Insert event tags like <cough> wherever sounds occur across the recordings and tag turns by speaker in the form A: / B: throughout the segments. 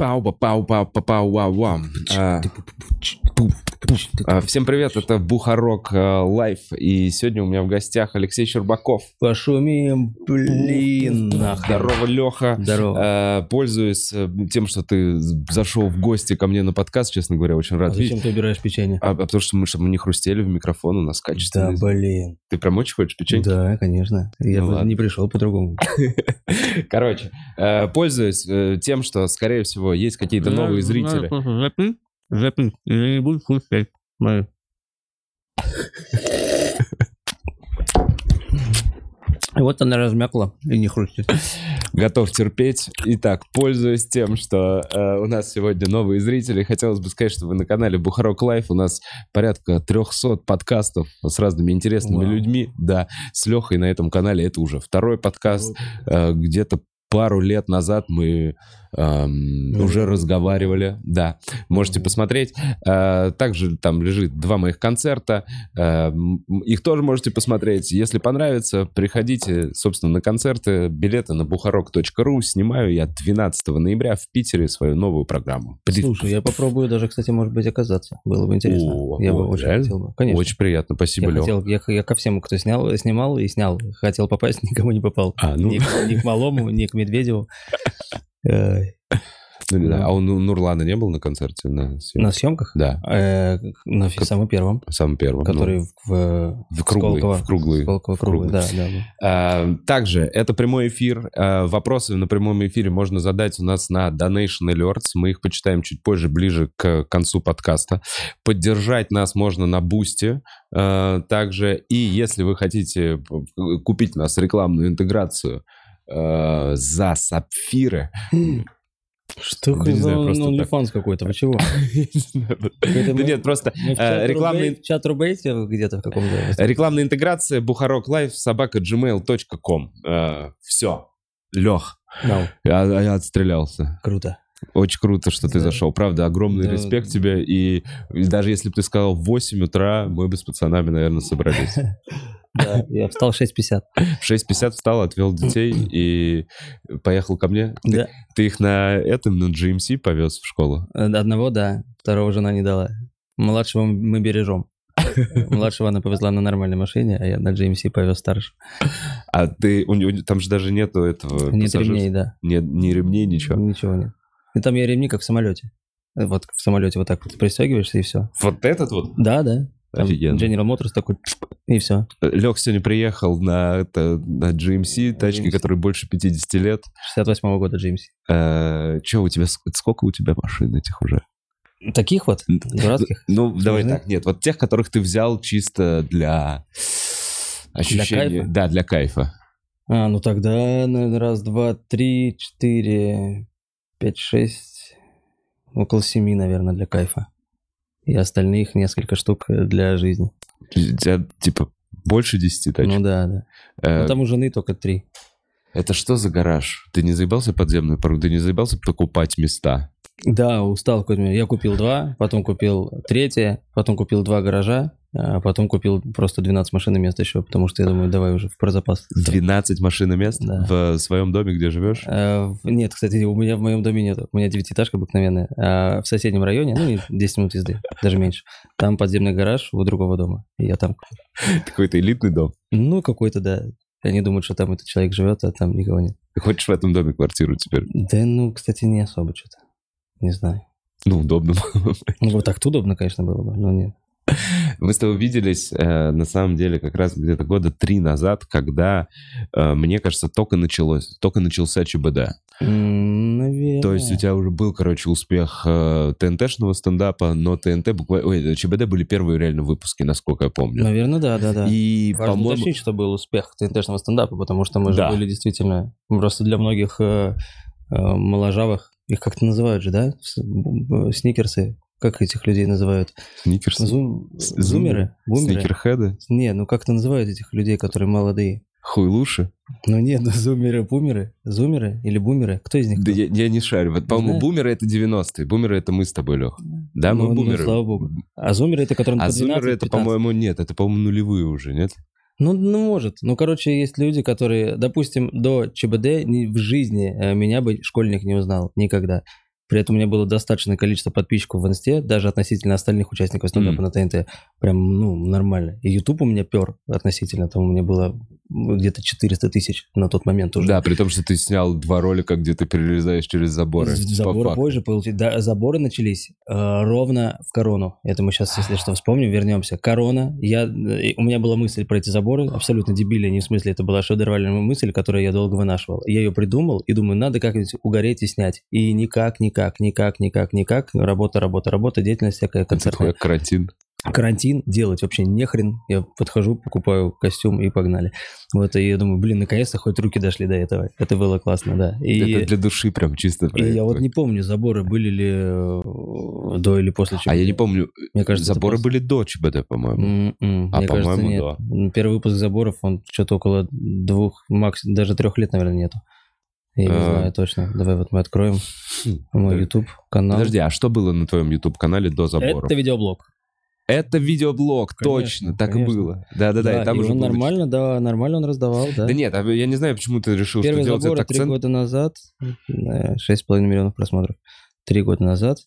A: bow, bow, bow, bow, bow, wow, wow. Uh, А, а, Всем привет, это Бухарог а, Лайв, и сегодня у меня в гостях Алексей Щербаков.
B: Пошумим, блин.
A: Здорово, Леха.
B: Здорово.
A: А, Пользуясь э, тем, что ты зашел в гости ко мне на подкаст, честно говоря, очень
B: А
A: рад видеть.
B: зачем ты убираешь печенье?
A: А, а потому что мы, чтобы мы не хрустели в микрофон, у нас
B: Да,
A: качественный звук.
B: блин.
A: Ты прям очень хочешь печенье?
B: Да, конечно. Я
A: Ну
B: не пришел по-другому. <laughs>
A: Короче, э, пользуясь э, тем, что, скорее всего, есть какие-то новые зрители.
B: Запи, запи, и не будешь слушать. Мою. И вот она размякла и не хрустит.
A: готов терпеть. Итак, пользуясь тем, что э, у нас сегодня новые зрители, хотелось бы сказать, что вы на канале Бухарог Лайв. У нас порядка 300 подкастов с разными интересными
B: Вау.
A: людьми. Да, с Лехой на этом канале это уже второй подкаст. Э, где-то пару лет назад мы эм, уже разговаривали, да, можете посмотреть. Э, также там лежит два моих концерта, э, их тоже можете посмотреть. Если понравится, приходите, собственно, на концерты, билеты на бухарок.ру. Снимаю я 12 ноября в Питере свою новую программу.
B: Слушай, я попробую даже, кстати, может быть, оказаться. Было бы интересно.
A: О,
B: я бы
A: о,
B: очень
A: реально?
B: хотел бы. Конечно.
A: Очень приятно, спасибо,
B: я, хотел, я, я ко всем, кто снял, снимал и снял, хотел попасть, <laughs> никому не попал.
A: А, ну,
B: Ни, ни к Малому, ни к Медведеву. <laughs> Эй,
A: ну, да.
B: ну.
A: а он у Нурлана не был на концерте? На, съемках?
B: На съемках?
A: Да,
B: Э, на фи- самом первом,
A: самым первым. ну,
B: который в, в,
A: в круглый,
B: Сколково.
A: в круглый.
B: Сколково,
A: в
B: круглый,
A: круглый.
B: да, да. да.
A: А, Также это прямой эфир. А, Вопросы на прямом эфире можно задать у нас на Donation Alerts. Мы их почитаем чуть позже, ближе к концу подкаста. Поддержать нас можно на Бусти. А, Также и если вы хотите купить у нас рекламную интеграцию а, за сапфиры.
B: Что
A: Да не знаю, просто.
B: OnlyFans какой-то? Вы чего? <laughs>
A: Да нет, просто э, рекламный
B: чат рубейте где-то в каком-то...
A: Рекламная интеграция бухарог лайв собака gmail.com. Все. Лех, я отстрелялся.
B: круто.
A: Очень круто, что ты
B: Да.
A: зашел. Правда, огромный
B: Да.
A: респект тебе. И, даже если бы ты сказал в 8 утра, мы бы с пацанами, наверное, собрались. <laughs>
B: Да, я встал в 6.50.
A: В 6.50 встал, отвел детей и поехал ко мне.
B: Да.
A: ты их на этом, на GMC повез в школу?
B: Одного, да, второго жена не дала. Младшего мы бережем. <laughs> Младшего она повезла на нормальной машине, а я на GMC повез старшего.
A: А ты, у него, там же даже нету этого...
B: Нет
A: пассажирского-
B: ремней, да.
A: Нет, ни ремней, ничего.
B: Ничего нет. И там я ремни, как в самолете. Вот в самолете вот так вот пристегиваешься и все.
A: Вот этот вот?
B: Да, да. Там
A: Офигенно.
B: General Motors такой, и все.
A: Лех сегодня приехал на, это, на GMC, тачке,
B: GMC.
A: которой больше 50 лет.
B: 68 года GMC.
A: Че у тебя, ск- сколько у тебя машин этих уже?
B: Таких вот, дурацких.
A: Ну, давай
B: Сложны?
A: так, нет, вот тех, которых ты взял чисто для ощущения.
B: кайфа?
A: Да, для кайфа.
B: А, ну тогда наверное, раз, два, три, четыре, пять, шесть, около семи, наверное, для кайфа. И остальных несколько штук для жизни.
A: У тебя, типа, больше 10 тачек.
B: Ну да, да.
A: Э,
B: Ну там у жены только три.
A: Это что за гараж? Ты не заебался подземную пару? Ты не заебался покупать места?
B: Да, устал. Я купил два, потом купил третье, потом купил два гаража, а потом купил просто 12 машин и мест еще, потому что я думаю, давай уже в про запас.
A: 12 машин и мест
B: Да.
A: в своем доме, где живешь?
B: Э, в- Нет, кстати, у меня в моем доме нет. У меня девятиэтажка обыкновенная. А в соседнем районе, ну, и 10 минут езды, даже меньше. Там подземный гараж у другого дома. И я там, <laughs>
A: Какой-то элитный дом.
B: ну, какой-то, да. Они думают, что там этот человек живет, а там никого нет.
A: Ты хочешь в этом доме квартиру теперь?
B: Да, ну, кстати, не особо что-то. Не знаю.
A: Ну, удобно.
B: Ну, вот так удобно, конечно, было бы, но нет. <laughs>
A: Мы с тобой виделись, э, на самом деле, как раз где-то года три назад, когда, э, мне кажется, только началось, только начался ЧБД.
B: Наверное.
A: То есть у тебя уже был, короче, успех э, ТНТшного стендапа, но ТНТ буквально... Ой, ЧБД были первые реально выпуски, насколько я помню.
B: Наверное, да, да, да.
A: И,
B: Важно
A: по-моему...
B: уточнить, что был успех ТНТшного стендапа, потому что мы же
A: Да.
B: были действительно... Просто для многих моложавых, их как-то называют же, да? Сникерсы. Как этих людей называют?
A: Сникерс.
B: Зум... Зумеры? Бумеры?
A: Сникерхеды.
B: Не, ну как-то называют этих людей, которые молодые.
A: Хуйлуши.
B: Ну нет, ну зумеры, бумеры. Зумеры или бумеры? Кто из них?
A: Да
B: кто?
A: я, я не шарю. Вот, по-моему, бумеры это 90-е. Бумеры это мы с тобой, Лех. Да, мы
B: Ну, ну,
A: бумеры.
B: слава богу. А зумеры это которые
A: А
B: по 12,
A: зумеры это,
B: 15.
A: по-моему, нет. Это, по-моему, нулевые уже, нет?
B: Ну, ну, может. Ну, короче, есть люди, которые, допустим, до ЧБД в жизни э, меня бы школьник не узнал никогда. При этом у меня было достаточное количество подписчиков в инсте, даже относительно остальных участников стендапа
A: Мгм.
B: на ТНТ. Прям, ну, нормально. И YouTube у меня пер относительно, там у меня было ну, где-то 400 тысяч на тот момент уже.
A: Да, при том, что ты снял два ролика, где ты перелезаешь через заборы. По
B: Заборы
A: факту.
B: позже получились. Да, заборы начались э, ровно в корону. Это мы сейчас, если что, вспомним, вернемся. Корона. Я, э, у меня была мысль про эти заборы, абсолютно дебильная, не в смысле, это была шедевральная мысль, которую я долго вынашивал. Я ее придумал и думаю, надо как-нибудь угореть и снять. И никак, никак, никак, никак, никак. Работа, работа, работа, деятельность всякая
A: Это
B: концертная.
A: такой карантин.
B: Карантин делать вообще нехрен. Я подхожу, покупаю костюм и погнали. Вот, и я думаю, блин, наконец-то хоть руки дошли до этого. Это было классно, да. И...
A: Это для души прям чисто.
B: И я вот не помню, заборы были ли э, до или после ЧБД.
A: А я не помню,
B: Мне кажется, это
A: заборы
B: после.
A: были до ЧБД, по-моему.
B: М-м,
A: А,
B: Мне кажется,
A: по-моему,
B: нет.
A: да.
B: Первый выпуск заборов, он что-то около двух, максимум, даже трех лет, наверное, нету. Я не
A: А.
B: знаю точно. Давай вот мы откроем <laughs> мой. YouTube канал.
A: Подожди, а что было на твоем YouTube-канале до заборов?
B: Это видеоблог.
A: Это видеоблог,
B: Конечно,
A: точно, так
B: конечно.
A: и было. Да-да-да, и там
B: и
A: уже
B: он
A: было-
B: нормально, да, нормально он раздавал, да.
A: Да нет, а я не знаю, почему ты решил,
B: Первые
A: что делать этот
B: три
A: акцент.
B: года назад, э, шесть с половиной миллионов просмотров. Три года назад.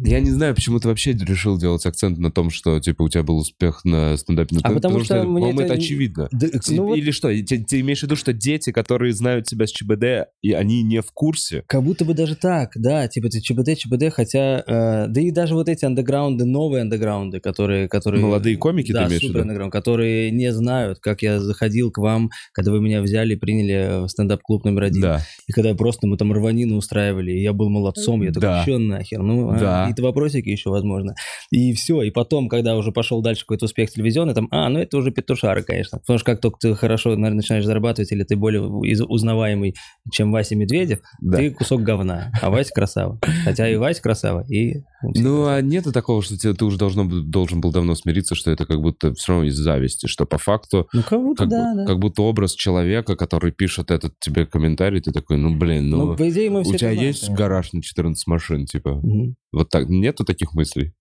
A: Я не знаю, почему ты вообще решил делать акцент на том, что, типа, у тебя был успех на стендапе.
B: А
A: ТНТ,
B: потому что мне
A: по-моему,
B: это
A: это очевидно.
B: Да, ну вот
A: Или что, ты, ты имеешь в виду, что дети, которые знают тебя с ЧБД, и они не в курсе?
B: Как будто бы даже так, да, типа ты ЧБД, ЧБД, хотя, э, да и даже вот эти андеграунды, новые андеграунды, которые... которые
A: Молодые комики, ты
B: да,
A: имеешь в
B: супер
A: виду?
B: андеграунд, которые не знают, как я заходил к вам, когда вы меня взяли, приняли в стендап-клуб номер один.
A: Да.
B: И когда просто мы там рванину устраивали, и я был молодцом, я такой,
A: Да.
B: что нахер, ну, а,
A: Да.
B: Какие-то вопросики еще, возможно. И все, и потом, когда уже пошел дальше какой-то успех телевизионный, там, а, ну это уже петушары, конечно. Потому что как только ты хорошо наверное, начинаешь зарабатывать, или ты более узнаваемый, чем Вася Медведев,
A: Да.
B: ты кусок говна, а Вася красава. Хотя и Вася красава, и...
A: Ну, а нету такого, что тебе, ты уже должно, должен был давно смириться, что это как будто все равно из зависти, что по факту
B: Ну, как будто
A: как,
B: да, да.
A: как будто образ человека, который пишет этот тебе комментарий, ты такой, ну, блин, ну,
B: Ну, по идее, мы все
A: у тебя
B: знаем,
A: есть
B: конечно.
A: гараж на 14 машин, типа?
B: Мгм.
A: Вот так, нету таких мыслей?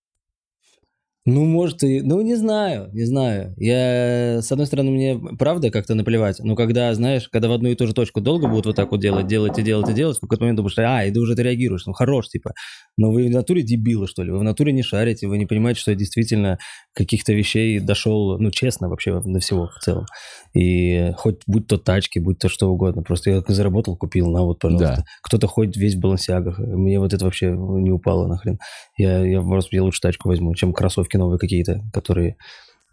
B: Ну, может, и... Ну, не знаю, не знаю. Я, с одной стороны, мне правда как-то наплевать. Но когда, знаешь, когда в одну и ту же точку долго будут вот так вот делать, делать и делать и делать, в какой-то момент думаешь, а, и ты уже ты реагируешь, ну, хорош, типа. Но вы в натуре дебилы, что ли? Вы в натуре не шарите, вы не понимаете, что я действительно каких-то вещей дошел, ну, честно вообще до всего в целом. И хоть будь то тачки, будь то что угодно. Просто я заработал, купил, на вот, пожалуйста.
A: Да.
B: Кто-то ходит весь в балансиагах. Мне вот это вообще не упало нахрен. Я, я, просто, я лучше тачку возьму, чем кроссовки новые какие-то, которые...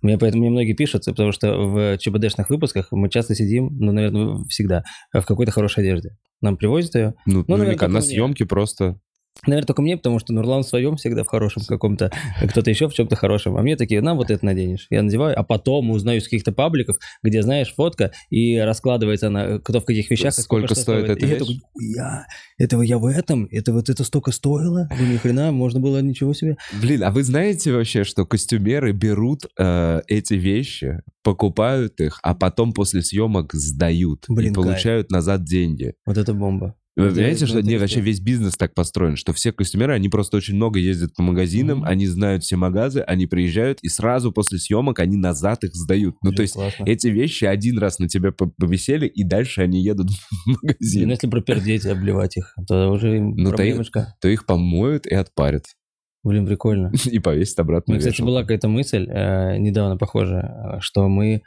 B: Мне поэтому мне многие пишут, потому что в ЧБДшных выпусках мы часто сидим, ну, наверное, всегда, в какой-то хорошей одежде. Нам привозят ее.
A: Ну,
B: Ну,
A: наверняка на съемке просто...
B: Наверное, только мне, потому что Нурлан в своем всегда в хорошем каком-то, кто-то еще в чем-то хорошем. А мне такие, на, вот это наденешь. Я надеваю, а потом узнаю из каких-то пабликов, где, знаешь, фотка, и раскладывается она, кто в каких вещах, и
A: Сколько
B: что
A: стоит эта
B: И я
A: вещь?
B: такой, я, этого я в этом? Это вот это столько стоило? Да ни хрена, можно было ничего себе.
A: Блин, а вы знаете вообще, что костюмеры берут э, эти вещи, покупают их, а потом после съемок сдают
B: Блин,
A: и
B: кайф.
A: получают назад деньги?
B: Вот это бомба.
A: Вы
B: Это-
A: понимаете, что не,
B: интересно.
A: вообще весь бизнес так построен, что все костюмеры, они просто очень много ездят по магазинам,
B: Мгм.
A: они знают все магазы, они приезжают, и сразу после съемок они назад их сдают. Ну,
B: Блин,
A: то есть
B: классно.
A: эти вещи один раз на тебя по- повисели, и дальше они едут <laughs> в
B: Ну,
A: магазин.
B: если пропердеть и обливать их, то уже им
A: Ну, то и-
B: проблемочка.
A: То их помоют и отпарят.
B: Блин, прикольно. <laughs>
A: И повесят обратно
B: У
A: на
B: меня, кстати, была какая-то мысль э, недавно похожая, э, что мы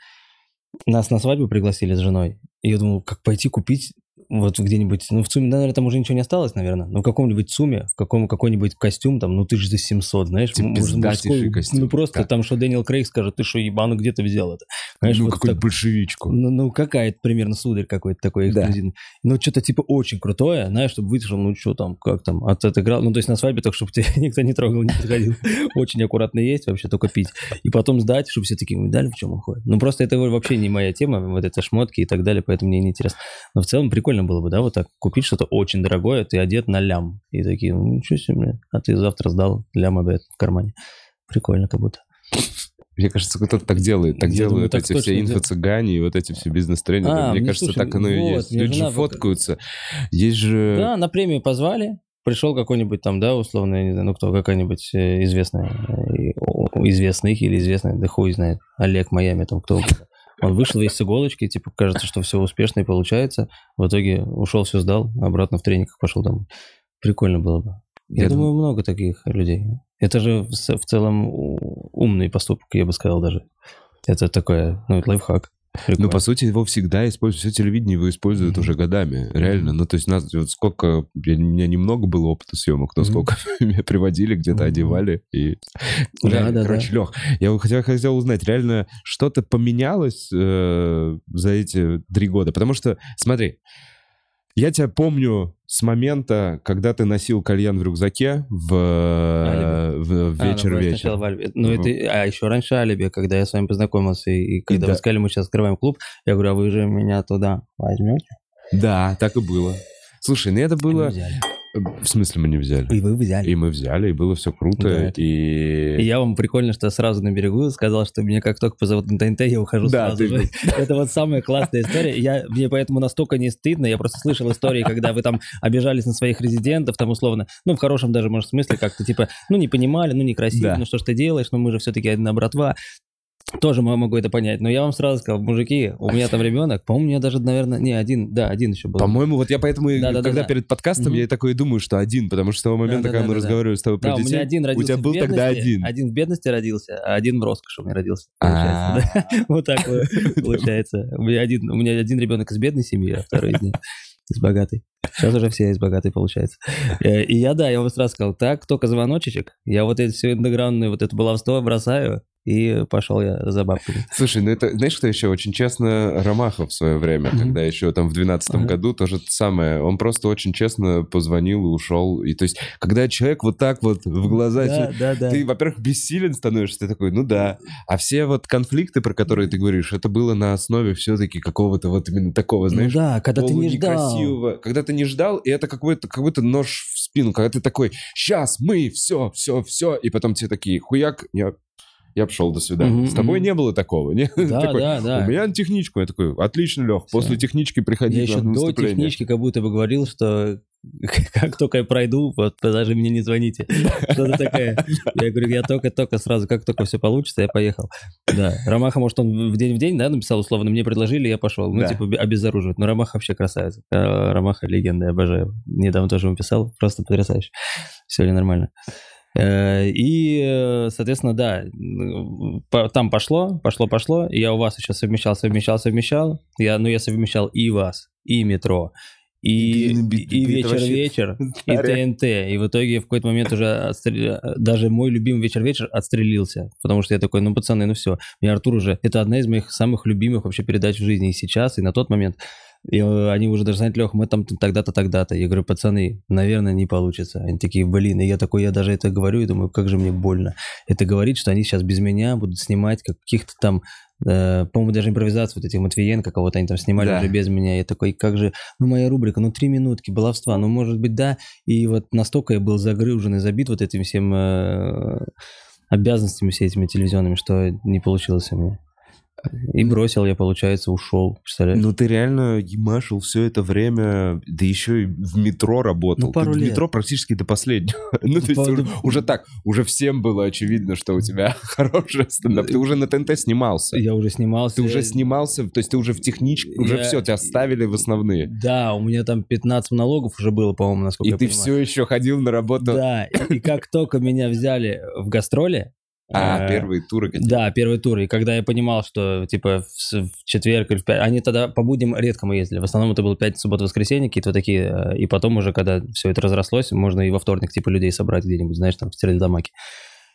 B: нас на свадьбу пригласили с женой. И я думал, как пойти купить вот где-нибудь, ну, в ЦУМе, наверное, там уже ничего не осталось, наверное, но в каком-нибудь ЦУМе, в каком, какой-нибудь костюм, там, ну, тысяч за 700, знаешь,
A: Типа
B: мужской,
A: костюм,
B: ну, просто
A: да.
B: там, что Дэниел Крейг скажет, ты что, ебану, где ты взял это? Знаешь,
A: ну,
B: вот
A: какую-то
B: так-
A: большевичку.
B: ну, ну, какая-то примерно сударь какой-то такой
A: Да.
B: эксклюзивный. Ну, что-то типа очень крутое, знаешь, чтобы вышел, ну, что там, как там, от отыграл. Ну, то есть на свадьбе так, чтобы <laughs> тебя никто не трогал, не подходил. Очень аккуратно есть, вообще только пить. И потом сдать, чтобы все такие, видали, в чем он ходит. Ну, просто это вообще не моя тема, вот это шмотки и так далее, поэтому мне не интересно. Но в целом прикольно было бы, да, вот так купить что-то очень дорогое, ты одет на лям. И такие, ну, ничего себе, блин. А ты завтра сдал лям опять в кармане. Прикольно как будто.
A: Мне кажется, кто-то так делает. Так
B: Я
A: делают
B: думаю,
A: эти все инфо-цыгане и вот эти все бизнес-тренеры.
B: А,
A: Мне
B: ну,
A: кажется,
B: слушай,
A: так оно и
B: вот,
A: есть.
B: мне
A: Люди же
B: жена пока-
A: фоткаются. Есть же...
B: Да, на премию позвали. Пришел какой-нибудь там, да, условно, я не знаю, ну кто, какая-нибудь э, известная, э, известных или известная, да хуй знает, Олег Майами там, кто угодно. Он вышел весь с иголочки, типа, кажется, что все успешно и получается. В итоге ушел, все сдал, обратно в трениках пошел домой. Прикольно было бы. Я,
A: Я
B: думаю, много таких людей. Это же в, в целом умный поступок, я бы сказал даже. Это такое, ну, это лайфхак.
A: Ну,
B: Прикольно.
A: по сути, его всегда используют, все телевидение его используют
B: Мгм.
A: уже годами, реально. Ну, то есть, нас, вот сколько, я- у меня немного было опыта съемок, но
B: Мгм.
A: сколько <laughs> меня приводили, где-то
B: Мгм.
A: одевали. И...
B: Да,
A: Реально,
B: да,
A: короче, Лех, я хотел, хотел узнать, реально что-то поменялось э, за эти три года? Потому что, смотри, я тебя помню с момента, когда ты носил кальян в рюкзаке в, э, в- в
B: А, ну,
A: вечер вечер.
B: в Альбе. Ну,
A: Мгм.
B: это, а еще раньше Алиби, когда я с вами познакомился, и, и когда
A: да.
B: вы сказали, мы сейчас открываем клуб, я говорю, а вы же меня туда возьмете?
A: Да, так и было. Слушай, ну это
B: И
A: было... В смысле мы не взяли?
B: И вы взяли.
A: И мы взяли, и было все круто.
B: Да,
A: И...
B: И я вам прикольно, что сразу на берегу сказал, что мне как только позовут на ТНТ, я ухожу
A: Да,
B: сразу
A: ты-
B: же. <laughs> Это вот самая классная история. Я, мне поэтому настолько не стыдно. Я просто слышал истории, когда вы там обижались на своих резидентов, там условно, ну, в хорошем даже, может, смысле, как-то типа, ну, не понимали, ну, некрасиво,
A: Да.
B: ну, что ж ты делаешь, ну, мы же все-таки одна братва. Тоже мо- могу это понять. Но я вам сразу сказал, мужики, у меня там ребенок, по-моему, у меня даже, наверное, не один, да, один еще был.
A: По-моему, вот я поэтому, и-
B: Да-да-да-да.
A: когда перед подкастом,
B: Мгм.
A: я такой и думаю, что один, потому что с того момента, когда мы
B: Да-да-да-да-да.
A: разговаривали с тобой про
B: Да, у
A: детей,
B: меня один родился
A: у тебя был тогда один.
B: Один в бедности родился, а один в роскоши у меня родился.
A: А.
B: Получается, да. Вот так получается. У меня один, у ребенок из бедной семьи, а второй из, богатой. Сейчас уже все из богатой получается. Э, И я, да, я вам сразу сказал, так, только звоночек, я вот это все индограундное вот это баловство бросаю, и пошел я за бабками.
A: Слушай, ну это, знаешь, что еще? Очень честно Ромахов в свое время,
B: Мгм.
A: когда еще там в 12
B: Ага.
A: году, то самое. Он просто очень честно позвонил и ушел. И то есть, когда человек вот так вот в глаза...
B: Да,
A: тебе-
B: да, да.
A: Ты, во-первых, бессилен становишься, ты такой, ну да. А все вот конфликты, про которые ты говоришь, это было на основе все-таки какого-то вот именно такого,
B: Ну
A: знаешь,
B: да, когда ты не ждал.
A: Когда ты не ждал, и это какой-то как будто нож в спину. Когда ты такой, сейчас мы, все, все, все. И потом тебе такие, хуяк, я, я пошел, до свидания.
B: Мгм,
A: С тобой не было такого, <laughs> не?
B: Да,
A: Такой,
B: да, да.
A: У меня на техничку. Я такой, отлично, Лех, после технички приходи
B: Я еще до технички как будто бы говорил, что <laughs> как только я пройду, вот даже мне не звоните. Что-то такое. <laughs> Я говорю, я только-только сразу, как только все получится, я поехал. Да. Ромаха, может, он в день в день, да, написал условно, мне предложили, я пошел. Ну,
A: Да.
B: типа, обезоруживать. Но Ромаха вообще красавец. Э, Ромаха легенда, я обожаю. Недавно тоже ему писал, просто потрясающе. Все ли нормально. Э, И, э, соответственно, да, там пошло, пошло, пошло. Я у вас еще совмещал, совмещал, совмещал. Я, ну, я совмещал и вас, и метро, и, и, вечер-вечер, <laughs> и. ТНТ. И в итоге в какой-то момент уже отстрел- даже мой любимый вечер-вечер отстрелился. Потому что я такой, ну, пацаны, ну все. И Артур уже... Это одна из моих самых любимых вообще передач в жизни и сейчас, и на тот момент. И э, они уже даже знают, Лех, мы там тогда-то, тогда-то. Я говорю, пацаны, наверное, не получится. Они такие, блин, и я такой, я даже это говорю и думаю, как же мне больно. Это говорит, что они сейчас без меня будут снимать каких-то там, э, по-моему, даже импровизацию вот этих Матвиенко, кого-то они там снимали
A: Да.
B: уже без меня. Я такой, как же, ну моя рубрика, ну три минутки баловства, ну может быть да. И вот настолько я был загружен и забит вот этим всем э, обязанностями все этими телевизионными, что не получилось у меня. И бросил я, получается, ушел. Представляешь?
A: Ну, ты реально ебашил все это время, да еще и в метро работал.
B: Ну, пару
A: Ты в
B: лет.
A: метро практически до последнего. <laughs> Ну, то есть
B: По-
A: уже, уже так, уже всем было очевидно, что у тебя <laughs> хороший стендап. Ты уже на ТНТ снимался.
B: Я уже снимался.
A: Ты уже снимался, то есть ты уже в техничке, уже все, тебя ставили в основные.
B: Да, у меня там 15 монологов уже было, по-моему, насколько
A: И
B: я
A: ты
B: понимаю.
A: все еще ходил на работу.
B: Да, и, и как только меня взяли в гастроли...
A: А,
B: э,
A: первые туры какие
B: Да, первый тур. И когда я понимал, что типа в, в четверг или в пятницу... Они тогда по будням редко мы ездили. В основном это было пятница, суббота, воскресенье, какие-то вот такие. э, И потом уже, когда все это разрослось, можно и во вторник типа людей собрать где-нибудь, знаешь, там в Стерлитамаке.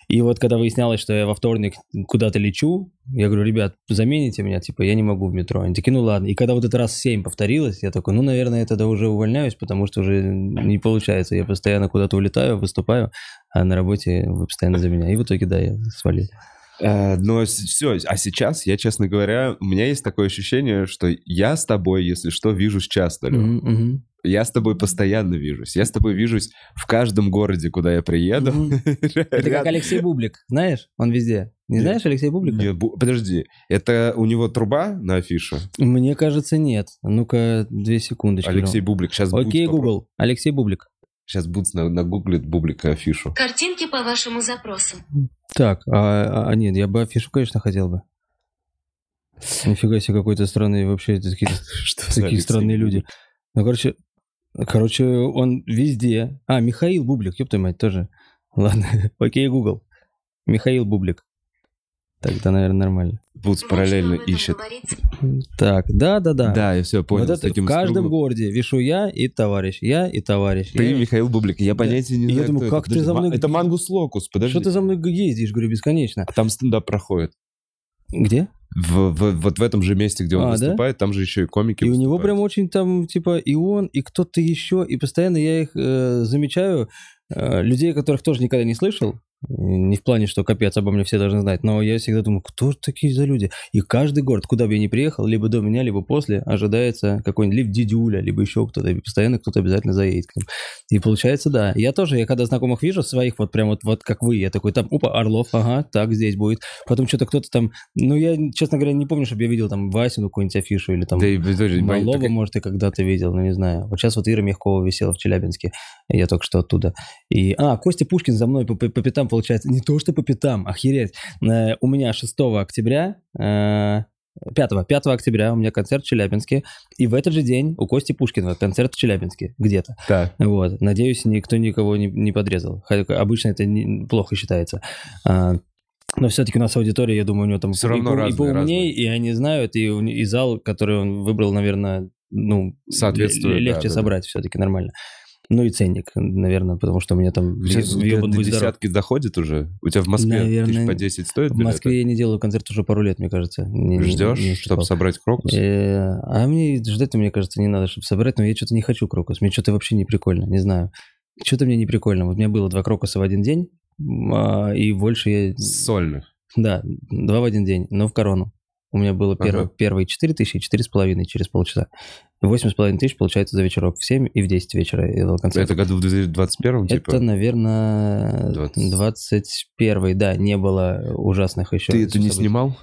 B: И вот когда выяснялось, что я во вторник куда-то лечу, я говорю, ребят, замените меня, типа, я не могу в метро. Они такие, ну ладно. И когда вот это раз семь повторилось, я такой, ну, наверное, я тогда уже увольняюсь, потому что уже не получается. Я постоянно куда-то улетаю, выступаю, а на работе вы постоянно за меня. И в итоге, да, я свалил.
A: Э, Но все, а сейчас, я, честно говоря, у меня есть такое ощущение, что я с тобой, если что, вижусь часто,
B: мгм.
A: Я с тобой постоянно вижусь. Я с тобой вижусь в каждом городе, куда я приеду.
B: Мгм. <laughs> Это как Алексей Бублик, знаешь? Он везде. Не знаешь Алексея Бублика?
A: Нет, бу- подожди, это у него труба на афише?
B: Мне кажется, нет. Ну-ка, две секундочки.
A: Алексей Бублик. Сейчас
B: Окей, Google. Алексей Бублик.
A: Сейчас Бутс на- нагуглит Бублика афишу.
C: Картинки по вашему запросу.
B: Так, а, а, нет, я бы афишу, конечно, хотел бы. Нифига себе, какой-то странный вообще, это какие-то <laughs>
A: Что
B: такие странные люди. Ну, короче, Короче, он везде. А, Михаил Бублик, ёб твою мать, тоже. Ладно, <laughs> окей, Google. Михаил Бублик. Тогда, наверное, нормально.
C: Вот
A: параллельно ищет.
C: говорить.
B: Так, да-да-да.
A: Да, я все понял.
B: вот
A: с
B: это в каждом
A: кругом.
B: городе вешу я и товарищ, я и товарищ.
A: Ты
B: Я-
A: Михаил Бублик, я
B: Да.
A: понятия не
B: И я
A: знаю.
B: думаю,
A: кто
B: как
A: это.
B: ты за
A: Подожди,
B: мной-
A: ма- Это Мангус Локус, подожди.
B: Что ты за мной ездишь, говорю, бесконечно.
A: А Там стендап проходит.
B: Где?
A: В, в- вот в этом же месте, где он
B: А, да?
A: выступает, там же еще и комики
B: И у него
A: выступают.
B: прям очень там, типа, и он, и кто-то еще, и постоянно я их э, замечаю, э, людей, которых тоже никогда не слышал, не в плане, что капец, обо мне все должны знать, но я всегда думаю, кто же такие за люди? И каждый город, куда бы я ни приехал, либо до меня, либо после, ожидается какой-нибудь либо дедюля, либо еще кто-то, и постоянно кто-то обязательно заедет к ним. И получается, да. Я тоже, я когда знакомых вижу, своих вот прям вот, вот как вы, я такой, там, опа, Орлов, ага, так, здесь будет. Потом что-то кто-то там, ну, я, честно говоря, не помню, чтобы я видел там Васину какую-нибудь афишу или там
A: Да и,
B: Малова,
A: так-
B: может, ты когда-то видел, ну, не знаю. Вот сейчас вот Ира Мягкова висела в Челябинске, я только что оттуда. И, а, Костя Пушкин за мной по, по- по пятам, получается. Не то, что по пятам, охереть. Э, у меня 6 октября, э, 5, 5 октября у меня концерт в Челябинске, и в этот же день у Кости Пушкина концерт в Челябинске где-то. Вот. Надеюсь, никто никого не, не подрезал. Хотя обычно это не- плохо считается. А, но все-таки у нас аудитория, я думаю, у него там
A: Всё
B: и,
A: равно
B: и
A: разные,
B: поумнее,
A: разные.
B: и они знают, и, и зал, который он выбрал, наверное, ну,
A: Соответствует,
B: ле- легче
A: да, да,
B: собрать все-таки нормально. Ну и ценник, наверное, потому что у меня там
A: Сейчас до,
B: будь здоров.
A: десятки доходит уже? У тебя в Москве
B: Наверное,
A: тысяч по 10 стоит
B: В
A: билеты?
B: Москве я не делаю концерт уже пару лет, мне кажется. Не-
A: Ждешь,
B: не
A: чтобы собрать крокус?
B: Э, А мне ждать, мне кажется, не надо, чтобы собрать, но я что-то не хочу крокус. Мне что-то вообще не прикольно, не знаю. Что-то мне не прикольно. Вот у меня было два крокуса в один день, а, и больше я...
A: Сольных.
B: Да, два в один день, но в корону. У меня было первый,
A: Ага.
B: первые 4 тысячи и 4,5 через полчаса. 8,5 тысяч получается за вечерок. В 7 и в 10 вечера я дал концерт.
A: Это году в 2021 типа?
B: Это, наверное,
A: 20.
B: 21 да, не было ужасных еще.
A: Ты это не
B: событий.
A: снимал?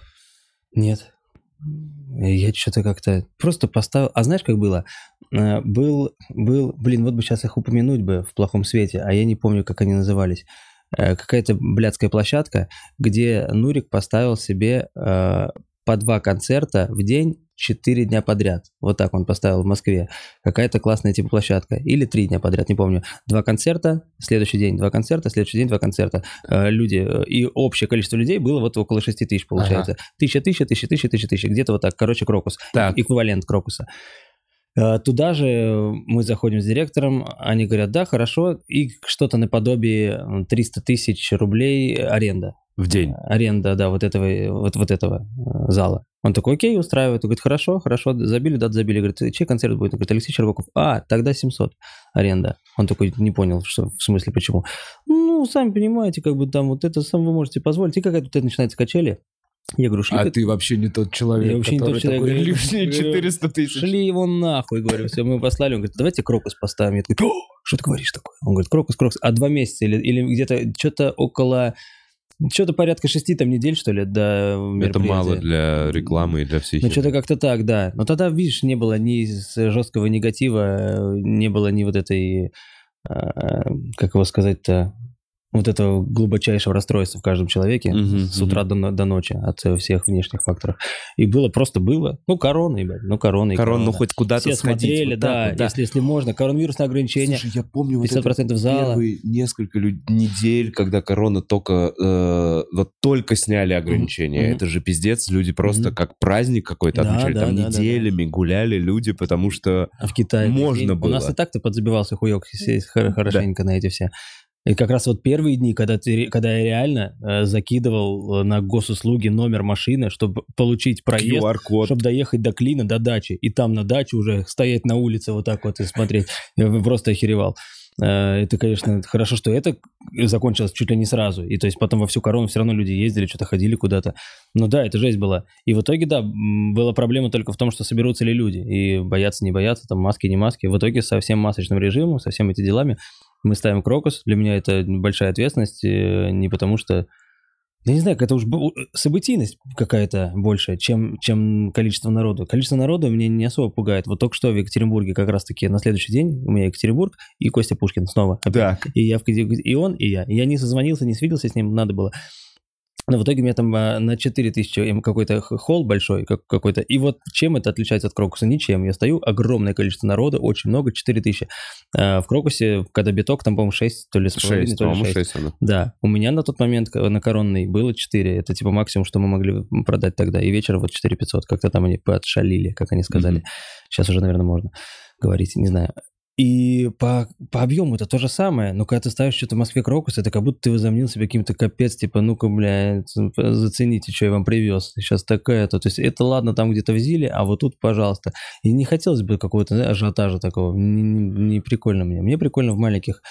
B: Нет. Я что-то как-то просто поставил... А знаешь, как было? Э, Был, был... Блин, вот бы сейчас их упомянуть бы в плохом свете, а я не помню, как они назывались. Э, Какая-то блядская площадка, где Нурик поставил себе э, по два концерта в день четыре дня подряд. Вот так он поставил в Москве. Какая-то классная типа площадка. Или три дня подряд, не помню. Два концерта, следующий день два концерта, следующий день два концерта. Э, Люди, э, и общее количество людей было вот около шести тысяч, получается. Тысяча, тысяча, тысяча, тысяча, тысяча, тысяча. Где-то вот так. Короче, крокус.
A: Так.
B: Эквивалент крокуса. Э, Туда же мы заходим с директором, они говорят, да, хорошо, и что-то наподобие м, 300 тысяч рублей аренда.
A: В день.
B: Аренда, да, вот этого, вот, вот этого э, зала. Он такой, окей, устраивает. Он говорит, хорошо, хорошо, забили, дату забили. Говорит, чей концерт будет? Он говорит, Алексей Щербаков. А, тогда 700 аренда. Он такой не понял, что, в смысле, почему. Ну, сами понимаете, как бы там вот это сам вы можете позволить. И какая-то вот это начинается качели. Я говорю, шли,
A: А ты вообще не тот человек,
B: Я вообще не тот человек,
A: такой, лишние
B: говорю,
A: 400 тысяч.
B: шли его нахуй, говорю. Все, мы послали. Он говорит, давайте крокус поставим. Я такой, «О, что ты говоришь такое? Он говорит, крокус, крокус. А два месяца или, или где-то что-то около... Что-то порядка шести там недель, что ли, до
A: Это мало для рекламы и для всех.
B: Ну, что-то как-то так, да. Но тогда, видишь, не было ни жесткого негатива, не было ни вот этой, э, как его сказать-то, вот этого глубочайшего расстройства в каждом человеке
A: Мгм,
B: с утра до, но- до ночи от э, всех внешних факторов. И было просто было. Ну, корона, ебать, ну, корона и
A: Корон, ну
B: корона.
A: хоть куда-то
B: Все
A: сходить.
B: смотрели,
A: вот так
B: да,
A: вот,
B: Если, если можно. Коронавирусное ограничение,
A: Слушай, я помню вот
B: 50%
A: это
B: зала.
A: первые несколько недель, когда корона только э, вот только сняли ограничения.
B: Мгм.
A: Это же пиздец, люди просто
B: Мгм.
A: как праздник какой-то
B: Да,
A: отмечали.
B: да,
A: Там
B: да, да,
A: неделями гуляли люди, потому что
B: А в Китае
A: Можно
B: прикинь, У нас
A: было.
B: и так-то подзабивался хуёк хорошенько на эти все. И как раз вот первые дни, когда, ты, когда я реально э, закидывал э, на госуслуги номер машины, чтобы получить проезд, чтобы доехать до Клина, до дачи, и там на даче уже стоять на улице вот так вот и смотреть. Я просто охеревал. Э, Это, конечно, хорошо, что это закончилось чуть ли не сразу. И то есть потом во всю корону все равно люди ездили, что-то ходили куда-то. Ну да, это жесть была. И в итоге, да, была проблема только в том, что соберутся ли люди. И боятся, не боятся, там маски, не маски. В итоге со всем масочным режимом, со всеми этими делами мы ставим крокус. Для меня это большая ответственность. э, Не потому что... Я не знаю, это уж бу- событийность какая-то большая, чем, чем количество народу. Количество народу меня не особо пугает. Вот только что в Екатеринбурге как раз-таки на следующий день у меня Екатеринбург и Костя Пушкин снова.
A: Да.
B: И я в и он, и я. И я не созвонился, не свиделся с ним, надо было. Но в итоге у меня там а, на 4000 им какой-то холл большой как, какой-то. И вот чем это отличается от Крокуса? Ничем. Я стою, огромное количество народа, очень много, 4000. А, в Крокусе, когда биток, там, по-моему, 6, то ли с половиной,
A: Шесть,
B: то ли
A: по-моему,
B: 6.
A: шесть она.
B: Да, у меня на тот момент к- на коронной было 4. Это типа максимум, что мы могли продать тогда. И вечером вот 4500. Как-то там они подшалили, как они сказали.
A: Мгм.
B: Сейчас уже, наверное, можно говорить, не знаю. И по, по объему это то же самое, но когда ты ставишь что-то в Москве Крокус, это как будто ты возомнил себе каким-то капец, типа, ну-ка, бля, зацените, что я вам привез. Сейчас такая-то. То есть это ладно там где-то в Зиле, а вот тут, пожалуйста. И не хотелось бы какого-то знаешь, ажиотажа такого. Не- не прикольно мне. Мне прикольно в маленьких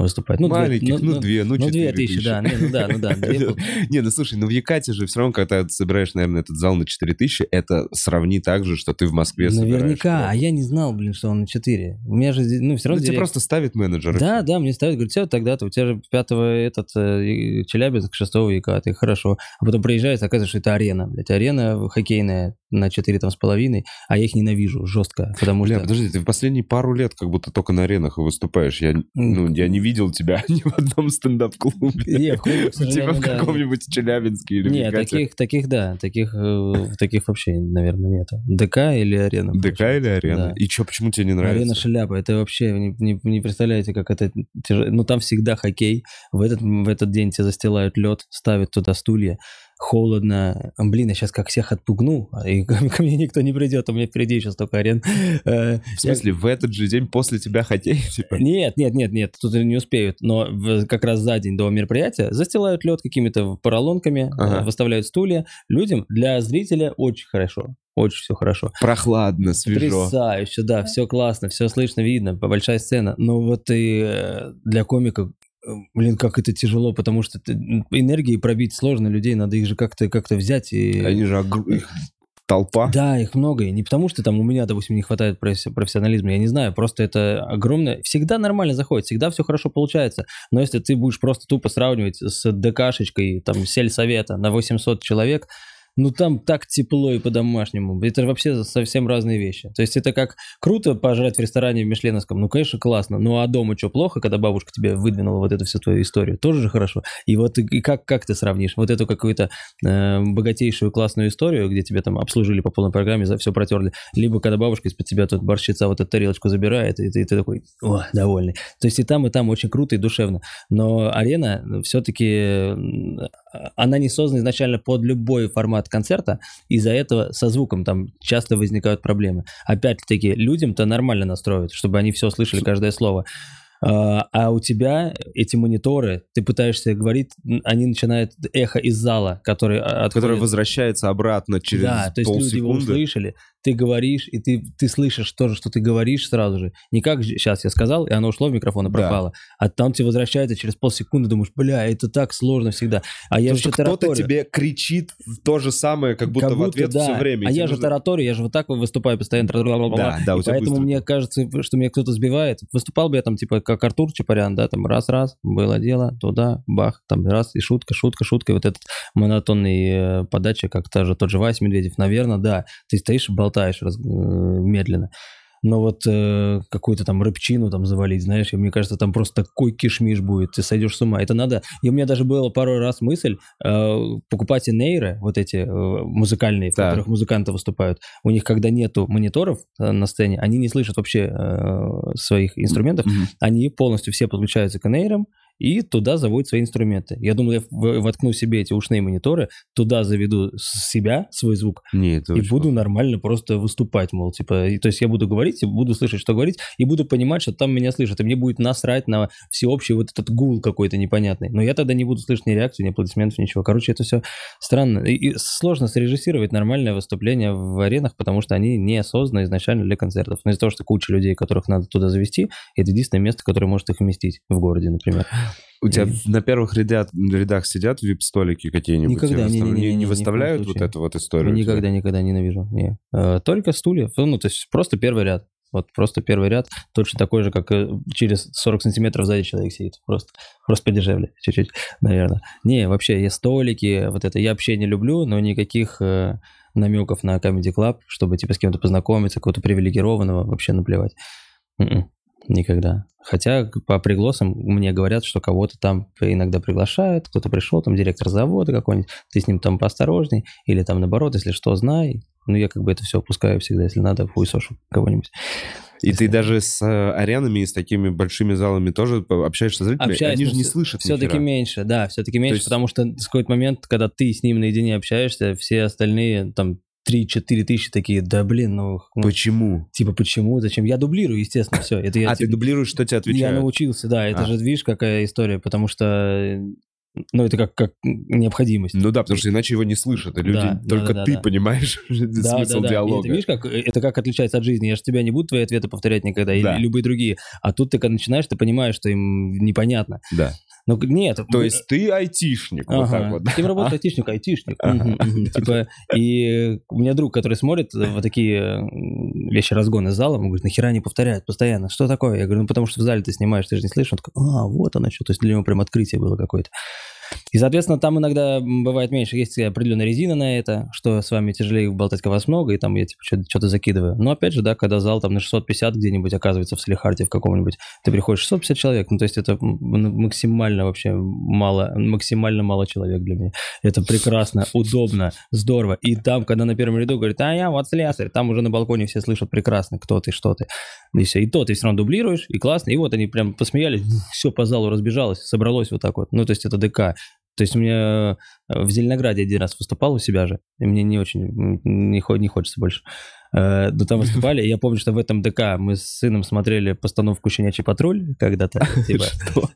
B: выступать. Ну,
A: Маленьких, ну, две, ну,
B: ну, две
A: четыре
B: тысячи, да, не, ну да, ну да. <laughs>
A: Не, ну слушай, ну в Якате же все равно, когда ты собираешь, наверное, этот зал на 4000, это сравни так же, что ты в Москве собираешь.
B: Наверняка, а я не знал, блин, что он на 4. У меня же, ну, все
A: Ну,
B: равно...
A: тебе
B: директ-
A: просто ставит менеджер.
B: Да, да, мне ставят, говорят, все, тогда-то, у тебя же пятого этот э, Челябинск, шестого Якаты, хорошо. А потом приезжаешь, оказывается, что это арена, блядь, арена хоккейная на 4 там с половиной, а я их ненавижу жестко, потому
A: Бля,
B: что...
A: подожди, ты в последние пару лет как будто только на аренах и выступаешь. Я, ну, я не видел тебя <laughs> ни в одном стендап-клубе.
B: Не, в клубе,
A: Типа
B: сожалению,
A: в каком-нибудь Челябинске или
B: Нет, таких, таких, да, таких, э, таких вообще, наверное, нету. ДК или арена?
A: ДК или арена? И что, почему тебе не нравится?
B: Арена шляпа, это вообще, не, представляете, как это. Ну, там всегда хоккей. В этот, в этот день тебе застилают лед, ставят туда стулья. Холодно. Блин, я сейчас как всех отпугну, и <laughs> ко мне никто не придет, у меня впереди еще столько арен. <laughs> Э,
A: В смысле, в этот же день после тебя хоккей? <laughs> Типа?
B: Нет, нет, нет, нет, тут не успеют. Но как раз за день до мероприятия застилают лед какими-то поролонками,
A: Ага.
B: э, выставляют стулья. Людям, для зрителя очень хорошо. Очень все хорошо.
A: Прохладно, свежо.
B: Потрясающе, да, все классно, все слышно, видно, большая сцена. Но вот и э, для комика, блин, как это тяжело, потому что ты- энергией пробить сложно людей, надо их же как-то как взять и...
A: Они же огр- их толпа.
B: Да, их много. И не потому, что там у меня, допустим, не хватает професси- профессионализма, я не знаю, просто это огромное... Всегда нормально заходит, всегда все хорошо получается. Но если ты будешь просто тупо сравнивать с ДКшечкой, там, сельсовета на 800 человек, ну там так тепло и по-домашнему. Это вообще совсем разные вещи. То есть это как круто пожрать в ресторане в Мишленовском, ну, конечно, классно. Ну, а дома что, плохо, когда бабушка тебе выдвинула вот эту всю твою историю? Тоже же хорошо. И вот и как, как ты сравнишь вот эту какую-то э, богатейшую классную историю, где тебе там обслужили по полной программе, за все протерли, либо когда бабушка из-под тебя тут борщица вот эту тарелочку забирает, и ты, и ты такой, о, довольный. То есть и там, и там очень круто и душевно. Но арена все-таки, она не создана изначально под любой формат концерта, из-за этого со звуком там часто возникают проблемы. Опять-таки, людям-то нормально настроят, чтобы они все слышали, каждое слово. А а у тебя эти мониторы, ты пытаешься говорить, они начинают эхо из зала, который а,
A: Который
B: отходит.
A: возвращается обратно через
B: Да, то есть люди его услышали, ты говоришь, и ты, ты слышишь тоже, что ты говоришь сразу же. Не как сейчас я сказал, и оно ушло в микрофон и
A: Да.
B: пропало. А там тебе возвращается через полсекунды, думаешь, бля, это так сложно всегда. А я же
A: кто-то тебе кричит то же самое, как будто
B: Как
A: в ответ
B: да.
A: все время.
B: А я же тараторю, я же вот так выступаю постоянно.
A: Да, да, у тебя
B: Поэтому
A: быстро.
B: мне кажется, что меня кто-то сбивает. Выступал бы я там, типа, как Артур Чапарян, да, там раз-раз, было дело, туда, бах, там раз, и шутка, шутка, шутка, и вот этот монотонный э, подача, как та же, тот же Вась Медведев, наверное, да, ты стоишь и болтаешь раз- э, медленно. Но вот э, какую-то там рыбчину там завалить, знаешь, и мне кажется, там просто такой кишмиш будет, ты сойдешь с ума. Это надо... И у меня даже была пару раз мысль э, покупать нейры, вот эти э, музыкальные, в
A: Так.
B: которых музыканты выступают. У них, когда нету мониторов э, на сцене, они не слышат вообще э, своих инструментов,
A: Мгм.
B: они полностью все подключаются к нейрам, и туда заводят свои инструменты. Я думал, я воткну себе эти ушные мониторы, туда заведу себя, свой звук,
A: Не, это
B: и буду нормально просто выступать, мол, типа, и, то есть я буду говорить, буду слышать, что говорить, и буду понимать, что там меня слышат, и мне будет насрать на всеобщий вот этот гул какой-то непонятный. Но я тогда не буду слышать ни реакцию, ни аплодисментов, ничего. Короче, это все странно. И, и сложно срежиссировать нормальное выступление в аренах, потому что они не созданы изначально для концертов. Но из-за того, что куча людей, которых надо туда завести, это единственное место, которое может их вместить в городе, например.
A: У тебя
B: И-
A: на первых рядах, рядах сидят вип-столики какие-нибудь?
B: Никогда,
A: не,
B: коем
A: выставляют вот эту вот историю?
B: Никогда, никогда ненавижу. Не. Э, Только стулья. Ну, то есть просто первый ряд. Вот просто первый ряд, точно такой же, как э, через 40 сантиметров сзади человек сидит. Просто, просто подешевле чуть-чуть, наверное. Не, вообще, я столики, вот это я вообще не люблю, но никаких э, намеков на Comedy Club, чтобы типа с кем-то познакомиться, какого-то привилегированного, вообще наплевать. М-м. Никогда. Хотя по пригласам мне говорят, что кого-то там иногда приглашают, кто-то пришел, там директор завода какой-нибудь, ты с ним там поосторожней, или там наоборот, если что, знай. Ну, я как бы это все опускаю всегда, если надо, хуесошу кого-нибудь.
A: И ты даже с э, аренами и с такими большими залами тоже общаешься с зрителями?
B: Общаюсь,
A: Они же не слышат
B: Все-таки меньше, да, все-таки меньше,
A: есть-
B: потому что в какой-то момент, когда ты с ним наедине общаешься, все остальные там 3-4 тысячи такие, да блин, ну, ну,
A: Почему?
B: типа почему, зачем? Я дублирую, естественно, все. Это я,
A: а ты
B: типа,
A: дублируешь, что тебе
B: я
A: отвечают?
B: научился, да, это
A: А.
B: же, видишь, какая история, потому что, э, ну, это как, как необходимость.
A: Ну да, потому что иначе его не слышат, и люди,
B: Да,
A: только
B: да, да,
A: ты
B: да.
A: понимаешь <laughs>
B: Да,
A: смысл
B: да, да. И
A: диалога.
B: ты видишь, как это как отличается от жизни. Я же тебя не буду твои ответы повторять никогда, или
A: Да.
B: любые другие. А тут ты когда начинаешь, ты понимаешь, что им непонятно.
A: Да.
B: Ну, нет.
A: То есть ты айтишник, вот так вот.
B: Кем работает айтишник? Айтишник. Типа, и у меня друг, который смотрит вот такие вещи разгоны из зала, он говорит, нахера не повторяют постоянно? Что такое? Я говорю, ну потому что в зале ты снимаешь, ты же не слышишь. Он такой, а, вот оно что. То есть для него прям открытие было какое-то. И, соответственно, там иногда бывает меньше. Есть определенная резина на это, что с вами тяжелее болтать, когда вас много, и там я типа что- что-то закидываю. Но опять же, да, когда зал там на 650 где-нибудь оказывается в Салихарде в каком-нибудь, ты приходишь 650 человек, ну то есть это максимально вообще мало, максимально мало человек для меня. Это прекрасно, удобно, здорово. И там, когда на первом ряду говорит, а я вот слесарь, там уже на балконе все слышат прекрасно, кто ты, что ты. И все. И то ты все равно дублируешь, и классно. И вот они прям посмеялись, все по залу разбежалось, собралось вот так вот. Ну, то есть это ДК. То есть у меня э, в Зеленограде один раз выступал у себя же, и мне не очень, не, не хочется больше. Э, Но там выступали, и я помню, что в этом ДК мы с сыном смотрели постановку «Щенячий патруль» когда-то. <laughs> Типа,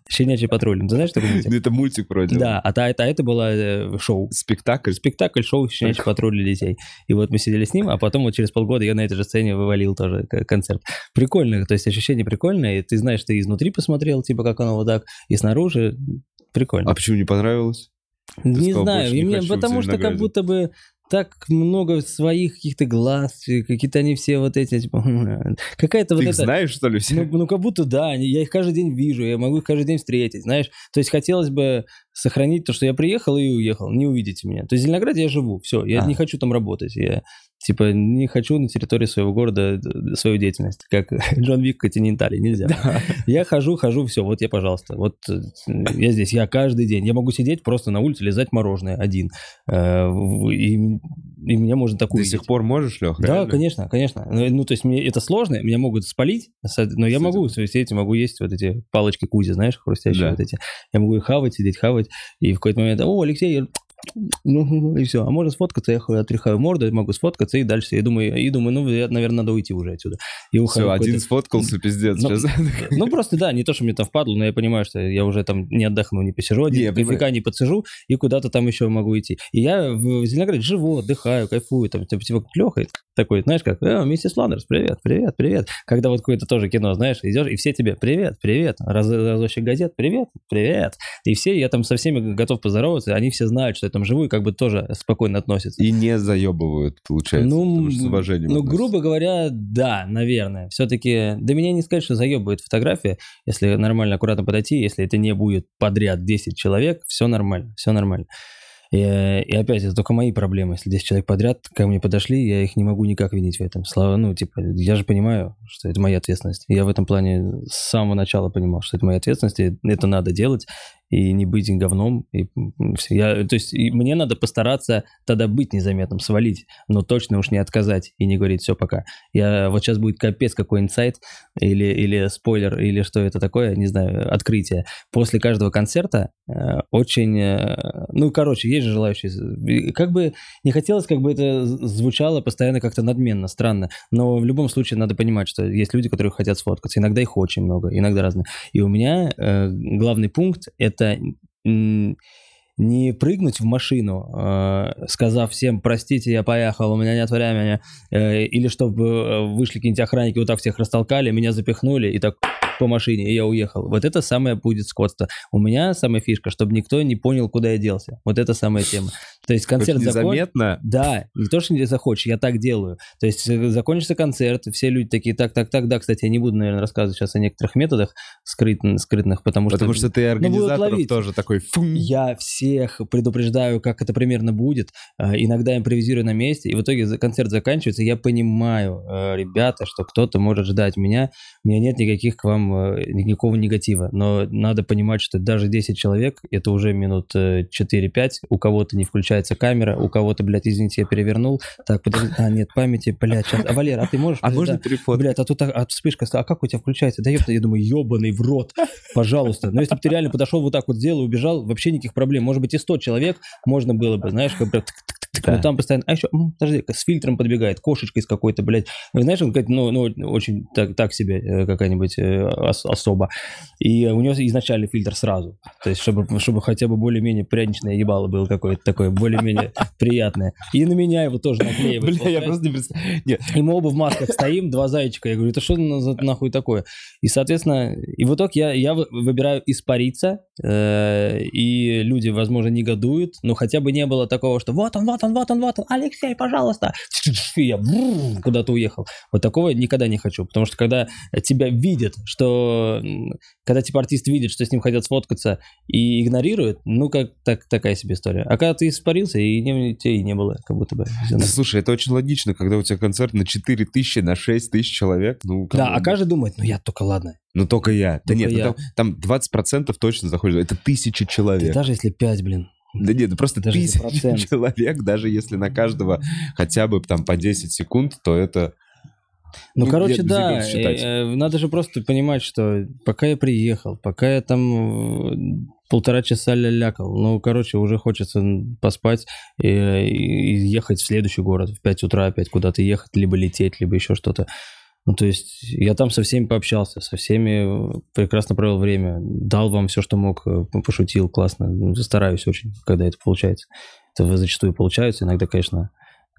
B: «Щенячий патруль». Ты знаешь такой мультик?
A: Ну, Это мультик вроде.
B: Да, а та- это, это было э, шоу.
A: Спектакль.
B: Спектакль, шоу «Щенячий патруль» для детей. И вот мы сидели с ним, а потом вот через полгода я на этой же сцене вывалил тоже концерт. Прикольно, то есть ощущение прикольное, и ты знаешь, ты изнутри посмотрел, типа, как оно вот так, и снаружи прикольно.
A: А почему не понравилось?
B: не
A: сказал,
B: знаю,
A: не
B: мне- потому что как будто бы так много своих каких-то глаз, какие-то они все вот эти, типа, какая-то вот
A: Ты
B: эта...
A: знаешь, что ли,
B: Ну,
A: все?
B: ну, как будто да, я их каждый день вижу, я могу их каждый день встретить, знаешь. То есть хотелось бы сохранить то, что я приехал и уехал, не увидите меня. То есть в Зеленограде я живу, все, я
A: А.
B: не хочу там работать, я типа не хочу на территории своего города э, свою деятельность, как <laughs> Джон Вик Континентали, нельзя. Я хожу, хожу, все, вот я, пожалуйста, вот э, я здесь, я каждый день, я могу сидеть просто на улице, лизать мороженое один, Э, и, и меня можно так
A: До
B: увидеть.
A: сих пор можешь, Лех?
B: Да, конечно, конечно. Ну, ну, то есть мне это сложно, меня могут спалить, но я могу сидеть, могу есть вот эти палочки кузи, знаешь, хрустящие
A: Да.
B: вот эти. Я могу их хавать, сидеть, хавать, и в какой-то момент, о, Алексей, ну, и все. А можно сфоткаться, я отряхаю морду, могу сфоткаться, и дальше я думаю, и думаю, ну, я, наверное, надо уйти уже отсюда. И ухожу
A: Все, один сфоткался, пиздец.
B: Ну,
A: Сейчас.
B: ну, просто да, не то, что мне там впадло, но я понимаю, что я уже там не отдохну, не посижу,
A: Не,
B: кофейка не подсижу, и куда-то там еще могу идти. И я в Зеленограде живу, отдыхаю, кайфую, там, типа, типа Леха такой, знаешь, как, э, миссис Ландерс, привет, привет, привет. Когда вот какое-то тоже кино, знаешь, идешь, и все тебе, привет, привет, Раз, разочек газет, привет, привет. И все, я там со всеми готов поздороваться, они все знают, что я там живу, и как бы тоже спокойно относятся.
A: И не заебывают, получается. что с уважением
B: ну,
A: относятся.
B: грубо говоря, да, наверное. Все-таки, да меня не сказать, что заебывает фотография, если нормально, аккуратно подойти, если это не будет подряд 10 человек, все нормально, все нормально. И, и опять, это только мои проблемы. Если 10 человек подряд ко мне подошли, я их не могу никак винить в этом. Слава, ну, типа, я же понимаю, что это моя ответственность. Я в этом плане с самого начала понимал, что это моя ответственность, и это надо делать, и не быть говном. И, я, то есть и мне надо постараться тогда быть незаметным, свалить, но точно уж не отказать и не говорить все пока. Я вот сейчас будет капец какой инсайт или или спойлер или что это такое, не знаю, открытие. После каждого концерта э, очень, э, ну короче, есть же желающие. Как бы не хотелось, как бы это звучало постоянно как-то надменно, странно, но в любом случае надо понимать, что есть люди, которые хотят сфоткаться. Иногда их очень много, иногда разные. И у меня э, главный пункт это м, не прыгнуть в машину, э, сказав всем, простите, я поехал, у меня нет времени, э, или чтобы э, вышли какие-нибудь охранники, вот так всех растолкали, меня запихнули и так по машине, и я уехал. Вот это самое будет скотство. У меня самая фишка, чтобы никто не понял, куда я делся. Вот это самая тема. То есть концерт
A: Очень
B: закон-
A: незаметно.
B: Да, не то, что не захочешь, я так делаю. То есть э, закончится концерт, все люди такие, так, так, так, да, кстати, я не буду, наверное, рассказывать сейчас о некоторых методах скрытн- скрытных, потому что...
A: Потому что ты организаторов
B: ловить.
A: тоже такой фум.
B: Я всех предупреждаю, как это примерно будет. Э, Иногда импровизирую на месте, и в итоге концерт заканчивается. Я понимаю, э, ребята, что кто-то может ждать меня. У меня нет никаких к вам э, никакого негатива. Но надо понимать, что даже 10 человек, это уже минут э, 4-5. У кого-то не включается камера, у кого-то, блядь, извините, я перевернул. Так, подожди. А, нет, памяти, блядь, сейчас. А, Валера, а ты можешь?
A: А
B: Да.
A: можно перефот?
B: Блядь, а тут а, а вспышка, а как у тебя включается? Да ёпта, я думаю, ебаный в рот, пожалуйста. Но если бы ты реально подошел вот так вот сделал, убежал, вообще никаких проблем. Может быть, и 100 человек можно было бы, знаешь, как бы
A: Да.
B: ну там постоянно, а еще, подожди, с фильтром подбегает, кошечка из какой-то, блядь, Ну, знаешь, он какая-то, ну, ну, очень так, так себе э, какая-нибудь э, ос- особа. И у него изначально фильтр сразу, то есть чтобы, чтобы хотя бы более-менее пряничное ебало было какое-то такое, более-менее приятное. И на меня его тоже наклеивают.
A: Бля, я просто не представляю.
B: И мы оба в масках стоим, два зайчика. Я говорю, это что за нахуй такое? И, соответственно, и в итоге я, я вы- выбираю испариться, э, и люди, возможно, негодуют, но хотя бы не было такого, что вот он, вот он, вот он, вот он, Алексей, пожалуйста. И я куда-то уехал. Вот такого никогда не хочу, потому что когда тебя видят, что... Когда типа артист видит, что с ним хотят сфоткаться и игнорирует, ну, как так, такая себе история. А когда ты испарился, и не, тебя и не было, как будто бы.
A: Да, слушай, это очень логично, когда у тебя концерт на 4 тысячи, на 6 тысяч человек. Ну,
B: Да, а каждый думает, ну я только ладно.
A: Ну, только я. Да
B: Только
A: нет, ну,
B: я.
A: там, там 20% точно заходит. Это тысячи
B: Ты
A: человек.
B: даже если 5, блин.
A: Да нет, ну просто
B: Даже
A: тысяча <laughs> человек, даже если на каждого хотя бы там по 10 секунд, то это...
B: Ну,
A: Ну,
B: короче, да, э, э, надо же просто понимать, что пока я приехал, пока я там э, полтора часа лялякал, ну, короче, уже хочется поспать и, и ехать в следующий город в 5 утра опять куда-то ехать, либо лететь, либо еще что-то. Ну, то есть я там со всеми пообщался, со всеми э, прекрасно провел время, дал вам все, что мог, э, пошутил классно, стараюсь очень, когда это получается. Это зачастую получается, иногда, конечно,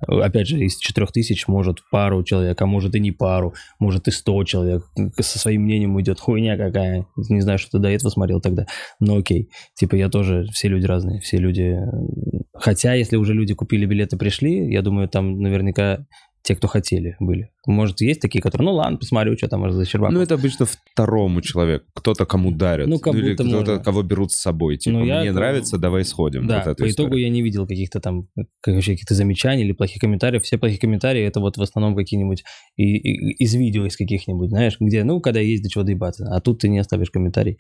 B: опять же, из четырех тысяч может пару человек, а может и не пару, может и сто человек со своим мнением уйдет. Хуйня какая. Не знаю, что ты до этого смотрел тогда. Но окей. Типа я тоже, все люди разные, все люди... Хотя, если уже люди купили билеты, пришли, я думаю, там наверняка те, кто хотели, были. Может, есть такие, которые, ну ладно, посмотрю, что там за Щербаков.
A: Ну, это обычно второму человеку. Кто-то кому дарят.
B: Ну, как
A: или
B: будто
A: кто-то, кого берут с собой. Типа,
B: Ну, я-
A: мне нравится, давай сходим.
B: Да,
A: Вот
B: по итогу
A: история.
B: я не видел каких-то там как вообще каких-то замечаний или плохих комментариев. Все плохие комментарии это вот в основном какие-нибудь и- и- из видео из каких-нибудь, знаешь, где, ну, когда есть до чего доебаться, а тут ты не оставишь комментарий.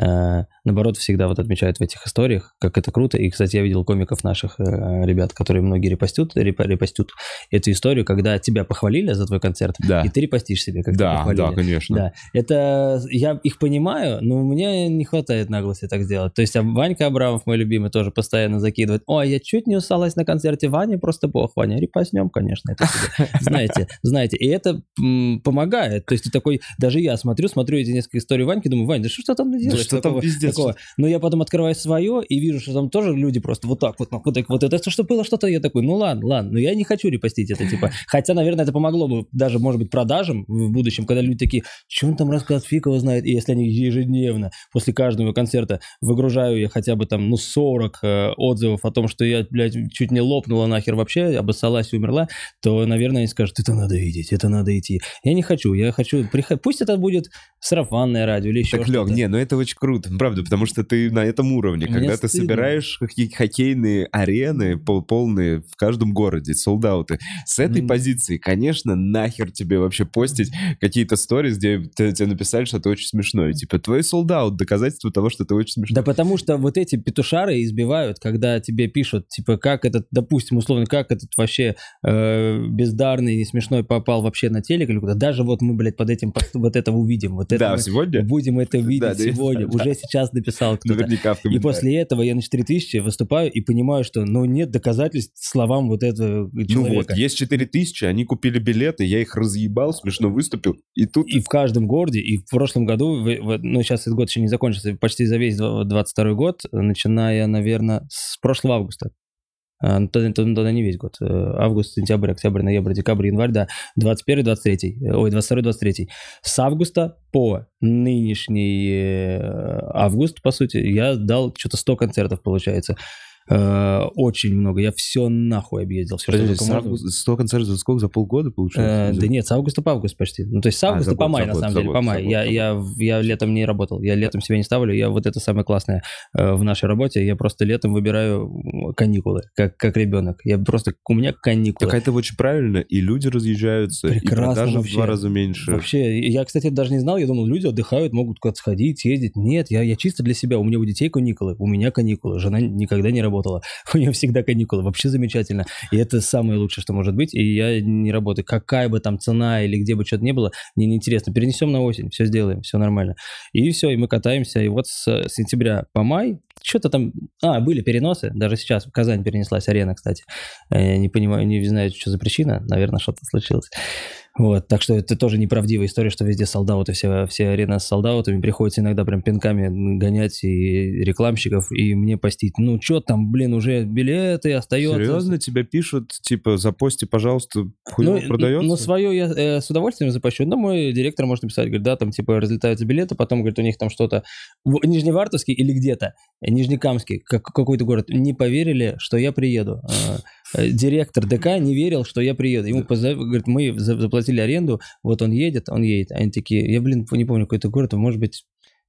B: А, наоборот, всегда вот отмечают в этих историях, как это круто. И, кстати, я видел комиков наших э, ребят, которые многие репостят, реп- репостят эту историю, когда тебя похвалили за твой концерт,
A: Да,
B: и ты репостишь себе, как
A: да,
B: похвалили.
A: да, конечно.
B: Да, это я их понимаю, но у меня не хватает наглости так сделать. То есть а Ванька Абрамов, мой любимый, тоже постоянно закидывает. Ой, я чуть не усалась на концерте Вани, просто бог, Ваня, репостнем, конечно, это. <laughs> Знаете, знаете. И это помогает. То есть ты такой, даже я смотрю, смотрю эти несколько историй Ваньки, думаю, Вань, да что ты там делаешь?
A: Что там
B: такого-
A: пиздец?
B: такого?» Но я потом открываю свое и вижу, что там тоже люди просто вот так вот, вот, так вот это что было что-то, я такой, ну ладно, ладно, но я не хочу репостить это, типа. <laughs> Хотя, наверное, это помогло бы даже, может быть, продажам в будущем, когда люди такие, что он там рассказывает, фиг его знает, и если они ежедневно после каждого концерта выгружаю я хотя бы там, ну, 40 э, отзывов о том, что я, блядь, чуть не лопнула нахер вообще, обоссалась и умерла, то, наверное, они скажут, это надо видеть, это надо идти. Я не хочу, я хочу, приход- пусть это будет сарафанное радио или еще
A: Так,
B: что-то.
A: Лёг, не, ну это очень круто, правда, потому что ты на этом уровне,
B: Мне
A: когда ты
B: стыдно.
A: собираешь хоккей- хоккейные арены пол- полные в каждом городе, солдаты. С этой
B: Мгм.
A: позиции, конечно, нахер тебе вообще постить какие-то сторис, где те- тебе написали, что ты очень смешной. Типа, твой солдат, доказательство того, что ты очень смешной.
B: Да потому что вот эти петушары избивают, когда тебе пишут, типа, как этот, допустим, условно, как этот вообще э, бездарный, не смешной попал вообще на телек или куда. Даже вот мы, блядь, под этим, под, вот это увидим, вот это
A: да, сегодня
B: будем это видеть
A: Да, да,
B: сегодня.
A: Да.
B: Уже сейчас написал кто-то.
A: наверняка в
B: И после этого я на 4000 выступаю и понимаю, что, ну, нет доказательств словам вот этого
A: Ну
B: человека.
A: вот, есть 4000, они купили билеты, я их разъебал, смешно выступил, и тут...
B: И в каждом городе, и в прошлом году, ну, сейчас этот год еще не закончился, почти за весь 22 год, начиная, наверное, с прошлого августа. А, ну, тогда- тогда не весь год. Э, Август, сентябрь, октябрь, ноябрь, декабрь, январь, да. 21, 23, э, ой, 22, 23. С августа по нынешний э, август, по сути, я дал что-то 100 концертов, получается. Э, Очень много. Я все нахуй объездил. Все, что
A: Подожди,
B: только
A: с
B: можно.
A: августа- 100 концертов за сколько? За полгода
B: Э,
A: получается?
B: да нет, с августа по август почти. Ну, то есть с
A: А,
B: августа
A: за
B: по
A: год,
B: май, на
A: год,
B: самом деле,
A: год,
B: по май. Я, я, я летом не работал, я летом себя не ставлю, я вот это самое классное э, в нашей работе, я просто летом выбираю каникулы, как, как ребенок. Я просто, у меня каникулы.
A: Так это очень правильно, и люди разъезжаются, и
B: Прекрасно
A: продажи в
B: вообще.
A: два раза меньше.
B: Вообще, я, кстати, даже не знал, я думал, люди отдыхают, могут куда-то сходить, съездить. Нет, я, я чисто для себя, у меня у детей каникулы, у меня каникулы, жена никогда не работала, <laughs> у нее всегда каникулы, вообще замечательно. И это самое лучшее, что может быть, и я не работаю. Какая бы там цена или где бы что-то ни было, мне неинтересно. Перенесем на осень, все сделаем, все нормально. И все, и мы катаемся, и вот с сентября по май, что-то там... А, были переносы, даже сейчас в Казань перенеслась арена, кстати. Э, Не понимаю, не знаю, что за причина, наверное, что-то случилось. Вот, так что это тоже неправдивая история, что везде солдаты, все, все арены с солдатами, приходится иногда прям пинками гонять и рекламщиков, и мне постить. Ну, что там, блин, уже билеты остается.
A: Серьезно, тебя пишут, типа, запости, пожалуйста, хуево
B: ну,
A: продается?
B: Ну, свое я э, с удовольствием запущу. Но мой директор может написать, говорит, да, там, типа, разлетаются билеты, потом, говорит, у них там что-то... В Нижневартовский или где-то, э, Нижнекамский, как, какой-то город, не поверили, что я приеду. Э, э, Директор ДК не верил, что я приеду. Ему поза- говорит, мы за- заплатили аренду, вот он едет, он едет. Они такие, я, блин, не помню, какой-то город, может быть...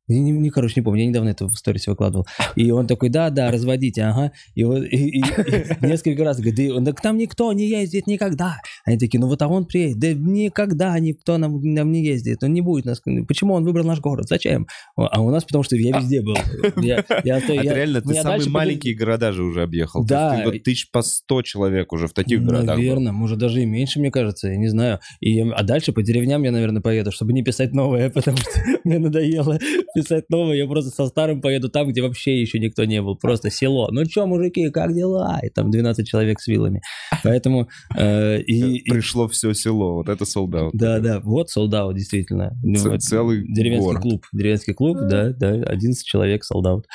B: Не, не, короче, не помню, я недавно это в сторис выкладывал. И он такой, да, да, разводите, ага. И, вот, и, и- и несколько раз говорит, да, он, так там никто не ездит никогда. Они такие, ну вот а он приедет. Да никогда никто нам, нам не ездит, он не будет нас. Почему он выбрал наш город? Зачем? А у нас потому что я везде был. Я, я,
A: А ты
B: я-
A: реально, ты самые маленькие города же уже объехал.
B: Да.
A: Ты вот тысяч по сто человек уже в таких городах был.
B: Наверное, может даже и меньше, мне кажется, я не знаю. И, а дальше по деревням я, наверное, поеду, чтобы не писать новое, <laughs> потому что мне надоело писать новое. Я просто со старым поеду там, где вообще еще никто не был. Просто село. Ну что, мужики, как дела? И там 12 человек с вилами. Поэтому... э, и, и-
A: Пришло все село, вот это солдат.
B: да, да, вот солдат, действительно. Ну,
A: целый
B: Деревенский
A: город.
B: клуб. Деревенский клуб, да, да, 11 человек солдат.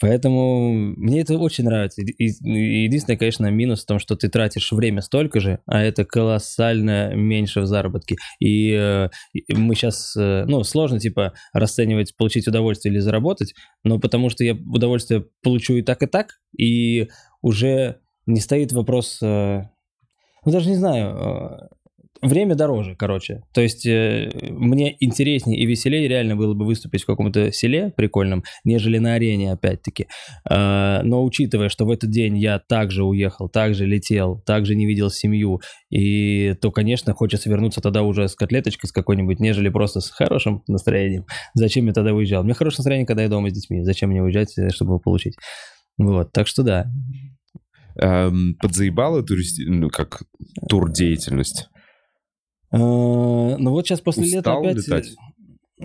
B: Поэтому мне это очень нравится. И единственное, конечно, минус в том, что ты тратишь время столько же, а это колоссально меньше в заработке. И, э, мы сейчас, ну, сложно, типа, расценивать, получить удовольствие или заработать, но потому что я удовольствие получу и так, и так, и уже не стоит вопрос, э, ну, даже не знаю, э, время дороже, короче. То есть э, мне интереснее и веселее реально было бы выступить в каком-то селе прикольном, нежели на арене, опять-таки. Э, но учитывая, что в этот день я также уехал, также летел, также не видел семью, и то, конечно, хочется вернуться тогда уже с котлеточкой с какой-нибудь, нежели просто с хорошим настроением. Зачем я тогда уезжал? У меня хорошее настроение, когда я дома с детьми. Зачем мне уезжать, э, чтобы его получить? Вот, так что да.
A: Эм, подзаебала туристи... ну, как тур-деятельность?
B: Э, Ну вот сейчас после лета
A: Устал
B: опять...
A: летать?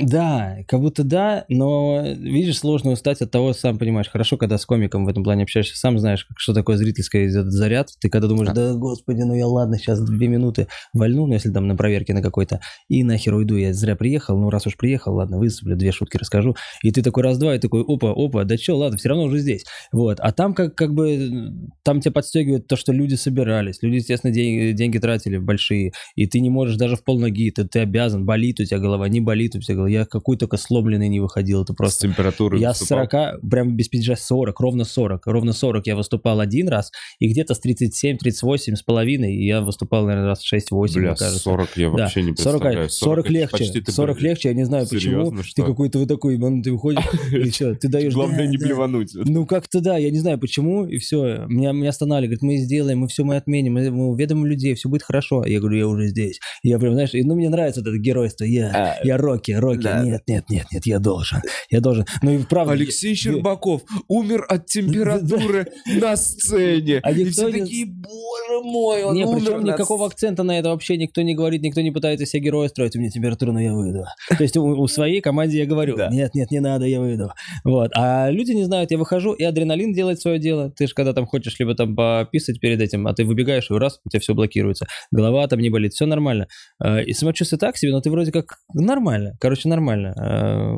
B: Да, как будто да, но видишь, сложно устать от того, сам понимаешь, хорошо, когда с комиком в этом плане общаешься, сам знаешь, как- что такое зрительский за- заряд. Ты когда думаешь, да господи, ну я ладно, сейчас две минуты вальну, ну если там на проверке на какой-то, и нахер уйду, я зря приехал, ну раз уж приехал, ладно, выступлю, две шутки расскажу. И ты такой раз-два, и такой, опа, опа, да что, ладно, все равно уже здесь. Вот, а там как, как бы, там тебя подстегивает то, что люди собирались, люди, естественно, деньги, деньги тратили большие, и ты не можешь даже в полноги, ты, ты обязан, болит у тебя голова, не болит у тебя голова. Я какой только сломленный не выходил, это
A: С
B: просто...
A: температурой
B: Я с
A: выступал?
B: 40, прям без пиджа 40, ровно 40. Ровно 40 я выступал один раз, и где-то с 37-38 с половиной я выступал, наверное, раз 6-8,
A: Бля,
B: кажется.
A: 40 я
B: Да,
A: вообще не
B: 40,
A: представляю.
B: 40,
A: это
B: легче,
A: почти ты
B: 40
A: блин.
B: легче, я не знаю
A: Серьезно,
B: почему.
A: что?
B: Ты какой-то вот такой, вон, ты выходишь, и <laughs> все, ты даешь...
A: Главное не
B: да.
A: блевануть.
B: Ну, как-то да, я не знаю почему, и все. Меня, меня останавливали, говорят, мы сделаем, мы все, мы отменим, мы, уведомим людей, все будет хорошо. Я говорю, я уже здесь. Я прям, знаешь, ну, мне нравится вот это геройство, я,
A: А,
B: я Рокки, Рокки,
A: да,
B: нет, нет, нет, нет, я должен, я должен. Ну, и правда...
A: Алексей Щербаков умер от температуры <laughs> на сцене.
B: А
A: И все такие, боже мой, он
B: Не,
A: умер
B: причем никакого акцента на это вообще никто не говорит, никто не пытается себя героя строить. У меня температура, но я выйду. То есть у, у своей команде я говорю,
A: Да.
B: нет, нет, не надо, я выйду. Вот. А люди не знают, я выхожу, и адреналин делает свое дело. Ты же когда там хочешь либо там пописать перед этим, а ты выбегаешь, и раз, у тебя все блокируется. Голова там не болит, все нормально. Э, И самочувствие так себе, но ты вроде как нормально. Короче, нормально. Э,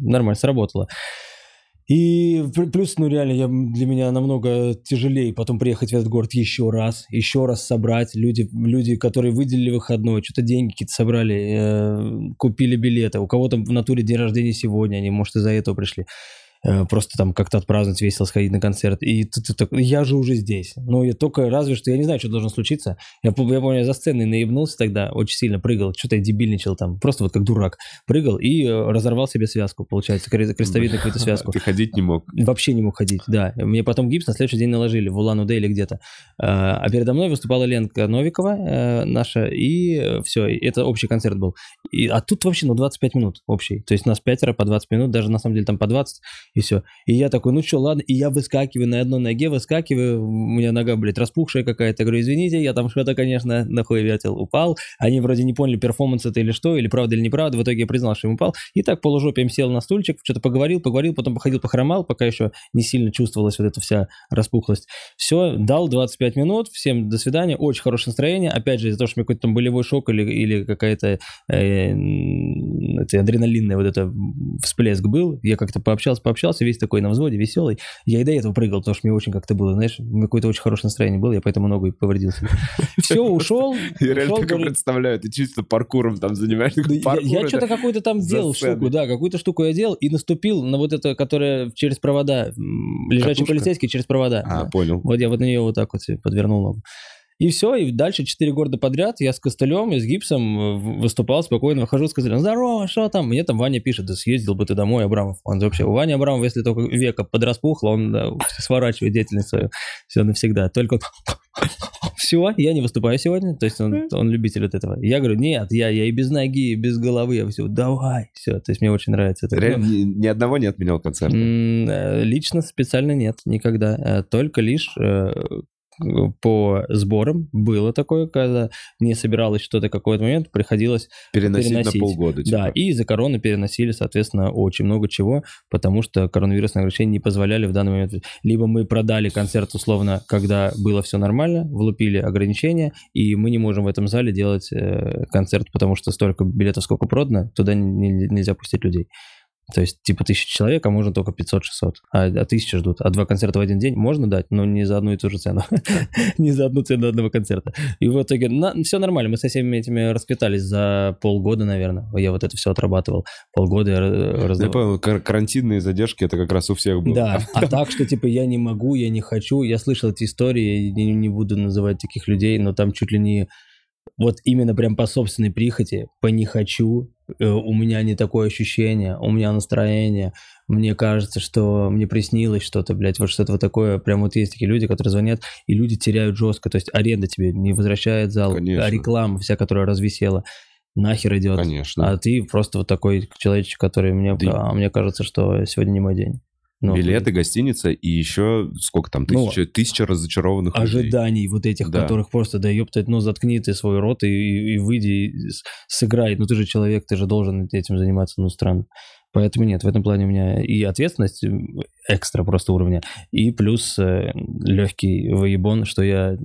B: Нормально, сработало. И пл- плюс, ну реально, я, для меня намного тяжелее потом приехать в этот город еще раз, еще раз собрать. Люди, люди которые выделили выходной, что-то деньги какие-то собрали, э, купили билеты. У кого-то в натуре день рождения сегодня, они, может, из-за этого пришли. Э, просто там как-то отпраздновать весело, сходить на концерт. И ты, ты так, я же уже здесь. Ну, я только разве что, я не знаю, что должно случиться. Я, я помню, я за сценой наебнулся тогда, очень сильно прыгал, что-то я дебильничал там, просто вот как дурак. Прыгал и э, разорвал себе связку, получается, кре- крестовидную какую-то связку. <laughs>
A: Ты ходить не мог.
B: Вообще не мог ходить, да. Мне потом гипс на следующий день наложили в Улан-Удэ или где-то. А а передо мной выступала Ленка Новикова э, наша, и все, это общий концерт был. И, а тут вообще, ну, 25 минут общий. То есть нас пятеро по 20 минут, даже на самом деле там по 20, и все. И я такой, ну что, ладно, и я выскакиваю на одной ноге, выскакиваю, у меня нога, блядь, распухшая какая-то. Говорю, извините, я там что-то, конечно, нахуй вятел, упал. Они вроде не поняли, перформанс это или что, или правда, или неправда. В итоге я признал, что я упал. И так полужопием сел на стульчик, что-то поговорил, поговорил, потом походил, похромал, пока еще не сильно чувствовалась вот эта вся распухлость. Все, дал 25 минут, всем до свидания, очень хорошее настроение. Опять же, из-за того, что у меня какой-то там болевой шок или, или какая-то э, адреналинная вот это всплеск был, я как-то пообщался, пообщался, весь такой на взводе, веселый. Я и до этого прыгал, потому что мне очень как-то было, знаешь, у меня какое-то очень хорошее настроение было, я поэтому ногу и повредил себе. <laughs> Все, ушел.
A: Я реально только представляю, ты чисто паркуром там занимаешься.
B: я- что-то какую-то там делал штуку, да, какую-то штуку я делал и наступил на вот это, которая через провода, лежачий полицейский через провода.
A: А, понял.
B: Вот я вот на нее вот так вот подвернул ногу. И все, и дальше 4 года подряд я с костылем и с гипсом э, выступал спокойно, выхожу с костылем, здорово, что там? Мне там Ваня пишет, да съездил бы ты домой, Абрамов. Он вообще, у Вани Абрамов, если только века подраспухло, он да, <laughs> сворачивает деятельность свою, все навсегда. Только <laughs> все, я не выступаю сегодня, то есть он, он любитель вот этого. Я говорю, нет, я, я и без ноги, и без головы, я все, давай, все, то есть мне очень нравится это.
A: Реально ни, ни одного не отменял концерт.
B: М, э, Лично специально нет, никогда. Э, Только лишь по сборам было такое, когда не собиралось что-то какой-то момент, приходилось,
A: Переносить,
B: переносить.
A: на полгода. типа.
B: да, и из-за короны переносили, соответственно, очень много чего, потому что коронавирусные ограничения не позволяли в данный момент. Либо мы продали концерт условно, когда было все нормально, влупили ограничения, и мы не можем в этом зале делать э, концерт, потому что столько билетов, сколько продано, туда не- не- нельзя пустить людей. То есть, типа, тысяча человек, а можно только 500-600. А, а тысяча ждут. А два концерта в один день можно дать, но не за одну и ту же цену. <laughs> не за одну цену одного концерта. И в итоге все нормально. Мы со всеми этими расквитались за полгода, наверное. Я вот это все отрабатывал. Полгода я
A: Я
B: раздавал.
A: понял, кар- карантинные задержки это как раз у всех было.
B: Да, а так, что типа я не могу, я не хочу. Я слышал эти истории, не, не буду называть таких людей, но там чуть ли не вот именно прям по собственной прихоти, по не хочу, у меня не такое ощущение, у меня настроение, мне кажется, что мне приснилось что-то, блядь, вот что-то вот такое. Прям вот есть такие люди, которые звонят, и люди теряют жестко. То есть аренда тебе не возвращает зал,
A: Конечно.
B: а реклама вся, которая развисела, нахер идет.
A: Конечно.
B: А ты просто вот такой человечек, который мне,
A: Да.
B: а мне кажется, что сегодня не мой день. Ну,
A: Билеты, гостиница и еще сколько там,
B: Ну,
A: тысяча, тысяча разочарованных людей.
B: ожиданий вот этих,
A: Да.
B: которых просто, да ёптать, ну заткни ты свой рот и, и, и выйди, и сыграй. Ну ты же человек, ты же должен этим заниматься, ну странно. Поэтому нет, в этом плане у меня и ответственность экстра просто уровня, и плюс легкий выебон, что я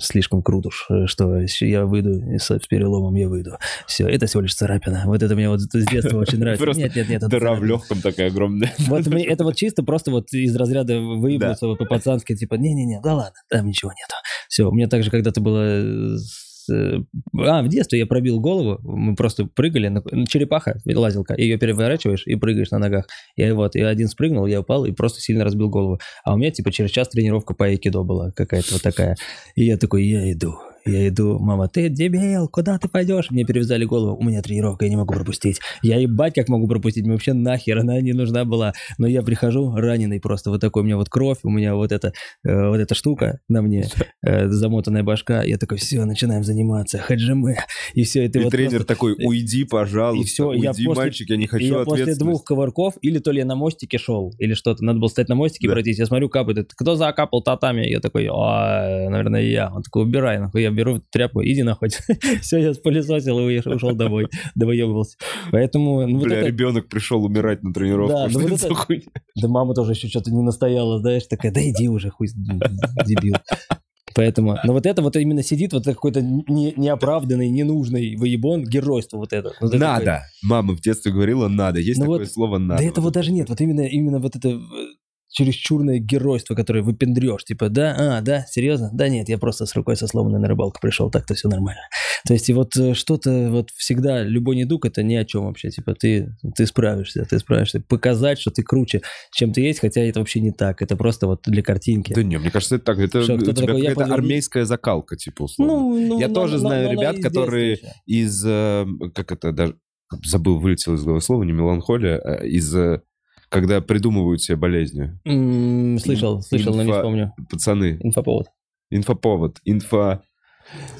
B: слишком крут уж, э, что я выйду и с, переломом, я выйду. Все, это всего лишь царапина. Вот это мне вот с детства очень нравится.
A: Просто
B: Нет, нет, нет.
A: Дыра в легком такая огромная.
B: Вот мне это вот чисто просто вот из разряда выебнуться по-пацански, типа, не-не-не, да ладно, там ничего нету. Все, у меня также когда-то было... э, А, в детстве я пробил голову, мы просто прыгали, на- черепаха, лазилка, ее переворачиваешь и прыгаешь на ногах. Я вот, я один спрыгнул, я упал и просто сильно разбил голову. А у меня, типа, через час тренировка по айкидо была какая-то вот такая. И я такой, я иду, я иду, мама, ты дебил, куда ты пойдешь? Мне перевязали голову, у меня тренировка, я не могу пропустить. Я ебать как могу пропустить, мне вообще нахер она не нужна была. Но я прихожу раненый просто, вот такой у меня вот кровь, у меня вот эта, э, вот эта штука на мне, э, замотанная башка. Я такой, все, начинаем заниматься, хаджиме. И все, это
A: И
B: вот
A: тренер
B: просто-
A: такой, уйди, пожалуйста,
B: И всё,
A: уйди,
B: я после-
A: мальчик, я не
B: и
A: хочу
B: я после двух ковырков, или то ли я на мостике шел, или что-то, надо было стоять на мостике и
A: Да.
B: пройтись. Я смотрю, капает, кто закапал татами? Я такой, «А, наверное, я. Он такой, убирай, нахуй. Я беру тряпку, иди нахуй. <laughs> Все, я спылесосил и ушел домой, <laughs> довоебывался. Поэтому, ну, вот
A: Бля,
B: это-
A: ребенок пришел умирать на тренировку.
B: Да, ну вот
A: это хуйня?
B: Да мама тоже еще что-то не настояла, знаешь, такая, да иди уже, хуй, дебил. Поэтому, но вот это вот именно сидит вот какой-то не, неоправданный, ненужный выебон, геройство вот это. Вот это такое.
A: Надо. Мама в детстве говорила надо. Есть
B: Ну
A: такое
B: вот,
A: слово надо.
B: Да этого даже нет. Вот именно, именно вот это э, чересчурное геройство, которое выпендрешь. Типа, да, а, да, серьезно? Да нет, я просто с рукой со сломанной на рыбалку пришел, так-то все нормально. То есть и вот э, что-то вот всегда, любой недуг, это ни о чем вообще. Типа ты, ты справишься, ты справишься. Показать, что ты круче, чем ты есть, хотя это вообще не так. Это просто вот для картинки.
A: Да не, мне кажется, это так. Это
B: Что,
A: у
B: кто-то
A: тебя какая-то
B: подверну-
A: армейская закалка, типа, условно.
B: ну,
A: Я
B: но-
A: тоже
B: но-
A: знаю
B: но
A: ребят, которые
B: еще.
A: из, э, как это, даже забыл, вылетело из головы слово, не меланхолия, а из, э, когда придумывают себе болезни.
B: М, Слышал, слышал, но не вспомню.
A: Пацаны,
B: Инфоповод.
A: инфоповод, инфа...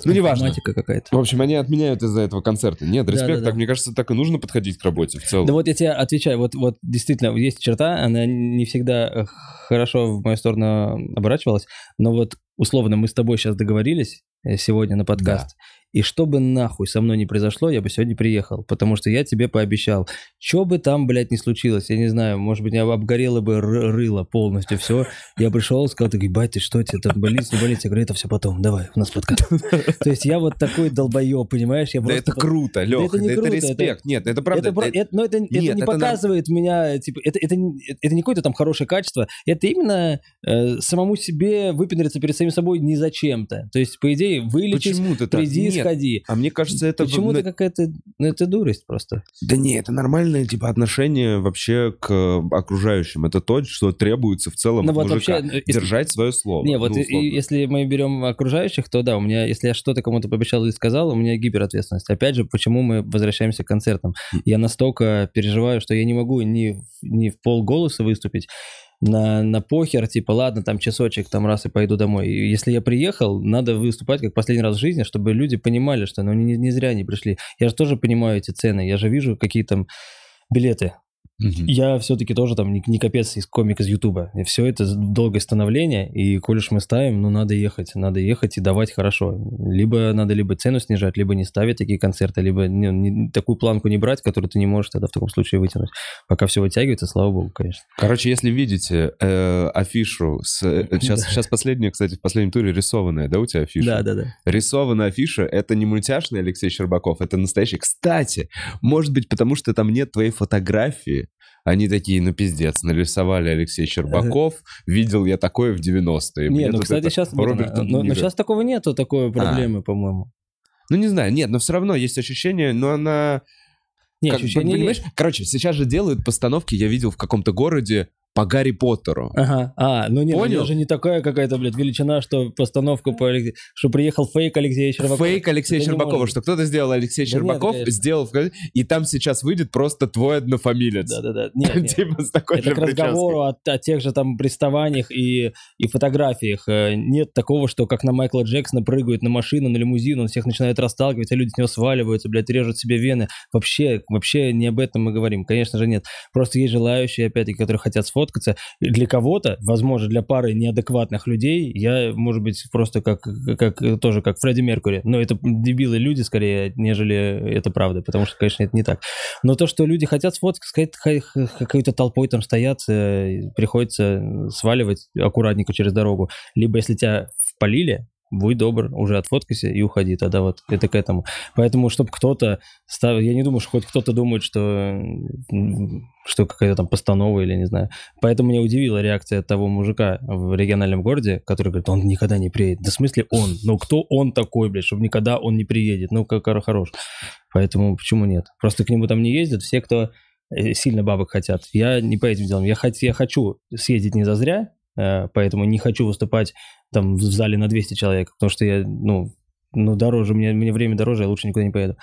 A: Ну, неважно.
B: Какая-то.
A: В общем, они отменяют из-за этого концерта. Нет, респект,
B: Да-да-да.
A: так, мне кажется, так и нужно подходить к работе в целом.
B: Да вот я тебе отвечаю, вот, вот действительно есть черта, она не всегда э, хорошо в мою сторону оборачивалась, но вот условно мы с тобой сейчас договорились э, сегодня на подкаст, и что бы нахуй со мной не произошло, я бы сегодня приехал, потому что я тебе пообещал, что бы там, блядь, не случилось, я не знаю, может быть, я обгорело бы рыло полностью, все, я пришел, сказал, ты, ебать, ты что, тебе там болит, не болит, я говорю, это все потом, давай, у нас подкаст. <laughs> То есть я вот такой долбоеб, понимаешь, я
A: Да это круто, Лех,
B: это не
A: это, респект. Нет, это правда.
B: но это, не показывает меня, типа, это, не- какое-то там хорошее качество, это именно э, самому себе выпендриться перед самим собой не зачем-то. То есть, по идее, вылечись,
A: так?
B: приди,
A: Нет.
B: сходи.
A: А мне кажется, это...
B: Почему
A: ну,
B: это какая-то, ну это дурость просто.
A: Да не, это нормальное типа отношение вообще к окружающим. Это то, что требуется в целом
B: Ну
A: от
B: вот
A: мужика.
B: вообще, э, если-
A: Держать свое слово.
B: Не, вот
A: ну,
B: и- и если мы берем окружающих, то да, у меня, если я что-то кому-то пообещал или сказал, у меня гиперответственность. Опять же, почему мы возвращаемся к концертам? Я настолько переживаю, что я не могу ни, ни в полголоса выступить, на, на похер, типа, ладно, там часочек, там раз и пойду домой. Если я приехал, надо выступать как последний раз в жизни, чтобы люди понимали, что ну не, не зря они пришли. Я же тоже понимаю эти цены, я же вижу, какие там билеты.
A: Мгм.
B: Я все-таки тоже там не, не капец из комик из Ютуба. И все это долгое становление, и коль уж мы ставим, ну надо ехать, надо ехать и давать хорошо. Либо надо либо цену снижать, либо не ставить такие концерты, либо не- не- такую планку не брать, которую ты не можешь тогда в таком случае вытянуть. Пока все вытягивается, слава богу, конечно.
A: Короче, если видите э, афишу с... э, <laughs> Сейчас,
B: Да.
A: сейчас последняя, кстати, в последнем туре рисованная, да, у тебя афиша?
B: Да, да, да.
A: Рисованная афиша — это не мультяшный Алексей Щербаков, это настоящий. Кстати, может быть, потому что там нет твоей фотографии, они такие, ну пиздец, нарисовали Алексей Щербаков, видел я такое в 90-е.
B: Не, ну, кстати, сейчас...
A: Роберт
B: но,
A: Ниро.
B: сейчас такого нету, такой проблемы, по-моему.
A: Ну, не знаю, нет, но все равно есть ощущение, но она...
B: Не,
A: как
B: ощущение
A: понимаешь?
B: есть.
A: Короче, сейчас же делают постановки, я видел в каком-то городе по Гарри Поттеру.
B: Ага, а, ну нет,
A: Понял?
B: она же не такая какая-то, блядь, величина, что постановку по Алексе- что приехал фейк Алексея Щербакова.
A: Фейк Алексея Щербакова, что кто-то сделал Алексей
B: Да
A: Щербаков,
B: нет,
A: сделал, и там сейчас выйдет просто твой однофамилец.
B: Да-да-да. Нет, <laughs> нет.
A: Типа с такой
B: Это
A: же
B: к разговору о, о тех же там приставаниях и, и фотографиях. Э, Нет такого, что как на Майкла Джексона прыгают на машину, на лимузин, он всех начинает расталкивать, а люди с него сваливаются, блядь, режут себе вены. Вообще, вообще не об этом мы говорим. Конечно же, нет. Просто есть желающие, опять-таки, которые хотят сфоткаться. Для кого-то, возможно, для пары неадекватных людей, я, может быть, просто как, как тоже как Фредди Меркури. Но это дебилы люди скорее, нежели это правда, потому что, конечно, это не так. Но то, что люди хотят сфоткаться, какой-то толпой там стоят, э, приходится сваливать аккуратненько через дорогу. Либо если тебя впалили, будь добр, уже отфоткайся и уходи. Тогда вот это к этому. Поэтому, чтобы кто-то... став- Я не думаю, что хоть кто-то думает, что, что какая-то там постанова или не знаю. Поэтому меня удивила реакция того мужика в региональном городе, который говорит, он никогда не приедет. Да в смысле он? Ну кто он такой, блядь, чтобы никогда он не приедет? Ну, как хорош. Поэтому почему нет? Просто к нему там не ездят все, кто э, сильно бабок хотят. Я не по этим делам. Я, хот- я хочу съездить не зазря, э, поэтому не хочу выступать там в зале на 200 человек, потому что я, ну, ну дороже, мне, мне время дороже, я лучше никуда не поеду.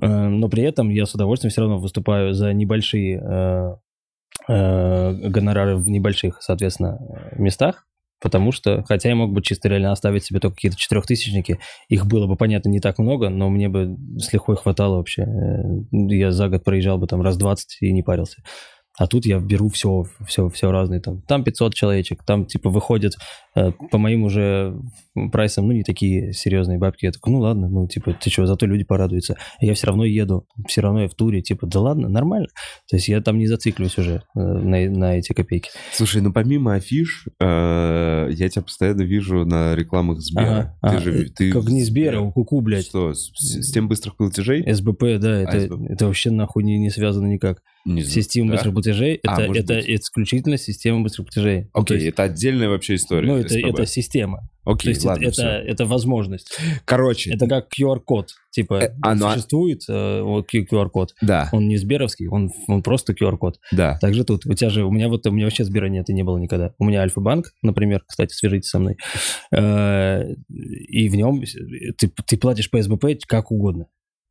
B: Э, Но при этом я с удовольствием все равно выступаю за небольшие э, э, гонорары в небольших, соответственно, э, местах, потому что, хотя я мог бы чисто реально оставить себе только какие-то четырехтысячники, их было бы, понятно, не так много, но мне бы с лихвой хватало вообще. Э, Я за год проезжал бы там раз 20 и не парился. А тут я беру все, все, все разные. Там, там 500 человечек, там типа выходят э, по моим уже прайсам, ну, не такие серьезные бабки. Я такой, ну ладно, ну типа, ты что, зато люди порадуются. Я все равно еду, все равно я в туре, типа, да ладно, нормально. То есть я там не зациклюсь уже э, на, на эти копейки.
A: Слушай, ну помимо афиш, э, я тебя постоянно вижу на рекламах Сбера.
B: Ага,
A: ты
B: ага.
A: же, ты
B: как не Сбера, у Куку, блядь.
A: Что, с, с тем быстрых платежей?
B: СБП, да, это,
A: СБП.
B: это вообще нахуй не, не связано никак.
A: Не.
B: Система
A: Да.
B: быстрых платежей
A: А,
B: это, это
A: быть.
B: исключительно система быстрых платежей.
A: Окей,
B: есть,
A: это отдельная вообще история.
B: ну, это, это система.
A: Окей,
B: то есть
A: ладно,
B: это,
A: всё.
B: это, это возможность.
A: Короче,
B: Это как QR-код. Типа,
A: Э, а, ну, а-
B: существует э, вот QR-код.
A: да,
B: Он не Сберовский, он, он просто QR-код.
A: да.
B: Также тут. У тебя же, у меня вот, у меня вообще Сбера нет и не было никогда. У меня Альфа-банк, например, кстати, свяжитесь со мной. Э, И в нем ты, ты платишь по СБП как угодно.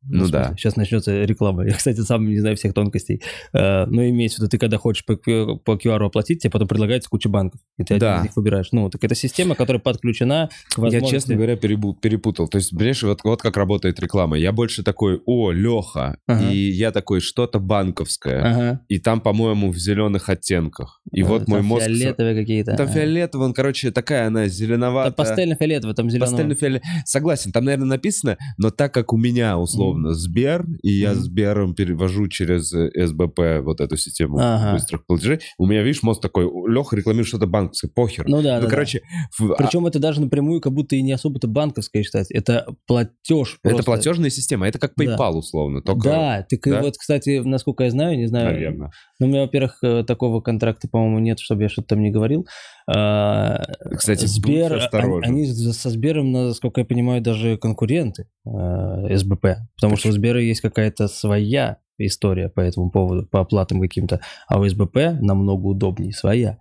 A: Ну да.
B: Сейчас начнется реклама. Я, кстати, сам не знаю всех тонкостей. Э, Но имеется в виду, ты когда хочешь по, QR оплатить, тебе потом предлагается куча банков. И ты
A: Да.
B: один из них выбираешь. Ну, так это система, которая подключена к
A: Я,
B: возможности...
A: честно говоря, перепутал. То есть, понимаешь, вот, вот как работает реклама. Я больше такой, о, Леха.
B: Ага.
A: И я такой, что-то банковское.
B: Ага.
A: И там, по-моему, в зеленых оттенках. И вот
B: Э, Там
A: мой мозг...
B: Фиолетовые какие-то.
A: Там
B: а.
A: фиолетовый, он, короче, такая она зеленоватая.
B: Пастельно-фиолетовый, там зеленого.
A: Пастельно-фиолет- Согласен, там, наверное, написано, но так как у меня, условно, Сбер, и я. Сбером перевожу через э, СБП вот эту систему
B: Ага.
A: быстрых платежей, у меня, видишь, мозг такой, Леха рекламирует что-то банковское, похер.
B: Ну да,
A: Ну,
B: да, да.
A: короче, в- а,
B: Причем это даже напрямую как будто и не особо-то банковское считать. Это платеж
A: это
B: просто.
A: платежная система, это как
B: Да.
A: PayPal, условно, только...
B: Да, так и
A: Да?
B: вот, кстати, насколько я знаю, не знаю.
A: Наверное.
B: Ну, у меня, во-первых, э, такого контракта, по-моему, нет, чтобы я что-то там не говорил. А,
A: Кстати,
B: Сбер,
A: осторожен.
B: они, они со Сбером, насколько я понимаю, даже конкуренты СБП. Потому что у Сбера есть какая-то своя история по этому поводу, по оплатам каким-то. А у СБП намного удобнее своя.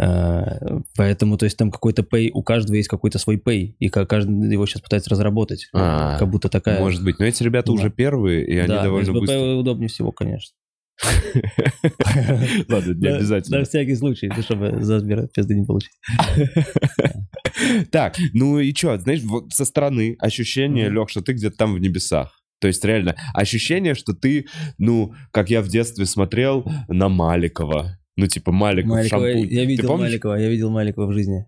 B: Э, Поэтому, то есть там какой-то pay, у каждого есть какой-то свой pay, и ка- каждый его сейчас пытается разработать.
A: А,
B: как будто такая...
A: Может быть, но эти ребята
B: Да.
A: уже первые, и они
B: да,
A: довольно
B: СБП
A: быстро...
B: удобнее всего, конечно. <laughs>
A: Ладно, не обязательно.
B: На всякий случай, ну, чтобы за Сбера пизды не получить. <laughs>
A: Так, ну и что, знаешь, со стороны ощущение. Лех, что ты где-то там в небесах. То есть реально ощущение, что ты, ну, как я в детстве смотрел на Маликова. Ну, типа Маликов
B: Маликова,
A: шампунь.
B: я видел? Маликова, я видел Маликова в жизни.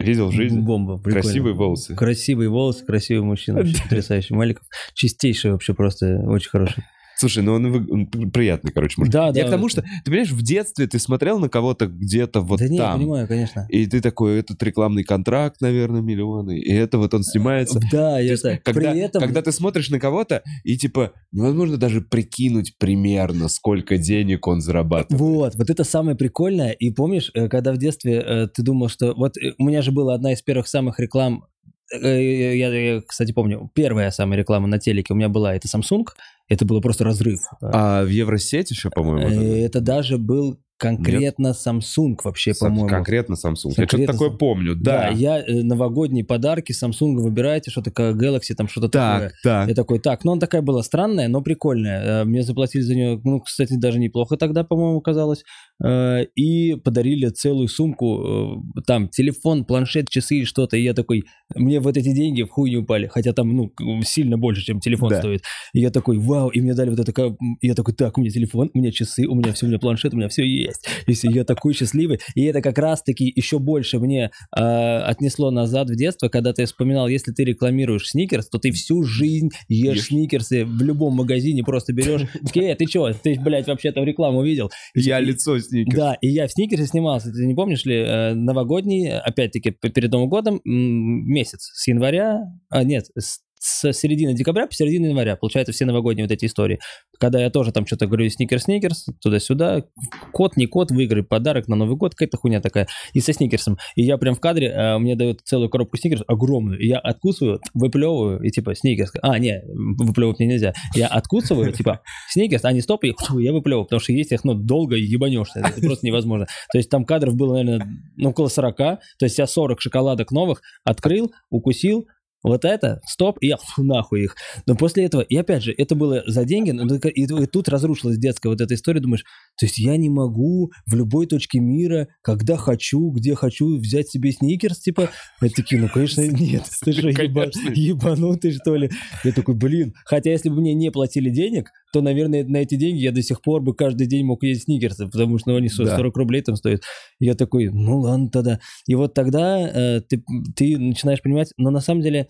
A: Видел в жизни?
B: Бомба, прикольно.
A: Красивые волосы.
B: Красивые волосы, красивый мужчина, <laughs> вообще потрясающий. Маликов чистейший вообще, просто очень хороший.
A: Слушай, ну он, вы- он приятный, короче. мужик.
B: Да,
A: Я
B: да.
A: к тому, что, ты понимаешь, в детстве ты смотрел на кого-то где-то вот
B: да не, я
A: там.
B: понимаю, конечно.
A: И ты такой, этот рекламный контракт, наверное, миллионы. И это вот он снимается.
B: Да, я так.
A: Когда,
B: При этом...
A: когда ты смотришь на кого-то, и типа невозможно даже прикинуть примерно, сколько денег он зарабатывает.
B: Вот, вот это самое прикольное. И помнишь, э, когда в детстве э, ты думал, что... Вот э, у меня же была одна из первых самых реклам, я, я, кстати, помню, первая самая реклама на телеке у меня была, это Samsung, это было просто разрыв.
A: А в Евросеть еще, по-моему,
B: Э,
A: это-
B: Это даже был конкретно Samsung вообще,
A: Сам-
B: по-моему.
A: конкретно Samsung. Я что-то
B: Конкретно
A: такое помню,
B: Да,
A: да.
B: я э, новогодние подарки Samsung выбираете, что такое Galaxy, там что-то такое.
A: Так, так.
B: Я такой, так, ну, она такая была странная, но прикольная. Э, Мне заплатили за нее, ну, кстати, даже неплохо тогда, по-моему, казалось. Э, И подарили целую сумку, там, телефон, планшет, часы и что-то. И я такой, мне вот эти деньги в хуй не упали. Хотя там, ну, сильно больше, чем телефон
A: Да.
B: стоит. И я такой, вау, и мне дали вот это, я такой, так, у меня телефон, у меня часы, у меня все, у меня планшет, у меня все есть. И я такой счастливый. И это как раз-таки еще больше мне э, отнесло назад в детство, когда ты вспоминал, если ты рекламируешь сникерс, то ты всю жизнь ешь,
A: Ешь.
B: сникерсы в любом магазине, просто берешь, <laughs> «Э, ты что, ты, блядь, вообще-то рекламу видел?
A: Я лицо сникерс.
B: Да, и я в Сникерсе снимался, ты не помнишь ли, э, новогодний, опять-таки, перед Новым годом, месяц, с января, а нет, с, с середины декабря по середину января, получается, все новогодние вот эти истории. Когда я тоже там что-то говорю, сникерс-сникерс, туда-сюда, кот, не кот, выиграй подарок на Новый год, какая-то хуйня такая, и со сникерсом. И я прям в кадре, э, мне дают целую коробку сникерс, огромную, и я откусываю, выплевываю, и типа, сникерс, а, не, выплевывать мне нельзя, я откусываю, типа, сникерс, а не стоп, и фу, я выплевываю, потому что есть их, ну, долго ебанешься, это просто невозможно. То есть там кадров было, наверное, ну, около 40, то есть я 40 шоколадок новых открыл, укусил, вот это, стоп, и я фу, нахуй их. Но после этого, и опять же, это было за деньги, но и, и тут разрушилась детская вот эта история, думаешь, то есть я не могу в любой точке мира, когда хочу, где хочу, взять себе сникерс, типа, я такие, ну, конечно, <laughs> нет, ты что, еба- ебанутый, что ли? Я такой, блин, хотя если бы мне не платили денег, то, наверное, на эти деньги я до сих пор бы каждый день мог есть сникерсы, потому что ну, они 40
A: Да.
B: рублей там стоят. Я такой, ну ладно тогда. И вот тогда э, ты, ты начинаешь понимать, но на самом деле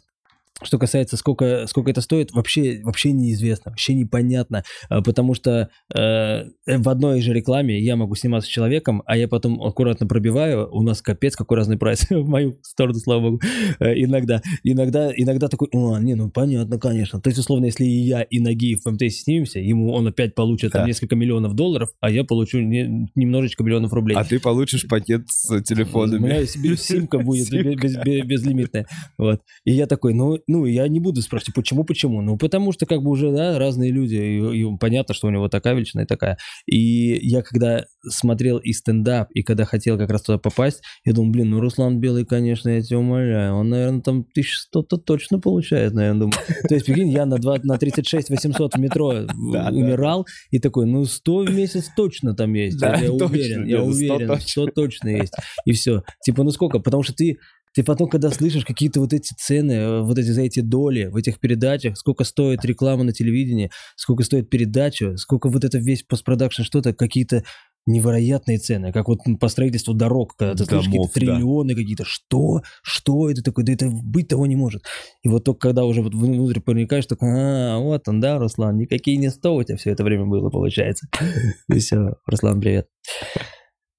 B: что касается, сколько, сколько это стоит, вообще, вообще неизвестно, вообще непонятно, А, потому что э, в одной же рекламе я могу сниматься с человеком, а я потом аккуратно пробиваю, у нас капец какой разный прайс <laughs> в мою сторону, слава богу, Э, иногда, иногда, иногда такой, а, не, ну понятно, конечно, то есть, условно, если и я, и Нагиев в МТС снимемся, ему он опять получит там
A: Да.
B: несколько миллионов долларов, а я получу не- немножечко миллионов рублей.
A: А ты получишь пакет с
B: У меня
A: телефонами.
B: симка будет <laughs> безлимитная. Вот. И я такой, ну, ну, я не буду спрашивать, почему, почему? Ну, потому что, как бы, уже, да, разные люди, и, и понятно, что у него такая величина и такая. И я, когда смотрел и стендап, и когда хотел как раз туда попасть, я думал, блин, ну, Руслан Белый, конечно, я тебя умоляю, он, наверное, там 1100-то точно получает, наверное, думаю. То есть, прикинь, я на, 2, на 36 800 в метро
A: Да,
B: умирал, и такой, ну, 100 в месяц точно там есть, я уверен, я
A: 100
B: уверен,
A: точно.
B: 100 точно есть. И все. Типа, ну сколько? Потому что ты, ты потом, когда слышишь какие-то вот эти цены, э, вот эти за эти доли в этих передачах, сколько стоит реклама на телевидении, сколько стоит передача, сколько вот это весь постпродакшн, что-то, какие-то невероятные цены, как вот по строительству дорог, когда ты слышишь какие-то
A: да.
B: триллионы какие-то, что? Что это такое? Да это быть того не может. И вот только когда уже вот внутрь проникаешь, такой, а, вот он, да, Руслан, никакие не сто у тебя все это время было, получается. <laughs> И все, Руслан, привет.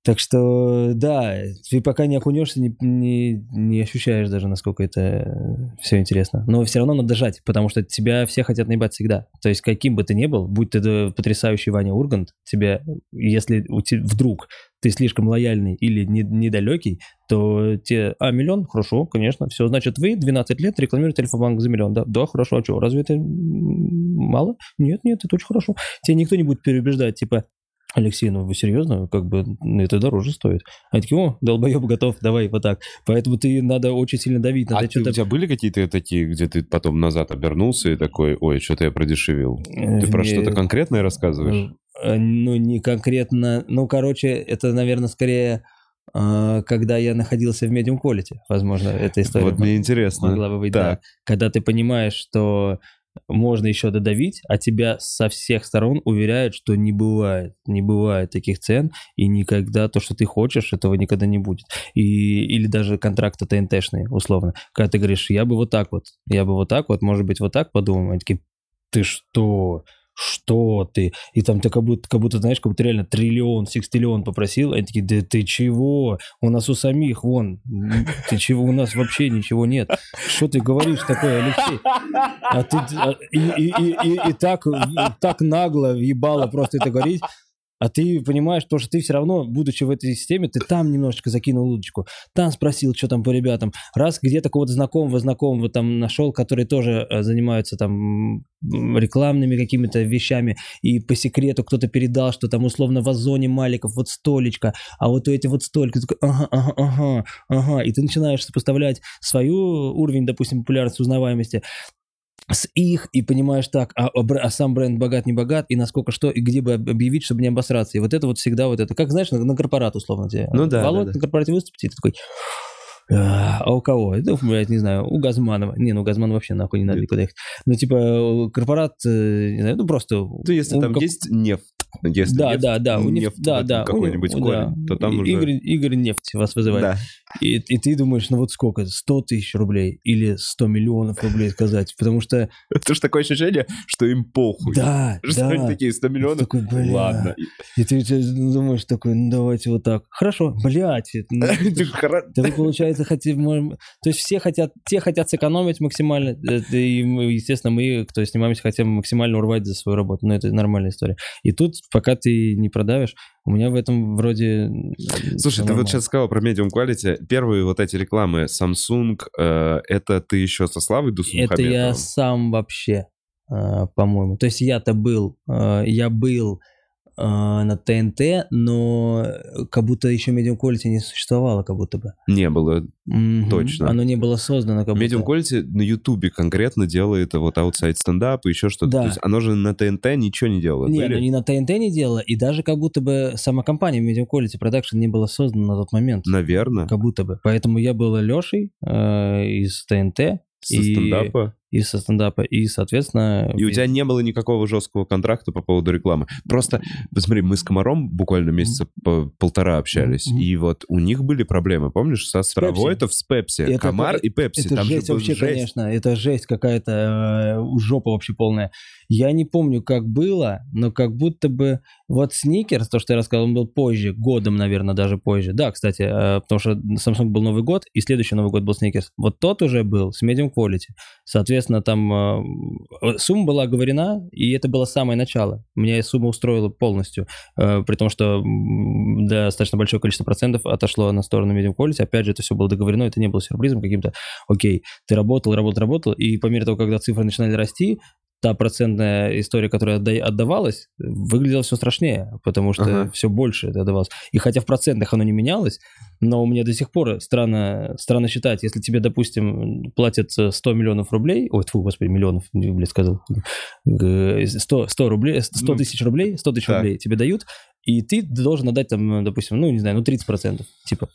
B: Так что, да, ты пока не окунешься, не, не, не ощущаешь даже, насколько это все интересно. Но все равно надо жать, потому что тебя все хотят наебать всегда. То есть каким бы ты ни был, будь ты потрясающий Ваня Ургант, тебя, если вдруг ты слишком лояльный или не- недалекий, то тебе, а, миллион? Хорошо, конечно, все, значит, вы 12 лет рекламируете Альфа-банк за миллион, да? Да, хорошо, а что, разве это мало? Нет, нет, это очень хорошо. Тебя никто не будет переубеждать, типа, Алексей, ну вы серьезно? Как бы это дороже стоит. Они такие, о, долбоеб готов, давай, вот так. Поэтому ты надо очень сильно давить, надо
A: А ты- у тебя были какие-то такие, где ты потом назад обернулся и такой, ой, что-то я продешевил? Ты про
B: Э,
A: что-то конкретное рассказываешь?
B: Э, Ну, не конкретно. Ну, короче, это, наверное, скорее, э, когда я находился в медиум quality, возможно, эта история
A: Вот мне интересно.
B: могла бы быть, да. Когда ты понимаешь, что можно еще додавить, а тебя со всех сторон уверяют, что не бывает, не бывает таких цен, и никогда то, что ты хочешь, этого никогда не будет. И, или даже контракты ТНТшные, условно. Когда ты говоришь, я бы вот так вот, я бы вот так вот, может быть, вот так подумал, они такие, ты что? Что ты? И там ты как будто, как будто, знаешь, как будто реально триллион, секстиллион попросил. Они такие, да ты чего? У нас у самих, вон, ты чего? У нас вообще ничего нет. Что ты говоришь такое, Алексей? А ты а, и, и, и, и, и так, так нагло въебало просто это говорить. А ты понимаешь, то, что ты все равно, будучи в этой системе, ты там немножечко закинул удочку, там спросил, что там по ребятам. Раз где-то кого-то знакомого, знакомого там нашел, которые тоже э, занимаются там рекламными какими-то вещами, и по секрету кто-то передал, что там условно в Озоне Маликов вот столечко, а вот у эти вот столько, ага, ага, ага, ага, и ты начинаешь сопоставлять свою уровень, допустим, популярности, узнаваемости с их, и понимаешь так, а, а а сам бренд богат, не богат, и насколько что, и где бы об- объявить, чтобы не обосраться. И вот это вот всегда вот это, как знаешь, на, на корпорат условно тебе.
A: Ну да,
B: Володя
A: да, да.
B: на корпорате выступит, и ты такой, «А, а у кого? Это, блядь, не знаю, у Газманова. Не, ну Газманова вообще нахуй не надо никуда ехать. Ну, типа, корпорат, э, не знаю, ну просто...
A: Ну, если
B: у
A: там
B: как-
A: есть нефть, если
B: Да,
A: нефть,
B: да, да, у неф-
A: нефть
B: да, да, у
A: какой-нибудь
B: не-
A: корень,
B: да.
A: то там уже...
B: Игорь, Игорь нефть вас вызывает.
A: Да.
B: И, и ты думаешь, ну вот сколько, 100 тысяч рублей или 100 миллионов рублей сказать, потому что, <laughs>
A: Это же такое ощущение, что им похуй.
B: да, <laughs>
A: Что они
B: да,
A: такие, 100 миллионов?
B: такой, бля.
A: Ладно.
B: и ты, ты думаешь такой, ну давайте вот так, хорошо, блядь, это, <laughs> ну,
A: Ты ж хоро-
B: Получается, хотим, то есть все хотят, те хотят сэкономить максимально, это и мы, естественно, мы, кто снимаемся, хотим максимально урвать за свою работу, но это нормальная история. И тут, пока ты не продавишь, у меня в этом вроде...
A: Слушай,
B: всё
A: ты вот сейчас сказал про medium quality. Первые вот эти рекламы Samsung, э, это ты еще со Славой
B: Это я
A: Дусмухаметовым?
B: сам вообще, э, по-моему. То есть я-то был, э, я был э, на ТНТ, но как будто еще Medium Quality не существовало, как будто бы.
A: Не было.
B: Мгм.
A: Точно.
B: Оно не было создано, как
A: Medium
B: будто.
A: quality на Ютубе конкретно делает вот outside стендап и еще что-то.
B: Да.
A: То есть оно же на ТНТ ничего не делает.
B: Не, ну не на ТНТ не делала, и даже как будто бы сама компания Medium Quality Production не была создана на тот момент.
A: Наверное.
B: Как будто бы. Поэтому я был Лешей э, из ТНТ.
A: Со
B: и-
A: стендапа.
B: И со стендапа, и, соответственно...
A: И у тебя не было никакого жесткого контракта по поводу рекламы. Просто, посмотри, мы с Комаром буквально месяца по полтора общались, и вот у них были проблемы, помнишь, со Стравойтов с Пепси.
B: Это-
A: Комар
B: это-
A: и Пепси.
B: Это
A: Там же
B: жесть
A: был
B: вообще,
A: жесть.
B: конечно. Это жесть какая-то, э, жопа вообще полная. Я не помню, как было, но как будто бы... Вот Сникерс, то, что я рассказал, он был позже, годом, наверное, даже позже. Да, кстати, э, потому что Samsung был Новый год, и следующий Новый год был Сникерс. Вот тот уже был с medium quality. Соответственно, там э, сумма была оговорена, и это было самое начало. Меня сумма устроила полностью, э, при том, что достаточно большое количество процентов отошло на сторону medium quality. Опять же, это все было договорено, это не было сюрпризом каким-то. Окей, ты работал, работал, работал, и по мере того, когда цифры начинали расти, та процентная история, которая отда- отдавалась, выглядела все страшнее, потому что
A: Ага.
B: все больше это отдавалось. И хотя в процентах оно не менялось, но у меня до сих пор странно, странно считать, если тебе, допустим, платят э, 100 миллионов рублей, ой, фу, господи, миллионов, блядь, сказал, Г- 100, 100 рублей, 100
A: Ну,
B: тысяч рублей, 100 тысяч рублей тебе дают, и ты должен отдать там, допустим, ну, не знаю, ну, 30%, типа,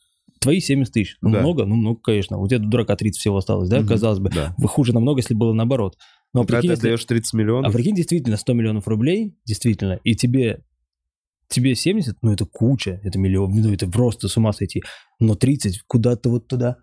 B: твои 70 тысяч. Ну,
A: Да.
B: много? Ну, много, конечно. У тебя дурака 30 всего осталось, да,
A: Мгм.
B: казалось бы.
A: Да.
B: Вы хуже намного, если было наоборот. Но
A: Когда
B: прикинь,
A: ты
B: если-
A: даешь 30 миллионов,
B: а прикинь, действительно, 100 миллионов рублей, действительно, и тебе, тебе 70, ну это куча, это миллион, ну это просто с ума сойти. Но 30 куда-то вот туда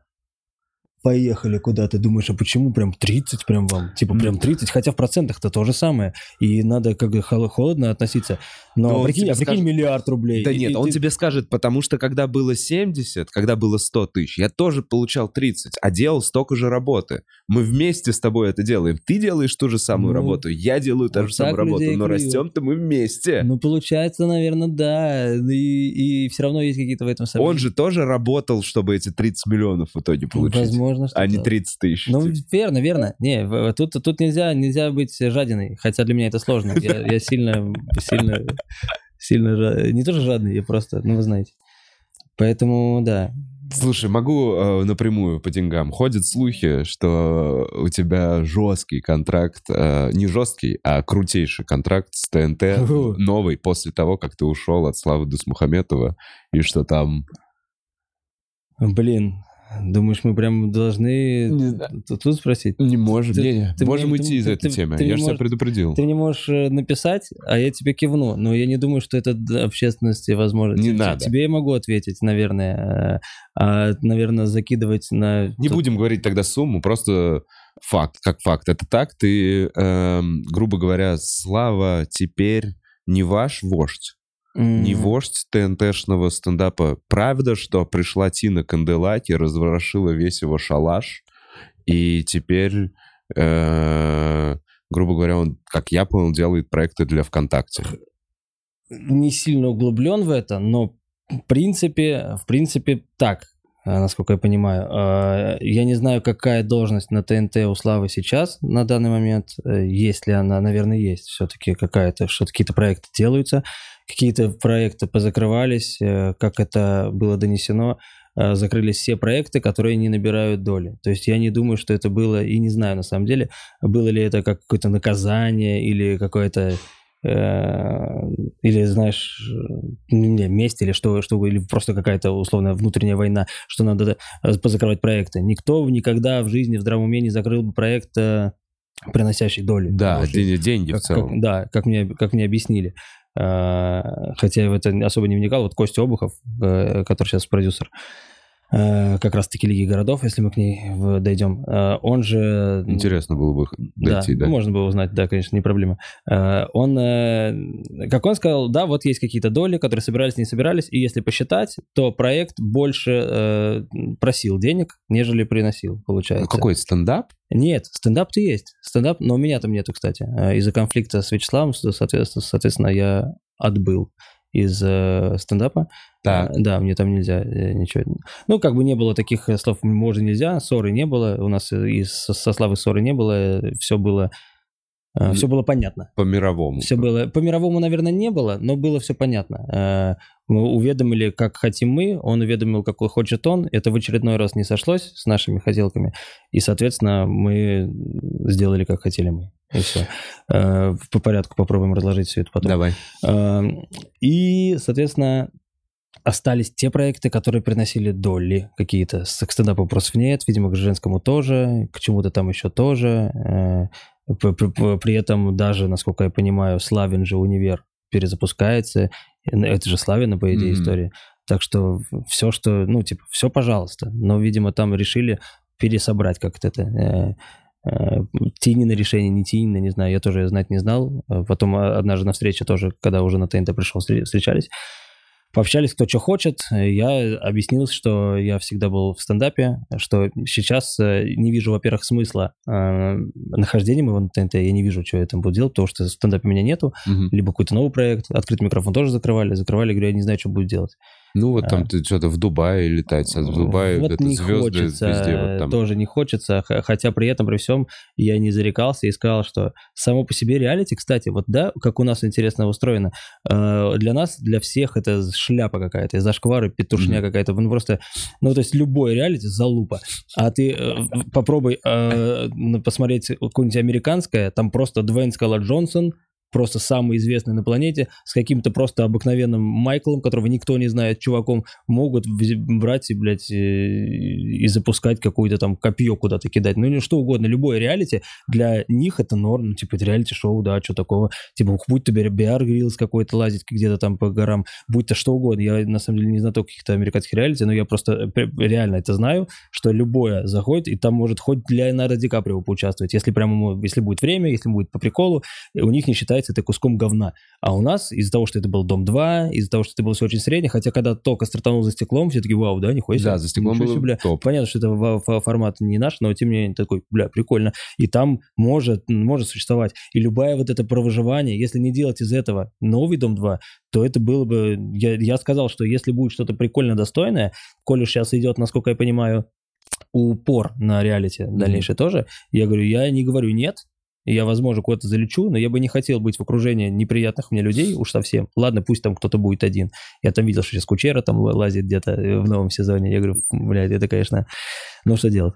B: поехали куда-то, думаешь, а почему прям 30 прям вам? Типа прям 30, хотя в процентах-то то же самое. И надо как бы хол- холодно относиться. Но,
A: Но
B: прикинь, а прикинь,
A: скажет-
B: миллиард рублей.
A: Да
B: И-
A: нет,
B: и
A: он
B: ты-
A: тебе скажет, потому что когда было 70, когда было 100 тысяч, я тоже получал 30, а делал столько же работы. Мы вместе с тобой это делаем. Ты делаешь ту же самую
B: Ну,
A: работу, я делаю ту
B: вот
A: же самую работу, но растем-то мы вместе.
B: Ну, получается, наверное, да. И, и все равно есть какие-то в этом события.
A: Он же тоже работал, чтобы эти 30 миллионов в итоге получить,
B: Возможно, что
A: а не
B: да.
A: 30 тысяч.
B: Ну,
A: типа.
B: верно, верно. Не, тут, тут нельзя, нельзя быть жадиной, хотя для меня это сложно. Я, я сильно, сильно, сильно, жа- не тоже жадный, я просто, ну, вы знаете. Поэтому, да.
A: Слушай, могу э, напрямую по деньгам. Ходят слухи, что у тебя жесткий контракт, э, не жесткий, а крутейший контракт с ТНТ, новый, после того, как ты ушел от Славы Дусмухаметова, и что там...
B: Блин, думаешь, мы прям должны
A: Не
B: тут спросить?
A: Не можем,
B: Ты-
A: не,
B: ты
A: можем
B: мне-
A: уйти
B: ты-
A: из
B: ты-
A: этой
B: ты-
A: темы.
B: ты
A: Я
B: не
A: же тебя предупредил.
B: Ты мне можешь э, написать, а я тебе кивну, но я не думаю, что это для общественности возможно.
A: Не
B: Т-
A: надо.
B: Тебе я могу ответить, наверное, э, а, наверное, закидывать на...
A: Не
B: тот-
A: будем говорить тогда сумму, просто факт, как факт. Это так, ты, эм, грубо говоря, Слава теперь не ваш вождь, не
B: М,
A: вождь ТНТшного стендапа. Правда, что пришла Тина Канделаки, разворошила весь его шалаш, и теперь, э, грубо говоря, он, как я понял, делает проекты для ВКонтакте.
B: не сильно углублен в это, но в принципе, в принципе так, э, насколько я понимаю. Э, Я не знаю, какая должность на ТНТ у Славы сейчас на данный момент. Э, Есть ли она, наверное, есть все-таки какая-то, что-то какие-то проекты делаются, какие-то проекты позакрывались, э, как это было донесено, э, закрылись все проекты, которые не набирают доли. То есть я не думаю, что это было, и не знаю на самом деле, было ли это как какое-то наказание или какое-то э, или, знаешь, не, месть или что, что, или просто какая-то условная внутренняя война, что надо позакрывать проекты. Никто никогда в жизни в здравом уме не закрыл бы проект, приносящий доли.
A: Да, деньги в
B: Как- как-
A: целом.
B: да, как мне, как мне объяснили. А, Хотя я в это особо не вникал. Вот Костя Обухов, э, который сейчас продюсер, э, как раз-таки Лиги городов, если мы к ней дойдем, э, он же...
A: Интересно было бы дойти, да?
B: ну, можно было узнать, да, конечно, не проблема. Э, Он, э, как он сказал, да, вот есть какие-то доли, которые собирались, не собирались, и если посчитать, то проект больше э, просил денег, нежели приносил, получается.
A: Ну, какой стендап?
B: Нет, стендап-то есть. Стендап, но у меня там нету, кстати. Э, Из-за конфликта с Вячеславом, соответственно, соответственно я отбыл из э, стендапа.
A: Так.
B: Э, Да, мне там нельзя э, ничего. Ну, как бы не было таких э, слов «можно», «нельзя», ссоры не было. У нас и со, со Славой ссоры не было. Все было. Все было понятно.
A: По мировому.
B: Все было... По мировому, наверное, не было, но было все понятно. Э, Мы уведомили, как хотим мы, он уведомил, какой хочет он. Это в очередной раз не сошлось с нашими хотелками. И, соответственно, мы сделали, как хотели мы. И все. По порядку попробуем разложить все это потом.
A: Давай.
B: И, соответственно, остались те проекты, которые приносили доли какие-то. К стендапу вопросов нет, видимо, к женскому тоже, к чему-то там еще тоже. При этом даже, насколько я понимаю, Славин же универ перезапускается. Это же Славина, по идее,
A: Мгм.
B: история. Так что все, что, ну, типа, все, пожалуйста. Но, видимо, там решили пересобрать как-то это. Э, э, Тинина решение, не Тинина, не знаю, я тоже знать не знал. Э, Потом э, однажды на встрече тоже, когда уже на ТНТ пришел, встр- встречались. Пообщались, кто что хочет. Я объяснил, что я всегда был в стендапе, что сейчас э, не вижу, во-первых, смысла э, нахождения моего на ТНТ. Я не вижу, что я там буду делать, потому что в стендапе меня нету.
A: Мгм.
B: Либо какой-то новый проект. Открытый микрофон тоже закрывали. Закрывали, говорю, я не знаю, что буду делать.
A: Ну вот там
B: А.
A: ты что-то в Дубае летать, а в Дубае
B: вот
A: это
B: не
A: звезды
B: хочется,
A: везде вот там.
B: тоже не хочется, хотя при этом, при всем, я не зарекался и сказал, что само по себе реалити, кстати, вот да, как у нас интересно устроено, э, для нас, для всех это шляпа какая-то, зашквары, петушня
A: Мгм.
B: какая-то, ну просто, ну то есть любой реалити залупа, а ты э, попробуй э, посмотреть какое-нибудь американское, там просто Дуэйн Скала Джонсон, просто самый известный на планете, с каким-то просто обыкновенным Майклом, которого никто не знает, чуваком, могут брать и, блядь, э, и запускать какое-то там копье куда-то кидать. Ну, или что угодно. Любое реалити для них это норм. Ну, Типа, это реалити-шоу, да, что такого. Типа, будь то Биар Гриллс какой-то лазить где-то там по горам, будь то что угодно. Я, на самом деле, не знаток каких-то американских реалити, но я просто э, реально это знаю, что любое заходит, и там может хоть Леонардо Ди Каприо поучаствовать. Если прямо, если будет время, если будет по приколу, у них не считается это куском говна. А у нас из-за того, что это был Дом-2, из-за того, что это было все очень средне, хотя когда только стартанул за стеклом, все таки вау, да, нихуя себе.
A: Да, за стеклом было
B: себе, бля.
A: топ.
B: Понятно, что это формат не наш, но тем не менее такой, бля, прикольно. И там может, может существовать. И любая вот это про выживание, если не делать из этого новый Дом-2, то это было бы... Я, я сказал, что если будет что-то прикольно достойное, коль уж сейчас идет, насколько я понимаю, упор на реалити дальнейшее тоже, я говорю, я не говорю нет, я, возможно, куда-то залечу, но я бы не хотел быть в окружении неприятных мне людей уж совсем. Ладно, пусть там кто-то будет один. Я там видел, что сейчас Кучера там ла- лазит где-то э, в новом сезоне. Я говорю, блядь, это, конечно, ну что делать?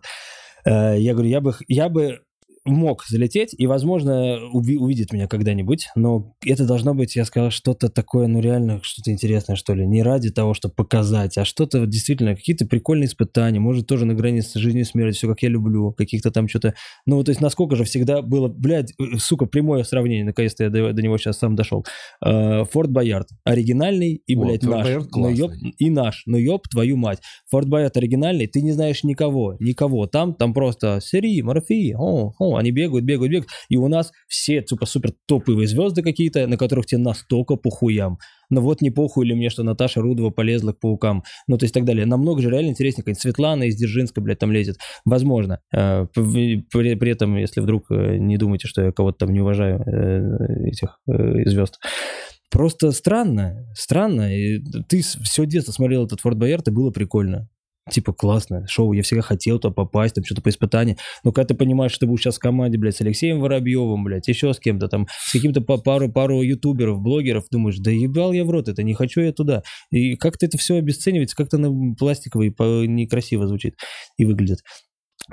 B: Э, Я говорю, я бы, я бы мог залететь и, возможно, уви- увидит меня когда-нибудь, но это должно быть, я сказал, что-то такое, ну реально, что-то интересное, что ли. Не ради того, чтобы показать, а что-то действительно, какие-то прикольные испытания, может, тоже на границе жизни и смерти, все как я люблю, каких-то там что-то... Ну, то есть, насколько же всегда было, блядь, э, сука, прямое сравнение, наконец-то я до, до него сейчас сам дошел. Э, Форт Боярд, оригинальный и,
A: О,
B: блядь,
A: Форт
B: наш.
A: Боярд
B: но ёб, и наш, но ёб твою мать. Форт Боярд оригинальный, ты не знаешь никого, никого. Там, там просто Сери, Морфи, о, о, они бегают, бегают, бегают. И у нас все, сука, супер топовые звезды какие-то, на которых тебе настолько похуям. Ну вот не похуй ли мне, что Наташа Рудова полезла к паукам. Ну, то есть так далее. Намного же реально интереснее. какая-нибудь Светлана из Дзержинска, блядь, там лезет. Возможно. Э, При, при- этом, если вдруг э, не думаете, что я кого-то там не уважаю, э, этих звезд. Просто странно, странно. И ты все детство смотрел этот Форт Боярд, и было прикольно. Типа, классно, шоу, я всегда хотел туда попасть, там что-то по испытанию. Но когда ты понимаешь, что ты будешь сейчас в команде, блядь, с Алексеем Воробьевым, блядь, еще с кем-то там, с каким-то па- пару, пару ютуберов, блогеров, думаешь, да ебал я в рот, это не хочу я туда. И как-то это все обесценивается, как-то на по- некрасиво звучит и выглядит.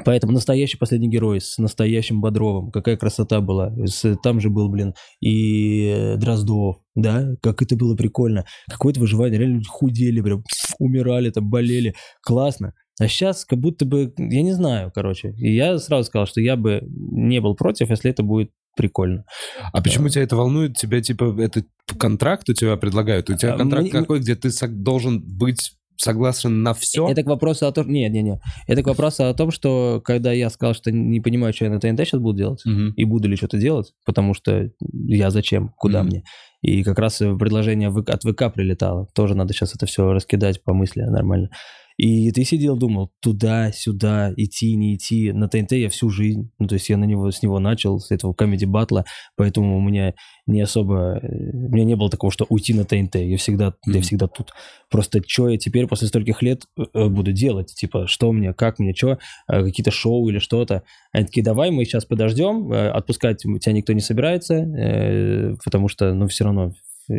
B: Поэтому настоящий последний герой с настоящим Бодровым. Какая красота была. С- там же был, блин, и э, Дроздов, да, как это было прикольно. Какое-то выживание, реально люди худели, прям умирали, там болели. Классно. А сейчас как будто бы, я не знаю, короче. И я сразу сказал, что я бы не был против, если это будет прикольно.
A: А почему тебя это волнует? Тебя, типа, это контракт у тебя предлагают? У тебя
B: А,
A: контракт
B: мне-
A: какой, где ты должен быть согласен на все?
B: Это к вопросу о том... Нет, нет, нет. Это к вопросу о том, что когда я сказал, что не понимаю, что я на ТНТ сейчас буду делать, и буду ли что-то делать, потому что я зачем, куда
A: Мгм.
B: мне. И как раз предложение в- от ВК прилетало. Тоже надо сейчас это все раскидать по мысли нормально. И ты сидел, думал, туда-сюда, идти, не идти. На ТНТ я всю жизнь. Ну, то есть я на него, с него начал, с этого комедий батла, поэтому у меня не особо... э, У меня не было такого, что уйти на ТНТ. Я всегда, я
A: Мгм.
B: всегда тут. Просто что я теперь после стольких лет э, буду делать? Типа, что мне, как мне, что? Какие-то шоу или что-то? Они такие, давай мы сейчас подождем, э, отпускать тебя никто не собирается, э, потому что, ну, все равно, э,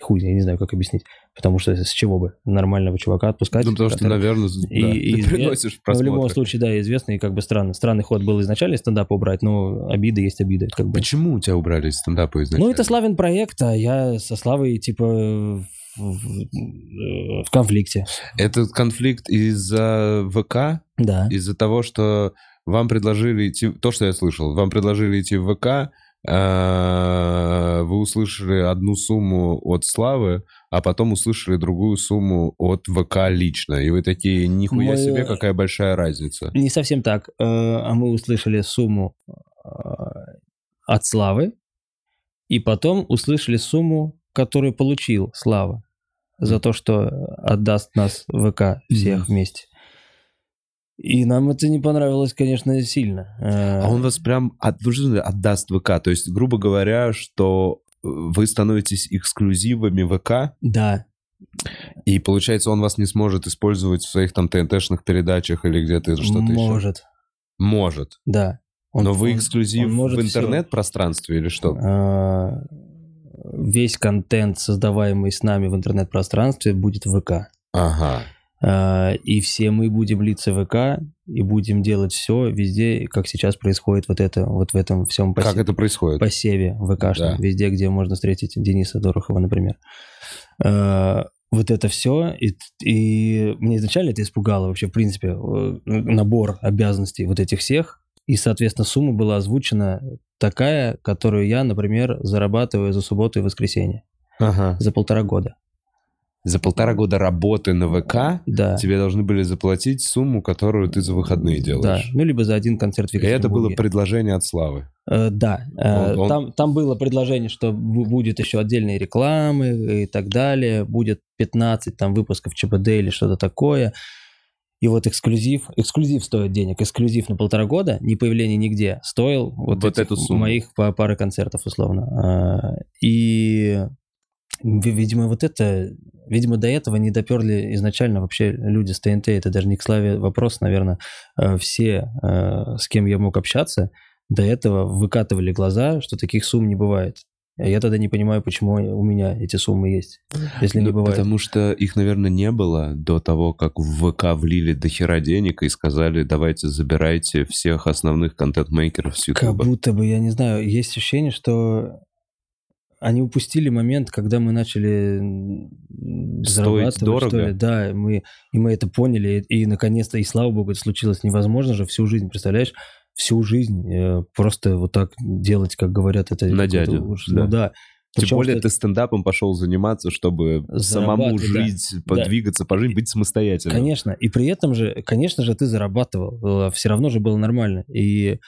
B: хуй, я не знаю, как объяснить, потому что с чего бы нормального чувака отпускать?
A: Ну, потому что,
B: который-
A: наверное,
B: И-
A: да,
B: и
A: ты приносишь
B: Ну, в
A: просмотры.
B: любом случае, да, известный, как бы странный. Странный ход был изначально стендап убрать, но обида есть обида. Как бы.
A: Почему у тебя убрали из стендапа изначально?
B: Ну, это Славин проект, а я со Славой, типа, в, в конфликте.
A: Этот конфликт из-за ВК?
B: Да.
A: Из-за того, что вам предложили идти... То, что я слышал. Вам предложили идти в ВК, вы услышали одну сумму от Славы, а потом услышали другую сумму от ВК лично. И вы такие, нихуя
B: Мы-
A: себе, какая большая разница.
B: Не совсем так. Э, А мы услышали сумму э, от Славы, и потом услышали сумму, которую получил Слава за то, что отдаст нас ВК всех вместе. И нам это не понравилось, конечно, сильно.
A: А он вас прям от, отдаст ВК. То есть, грубо говоря, что э, вы становитесь эксклюзивами ВК,
B: Да,
A: и получается, он вас не сможет использовать в своих там ТНТ-шных передачах или где-то что-то еще.
B: может,
A: Может.
B: да. Он-
A: Но вы
B: он-
A: эксклюзив
B: он может
A: в интернет-пространстве или что?
B: Э, Весь контент, создаваемый с нами в интернет-пространстве, будет в ВК.
A: Ага.
B: Э, И все мы будем литься ВК и будем делать все везде, как сейчас происходит вот это, вот в этом всем
A: Как
B: посеве,
A: это происходит?
B: посеве ВКшном,
A: Да.
B: везде, где можно встретить Дениса Дорохова, например. Э, Вот это все, и, и мне изначально это испугало вообще, в принципе, э, набор обязанностей вот этих всех, и, соответственно, сумма была озвучена такая, которую я, например, зарабатываю за субботу и воскресенье
A: Ага.
B: за полтора года.
A: За полтора года работы на ВК
B: Да.
A: тебе должны были заплатить сумму, которую ты за выходные
B: Да,
A: делаешь.
B: ну либо за один концерт в
A: И это было предложение от Славы.
B: Э, да, Э,
A: Он- он-
B: Там, там было предложение, что бу- будет еще отдельные рекламы и так далее, будет 15 там выпусков ЧБД или что-то такое. И вот эксклюзив, эксклюзив стоит денег, эксклюзив на полтора года, не появление нигде, стоил вот,
A: Вот эту сумму.
B: моих па- пары концертов условно. Э, И, видимо, вот это, видимо, до этого не доперли изначально вообще люди с ТНТ, это даже не к славе вопрос, наверное, э, все, э, с кем я мог общаться, до этого выкатывали глаза, что таких сумм не бывает. А Я тогда не понимаю, почему у меня эти суммы есть, если не
A: Ну,
B: бывает.
A: Потому что их, наверное, не было до того, как в ВК влили до хера денег и сказали, давайте забирайте всех основных контент-мейкеров с
B: Как
A: Ютуба.
B: будто бы, я не знаю, есть ощущение, что они упустили момент, когда мы начали
A: Стоить
B: зарабатывать,
A: дорого?
B: что ли. Да, мы, и мы это поняли, и, и наконец-то, и слава богу, это случилось. Невозможно же всю жизнь, представляешь, всю жизнь э, просто вот так делать, как говорят, это...
A: На дядю,
B: ужас.
A: да.
B: Ну да.
A: Тем
B: Причем,
A: более
B: что
A: ты стендапом пошел заниматься, чтобы самому
B: Зарабатывать, да.
A: жить, подвигаться по жизни, быть самостоятельным.
B: Конечно, и при этом же, конечно же, ты зарабатывал, все равно же было нормально. И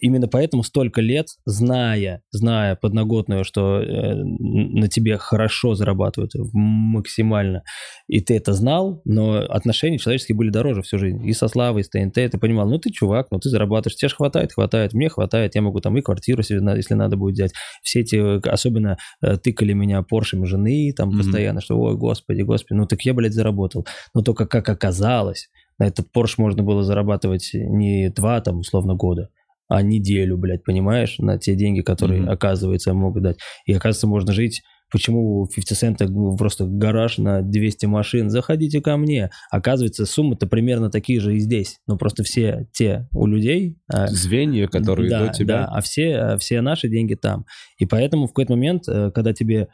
B: именно поэтому столько лет, зная, зная подноготную, что э, на тебе хорошо зарабатывают максимально, и ты это знал, но отношения человеческие были дороже всю жизнь. И со Славой, и с ТНТ ты понимал, ну ты чувак, ну ты зарабатываешь, тебе же хватает, хватает, мне хватает, я могу там и квартиру если надо будет взять. Все эти, э, особенно э, тыкали меня Поршем жены там
A: Мгм.
B: постоянно, что ой, господи, господи, ну так я, блядь, заработал. Но только как оказалось, на этот Порш можно было зарабатывать не два там условно года, а неделю, блядь, понимаешь, на те деньги, которые,
A: Мгм.
B: оказывается, могут дать. И оказывается, можно жить Почему у 50 Cent ну, просто гараж на 200 машин? Заходите ко мне. Оказывается, суммы-то примерно такие же и здесь. Но просто все те у людей... а,
A: Звенья, которые
B: да,
A: до тебя.
B: Да, а все, а все наши деньги там. И поэтому в какой-то момент, э, когда тебе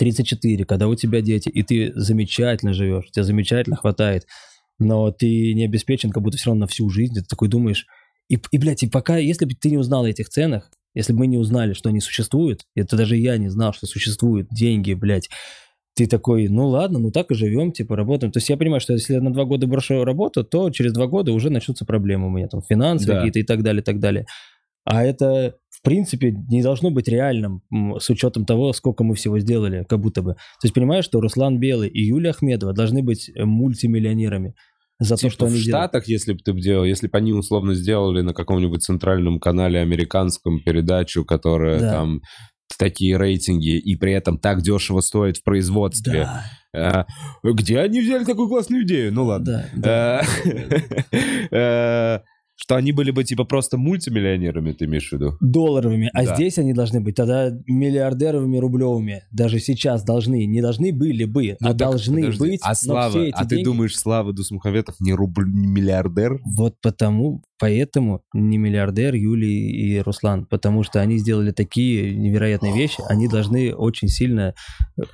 B: 34, когда у тебя дети, и ты замечательно живешь, тебе замечательно хватает, но ты не обеспечен как будто все равно на всю жизнь, ты такой думаешь, и, и, блядь, и пока, если бы ты не узнал о этих ценах, если бы мы не узнали, что они существуют, это даже я не знал, что существуют деньги, блядь, ты такой, ну ладно, ну так и живем, типа работаем. То есть я понимаю, что если я на два года брошу работу, то через два года уже начнутся проблемы у меня, там, финансовые
A: Да.
B: какие-то и так далее, и так далее. А это, в принципе, не должно быть реальным с учетом того, сколько мы всего сделали, как будто бы. То есть понимаешь, что Руслан Белый и Юлия Ахмедова должны быть э, мультимиллионерами за то,
A: Типа
B: что
A: в
B: они делают.
A: Штатах, если бы ты б делал, если бы они условно сделали на каком-нибудь центральном канале американском передачу, которая
B: Да.
A: там такие рейтинги и при этом так дешево стоит в производстве.
B: Да,
A: э, где они взяли такую классную идею? Ну ладно.
B: да, да.
A: Э, <laughs> Что они были бы типа просто мультимиллионерами, ты имеешь в виду?
B: долларовыми, а
A: Да.
B: здесь они должны быть тогда миллиардеровыми рублевыми. Даже сейчас должны, не должны были бы,
A: Ну
B: а
A: так,
B: должны
A: подожди,
B: быть.
A: А
B: но
A: Слава, а ты
B: деньги-
A: думаешь, Слава Дусмухаветов не рубль не миллиардер?
B: Вот потому, поэтому не миллиардер Юлий и Руслан, потому что они сделали такие невероятные вещи, они должны очень сильно,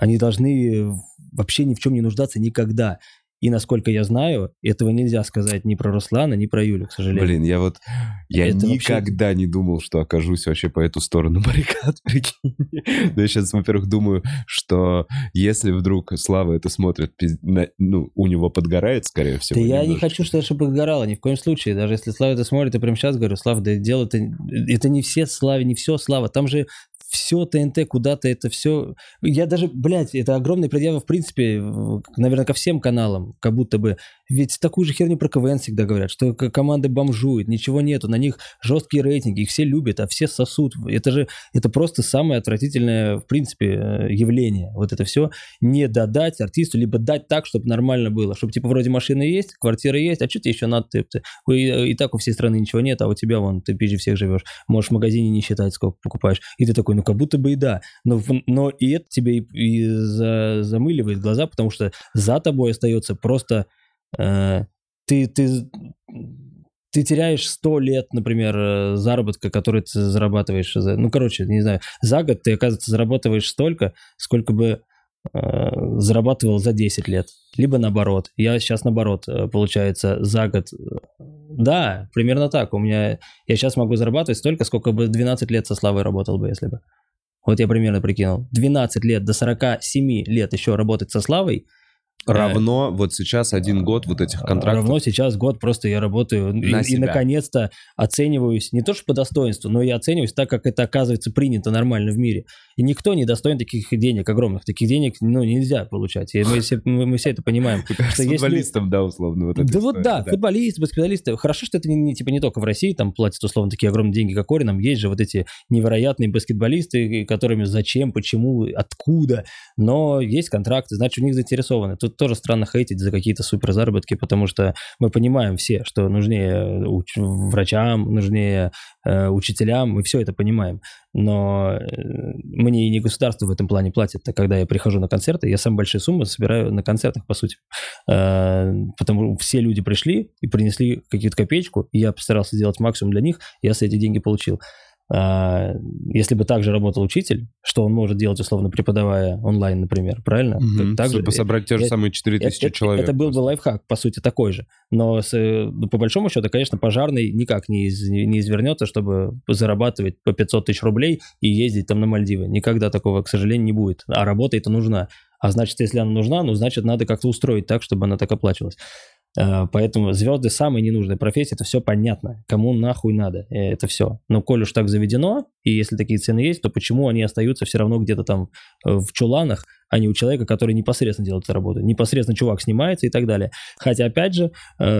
B: они должны вообще ни в чем не нуждаться никогда. И насколько я знаю, этого нельзя сказать ни про Руслана, ни про Юлю, к сожалению.
A: Блин, я вот... Я
B: Это вообще-
A: никогда не думал, что окажусь вообще по эту сторону <laughs> баррикад, прикинь. Но я сейчас, во-первых, думаю, что если вдруг Слава это смотрит, ну, у него подгорает, скорее всего.
B: Да я не хочу, чтобы подгорало, ни в коем случае. Даже если Слава это смотрит, я прямо сейчас говорю, Слава, да дело это, это не все Славе, не все Слава. Там же все ТНТ куда-то, это все... Я даже, блядь, это огромная предъява, в принципе, наверное, ко всем каналам, как будто бы. Ведь такую же херню про КВН всегда говорят, что к- команда бомжует, ничего нету, на них жесткие рейтинги, их все любят, а все сосут. Это же, это просто самое отвратительное, в принципе, э, явление. Вот это все не додать артисту, либо дать так, чтобы нормально было. Чтобы, типа, вроде машины есть, квартира есть, а что тебе еще надо? Ты, ты- и, и так у всей страны ничего нет, а у тебя, вон, ты пизже всех живешь. Можешь в магазине не считать, сколько покупаешь. И ты такой, ну, как будто бы и да. Но, но и это тебе и, и за- замыливает глаза, потому что за тобой остается просто... э, ты, ты, ты теряешь 100 лет, например, э, заработка, который ты зарабатываешь. За, ну, короче, не знаю, за год ты, оказывается, зарабатываешь столько, сколько бы зарабатывал за 10 лет. Либо наоборот. Я сейчас наоборот, э, получается, за год... э, Да, примерно так. У меня... Я сейчас могу зарабатывать столько, сколько бы 12 лет со Славой работал бы, если бы. Вот я примерно прикинул. 12 лет до 47 лет еще работать со Славой,
A: Равно вот сейчас один год вот этих контрактов.
B: Равно сейчас год просто я работаю и-
A: На
B: и,
A: себя.
B: наконец-то оцениваюсь не то что по достоинству, но я оцениваюсь так, как это оказывается принято нормально в мире. И никто не достоин таких денег огромных. Таких денег ну, нельзя получать. И мы, все, мы, мы все это понимаем. Что если-
A: футболистом, да, условно. Вот
B: да вот да, футболисты, баскетболисты. Хорошо, что это не, типа не только в России, там платят условно такие огромные деньги, как Оринам. Есть же вот эти невероятные баскетболисты, которыми зачем, почему, откуда. Но есть контракты, значит, у них заинтересованы. Тут тоже странно хейтить за какие-то супер заработки, потому что мы понимаем все, что нужнее уч- врачам, нужнее э, учителям, мы все это понимаем. Но э, мне и не государство в этом плане платит, а когда я прихожу на концерты, я самые большие суммы собираю на концертах, по сути. Э, Потому все люди пришли и принесли какую-то копеечку, и я постарался сделать максимум для них, я с эти деньги получил. А, Если бы также работал учитель, что он может делать, условно, преподавая онлайн, например, правильно?
A: Мгм.
B: Так же-
A: Чтобы собрать те же
B: э,
A: самые 4000
B: это,
A: человек.
B: это был бы лайфхак, по сути, такой же. Но с, э, ну, по большому счету, конечно, пожарный никак не, из- не извернется, чтобы зарабатывать по 500 тысяч рублей и ездить там на Мальдивы. Никогда такого, к сожалению, не будет. А работа это нужна. А значит, если она нужна, ну, значит, надо как-то устроить так, чтобы она так оплачивалась. Э, Поэтому звезды самая ненужная профессия, это все понятно. Кому нахуй надо, э, это все. Но коль уж так заведено, и если такие цены есть, то почему они остаются все равно где-то там э, в чуланах, а не у человека, который непосредственно делает эту работу. Непосредственно чувак снимается и так далее. Хотя, опять же,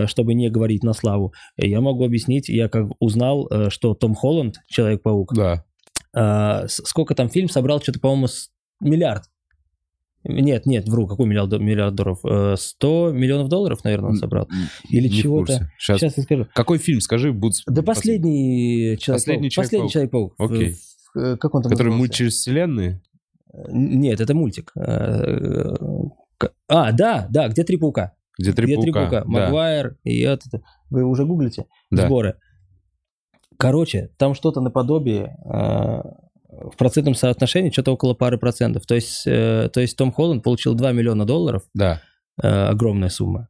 B: чтобы не говорить на славу, я могу объяснить, я как узнал, что Том Холланд, Человек-паук,
A: Да.
B: сколько там фильм собрал, что-то, по-моему, миллиард. Нет, нет, вру, какой миллиард, миллиард долларов? Э, 100 миллионов долларов, наверное, он собрал. Или чего-то.
A: Сейчас.
B: Сейчас я скажу.
A: Какой фильм, скажи, будет...
B: Да последний Человек-паук.
A: Последний
B: Последний Человек-паук.
A: Окей.
B: В- э, Как он там
A: Который мульт через вселенные?
B: Нет, это мультик. Э, А, да, да, где три паука?
A: Где три
B: где
A: паука.
B: три паука?
A: Да.
B: Магуайр и это. Вы уже гуглите?
A: Да.
B: Сборы. Короче, там что-то наподобие э, в процентном соотношении что-то около пары процентов. То есть, э, то есть Том Холланд получил 2 миллиона долларов,
A: Да.
B: э, огромная сумма,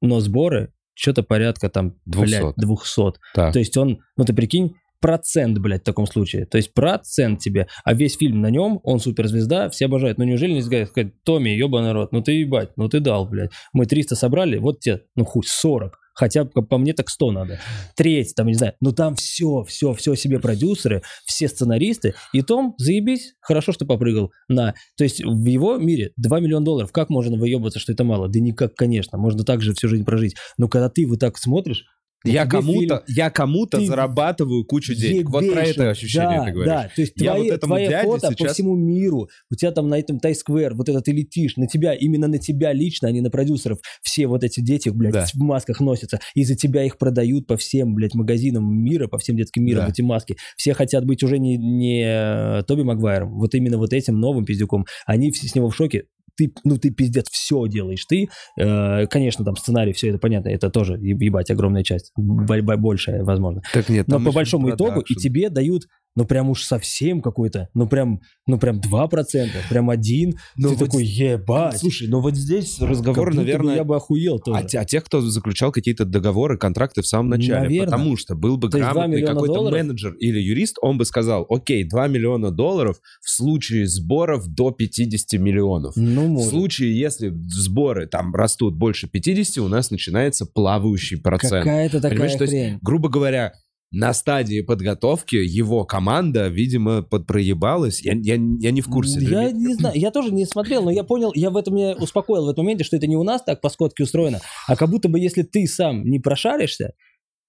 B: но сборы что-то порядка там,
A: 200.
B: блядь, 200.
A: Так.
B: То есть он, ну ты прикинь, процент, блядь, в таком случае. То есть процент тебе, а весь фильм на нем, он суперзвезда, все обожают. Ну неужели не сказать, Томми, ебаный рот, ну ты ебать, ну ты дал, блядь. Мы 300 собрали, вот тебе, ну хуй, 40. Хотя по, мне так 100 надо. Треть, там, не знаю. Ну там все, все, все себе продюсеры, все сценаристы. И Том, заебись, хорошо, что попрыгал на... То есть в его мире 2 миллиона долларов. Как можно выебываться, что это мало? Да никак, конечно. Можно так же всю жизнь прожить. Но когда ты вот так смотришь,
A: Я кому-то, я кому-то
B: ты
A: зарабатываю кучу денег. Вот про это ощущение
B: да,
A: ты говоришь.
B: Да, то есть
A: Я
B: твои,
A: вот этому
B: твои
A: дяде
B: фото по
A: сейчас-
B: всему миру, у тебя там на этом Тайсквер, вот это ты летишь, на тебя, именно на тебя лично, а не на продюсеров. Все вот эти дети, блядь,
A: Да.
B: в масках носятся, и за тебя их продают по всем, блядь, магазинам мира, по всем детским мирам,
A: Да.
B: эти маски. Все хотят быть уже не, не э, Тоби Магуайром, вот именно вот этим новым пиздюком. Они все с него в шоке. Ты, ну, ты пиздец все делаешь. Ты, э, конечно, там сценарий, все это понятно, это тоже, еб- ебать, огромная часть, бо- бо- большая, возможно.
A: Так нет,
B: Но по большому итогу и
A: продакшн.
B: тебе дают, ну прям уж совсем какой-то, ну прям, ну прям 2%, прям один.
A: Ну
B: ты
A: вот
B: такой, ебать.
A: Слушай, ну вот здесь
B: как
A: разговор,
B: бы
A: наверное,
B: я бы охуел тоже.
A: А, те- а тех, кто заключал какие-то договоры, контракты в самом начале.
B: Наверно.
A: Потому что был бы
B: То есть 2
A: грамотный какой-то
B: долларов?
A: менеджер или юрист, он бы сказал, окей, 2 миллиона долларов в случае сборов до 50 миллионов.
B: ну,
A: В
B: может.
A: случае, если сборы там растут больше 50, у нас начинается плавающий процент.
B: Какая-то такая
A: Понимаешь, то есть,
B: хрень.
A: Грубо говоря, на стадии подготовки его команда, видимо, подпроебалась. Я, я, я не в курсе.
B: Я не знаю, я тоже не смотрел, но я понял, я в этом меня успокоил в этом моменте, что это не у нас так по скотке устроено, а как будто бы если ты сам не прошаришься,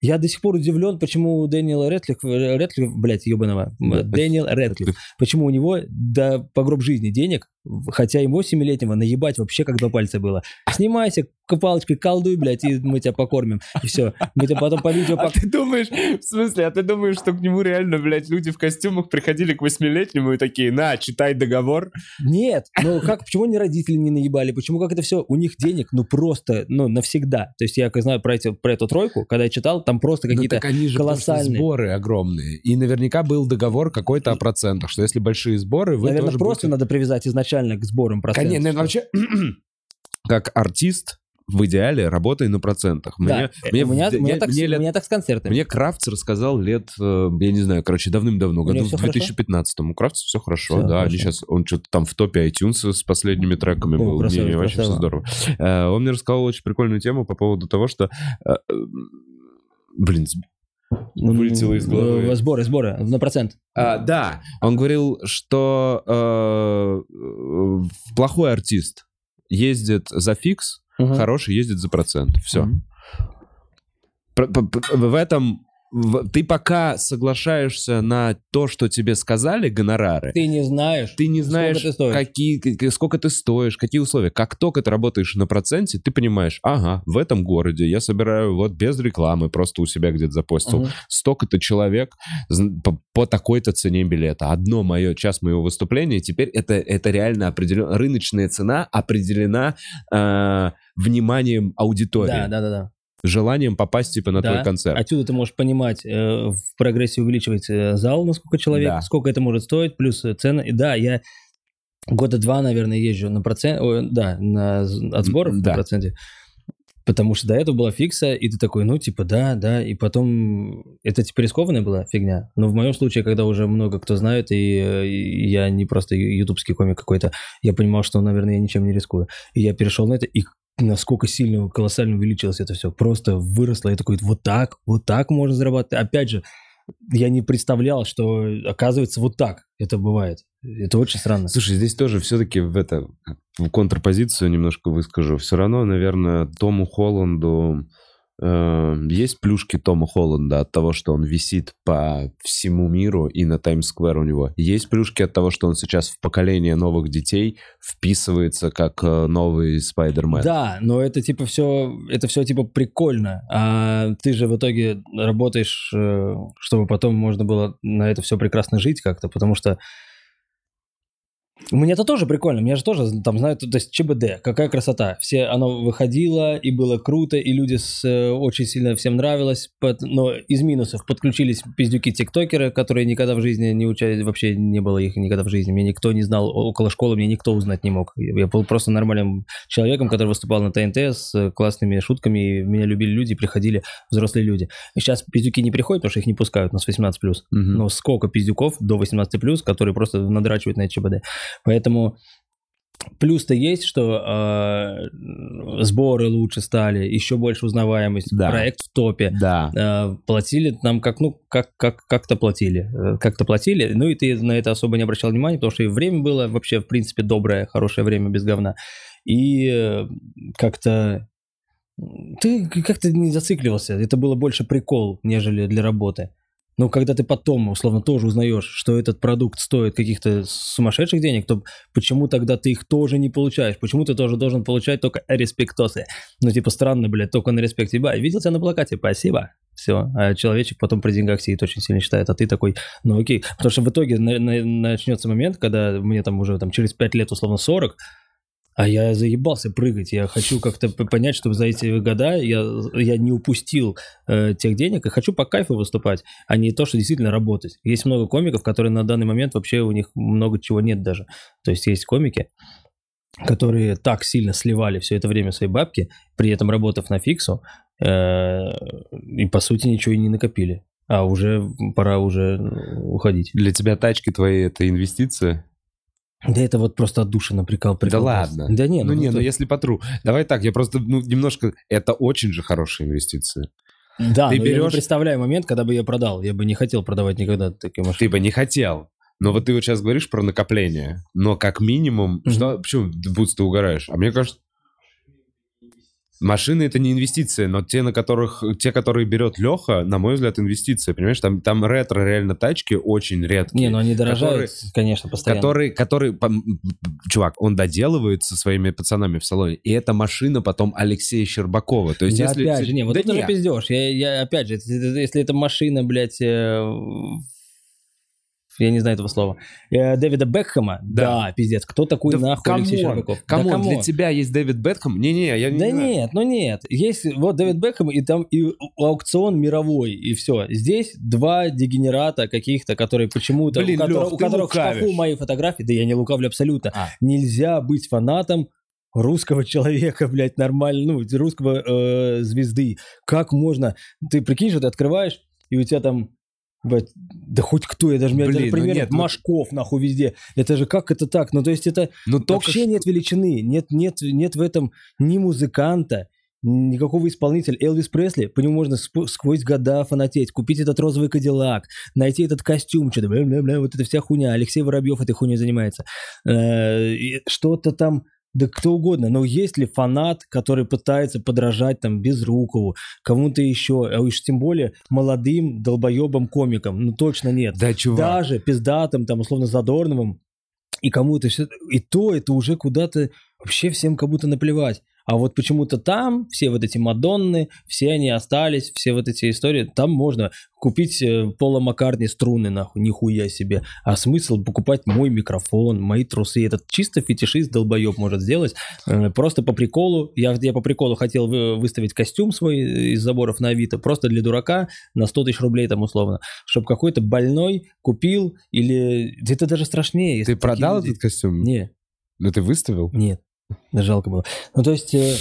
B: я до сих пор удивлен, почему у Дэниела Рэдклифф, Рэдклифф блядь, ебаного. Дэниел Рэдклифф, почему у него до по гроб жизни денег, хотя ему 7-летнего наебать вообще как два пальца было. Снимайся палочкой, колдуй, блядь, и мы тебя покормим, и все. Мы тебя потом по видео
A: А
B: пок-
A: ты думаешь, в смысле, а ты думаешь, что к нему реально, блядь, люди в костюмах приходили к восьмилетнему и такие, на, читай договор?
B: Нет, ну как, почему они родители не наебали, почему как это все, у них денег, ну просто, ну навсегда. То есть я как знаю про, эти, про эту тройку, когда я читал, там просто
A: Ну,
B: какие-то...
A: что
B: колоссальные.
A: сборы огромные. И наверняка был договор какой-то о процентах, что если большие сборы, вы
B: Наверное,
A: тоже
B: просто
A: будете-
B: надо привязать изначально к сборам процентов.
A: Конечно, наверное, вообще, <clears throat> как артист, в идеале работай на процентах.
B: Да,
A: Мне,
B: у, меня,
A: мне-
B: так,
A: мне
B: у
A: лет-
B: меня так с концертами.
A: Мне Крафтс рассказал лет, э, я не знаю, короче, давным-давно, году в
B: всё хорошо?
A: 2015-м. У Крафтса все хорошо,
B: Всё
A: да.
B: хорошо.
A: Они сейчас, он что-то там в топе iTunes с последними треками
B: О,
A: был.
B: красавец,
A: Не, вообще все
B: красава.
A: здорово. Э, Он мне рассказал очень прикольную тему по поводу того, что... э, э, Блин, вылетело из головы.
B: э, Сборы, сборы, на процент.
A: а, да, он говорил, что э, э, плохой артист ездит за фикс,
B: Мгм.
A: хороший ездит за процент. Все.
B: Мгм.
A: В этом ты пока соглашаешься на то, что тебе сказали гонорары,
B: Ты не знаешь,
A: ты не
B: сколько
A: знаешь,
B: ты стоишь.
A: какие, сколько ты стоишь, какие условия. Как только ты работаешь на проценте, ты понимаешь, ага, в этом городе я собираю вот без рекламы, просто у себя где-то запостил,
B: Мгм.
A: столько-то человек по, по такой-то цене билета. Одно мое, час моего выступления, теперь это, это реально определен, рыночная цена определена э, вниманием аудитории,
B: Да, да, да, да.
A: Желанием попасть типа на
B: Да.
A: твой концерт.
B: Отсюда ты можешь понимать, э, в прогрессе увеличивать э, зал, на сколько человек,
A: Да.
B: сколько это может стоить, плюс э, цены. И да, я года два, наверное, езжу на процент, ой, да, на, з- от сборов
A: Да.
B: на проценте. Потому что до этого была фикса, и ты такой, ну, типа, да, да, и потом это типа рискованная была фигня. Но в моем случае, когда уже много кто знает, и, э, и я не просто ютубский комик какой-то, я понимал, что, наверное, я ничем не рискую. И я перешел на это, и насколько сильно, колоссально увеличилось это все. Просто выросло. Я такой, вот так, вот так можно зарабатывать. Опять же, я не представлял, что, оказывается, вот так это бывает. Это очень странно.
A: Слушай, здесь тоже все-таки в это в контрпозицию немножко выскажу. Все равно, наверное, Тому Холланду есть плюшки Тома Холланда от того, что он висит по всему миру и на Таймс-сквер у него. Есть плюшки от того, что он сейчас в поколение новых детей вписывается как э, новый Спайдермен.
B: Да, но это типа все, это все типа прикольно. А ты же в итоге работаешь, э, чтобы потом можно было на это все прекрасно жить как-то, потому что мне это тоже прикольно, меня же тоже там знают, то есть ЧБД, какая красота. Все, оно выходило, и было круто, и люди с, э, очень сильно всем нравилось, под- но из минусов подключились пиздюки-тиктокеры, которые никогда в жизни не учали, вообще не было их никогда в жизни, меня никто не знал, около школы мне никто узнать не мог. Я был просто нормальным человеком, который выступал на ТНТ с классными шутками, и меня любили люди, приходили взрослые люди. И сейчас пиздюки не приходят, потому что их не пускают, у нас 18+.
A: Мгм.
B: Но сколько пиздюков до 18+, которые просто надрачивают на ЧБД. Поэтому плюс-то есть, что э, сборы лучше стали, еще больше узнаваемость,
A: Да.
B: проект в топе.
A: Да.
B: Э, платили нам как, ну, как, как, как-то платили. Э, Как-то платили, ну и ты на это особо не обращал внимания, потому что и время было вообще, в принципе, доброе, хорошее время без говна. И э, как-то Ты как-то не зацикливался. Это было больше прикол, нежели для работы. Но когда ты потом, условно, тоже узнаешь, что этот продукт стоит каких-то сумасшедших денег, то почему тогда ты их тоже не получаешь? Почему ты тоже должен получать только респектосы? Ну, типа, странно, блядь, только на респекте. Ба, видел тебя на плакате, спасибо. Все. А человечек потом при деньгах сидит очень сильно считает, а ты такой, ну окей. Потому что в итоге на- на- начнется момент, когда мне там уже там через 5 лет, условно, 40, а я заебался прыгать. Я хочу как-то понять, чтобы за эти года я, я не упустил э, тех денег и хочу по кайфу выступать, а не то, что действительно работать. Есть много комиков, которые на данный момент вообще у них много чего нет даже. То есть есть комики, которые так сильно сливали все это время свои бабки, при этом работав на фиксу, э, и по сути ничего и не накопили. А уже пора уже уходить.
A: Для тебя тачки твои — это инвестиция?
B: Да это вот просто отдушина прикол. прикол
A: Да
B: просто.
A: ладно.
B: Да не,
A: ну, не,
B: это-
A: ну если потру. Давай так, я просто, ну, немножко... Это очень же хорошая инвестиция.
B: Да,
A: Ты
B: но я не
A: берешь-
B: представляю момент, когда бы я продал. Я бы не хотел продавать никогда такие машины.
A: Ты бы не хотел. Но вот ты вот сейчас говоришь про накопление. Но как минимум...
B: Мгм.
A: Что, почему, Бутс, ты угораешь? А мне кажется... Машины это не инвестиция, но те, на которых, те, которые берет Леха, на мой взгляд, инвестиция. Понимаешь, там, там ретро реально тачки очень редкие.
B: Не, ну они дорожают,
A: которые-
B: конечно, постоянно.
A: Который, который, чувак, он доделывает со своими пацанами в салоне, и это машина потом Алексея Щербакова. То есть,
B: Да
A: если...
B: опять же, не, вот
A: Да
B: это
A: нет.
B: пиздеж. Я, я, опять же, если, если это машина, блядь, э, я не знаю этого слова, э, Дэвида Бекхэма, да,
A: Да.
B: пиздец, кто такой
A: Да
B: нахуй Алексей
A: come on,
B: Щербаков? Да
A: come on, для
B: come on.
A: тебя есть Дэвид Бекхэм? Не-не, я не
B: Да
A: знаю.
B: нет, ну нет. Есть вот Дэвид Бекхэм, и там и аукцион мировой, и все. Здесь два дегенерата каких-то, которые почему-то...
A: Блин,
B: у которых,
A: Лёх,
B: у которых в шкафу
A: лукавишь.
B: мои фотографии, да я не лукавлю абсолютно.
A: А.
B: Нельзя быть фанатом русского <laughs> человека, блядь, нормально, ну, русского э, звезды. Как можно? Ты прикинь, что ты открываешь, и у тебя там блядь, да хоть кто, я даже,
A: Блин,
B: даже
A: ну
B: пример
A: нет, ну-
B: Машков, нахуй, везде. Это же как это так? Ну, то есть это
A: Ну, только
B: вообще
A: что-
B: нет величины, нет, нет, нет в этом ни музыканта, никакого исполнителя. Элвис Пресли, по нему можно сквозь года фанатеть, купить этот розовый кадиллак, найти этот костюм, что-то, бля-бля-бля, вот эта вся хуйня. Алексей Воробьев этой хуйней занимается. Э, Что-то там, да кто угодно, но есть ли фанат, который пытается подражать там Безрукову, кому-то еще, а уж тем более молодым долбоебам комикам? Ну точно нет
A: Да, чувак.
B: даже пиздатым, там, условно, Задорновым, и кому-то все, и то это уже куда-то вообще всем как будто наплевать. А вот почему-то там все вот эти Мадонны, все они остались, все вот эти истории, там можно купить э, Пола Маккартни струны, нахуй, нихуя себе. А смысл покупать мой микрофон, мои трусы, этот чисто фетишист долбоеб может сделать. Э, Просто по приколу, я, я по приколу хотел вы- выставить костюм свой из заборов на Авито, просто для дурака на 100 тысяч рублей там условно, чтобы какой-то больной купил или... Это даже страшнее.
A: Ты продал
B: люди-
A: этот костюм?
B: Не,
A: Ну, ты выставил?
B: нет, жалко было. Ну, то есть... э,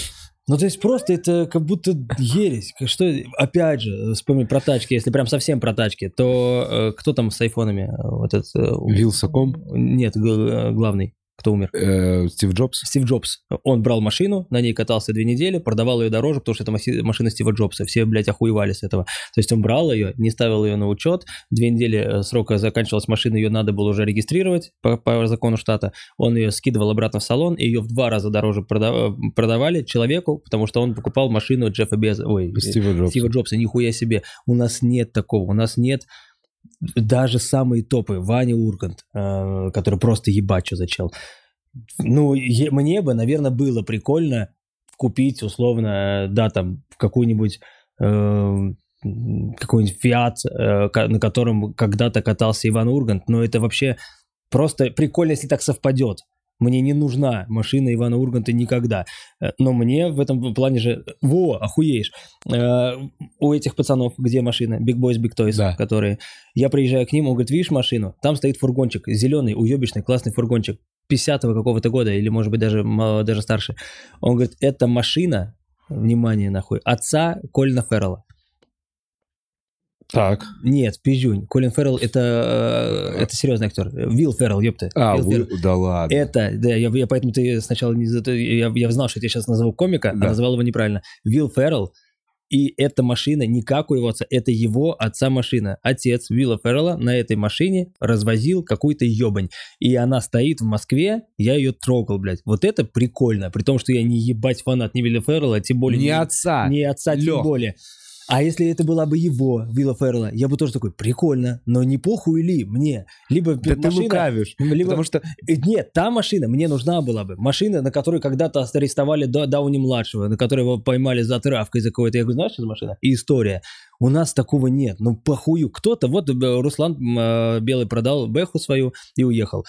B: Ну, то есть просто это как будто ересь. Что, опять же, вспомни про тачки. Если прям совсем про тачки, то э, кто там с айфонами? Э, Вот этот... э,
A: Вилсаком?
B: Нет, э, главный, кто умер.
A: Э, Стив Джобс?
B: Стив Джобс. Он брал машину, на ней катался две недели, продавал ее дороже, потому что это машина Стива Джобса. Все, блядь, охуевали с этого. То есть он брал ее, не ставил ее на учет. Две недели э, срока заканчивалась машина, ее надо было уже регистрировать по, по закону штата. Он ее скидывал обратно в салон, и ее в два раза дороже прода- продавали человеку, потому что он покупал машину Джеффа Беза. Ой,
A: Стива Джобса.
B: Стива Джобса, нихуя себе. У нас нет такого. У нас нет даже самые топы. Ваня Ургант, э, который просто ебать, что зачел. Ну, мне бы, наверное, было прикольно купить, условно, э, да, там, какую-нибудь э, какой-нибудь Фиат, э, на котором когда-то катался Иван Ургант, но это вообще просто прикольно, если так совпадет. Мне не нужна машина Ивана Урганта никогда. Э, Но мне в этом плане же... Во, охуеешь. Э, У этих пацанов где машина? Big Boys, Big Toys,
A: Да.
B: которые... Я приезжаю к ним, он говорит, видишь машину? Там стоит фургончик, зеленый, уебищный, классный фургончик. 50-го какого-то года, или, может быть, даже, даже старше. Он говорит, это машина, внимание, нахуй, отца Колина Феррелла.
A: Так.
B: Нет, пизжунь. Колин Феррелл это, э, это серьезный актер. Вилл Феррелл, ёпта.
A: А,
B: Вилл Феррелл.
A: да ладно.
B: Это, да, я, я поэтому ты сначала не... Я, я знал, что я тебя сейчас назову комика,
A: Да.
B: а назвал его неправильно. Вилл Феррелл И эта машина не как у его отца, это его отца машина. Отец Вилла Феррелла на этой машине развозил какую-то ебань. И она стоит в Москве, я ее трогал, блядь. Вот это прикольно. При том, что я не ебать фанат ни Вилла Феррелла, тем более...
A: Не отца.
B: Не отца, тем
A: Лёх.
B: более. А если это была бы его, Вилла Феррелла, я бы тоже такой, прикольно, но не похуй ли мне? Либо
A: Да ты
B: машина...
A: лукавишь.
B: Либо...
A: Потому что
B: Э, Нет, та машина мне нужна была бы. Машина, на которой когда-то арестовали Дауни-младшего, на которой его поймали за травкой за какой-то. Я говорю, знаешь, что за машина? И история. У нас такого нет. Ну, похую. Кто-то, вот э, Руслан э, Белый продал Бэху свою и уехал.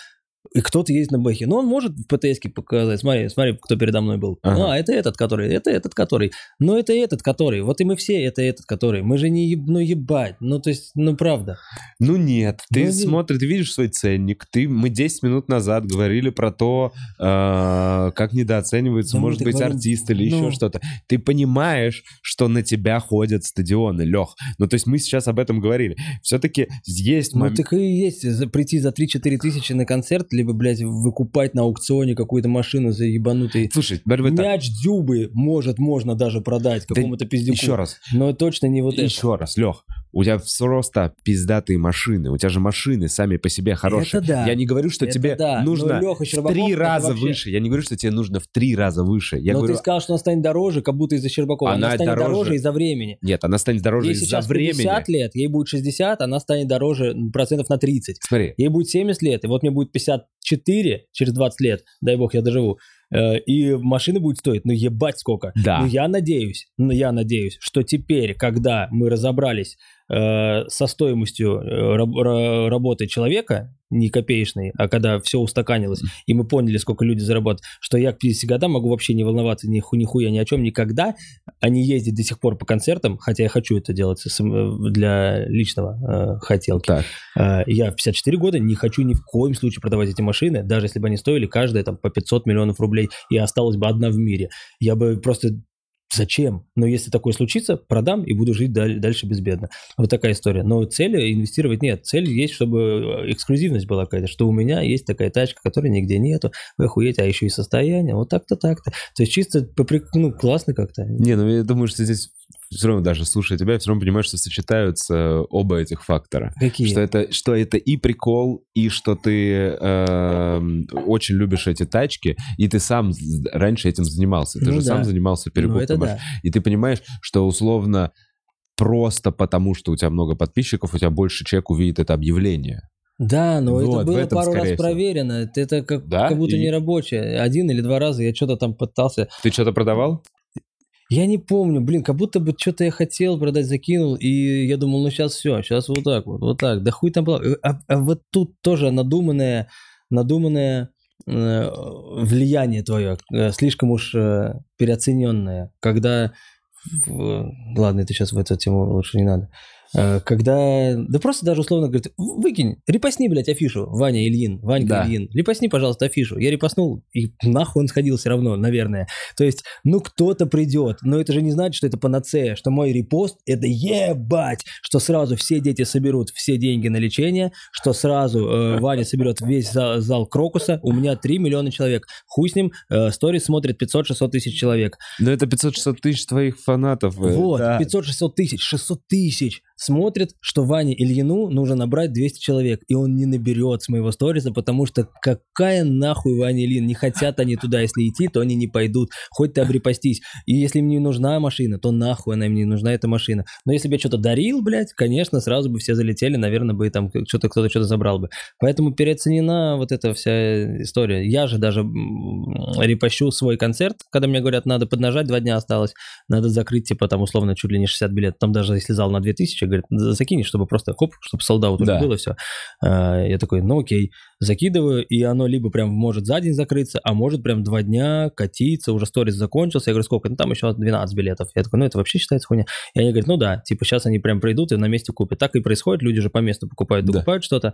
B: И кто-то ездит на Бэхе. Ну, он может в ПТСке показать. Смотри, смотри, кто передо мной был.
A: Ага.
B: А, это этот, который, это этот, который. Ну, это этот, который. Вот и мы все, это этот, который. Мы же не, еб- ну, ебать. Ну, то есть, ну, правда.
A: Ну нет, ты
B: Ну,
A: смотришь, ты видишь свой ценник. Ты, мы 10 минут назад говорили про то, э, как недооценивается,
B: Да
A: может быть,
B: говорим,
A: артист или
B: ну.
A: еще что-то. Ты понимаешь, что на тебя ходят стадионы, Лех. Ну, то есть мы сейчас об этом говорили. Все-таки есть
B: Ну,
A: момент...
B: так и есть. Прийти за 3-4 тысячи на концерт, либо, блядь, выкупать на аукционе какую-то машину за ебанутый...
A: Слушай, вот так.
B: Мяч Дзюбы, может, можно даже продать
A: Да
B: какому-то пиздюку.
A: Еще раз,
B: Но точно не вот это.
A: еще раз, Лех. У тебя просто пиздатые машины. У тебя же машины сами по себе хорошие.
B: Это да.
A: Я не говорю, что
B: Это
A: тебе
B: да.
A: нужно
B: Но Лёха
A: в три раза
B: вообще-
A: выше. Я не говорю, что тебе нужно в три раза выше. Я
B: Но
A: говорю,
B: ты сказал, что она станет дороже, как будто из-за Щербакова. Она,
A: Она
B: станет
A: дороже.
B: дороже из-за времени.
A: нет, она станет дороже
B: Ей
A: из-за
B: сейчас
A: времени.
B: 50 лет, ей будет 60, она станет дороже процентов на 30.
A: Смотри,
B: Ей будет 70 лет, и вот мне будет 54 через 20 лет, дай бог я доживу, Э, и машина будет стоить, ну ебать сколько.
A: да.
B: Ну, я надеюсь, ну, я надеюсь, что теперь, когда мы разобрались э, со стоимостью э, раб- ра- работы человека, не копеечной, а когда все устаканилось, и мы поняли, сколько люди зарабатывают, что я к 50 годам могу вообще не волноваться ни, ху- нихуя ни о чем никогда, а не ездить до сих пор по концертам, хотя я хочу это делать э, для личного э, хотелки.
A: Так.
B: Э, Я в 54 года не хочу ни в коем случае продавать эти машины, даже если бы они стоили каждая там по 500 миллионов рублей, и осталась бы одна в мире. Я бы просто... Зачем? Но если такое случится, продам и буду жить даль- дальше безбедно. Вот такая история. Но цели инвестировать нет. Цель есть, чтобы эксклюзивность была какая-то, что у меня есть такая тачка, которой нигде нету. Вы охуеть, а еще и состояние. Вот так-то, так-то. То есть чисто, по прик- ну, классно как-то.
A: Не, ну я думаю, что здесь все равно даже слушая тебя, все равно понимаешь, что сочетаются оба этих фактора.
B: Какие?
A: Что это, что это и прикол, и что ты эм, очень любишь эти тачки, и ты сам раньше этим занимался. Ты
B: Ну
A: же
B: да.
A: сам занимался
B: ну,
A: перекупкой машин.
B: да.
A: И ты понимаешь, что условно просто потому, что у тебя много подписчиков, у тебя больше человек увидит это объявление.
B: Да, но
A: Вот,
B: это было
A: этом,
B: пару раз
A: всего.
B: проверено. Это- Это как,
A: Да?
B: как будто
A: И-
B: не рабочее. Один или два раза я что-то там пытался.
A: Ты что-то продавал?
B: Я не помню, блин, как будто бы что-то я хотел продать, закинул, и я думал, ну сейчас все, сейчас вот так вот, вот так. Да хуй там было. А, а вот тут тоже надуманное, надуманное э, влияние твое, э, слишком уж э, переоцененное, когда... в- ладно, это сейчас в эту тему лучше не надо. Э, Когда, да просто даже условно говорит, «В- выкинь, репостни, блядь, афишу, Ваня Ильин, Ванька
A: Да.
B: Ильин, репостни, пожалуйста, афишу. Я репостнул, и нахуй он сходил все равно, наверное. То есть, ну, кто-то придет, но это же не значит, что это панацея, что мой репост – это ебать, что сразу все дети соберут все деньги на лечение, что сразу э, Ваня соберет весь зал, зал Крокуса, у меня 3 миллиона человек. Хуй с ним, э, сторис смотрит 500-600 тысяч человек.
A: Ну, это 500-600 тысяч твоих фанатов. э,
B: Вот,
A: да.
B: 500-600 тысяч, 600 тысяч смотрит, что Ване Ильину нужно набрать 200 человек, и он не наберет с моего сториса, потому что какая нахуй Ваня Ильин, не хотят они туда, если идти, то они не пойдут, хоть ты обрепостись. И если им не нужна машина, то нахуй она им не нужна, эта машина. Но если бы я что-то дарил, блядь, конечно, сразу бы все залетели, наверное, бы там что-то кто-то что-то забрал бы. Поэтому переоценена вот эта вся история. Я же даже репощу свой концерт, когда мне говорят, надо поднажать, два дня осталось, надо закрыть, типа, там, условно, чуть ли не 60 билетов. Там даже если зал на 2000, говорят, закинь, чтобы просто, хоп, чтобы солдат уже
A: Да.
B: было все. Я такой, ну окей, закидываю, и оно либо прям может за день закрыться, а может прям два дня катиться, уже сторис закончился. Я говорю, сколько? Ну, там еще 12 билетов. Я такой, ну, это вообще считается хуйня. И они говорят, ну да, типа, сейчас они прям придут и на месте купят. Так и происходит, люди же по месту покупают,
A: Да.
B: докупают что-то.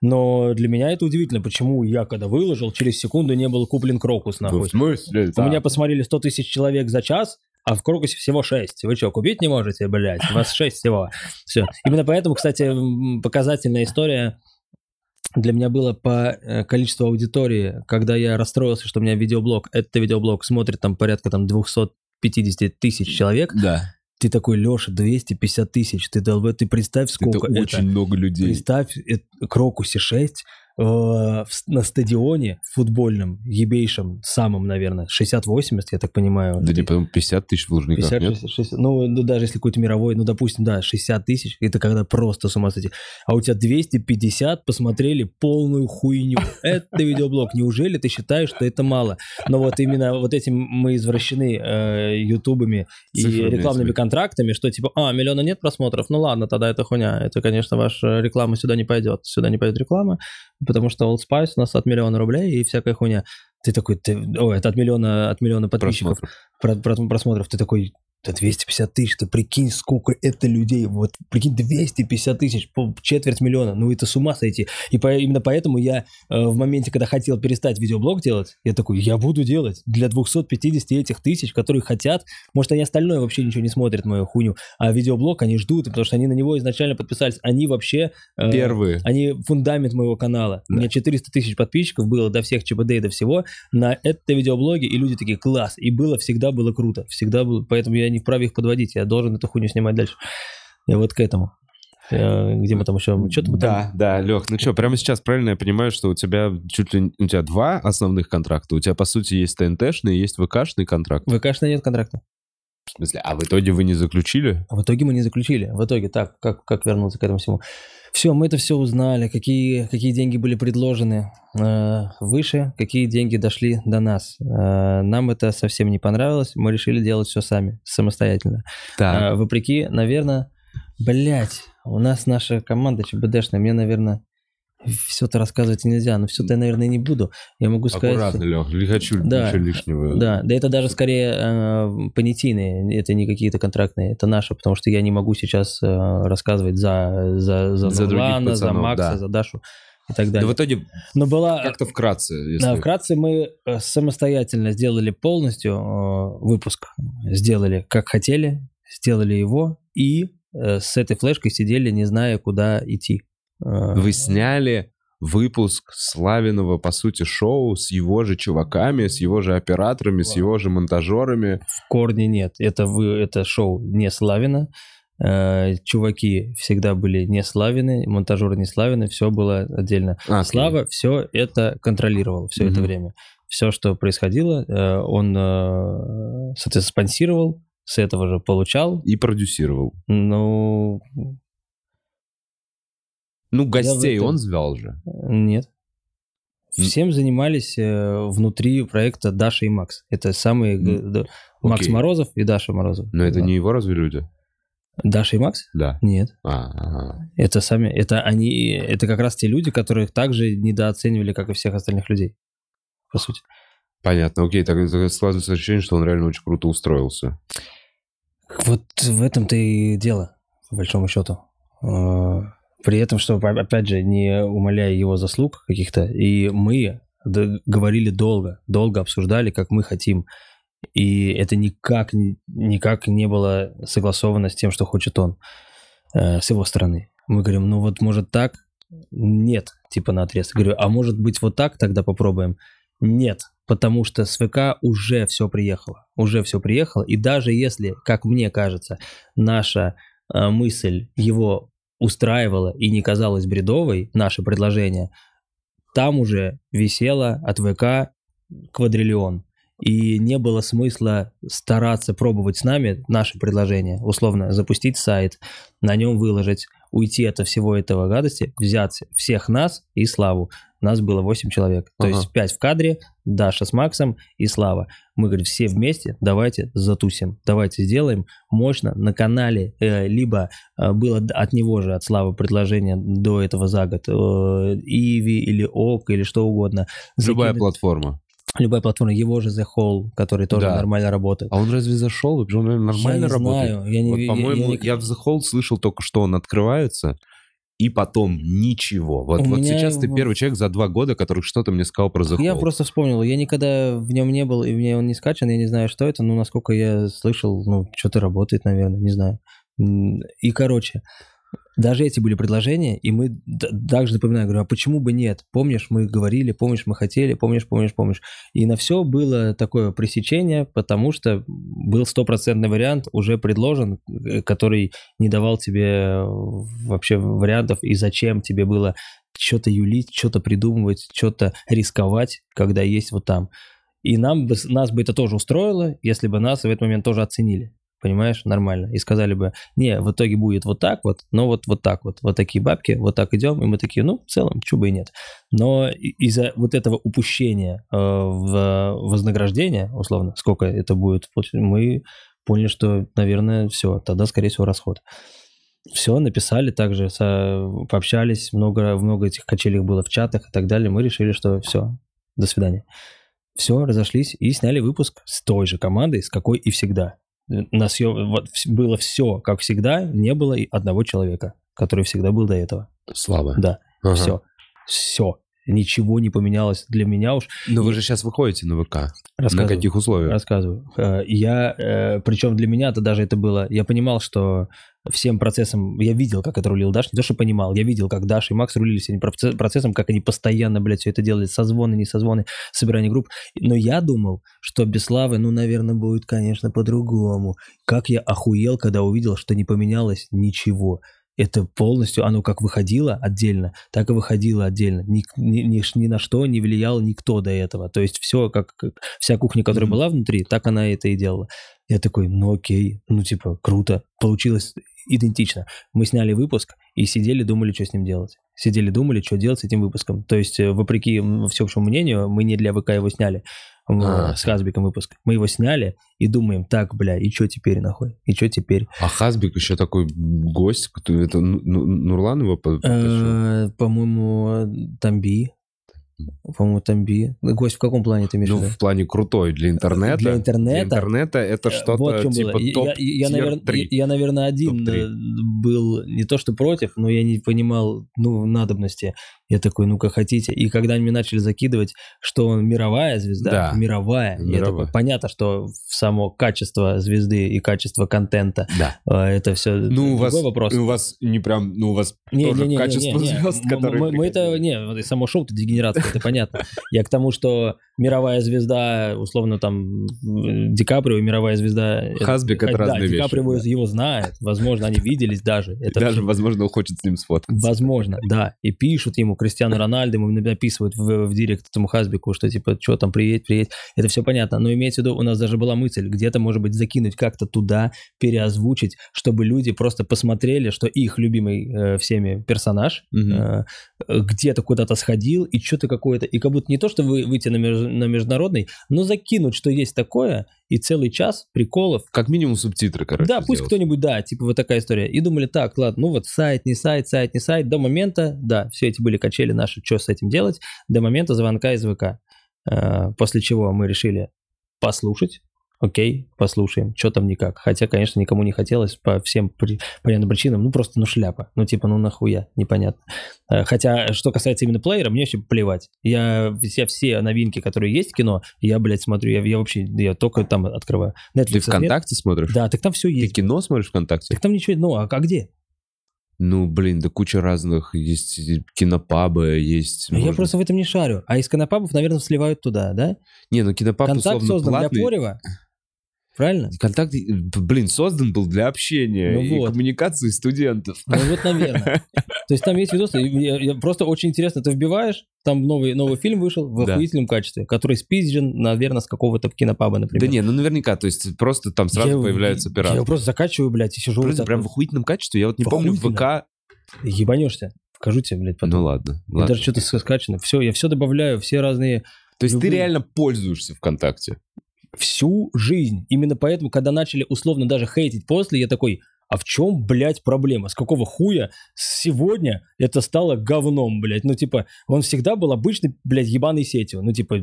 B: Но для меня это удивительно, почему я, когда выложил, через секунду не был куплен крокус, нахуй.
A: В смысле?
B: У меня посмотрели 100 тысяч человек за час, а в Крокусе всего 6. Вы что, купить не можете, блядь? У вас 6 всего. Все. Именно поэтому, кстати, показательная история для меня было по э, количеству аудитории, когда я расстроился, что у меня видеоблог, этот видеоблог смотрит там порядка там 250 тысяч человек,
A: Да.
B: ты такой, Леша, 250 тысяч, ты, ты представь, сколько
A: это очень много людей.
B: Представь, это, Крокусе 6, э, в- на стадионе футбольном, ебейшем, самом, наверное, 60-80, я так понимаю.
A: Да не, по 50 тысяч в Лужниках,
B: 50,
A: нет?
B: 60, 60, ну, ну, даже если какой-то мировой, ну, допустим, да, 60 тысяч, это когда просто с ума сойти. А у тебя 250 посмотрели полную хуйню. Это видеоблог. Неужели ты считаешь, что это мало? Но вот именно вот этим мы извращены э, ютубами и
A: Цифрами
B: рекламными контрактами, что типа, а, миллиона нет просмотров, ну ладно, тогда это хуйня. Это, конечно, ваша реклама сюда не пойдет. Сюда не пойдет реклама, потому что Old Spice у нас от миллиона рублей и всякая хуйня. Ты такой, ты, о, это от миллиона, от миллиона подписчиков
A: Просмотров.
B: про- про- просмотров, ты такой, да 250 тысяч, ты прикинь, сколько это людей, вот прикинь, 250 тысяч, четверть миллиона, ну это с ума сойти. И по- именно поэтому я э, в моменте, когда хотел перестать видеоблог делать, я такой, я буду делать для 250 этих тысяч, которые хотят, может они остальное вообще ничего не смотрят, мою хуйню, а видеоблог они ждут, потому что они на него изначально подписались, они вообще... э,
A: Первые.
B: они фундамент моего канала. У
A: Да.
B: меня 400 тысяч подписчиков было до всех ЧБД и до всего на это видеоблоге, и люди такие, класс. И было, всегда было круто. Всегда было. Поэтому я не вправе их подводить. Я должен эту хуйню снимать дальше. Я вот к этому. Э, Где мы там еще? Что-то мы там...
A: Да, да, Лех, ну что, прямо сейчас правильно я понимаю, что у тебя чуть ли у тебя два основных контракта. У тебя, по сути, есть ТНТшный и есть ВКшный контракт.
B: В ВКшно нет контракта.
A: В смысле, а в итоге вы не заключили?
B: А В итоге мы не заключили. В итоге так, как, как вернуться к этому всему. Все, мы это все узнали, какие, какие деньги были предложены э, выше, какие деньги дошли до нас. Э, нам это совсем не понравилось, мы решили делать все сами, самостоятельно. А, вопреки, наверное, блять, у нас наша команда ЧБДшная, мне, наверное, все-то рассказывать нельзя, но все-то я, наверное, не буду. Я могу сказать...
A: Аккуратно, Лех, не хочу
B: Да.
A: ничего лишнего.
B: Да, да это даже скорее э, понятийные, это не какие-то контрактные, это наши, потому что я не могу сейчас э, рассказывать за, за, за,
A: За
B: Нурлана, за Макса,
A: да.
B: за Дашу и так
A: Но
B: далее.
A: в итоге
B: Но была...
A: как-то вкратце, если...
B: Да, вкратце мы э, самостоятельно сделали полностью э, выпуск, сделали как хотели, сделали его и э, с этой флешкой сидели, не зная, куда идти. Э,
A: Вы сняли выпуск Славиного, по сути, шоу с его же чуваками, с его же операторами, с его же монтажерами.
B: В корне нет. Это, вы, это шоу не Славина. Э, Чуваки всегда были не Славины, монтажеры не Славины, все было отдельно.
A: А,
B: Слава все это контролировал все это
A: Мгм.
B: время. Все, что происходило, э, он, соответственно, спонсировал, с этого же получал.
A: И продюсировал.
B: Ну,
A: Ну, гостей
B: этом-
A: он звал же.
B: нет. Всем занимались э, внутри проекта Даша и Макс. Это самые...
A: М,
B: да, Макс
A: окей.
B: Морозов и Даша Морозов.
A: Но это
B: Да.
A: не его разве люди?
B: Даша и Макс?
A: Да.
B: Нет.
A: А, ага.
B: Это сами, это они, это как раз те люди, которых также недооценивали, как и всех остальных людей, по сути.
A: Понятно, окей, так так складывается ощущение, что он реально очень круто устроился.
B: Вот в этом-то и дело, по большому счету. При этом, что, опять же, не умаляя его заслуг каких-то, и мы говорили долго, долго обсуждали, как мы хотим. И это никак, никак не было согласовано с тем, что хочет он, э, с его стороны. Мы говорим, ну вот может так? Нет, типа на отрез. Говорю, а может быть вот так тогда попробуем? Нет, потому что с ВК уже все приехало. Уже все приехало. И даже если, как мне кажется, наша э, мысль его устраивала и не казалась бредовой, наше предложение, там уже висело от ВК квадриллион. И не было смысла стараться пробовать с нами наше предложение, условно, запустить сайт, на нем выложить, уйти от всего этого гадости, взять всех нас и Славу. Нас было 8 человек. То
A: Ага.
B: есть 5 в кадре, Даша с Максом и Слава. Мы говорим, все вместе, давайте затусим, давайте сделаем мощно на канале, э, либо э, было от него же, от Славы предложение до этого за год, э, Иви или ОК или что угодно.
A: Любая
B: Закинуть-
A: платформа.
B: Любая платформа, его же The Hall, который тоже
A: Да.
B: нормально работает.
A: А он разве зашел? Он нормально
B: я не
A: работает?
B: знаю, я не
A: Вот,
B: я-
A: по-моему,
B: я-
A: я, в The Hole слышал только, что он открывается, и потом ничего. Вот,
B: У
A: вот
B: меня
A: сейчас ты первый человек за два года, который что-то мне сказал про The
B: Я просто вспомнил, я никогда в нем не был, и мне он не скачан, я не знаю, что это, но насколько я слышал, ну, что-то работает, наверное, не знаю. И, короче, Даже эти были предложения, и мы также напоминаю, говорю, а почему бы нет? Помнишь, мы говорили, помнишь, мы хотели, помнишь, помнишь, помнишь. И на все было такое пресечение, потому что был стопроцентный вариант уже предложен, э, который не давал тебе э, вообще вариантов, и зачем тебе было что-то юлить, что-то придумывать, что-то рисковать, когда есть вот там. И нам бы, нас бы это тоже устроило, если бы нас в этот момент тоже оценили. Понимаешь, нормально. И сказали бы, не, в итоге будет вот так вот, но вот, вот так вот, вот такие бабки, вот так идем. И мы такие, ну, в целом, чего бы и нет. Но из-за вот этого упущения э, в вознаграждение, условно, сколько это будет, мы поняли, что, наверное, все, тогда, скорее всего, расход. Все, написали также, со- пообщались, много, много этих качелей было в чатах и так далее. Мы решили, что все, до свидания. Все, разошлись и сняли выпуск с той же командой, с какой и всегда. На съем... вот было все, как всегда, не было и одного человека, который всегда был до этого.
A: Слава.
B: Да,
A: Ага.
B: все. Все. Ничего не поменялось для меня уж.
A: Но вы же сейчас выходите на ВК. На каких условиях?
B: Рассказываю. Э, Я, э, причем для меня-то даже это было, я понимал, что всем процессом, я видел, как это рулил Даш, не то, что понимал, я видел, как Даша и Макс рулили всем проце- процессом, как они постоянно, блядь, все это делали, созвоны, не созвоны, собирание групп. Но я думал, что без Славы, ну, наверное, будет, конечно, по-другому. Как я охуел, когда увидел, что не поменялось ничего. Это полностью, оно как выходило отдельно, так и выходило отдельно. Ни, ни, ни, ни на что не влиял никто до этого. То есть все, как, как вся кухня, которая была внутри, так она это и делала. Я такой, ну окей, ну типа круто. Получилось идентично. Мы сняли выпуск и сидели, думали, что с ним делать. Сидели, думали, что делать с этим выпуском. То есть, э, вопреки всеобщему мнению, мы не для ВК его сняли.
A: А.
B: С Хазбиком выпуск. Мы его сняли и думаем, так, бля, и что теперь нахуй? И что теперь?
A: А Хазбик еще такой гость, кто- это Ну- Ну- Нурлан его?
B: Э, По-моему, Тамби. По-моему, Тамби. Гость в каком плане ты имеешь
A: Ну, в плане крутой для интернета.
B: Для интернета?
A: Для интернета это
B: Э,
A: что-то
B: вот
A: типа
B: было.
A: Топ
B: я, я, навер-
A: 3.
B: я, наверное, один э, был не то что против, но я не понимал ну, надобности. Я такой, ну-ка хотите. И когда они мне начали закидывать, что он мировая звезда,
A: Да.
B: мировая, я
A: Мировая.
B: такой, понятно, что само качество звезды и качество контента
A: Да.
B: э, это все
A: Ну, у вас,
B: вопрос.
A: у вас не прям, ну, у вас
B: Не,
A: тоже
B: не, не, не,
A: качество
B: не, не.
A: звезд,
B: М-
A: которые...
B: мы, мы это, не, само шоу-то дегенератское, это понятно. Я к тому, что мировая звезда, условно, там, Ди Каприо мировая звезда... это-
A: Хазбик — это
B: да,
A: разные
B: Ди
A: вещи,
B: Каприо
A: да.
B: его знает, возможно, они виделись даже. Это
A: Даже, возможно, он хочет с ним сфоткаться.
B: Возможно, да. И пишут ему Кристиану Рональду, ему написывают в, в директ этому Хазбику, что типа, что там, приедь, приедь. Это все понятно. Но имеется в виду, у нас даже была мысль где-то, может быть, закинуть как-то туда, переозвучить, чтобы люди просто посмотрели, что их любимый э, всеми персонаж
A: Мгм.
B: э, где-то куда-то сходил, и что-то какое-то, и как будто не то, что вы, выйти на, меж- на международный, но закинуть, что есть такое, и целый час приколов,
A: Как минимум субтитры, короче,
B: да, пусть
A: сделать.
B: кто-нибудь, да, типа вот такая история. И думали, так, ладно, ну вот сайт, не сайт, сайт, не сайт. До момента, да, все эти были качели наши, что с этим делать, до момента звонка из ВК. Э, После чего мы решили послушать, окей, послушаем, что там никак. Хотя, конечно, никому не хотелось по всем при- понятным причинам, ну просто, ну шляпа, ну типа, ну нахуя, непонятно. Э, Хотя, что касается именно плеера, мне вообще плевать. Я все, все новинки, которые есть в кино, я, блядь, смотрю, я, я вообще, я только там открываю.
A: Ты
B: Netflix нет?
A: ВКонтакте смотришь?
B: Да, так там все
A: Ты
B: есть.
A: кино смотришь ВКонтакте?
B: Так там ничего, ну, а, а где?
A: Ну, блин, да куча разных. Есть кинопабы, есть...
B: Я
A: можно-
B: просто в этом не шарю. А из конопабов, наверное, сливают туда, да?
A: Не, ну кинопаб
B: Контакт
A: условно
B: создан
A: платный.
B: для Порева. Правильно?
A: Контакт, блин, создан был для общения
B: Ну
A: и
B: вот.
A: коммуникации студентов.
B: Ну вот, наверное. <laughs> То есть там есть видосы, и я- я- просто очень интересно, ты вбиваешь, там новый, новый фильм вышел в
A: Да.
B: охуительном качестве, который спизжен, наверное, с какого-то кинопаба, например.
A: Да не, ну наверняка, то есть просто там сразу
B: Я-
A: появляются
B: Я
A: пираты.
B: его просто закачиваю, блядь, и сижу. Вот
A: прям в охуительном качестве. Я вот не
B: В
A: помню в. ВК.
B: Ебанешься. Покажу тебе, блядь, потом.
A: Ну ладно,
B: И
A: ладно.
B: Даже что-то скачано. Все, я все добавляю, все разные
A: То есть ты
B: любые-
A: реально пользуешься ВКонтакте?
B: Всю жизнь. Именно поэтому, когда начали условно даже хейтить после, я такой, а в чем, блядь, проблема? С какого хуя сегодня это стало говном, блядь? Ну, типа, он всегда был обычной, блядь, ебаной сетью. Ну, типа, у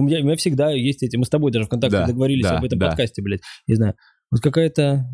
B: меня, у меня всегда есть эти... Мы с тобой даже ВКонтакте
A: Да,
B: договорились
A: да,
B: об этом
A: да.
B: подкасте, блядь. Не знаю. Вот какая-то...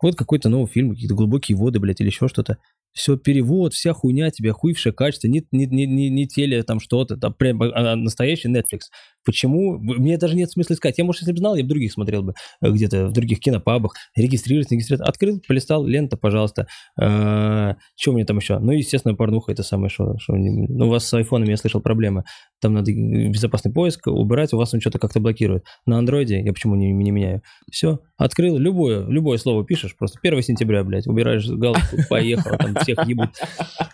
B: Вот какой-то новый фильм, какие-то глубокие воды, блядь, или еще что-то. Все перевод, вся хуйня тебе, хуевшее качество, не, не, не, не, не теле там что-то, там прям а, а, настоящий Netflix. Почему? Мне даже нет смысла искать. Я, может, если бы знал, я бы других смотрел бы, э, где-то в других кинопабах, регистрироваться, регистрироваться. Открыл, полистал, лента, пожалуйста. Э, что меня там еще? Ну, естественно, порнуха это самое, что... что не- ну, у вас с айфонами, я слышал, проблемы. Там надо безопасный поиск убирать, у вас он что-то как-то блокирует. На андроиде я почему не, не меняю? Все, открыл, любое, любое слово пишешь, просто 1 сентября, блядь, убираешь галочку, поехал, там всех ебут.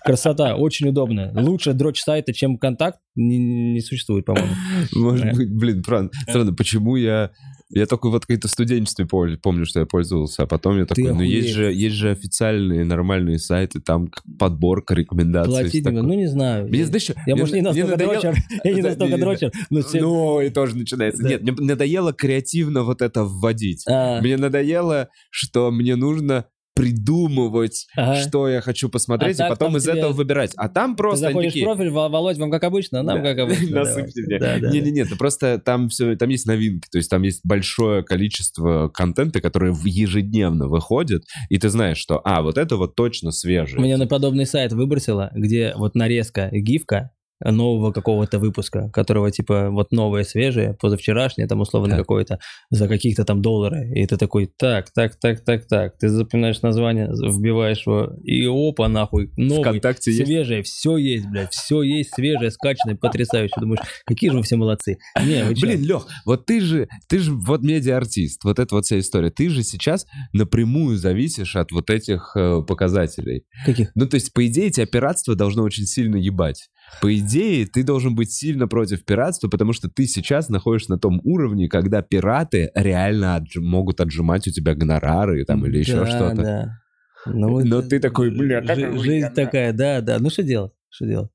B: Красота, очень удобно. Лучше дрочь сайта, чем контакт, не, не существует, по-моему.
A: Может быть, блин, правда. Странно, почему я... Я только вот какие-то студенчестве помню, что я пользовался, а потом я такой, ну есть же, есть же официальные нормальные сайты, там подборка рекомендаций.
B: Платить, ну не знаю.
A: Мне, знаешь,
B: Я, может, не настолько дрочер, я не <laughs> настолько дрочер, все...
A: Ну, и тоже начинается. Нет, мне надоело креативно вот это вводить.
B: А,
A: Мне надоело, что мне нужно придумывать,
B: ага.
A: что я хочу посмотреть,
B: А
A: и потом из
B: тебе-
A: этого выбирать. А там
B: Ты
A: просто они
B: заходишь
A: такие...
B: в профиль, Во- Володь, вам как обычно, нам
A: Да.
B: как обычно. <laughs>
A: Насыпьте мне. Не-не-не, это просто там все, там есть новинки, то есть там есть большое количество контента, который в- ежедневно выходит, и ты знаешь, что, а, вот это вот точно свежее.
B: Меня на подобный сайт выбросило, где вот нарезка, гифка нового какого-то выпуска, которого типа вот новое, свежее, позавчерашнее, там условно какое-то, за каких-то там доллары. И ты такой, так, так, так, так, так. Ты запоминаешь название, вбиваешь его, и опа, нахуй, новый,
A: ВКонтакте есть.
B: свежее, все есть, блядь, все есть, свежее, скачанное, потрясающе. Думаешь, какие же вы все молодцы. Не, вы?
A: Блин, Лех, вот ты же, ты же вот медиа-артист, вот эта вот вся история. Ты же сейчас напрямую зависишь от вот этих э, показателей.
B: каких?
A: Ну, то есть, по идее, тебя пиратство должно очень сильно ебать. По идее, ты должен быть сильно против пиратства, потому что ты сейчас находишься на том уровне, когда пираты реально отж- могут отжимать у тебя гонорары там, или еще
B: Да,
A: что-то.
B: Да. Ну,
A: Но
B: это-
A: ты такой, бля,
B: жи-
A: охуенно.
B: Жизнь такая, да, да. Ну что делать? Что делать?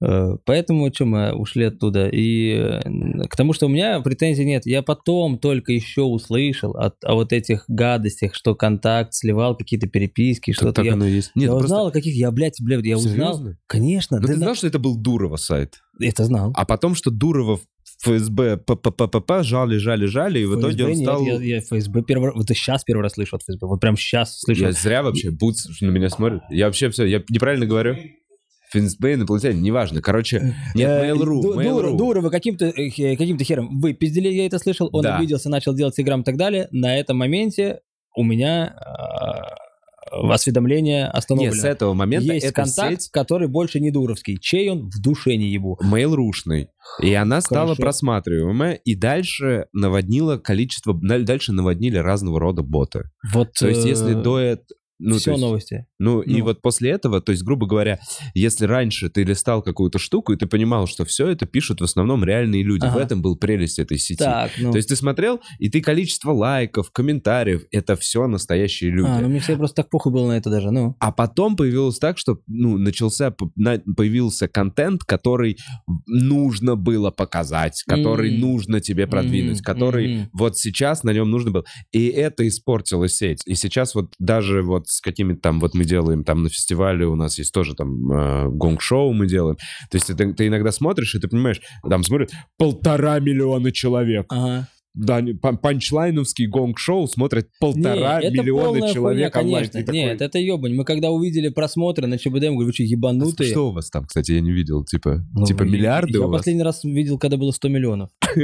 B: Э, Поэтому что мы ушли оттуда. И э, к тому, что у меня претензий нет. Я потом только еще услышал от, о вот этих гадостях, что контакт сливал какие-то переписки, что-то.
A: так
B: Я,
A: оно есть. Нет,
B: я
A: просто-
B: узнал, о каких я, блядь, блядь, я узнал.
A: Серьезно?
B: Конечно,
A: Ну,
B: да
A: ты
B: на-
A: знал, что это был Дурова сайт?
B: это знал.
A: А потом, что Дурова ФСБ ПППП жали, жали, жали, и в итоге он
B: ФСБ
A: стал...
B: Нет, я, я ФСБ первый вот сейчас первый раз слышу от ФСБ, вот прям сейчас слышу.
A: Я зря вообще, Буц на меня смотрит. Я вообще все, я неправильно говорю? ФСБ, инопланетяне, неважно. Короче, нет,
B: Э,
A: Mail.ru, Mail.ru.
B: Дурова каким-то э, каким-то хером вы пиздили, я это слышал, он обиделся, начал делать телеграм и так далее. На этом моменте у меня э, осведомление остановлено.
A: Нет, с этого момента
B: Есть контакт,
A: сеть
B: который больше не дуровский. Чей он? В душе не ебу.
A: Mail.ru-шный. И она стала
B: Хорошо.
A: просматриваемая, и дальше наводнила количество, даль- дальше наводнили разного рода боты.
B: Вот,
A: То есть, если до. Ну,
B: все
A: есть-
B: новости.
A: Ну, и
B: Ну.
A: вот после этого, то есть, грубо говоря, если раньше ты листал какую-то штуку, и ты понимал, что все это пишут в основном реальные люди, в
B: Ага.
A: этом был прелесть этой сети.
B: Так, ну...
A: То есть ты смотрел, и ты количество лайков, комментариев, это все настоящие люди.
B: А, ну мне всегда просто так похуй было на это даже, ну.
A: А потом появилось так, что ну, начался, появился контент, который нужно было показать, который
B: Мгм.
A: нужно тебе продвинуть,
B: Мгм,
A: который
B: мгм.
A: вот сейчас на нем нужно было. И это испортило сеть. И сейчас вот даже вот с какими-то там, вот мы делаем там на фестивале, у нас есть тоже там э, гонг-шоу мы делаем. То есть ты, ты иногда смотришь, и ты понимаешь, там смотрят полтора миллиона человек.
B: Ага.
A: Да, панчлайновский гонг-шоу смотрят полтора
B: Не, это
A: миллиона человек
B: хуйня,
A: онлайн.
B: конечно.
A: Такой,
B: Нет, это ебань. Мы когда увидели просмотры на ЧБД, мы говорим, вы что, ебанутые?
A: Что у вас там, кстати, я не видел, типа,
B: Ну,
A: типа
B: я-
A: миллиарды
B: Я
A: у вас?
B: последний раз видел, когда было 100 миллионов. <laughs>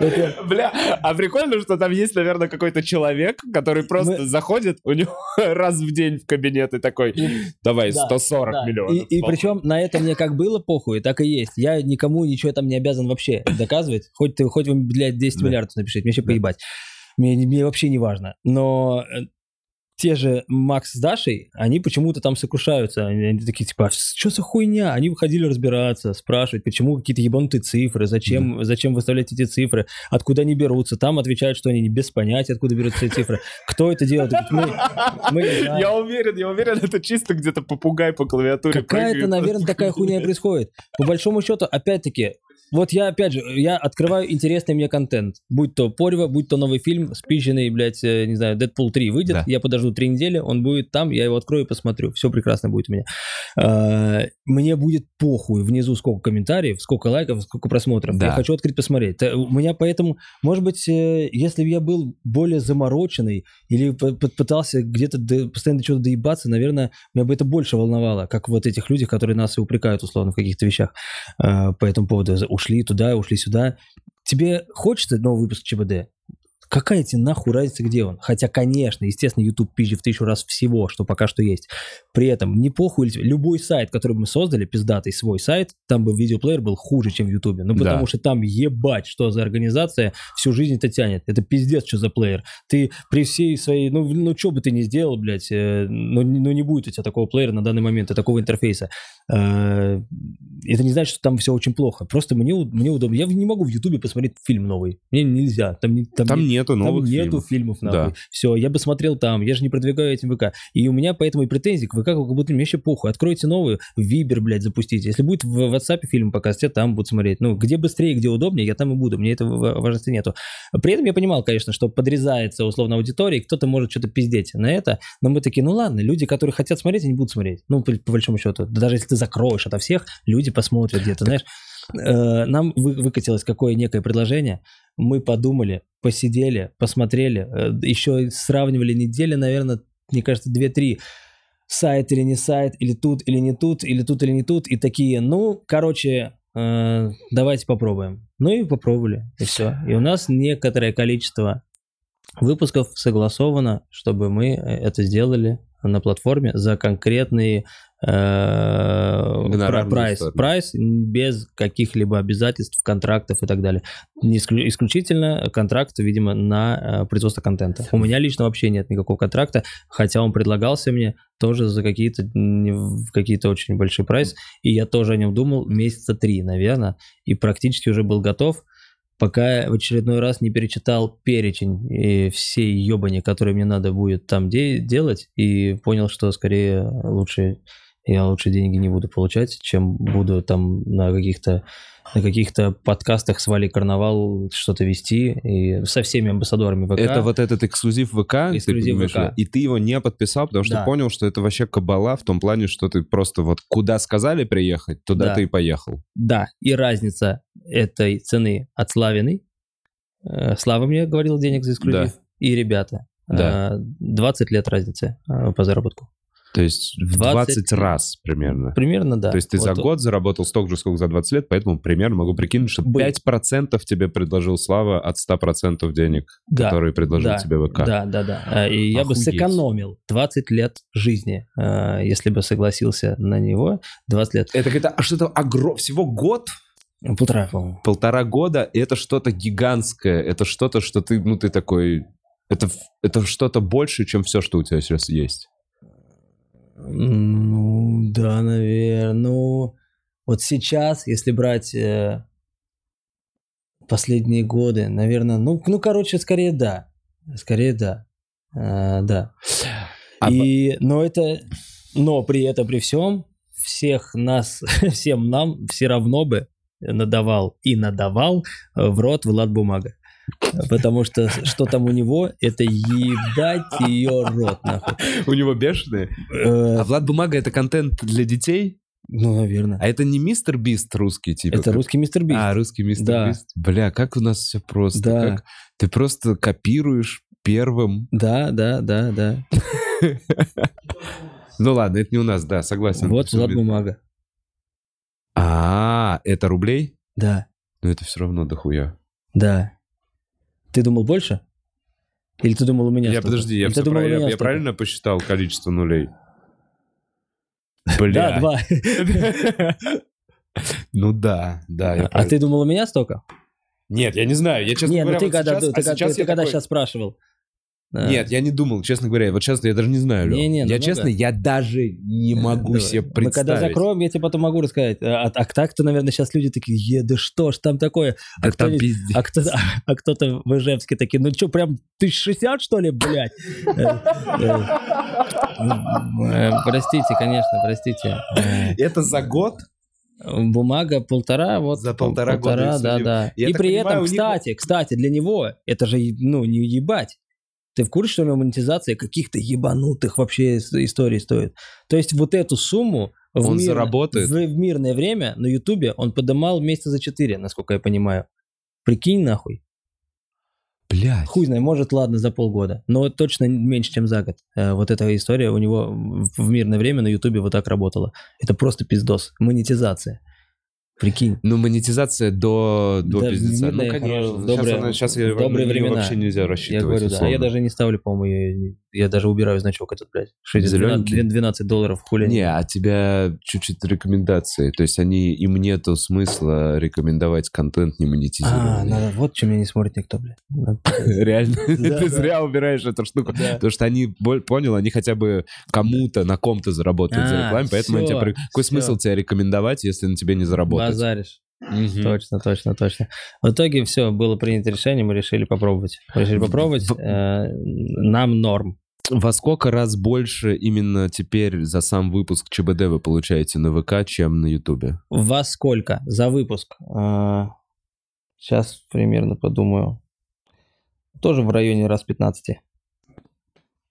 A: Бля, а прикольно, что там есть, наверное, какой-то человек, который просто заходит, у него <laughs> раз в день в кабинет и такой, давай,
B: Да,
A: 140
B: да.
A: миллионов.
B: И, причем на это мне как было похуй, так и есть. Я никому ничего там не обязан вообще доказывать. Хоть ты, хоть вы, блядь, 10
A: Да.
B: миллиардов напишите, мне вообще поебать. Мне, мне вообще не важно. Но э, те же Макс с Дашей, они почему-то там сокрушаются. Они, они такие, типа, что за хуйня? Они выходили разбираться, спрашивать, почему какие-то ебанутые цифры, зачем, зачем выставлять эти цифры, откуда они берутся. Там отвечают, что они без понятия, откуда берутся эти цифры. Кто это делает? Мы, мы.
A: Я уверен, я уверен, это чисто где-то попугай по клавиатуре
B: Какая-то, наверное, такая хуйня происходит. По большому счету, опять-таки, вот я, опять же, я открываю интересный мне контент. Будь то Порево, будь то новый фильм, спиченный, блядь, э, не знаю, Дэдпул 3 выйдет,
A: Да.
B: я подожду три недели, он будет там, я его открою и посмотрю. Все прекрасно будет у меня. А, мне будет похуй внизу сколько комментариев, сколько лайков, сколько просмотров.
A: Да.
B: Я хочу открыть посмотреть. У меня поэтому, может быть, э, если бы я был более замороченный или пытался где-то постоянно до чего-то доебаться, наверное, меня бы это больше волновало, как вот этих людей, которые нас и упрекают условно в каких-то вещах э, по этому поводу. Ушли туда, ушли сюда. Тебе хочется новый выпуск ЧБД? Какая тебе нахуй разница, где он? Хотя, конечно, естественно, YouTube пизжит в тысячу раз всего, что пока что есть. При этом не похуй, любой сайт, который бы мы создали, пиздатый свой сайт, там бы видеоплеер был хуже, чем в YouTube. Ну, потому
A: Да.
B: что там ебать, что за организация всю жизнь это тянет. Это пиздец, что за плеер. Ты при всей своей, ну, ну что бы ты ни сделал, блядь, э, ну, не- ну не будет у тебя такого плеера на данный момент и такого интерфейса. Э, это не значит, что там все очень плохо. Просто мне, мне удобно. Я не могу в Ютубе посмотреть фильм новый. Мне нельзя. Там, там,
A: Там
B: не-
A: нету новых
B: там нету
A: фильмов.
B: фильмов,
A: Да.
B: нахуй. Все, я бы смотрел там, я же не продвигаю этим ВК. И у меня поэтому и претензий к ВК, как будто мне вообще похуй. Откройте новую, Вибер, блядь, запустите. Если будет в WhatsApp фильм показывать, я там буду смотреть. Ну, где быстрее, где удобнее, я там и буду. Мне этого ва- важности нету. При этом я понимал, конечно, что подрезается условно аудитория, и кто-то может что-то пиздеть на это, но мы такие, ну ладно, люди, которые хотят смотреть, они будут смотреть. Ну, по, по большому счету. Да Даже если ты закроешь ото всех, люди посмотрят где-то, знаешь. Э, Нам вы- выкатилось какое некое предложение, мы подумали, посидели, посмотрели, э, еще сравнивали недели, наверное, мне кажется, 2-3 сайт или не сайт, или тут, или не тут, или тут, или не тут, и такие, ну, короче, э, давайте попробуем. Ну и попробовали, и все. И у нас некоторое количество выпусков согласовано, чтобы мы э, это сделали на платформе за
A: Гонорарную
B: прайс,
A: сторону.
B: прайс без каких-либо обязательств, контрактов и так далее. Исключительно контракт, видимо, на э, производство контента. У меня лично вообще нет никакого контракта, хотя он предлагался мне тоже за какие-то какие-то очень большой прайс, и я тоже о нем думал месяца три, наверное, и практически уже был готов, пока в очередной раз не перечитал перечень и всей ебани, которые мне надо будет там де- делать, и понял, что скорее лучше я лучше деньги не буду получать, чем буду там на каких-то на каких-то подкастах с Валей Карнавал что-то вести и со всеми амбассадорами ВК.
A: Это вот этот эксклюзив ВК, ты
B: Эксклюзив
A: понимаешь,
B: ВК.
A: и ты его не подписал, потому что
B: Да.
A: понял, что это вообще кабала в том плане, что ты просто вот куда сказали приехать, туда
B: Да.
A: ты и поехал.
B: Да, и разница этой цены от Славиной. Э, Слава мне говорил денег за эксклюзив. И ребята.
A: Да.
B: Э, 20 лет разницы э, по заработку.
A: То есть в
B: 20
A: 20 раз примерно.
B: Примерно, да.
A: То есть ты за
B: Вот.
A: год заработал столько же, сколько за 20 лет, поэтому примерно могу прикинуть, что
B: Был.
A: 5% тебе предложил Слава от 100% денег,
B: Да,
A: которые предложил
B: да,
A: тебе ВК.
B: Да, да, да. Э, И я бы
A: Охуеть.
B: сэкономил 20 лет жизни, э, если бы согласился на него. 20 лет.
A: Это какое-то а что-то огром... всего год,
B: Полтора, по-моему.
A: полтора года, и это что-то гигантское, это что-то, что ты, ну, ты такой... Это, это что-то больше, чем все, что у тебя сейчас есть.
B: Ну, да, наверное. Ну, вот сейчас, если брать э, последние годы, наверное, ну, ну, короче, скорее да. Скорее да. Э, да.
A: А
B: И, но это, но при этом, при всем, всех нас, <laughs> всем нам все равно бы надавал и надавал э, в рот Влад Бумага. Потому что что там у него, это ебать ее рот, нахуй.
A: У него бешеные.
B: Э,
A: А Влад Бумага — это контент для детей?
B: ну, наверное.
A: А это не мистер Бист русский, типа?
B: Это
A: как-
B: русский мистер Бист.
A: А, русский мистер
B: Да.
A: Бист. Бля, как у нас все просто.
B: Да.
A: Как- Ты просто копируешь первым.
B: Да, да, да, да. <laughs>
A: Ну ладно, это не у нас, да, согласен.
B: Вот Влад. Бумага.
A: А, это рублей?
B: Да,
A: Ну это все равно дохуя.
B: да. Ты думал больше? Или ты думал у меня
A: Я, подожди, я,
B: ты
A: всё
B: думал, у
A: я- я правильно посчитал количество нулей?
B: Да,
A: Бля.
B: два. <laughs>
A: Ну да, да.
B: А
A: правильно-
B: ты думал у меня столько?
A: Нет, я не знаю. Я, честно
B: Не,
A: говоря,
B: ну ты
A: вот
B: когда,
A: сейчас-
B: ты,
A: а сейчас
B: ты когда
A: такой-
B: сейчас спрашивал? А,
A: Нет, я не думал, честно говоря. Вот честно, я даже не знаю, Лёв.
B: Не-не,
A: Я
B: намного.
A: честно, я даже не могу
B: Давай.
A: себе
B: Мы когда
A: представить.
B: закроем, я тебе потом могу рассказать. А, а так-то, наверное, сейчас люди такие, е, да что ж там такое?
A: Да
B: а
A: там пиздец.
B: А кто-то, а кто-то в Ижевске такие, ну что, прям 1060, что ли, блядь? Э, э, э, Простите, конечно, простите. Э,
A: Это за год?
B: Бумага полтора, вот
A: За полтора года
B: да, да.
A: Я
B: И при
A: понимаю,
B: этом,
A: них-
B: кстати, кстати, для него это же, ну, не ебать. Ты в курсе, что у него монетизация каких-то ебанутых вообще ис- историй стоит? То есть вот эту сумму В
A: Он
B: мирно-
A: заработает?
B: В, в мирное время на Ютубе он подымал месяца за 4, насколько я понимаю. Прикинь нахуй.
A: Блядь.
B: Хуй знает, может, ладно, за полгода. Но точно меньше, чем за год. Э, Вот эта история у него в мирное время на Ютубе вот так работала. Это просто пиздос. Монетизация. Прикинь.
A: Ну, монетизация до, до
B: Да,
A: пиздеца. Ну, конечно.
B: в
A: Сейчас,
B: добрые-
A: она- сейчас
B: в
A: я,
B: добрые времена.
A: вообще нельзя
B: Я
A: рассчитывать.
B: говорю, да. А я
A: условно.
B: даже не ставлю, по-моему, ее- я даже убираю значок этот, блядь. Что это,
A: Зелёненький?
B: 12, 12 долларов, хули.
A: Не, а тебя чуть-чуть рекомендации. То есть они, им нету смысла рекомендовать контент не
B: А,
A: монетизированный.
B: надо, вот что меня не смотрит никто, блядь. <laughs>
A: Реально? Ты зря убираешь эту штуку. Потому что они, понял, они хотя бы кому-то, на ком-то заработают за
B: А,
A: рекламу, поэтому они тебе... при- Какой смысл тебя рекомендовать, если на тебе не заработать?
B: Базаришь.
A: Мгм.
B: Точно, точно, точно. В итоге все, было принято решение, мы решили попробовать. Мы решили попробовать. Э, Нам норм.
A: Во сколько раз больше именно теперь за сам выпуск ЧБД вы получаете на ВК, чем на Ютубе?
B: Во сколько за выпуск? Сейчас примерно подумаю. Тоже в районе раз 15.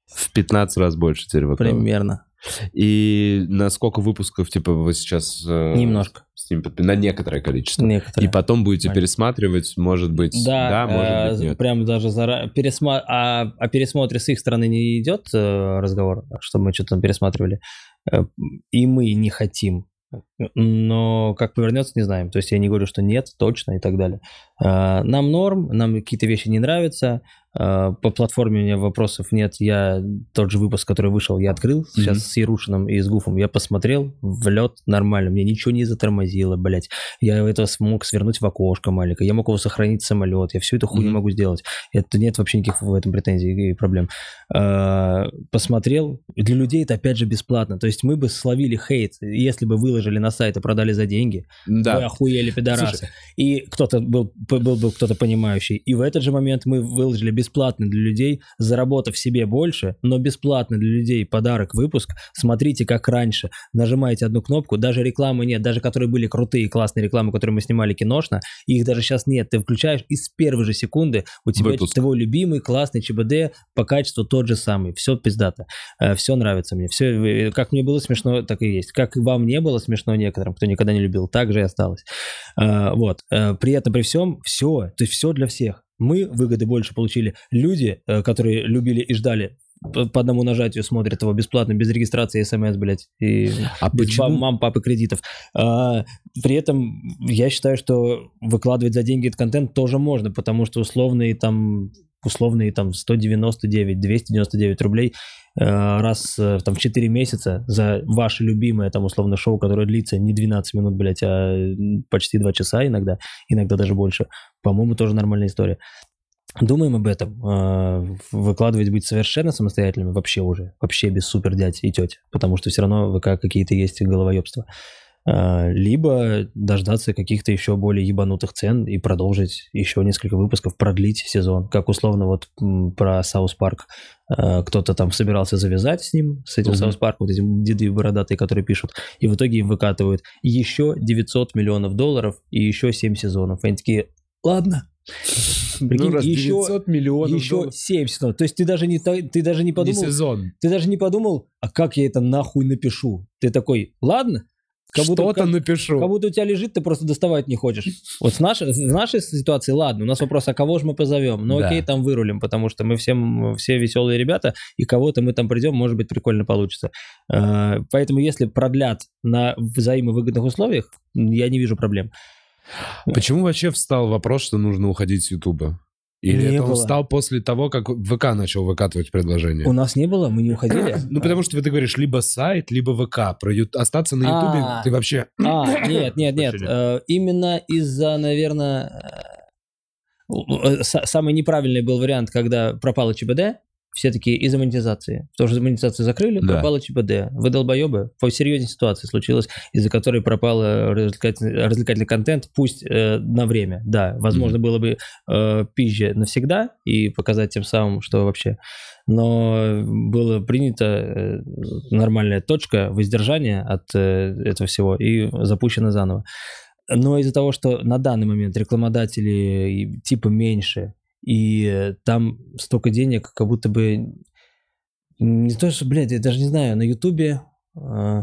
A: В 15 раз больше теперь ВК.
B: Примерно.
A: И на сколько выпусков, типа, вы сейчас... э,
B: Немножко.
A: с ним подпи- На некоторое количество.
B: Некоторые.
A: И потом будете
B: Понятно.
A: пересматривать, может быть, да,
B: Да,
A: может быть,
B: э,
A: нет.
B: прям даже за пересма... а, о пересмотре с их стороны не идет э, разговор, что мы что-то там пересматривали. Э, И мы не хотим. Но как повернется, не знаем. То есть я не говорю, что нет, точно и так далее. Нам норм, нам какие-то вещи не нравятся. Э, По платформе у меня вопросов нет. Я тот же выпуск, который вышел, я открыл сейчас
A: Мгм.
B: с Ярушиным и с Гуфом. Я посмотрел в лед нормально. Мне ничего не затормозило, блядь. Я это смог свернуть в окошко маленькое. Я мог его сохранить в самолет. Я всю эту хуйню
A: Мгм.
B: могу сделать. Это нет вообще никаких в этом претензий и проблем. Э, Посмотрел. Для людей это опять же бесплатно. То есть мы бы словили хейт, если бы выложили на сайт и продали за деньги. Вы
A: Да.
B: охуели, пидорасы.
A: Слушай,
B: И кто-то был, был бы кто-то понимающий. И в этот же момент мы выложили бесплатно для людей, заработав себе больше, но бесплатно для людей подарок, выпуск. Смотрите, как раньше. Нажимаете одну кнопку, даже рекламы нет, даже которые были крутые, классные рекламы, которые мы снимали киношно, их даже сейчас нет. Ты включаешь, и с первой же секунды у тебя
A: Выпуск.
B: твой любимый классный ЧБД по качеству тот же самый. Все пиздато. Все нравится мне. Все, как мне было смешно, так и есть. Как вам не было смешно некоторым, кто никогда не любил, так же и осталось. А, Вот. Э, При этом, при всем, все, то есть все для всех. Мы выгоды больше получили. Люди, э, которые любили и ждали, по одному нажатию смотрят его бесплатно, без регистрации смс, блядь, и
A: А
B: без
A: почему?
B: мам, папы кредитов. А, при этом я считаю, что выкладывать за деньги этот контент тоже можно, потому что условные там условные там 199, 299 рублей э, раз э, там в 4 месяца за ваше любимое там условно шоу, которое длится не 12 минут, блядь, а почти 2 часа иногда, иногда даже больше, по-моему, тоже нормальная история. Думаем об этом. э, Выкладывать быть совершенно самостоятельными вообще уже. Вообще без супер дядь и теть. Потому что все равно ВК какие-то есть головоебства. Э, Либо дождаться каких-то еще более ебанутых цен и продолжить еще несколько выпусков, продлить сезон. Как условно вот про Саус Парк. Э, Кто-то там собирался завязать с ним, с этим. Саус Парком, вот этим деды бородатые, которые пишут. И в итоге им выкатывают еще 900 миллионов долларов и еще 7 сезонов. И они такие, ладно. Прикинь,
A: ну, раз
B: еще,
A: 900 миллионов
B: еще
A: долларов.
B: 7 сезонов. То есть ты даже не, ты даже не
A: Не
B: подумал,
A: сезон.
B: ты даже не подумал, а как я это нахуй напишу? Ты такой, ладно, как будто,
A: Что-то
B: как,
A: напишу.
B: как будто у тебя лежит, ты просто доставать не хочешь. Вот с нашей, в нашей ситуации, ладно, у нас вопрос, а кого же мы позовем? Ну
A: Да.
B: окей, там вырулим, потому что мы всем, все веселые ребята, и кого-то мы там придем, может быть, прикольно получится. Э, Поэтому если продлят на взаимовыгодных условиях, я не вижу проблем.
A: Почему вообще встал вопрос, что нужно уходить с Ютуба? Или
B: Не
A: это он
B: было.
A: встал после того, как ВК начал выкатывать предложение?
B: У нас не было, мы не уходили. <clears throat>
A: Ну, потому что ты говоришь либо сайт, либо ВК. Про ю- Остаться на Ютубе
B: А.
A: ты вообще...
B: А, нет, нет, нет. Э, Именно из-за, наверное, э, с- самый неправильный был вариант, когда пропало ЧБД, все такие из-за монетизации. Потому что монетизацию закрыли,
A: Да.
B: пропало ЧБД. Вы долбоебы. По серьезной ситуации случилось, из-за которой пропал э, развлекательный, развлекательный контент, пусть э, на время. Да, возможно, было бы э, пизже навсегда и показать тем самым, что вообще. Но было принято э, нормальная точка воздержания от э, этого всего и запущено заново. Но из-за того, что на данный момент рекламодателей типа меньше, и там столько денег, как будто бы не то, что, блядь, я даже не знаю, на Ютубе э,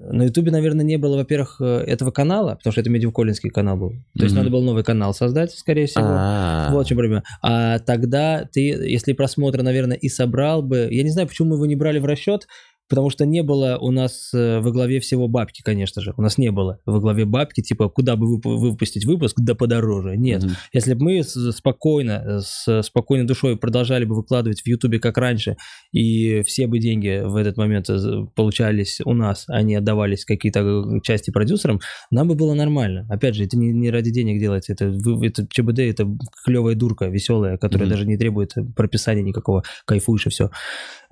B: на Ютубе, наверное, не было, во-первых, э, этого канала, потому что это медиаколинский канал был. То есть
A: Мгм.
B: надо было новый канал создать, скорее всего.
A: А,
B: Вот в чем проблема. А тогда ты, если просмотр, наверное, и собрал бы... Я не знаю, почему мы его не брали в расчет, потому что не было у нас э, во главе всего бабки, конечно же. У нас не было во главе бабки, типа, куда бы вып- выпустить выпуск, да подороже. Нет.
A: Мгм.
B: Если бы мы с- спокойно, с спокойной душой продолжали бы выкладывать в Ютубе как раньше, и все бы деньги в этот момент э, получались у нас, а не отдавались какие-то э, части продюсерам, нам бы было нормально. Опять же, это не, не ради денег делается, это, это ЧБД, это клевая дурка, веселая, которая
A: Мгм.
B: даже не требует прописания никакого, кайфуешь и все.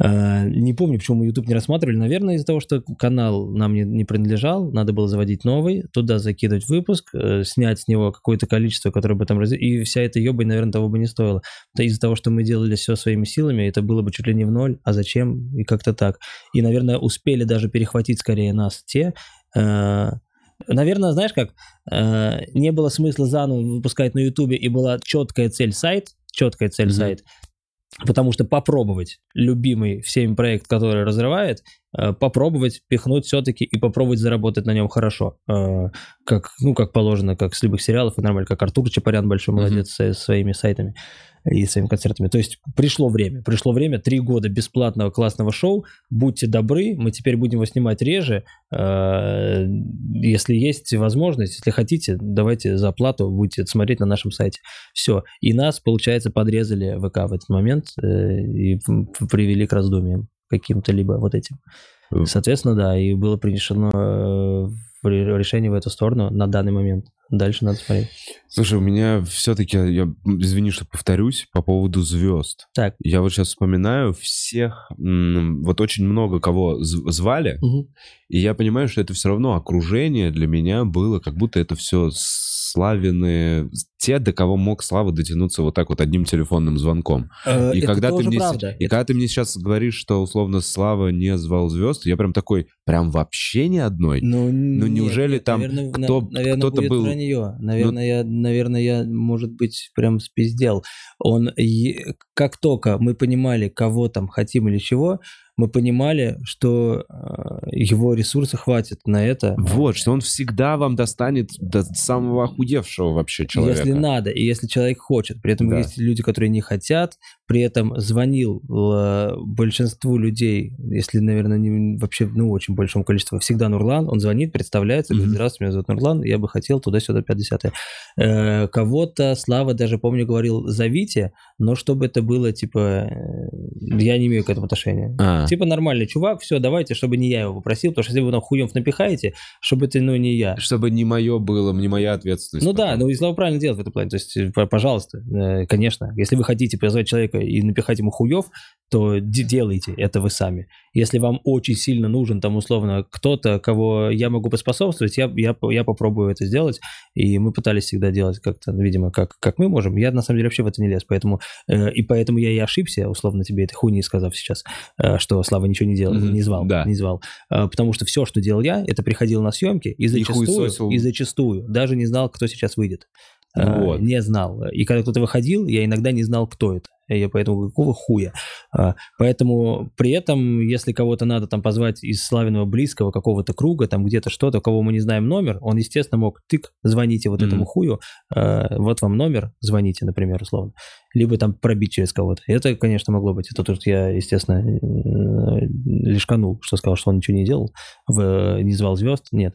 B: Не помню, почему мы YouTube не рассматривали. Наверное, из-за того, что канал нам не, не принадлежал, надо было заводить новый, туда закидывать выпуск, э, снять с него какое-то количество, которое бы там... раз- И вся эта ебань, наверное, того бы не стоила. То из-за того, что мы делали все своими силами, это было бы чуть ли не в ноль. А зачем? И как-то так. И, наверное, успели даже перехватить скорее нас те... э, Наверное, знаешь как, э, не было смысла заново выпускать на Ютубе, и была четкая цель сайт, четкая цель
A: Мгм.
B: сайт, потому что попробовать любимый всеми проект, который разрывает, э, попробовать пихнуть все-таки и попробовать заработать на нем хорошо. Э, Как, ну, как положено, как с любых сериалов, и нормально, как Артур Чапарян большой молодец со своими сайтами и своими концертами. То есть пришло время, пришло время, три года бесплатного классного шоу, будьте добры, мы теперь будем его снимать реже, Э, если есть возможность, если хотите, давайте за оплату будете это смотреть на нашем сайте. Все. И нас, получается, подрезали ВК в этот момент э, и привели к раздумьям каким-то либо вот этим.
A: Э.
B: Соответственно, да, и было принесено решение в эту сторону на данный момент. Дальше надо смотреть.
A: Слушай, у меня все-таки, я извини, что повторюсь, по поводу звезд.
B: Так.
A: Я вот сейчас вспоминаю всех, вот очень много кого звали, и я понимаю, что это все равно окружение для меня было, как будто это все славины, те, до кого мог Слава дотянуться вот так вот одним телефонным звонком.
B: Э,
A: И
B: это
A: когда, ты
B: тоже
A: мне,
B: правда.
A: и когда ты мне сейчас говоришь, что условно Слава не звал звезд, я прям такой, прям вообще ни одной.
B: Ну, нет,
A: неужели
B: нет,
A: там
B: наверное, на-
A: кто-
B: наверное,
A: кто-то был- Ну
B: вранье. Наверное, я, наверное, я, может быть, прям спиздел. Он, как только мы понимали, кого там хотим или чего, мы понимали, что э, его ресурса хватит на это.
A: Вот, что он всегда вам достанет до самого охудевшего вообще человека.
B: Если надо, и если человек хочет. При этом
A: Да.
B: есть люди, которые не хотят. При этом звонил э, большинству людей, если, наверное, не, вообще, ну, очень большому количеству, всегда Нурлан. Он звонит, представляется, говорит, здравствуйте, меня зовут Нурлан, я бы хотел туда-сюда 50 э, Кого-то, Слава даже, помню, говорил, зовите, но чтобы это было, типа, э, я не имею к этому отношения.
A: А,
B: Типа нормальный чувак, все, давайте, чтобы не я его попросил, потому что если вы там хуем напихаете, чтобы это, ну, не я.
A: чтобы не мое было, не моя ответственность.
B: Ну да,
A: потом.
B: ну и Слава правильно делает в этом плане. То есть, э, пожалуйста, э, конечно, если вы хотите позвать человека и напихать ему хуев, то де- делайте это вы сами. Если вам очень сильно нужен там условно кто-то, кого я могу поспособствовать, я, я, я попробую это сделать. И мы пытались всегда делать как-то, ну, видимо, как, как мы можем. Я на самом деле вообще в это не лез, поэтому э, и поэтому я и ошибся, условно тебе этой хуйни сказав сейчас, э, что Слава ничего не делал,
A: Мгм,
B: не звал,
A: да.
B: не звал. Э, потому что все, что делал я, это приходил на съемки и зачастую,
A: хуесосил.
B: и зачастую даже не знал, кто сейчас выйдет. Э,
A: Вот.
B: Не знал. И когда кто-то выходил, я иногда не знал, кто это. Я поэтому какого хуя? А, Поэтому при этом, если кого-то надо там позвать из славяного близкого какого-то круга, там где-то что-то, кого мы не знаем номер, он, естественно, мог тык, звоните вот
A: Мгм.
B: этому хую, а, вот вам номер, звоните, например, условно. Либо там пробить через кого-то. Это, конечно, могло быть. Это тут я, естественно, э, лишканул, что сказал, что он ничего не делал, не звал звезд. Нет.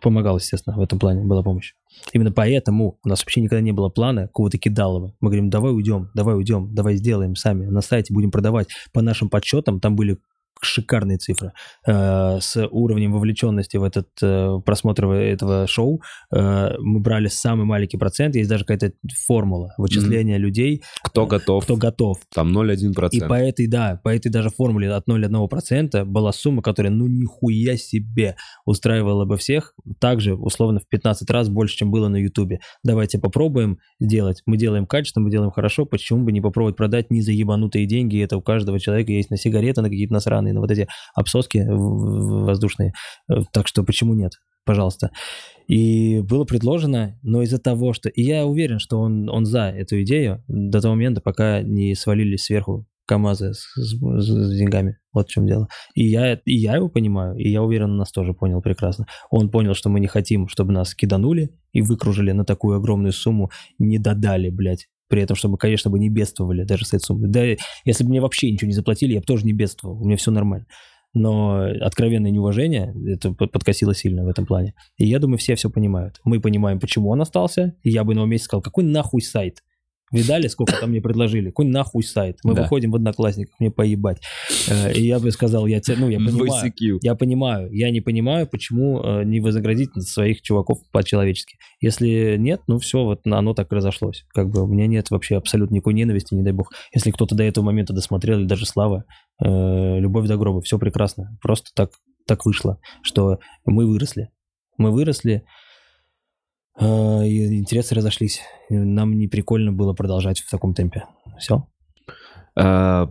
B: Помогал, естественно, в этом плане была помощь. Именно поэтому у нас вообще никогда не было плана какого-то кидалова. Мы говорим, давай уйдем, давай уйдем, давай сделаем сами на сайте, будем продавать. По нашим подсчетам там были шикарные цифры э, с уровнем вовлеченности в этот э, просмотр этого шоу. Э, мы брали самый маленький процент, есть даже какая-то формула вычисления людей,
A: Кто готов?
B: кто готов.
A: Там 0,1%.
B: И по этой, да, по этой даже формуле от 0,1% была сумма, которая, ну, нихуя себе устраивала бы всех. Также, условно, в 15 раз больше, чем было на Ютубе. Давайте попробуем сделать. Мы делаем качественно, мы делаем хорошо. Почему бы не попробовать продать не за ебанутые деньги? Это у каждого человека есть на сигареты, на какие-то насраные, на вот эти обсоски воздушные. Э, Так что почему нет? Пожалуйста. И было предложено, но из-за того, что... И я уверен, что он, он за эту идею до того момента, пока не свалились сверху КАМАЗы с, с- с деньгами. Вот в чем дело. И я, и я его понимаю, и я уверен, он нас тоже понял прекрасно. Он понял, что мы не хотим, чтобы нас киданули и выкружили на такую огромную сумму, не додали, блядь. При этом, чтобы, конечно, бы не бедствовали даже с этой суммой. Да, если бы мне вообще ничего не заплатили, я бы тоже не бедствовал. У меня все нормально. Но откровенное неуважение, это под- подкосило сильно в этом плане. И я думаю, все все понимают. Мы понимаем, почему он остался. И я бы на его месте сказал, какой нахуй сайт? Видали, сколько там мне предложили? Какой нахуй сайт? Мы
A: Да.
B: выходим в Одноклассниках, мне поебать. Э, И я бы сказал, я тебе, ну, я <laughs> понимаю. Я понимаю, я не понимаю, почему э, не вознаградить своих чуваков по-человечески. Если нет, ну все, вот оно так разошлось. Как бы у меня нет вообще абсолютно никакой ненависти, не дай бог. Если кто-то до этого момента досмотрел, или даже Слава, э, любовь до гроба, все прекрасно. Просто так, так вышло, что мы выросли. Мы выросли, интересы разошлись. Нам не прикольно было продолжать в таком темпе. Все.
A: А,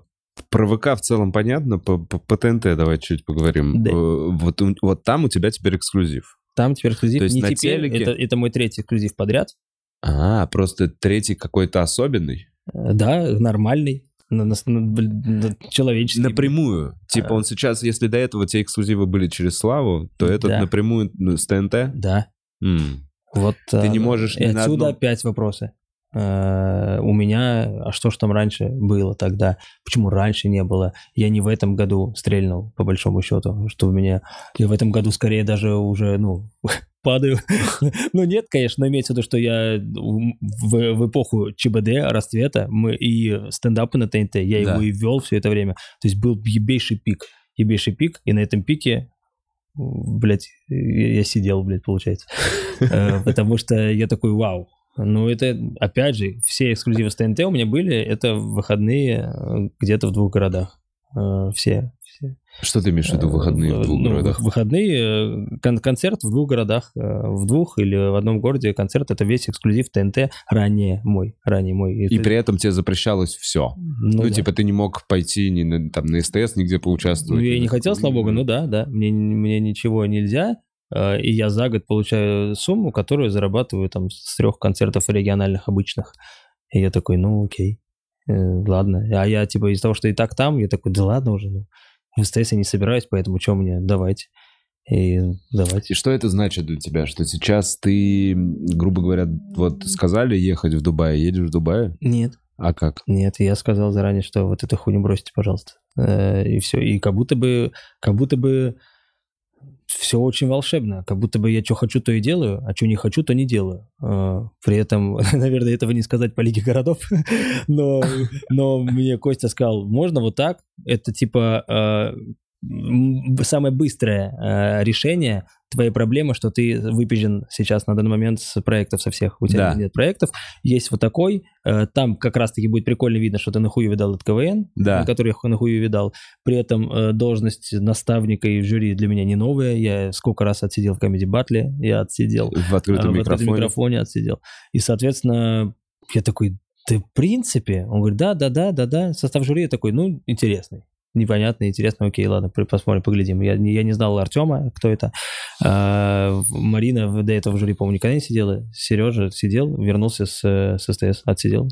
A: Про ВК в целом понятно, по, по- по ТНТ давай чуть поговорим.
B: Да.
A: Э, Вот, вот там у тебя теперь эксклюзив.
B: Там теперь эксклюзив.
A: То есть
B: не
A: на
B: теперь,
A: телеке-
B: это, это мой третий эксклюзив подряд.
A: А, просто третий какой-то особенный?
B: Э, Да, нормальный, на- на- на- человеческий.
A: Напрямую. Типа
B: А.
A: он сейчас, если до этого те эксклюзивы были через Славу, то этот
B: Да.
A: напрямую ну, с ТНТ?
B: Да.
A: М.
B: Вот.
A: Ты
B: э,
A: не можешь
B: И
A: ни на
B: отсюда
A: одном-
B: опять вопросы. Э, У меня, а что ж там раньше было тогда? Почему раньше не было? Я не в этом году стрельнул, по большому счету, что у меня... Я в этом году скорее даже уже, ну, <laughs> падаю. <laughs> Ну, нет, конечно, но имеется в виду, что я в, в эпоху ЧБД, расцвета, мы и стендапы на ТНТ, я
A: Да.
B: его и вел все это время. То есть был ебейший пик. Ебейший пик, и на этом пике блядь, я сидел, блядь, получается. Э, Потому что я такой, вау. Ну, это, опять же, все эксклюзивы с ТНТ у меня были, это выходные э, где-то в двух городах. Э, Все.
A: Что ты имеешь в виду выходные в двух
B: Ну,
A: городах?
B: Выходные, э, кон- концерт в двух городах, э, в двух или в одном городе концерт, это весь эксклюзив ТНТ, ранее мой, ранее мой.
A: И
B: Это-
A: при этом тебе запрещалось все.
B: ну,
A: Ну,
B: да.
A: типа, ты не мог пойти ни на, там, на СТС нигде
B: Ну,
A: поучаствовать.
B: я и
A: ни
B: не хотел, слава богу, ну да, да, мне, мне ничего нельзя, э, и я за год получаю сумму, которую зарабатываю там с трех концертов региональных обычных. И я такой, ну окей, э, ладно. А я типа из того, что и так там, я такой, да ладно уже, ну, в СТС я не собираюсь, поэтому что мне, давайте. И давайте.
A: И что это значит для тебя? Что сейчас ты, грубо говоря, вот сказали ехать в Дубай, едешь в Дубай?
B: Нет.
A: А как?
B: Нет, я сказал заранее, что вот эту хуйню бросьте, пожалуйста. Э, И все. И как будто бы, как будто бы все очень волшебно. Как будто бы я что хочу, то и делаю, а что не хочу, то не делаю. Э, При этом, <laughs> наверное, этого не сказать по Лиге городов, <laughs> но, но мне Костя сказал, можно вот так? Это типа м, самое быстрое э, решение твоей проблемы, что ты выпизжен сейчас на данный момент с проектов со всех. У тебя
A: Да.
B: нет проектов. Есть вот такой. э, Там как раз-таки будет прикольно видно, что ты нахуй видал от КВН,
A: Да.
B: на который я нахуй видал. При этом э, должность наставника и жюри для меня не новая. Я сколько раз отсидел в комедий батле, я отсидел.
A: В открытом
B: А, в
A: микрофоне?
B: открытом микрофоне отсидел. И, соответственно, я такой, ты в принципе? Он говорит, да, да, да, да, да. Состав жюри я такой, ну, интересный. Непонятно, интересно, окей, ладно, посмотрим, поглядим. Я, я не знал Артема, кто это. А, Марина до этого в жюри, по-моему, никогда не сидела. Сережа сидел, вернулся с, с СТС, отсидел,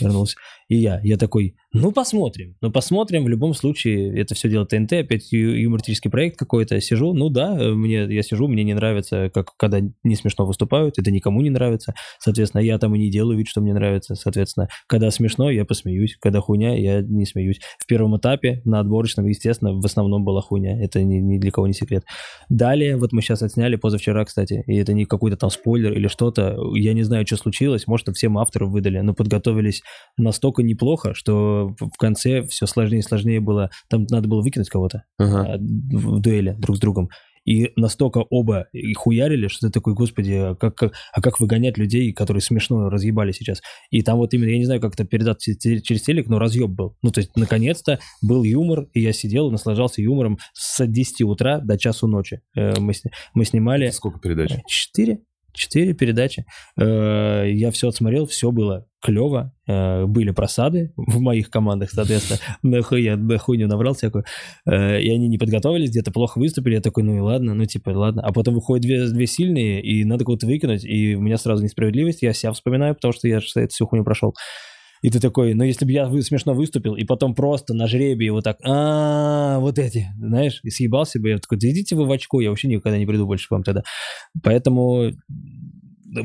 B: вернулся. И я, я такой, ну посмотрим, ну посмотрим, в любом случае, это все дело ТНТ, опять ю- юмористический проект какой-то, сижу, ну да, мне, я сижу, мне не нравится, как когда не смешно выступают, это никому не нравится, соответственно, я там и не делаю вид, что мне нравится, соответственно, когда смешно, я посмеюсь, когда хуйня, я не смеюсь. В первом этапе на отборочном, естественно, в основном была хуйня, это ни, ни для кого не секрет. Далее, вот мы сейчас отсняли позавчера, кстати, и это не какой-то там спойлер или что-то, я не знаю, что случилось, может, всем авторам выдали, но подготовились настолько неплохо, что в конце все сложнее и сложнее было, там надо было выкинуть кого-то
A: Ага.
B: а, в дуэли друг с другом. И настолько оба и хуярили, что ты такой, господи, а как, как- а как выгонять людей, которые смешно разъебали сейчас? И там вот именно, я не знаю, как это передать через телек, но разъеб был. Ну, то есть, наконец-то был юмор, и я сидел и наслаждался юмором с 10 утра до часу ночи. Э, Мы, мы снимали...
A: Сколько передач?
B: Четыре. Четыре передачи. Э, Я все отсмотрел, все было клево. Э, Были просады в моих командах, соответственно. <laughs> Нахуй я да, хуйню набрал всякую. Э, И они не подготовились, где-то плохо выступили. Я такой, ну и ладно, ну типа ладно. А потом выходят две, две сильные, и надо кого-то выкинуть. И у меня сразу несправедливость. Я себя вспоминаю, потому что я же эту всю хуйню прошел. И ты такой, ну если бы я вы- смешно выступил, и потом просто на жребии вот так, а вот эти, знаешь, и съебался бы, я такой, да идите вы в очко, я вообще никогда не приду больше к вам тогда. Поэтому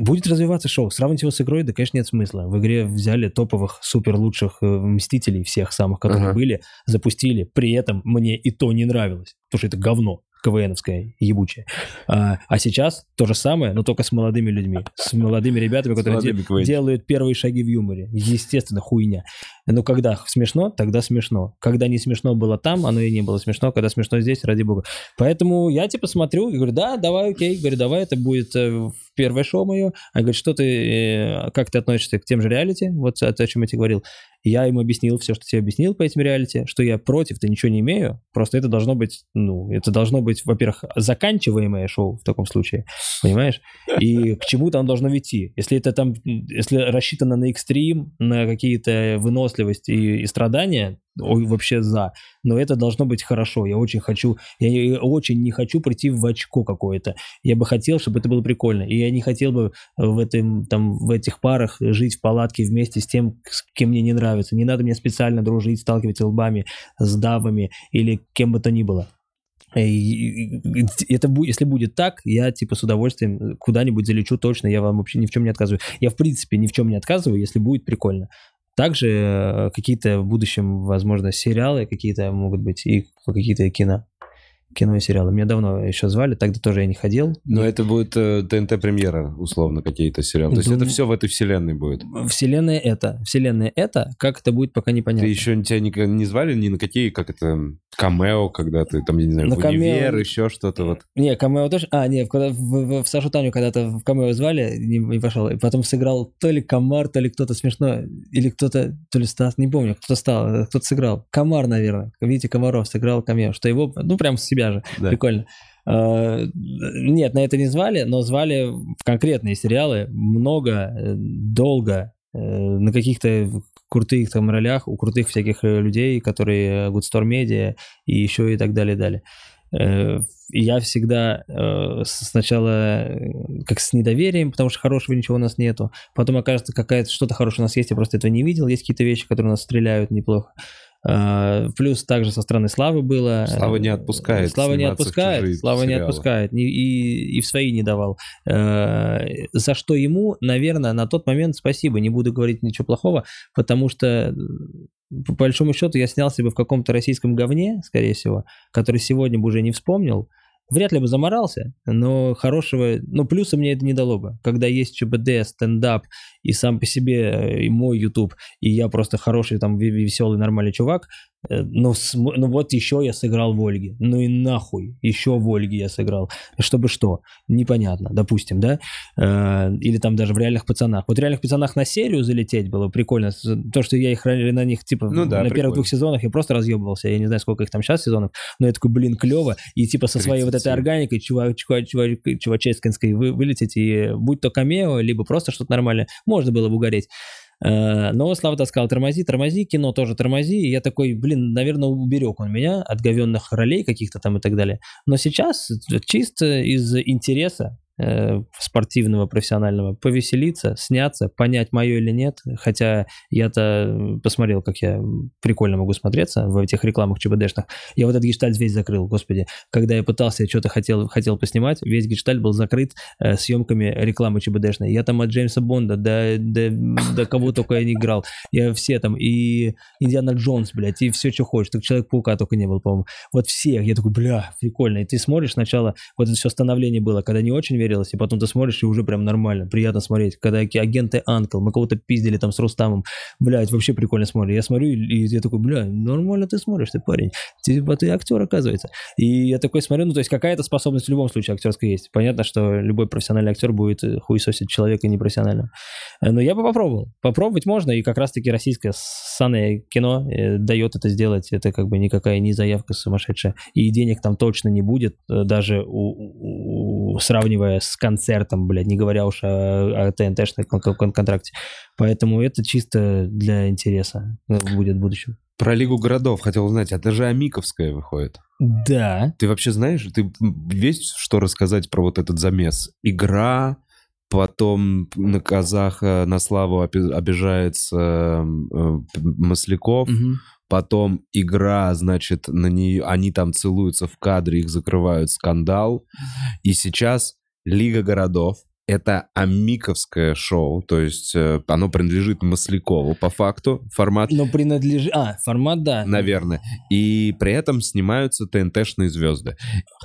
B: будет развиваться шоу. Сравнить его с игрой, да, конечно, нет смысла. В игре взяли топовых, супер лучших э, мстителей всех самых, которые
A: Ага.
B: были, запустили. При этом мне и то не нравилось, потому что это говно КВНовское, ебучее. А, а сейчас то же самое, но только с молодыми людьми, с молодыми ребятами, которые де-
A: молодыми КВНщиками.
B: делают первые шаги в юморе. Естественно, хуйня. Но когда смешно, тогда смешно. Когда не смешно было там, оно и не было смешно. Когда смешно здесь, ради бога. Поэтому я типа смотрю и говорю, да, давай, окей. Говорю, давай, это будет э, первое шоу мое. А говорит, что ты, э, как ты относишься к тем же реалити? Вот о, о чем я тебе говорил. Я им объяснил все, что тебе объяснил по этим реалити, что я против-то ничего не имею. Просто это должно быть, ну, это должно быть, во-первых, заканчиваемое шоу в таком случае, понимаешь? И к чему-то оно должно вести. Если это там, если рассчитано на экстрим, на какие-то выносливость и, и страдания, вообще за. Но это должно быть хорошо. Я очень хочу, я очень не хочу прийти в очко какое-то. Я бы хотел, чтобы это было прикольно. И я не хотел бы в, этом, там, в этих парах жить в палатке вместе с тем, с кем мне не нравится. Не надо мне специально дружить, сталкиваться лбами с давами или кем бы то ни было. И- Это будет, если будет так, я типа с удовольствием куда-нибудь залечу точно, я вам вообще ни в чем не отказываю. Я в принципе ни в чем не отказываю, если будет прикольно. Также э, какие-то в будущем, возможно, сериалы какие-то могут быть и какие-то кино. Кино и сериалы. Меня давно еще звали, тогда тоже я не ходил.
A: Но это будет э, ТНТ-премьера, условно, какие-то сериалы. То есть это все в этой вселенной будет.
B: Вселенная это. Вселенная это. Как это будет, пока непонятно.
A: Ты еще тебя не, не звали ни на какие, как это, камео, когда ты там, я не знаю,
B: На
A: в универ,
B: камео-
A: еще что-то вот.
B: Не, камео тоже. А, не, когда в, в- в Сашу Таню когда-то в камео звали, не, не пошел. И потом сыграл то ли Комар, то ли кто-то смешно, или кто-то, то ли Стас, не помню, кто стал, э, кто-то сыграл. Комар, наверное. Витя Комаров сыграл камео, что его, ну, прям с себя же.
A: Да.
B: Прикольно. А, Нет, на это не звали, но звали в конкретные сериалы много, э, долго, э, на каких-то крутых там ролях, у крутых всяких э, людей, которые Good Store Media и еще и так далее, далее. Я всегда сначала как с недоверием, потому что хорошего ничего у нас нету. Потом окажется, какая-то что-то хорошее у нас есть, я просто этого не видел. Есть какие-то вещи, которые у нас стреляют неплохо. Э, Плюс также со стороны Славы было.
A: Слава не отпускает
B: Слава не отпускает. Слава не
A: сериалы.
B: отпускает. Не- И, и в свои не давал. Э, За что ему, наверное, на тот момент спасибо. Не буду говорить ничего плохого, потому что по большому счету я снялся бы в каком-то российском говне, скорее всего, который сегодня бы уже не вспомнил. Вряд ли бы заморался, но хорошего, ну плюса мне это не дало бы. Когда есть ЧБД, стендап и сам по себе э, и мой YouTube, и я просто хороший там веселый нормальный чувак, ну, см- ну вот еще я сыграл в Ольге. Ну и нахуй, еще в Ольге я сыграл. Чтобы что? Непонятно, допустим, да? Э, Или там даже в реальных пацанах. Вот в реальных пацанах на серию залететь было прикольно. То, что я их на них, типа,
A: Ну да,
B: на
A: прикольно.
B: первых двух сезонах я просто разъебывался. Я не знаю, сколько их там сейчас сезонов, но я такой, блин, клево. И типа со своей вот этой
A: 37.
B: органикой чувак, чувак, чувак, чуваческинской вы, вылететь, и будь то камео, либо просто что-то нормальное, можно было бы угореть. Э, Но Слава сказал, тормози, тормози, кино тоже тормози. И я такой, блин, наверное, уберег он меня от говенных ролей каких-то там и так далее. Но сейчас чисто из интереса спортивного, профессионального, повеселиться, сняться, понять, мое или нет. Хотя я-то посмотрел, как я прикольно могу смотреться в этих рекламах ЧБДшных. Я вот этот гештальт весь закрыл, господи. Когда я пытался, я что-то хотел, хотел поснимать, весь гештальт был закрыт э, съемками рекламы ЧБДшной. Я там от Джеймса Бонда до, до, до кого только я не играл. Я все там, и Индиана Джонс, блядь, и все, что хочешь. Только Человек-паука только не был, по-моему. Вот всех. Я такой, бля, прикольно. И ты смотришь сначала, вот это все становление было, когда не очень верилось, и потом ты смотришь, и уже прям нормально, приятно смотреть. Когда агенты Анкл, мы кого-то пиздили там с Рустамом, блядь, вообще прикольно смотрю. Я смотрю, и я такой, бля, нормально ты смотришь, ты парень. Типа ты актер, оказывается. И я такой смотрю, ну, то есть какая-то способность в любом случае актерская есть. Понятно, что любой профессиональный актер будет э, хуесосить человека непрофессионального. Э, Но я бы попробовал. Попробовать можно, и как раз-таки российское ссаное кино э, дает это сделать. Это как бы никакая не заявка сумасшедшая. И денег там точно не будет, даже у- у- сравнивая с концертом, блядь, не говоря уж о, о кон- кон- контракте. Поэтому это чисто для интереса э, будет в будущем.
A: Про Лигу городов хотел узнать, это же Амиковская выходит.
B: Да.
A: Ты вообще знаешь, ты м, есть что рассказать про вот этот замес? Игра, потом на казаха на славу обижается э, Масляков,
B: Мгм.
A: Потом игра, значит, на нее, они там целуются в кадре, их закрывают скандал, и сейчас Лига городов. Это амиковское шоу, то есть э, оно принадлежит Маслякову по факту, формат,
B: Но принадлежит... А, формат, да.
A: наверное. И при этом снимаются ТНТшные звезды.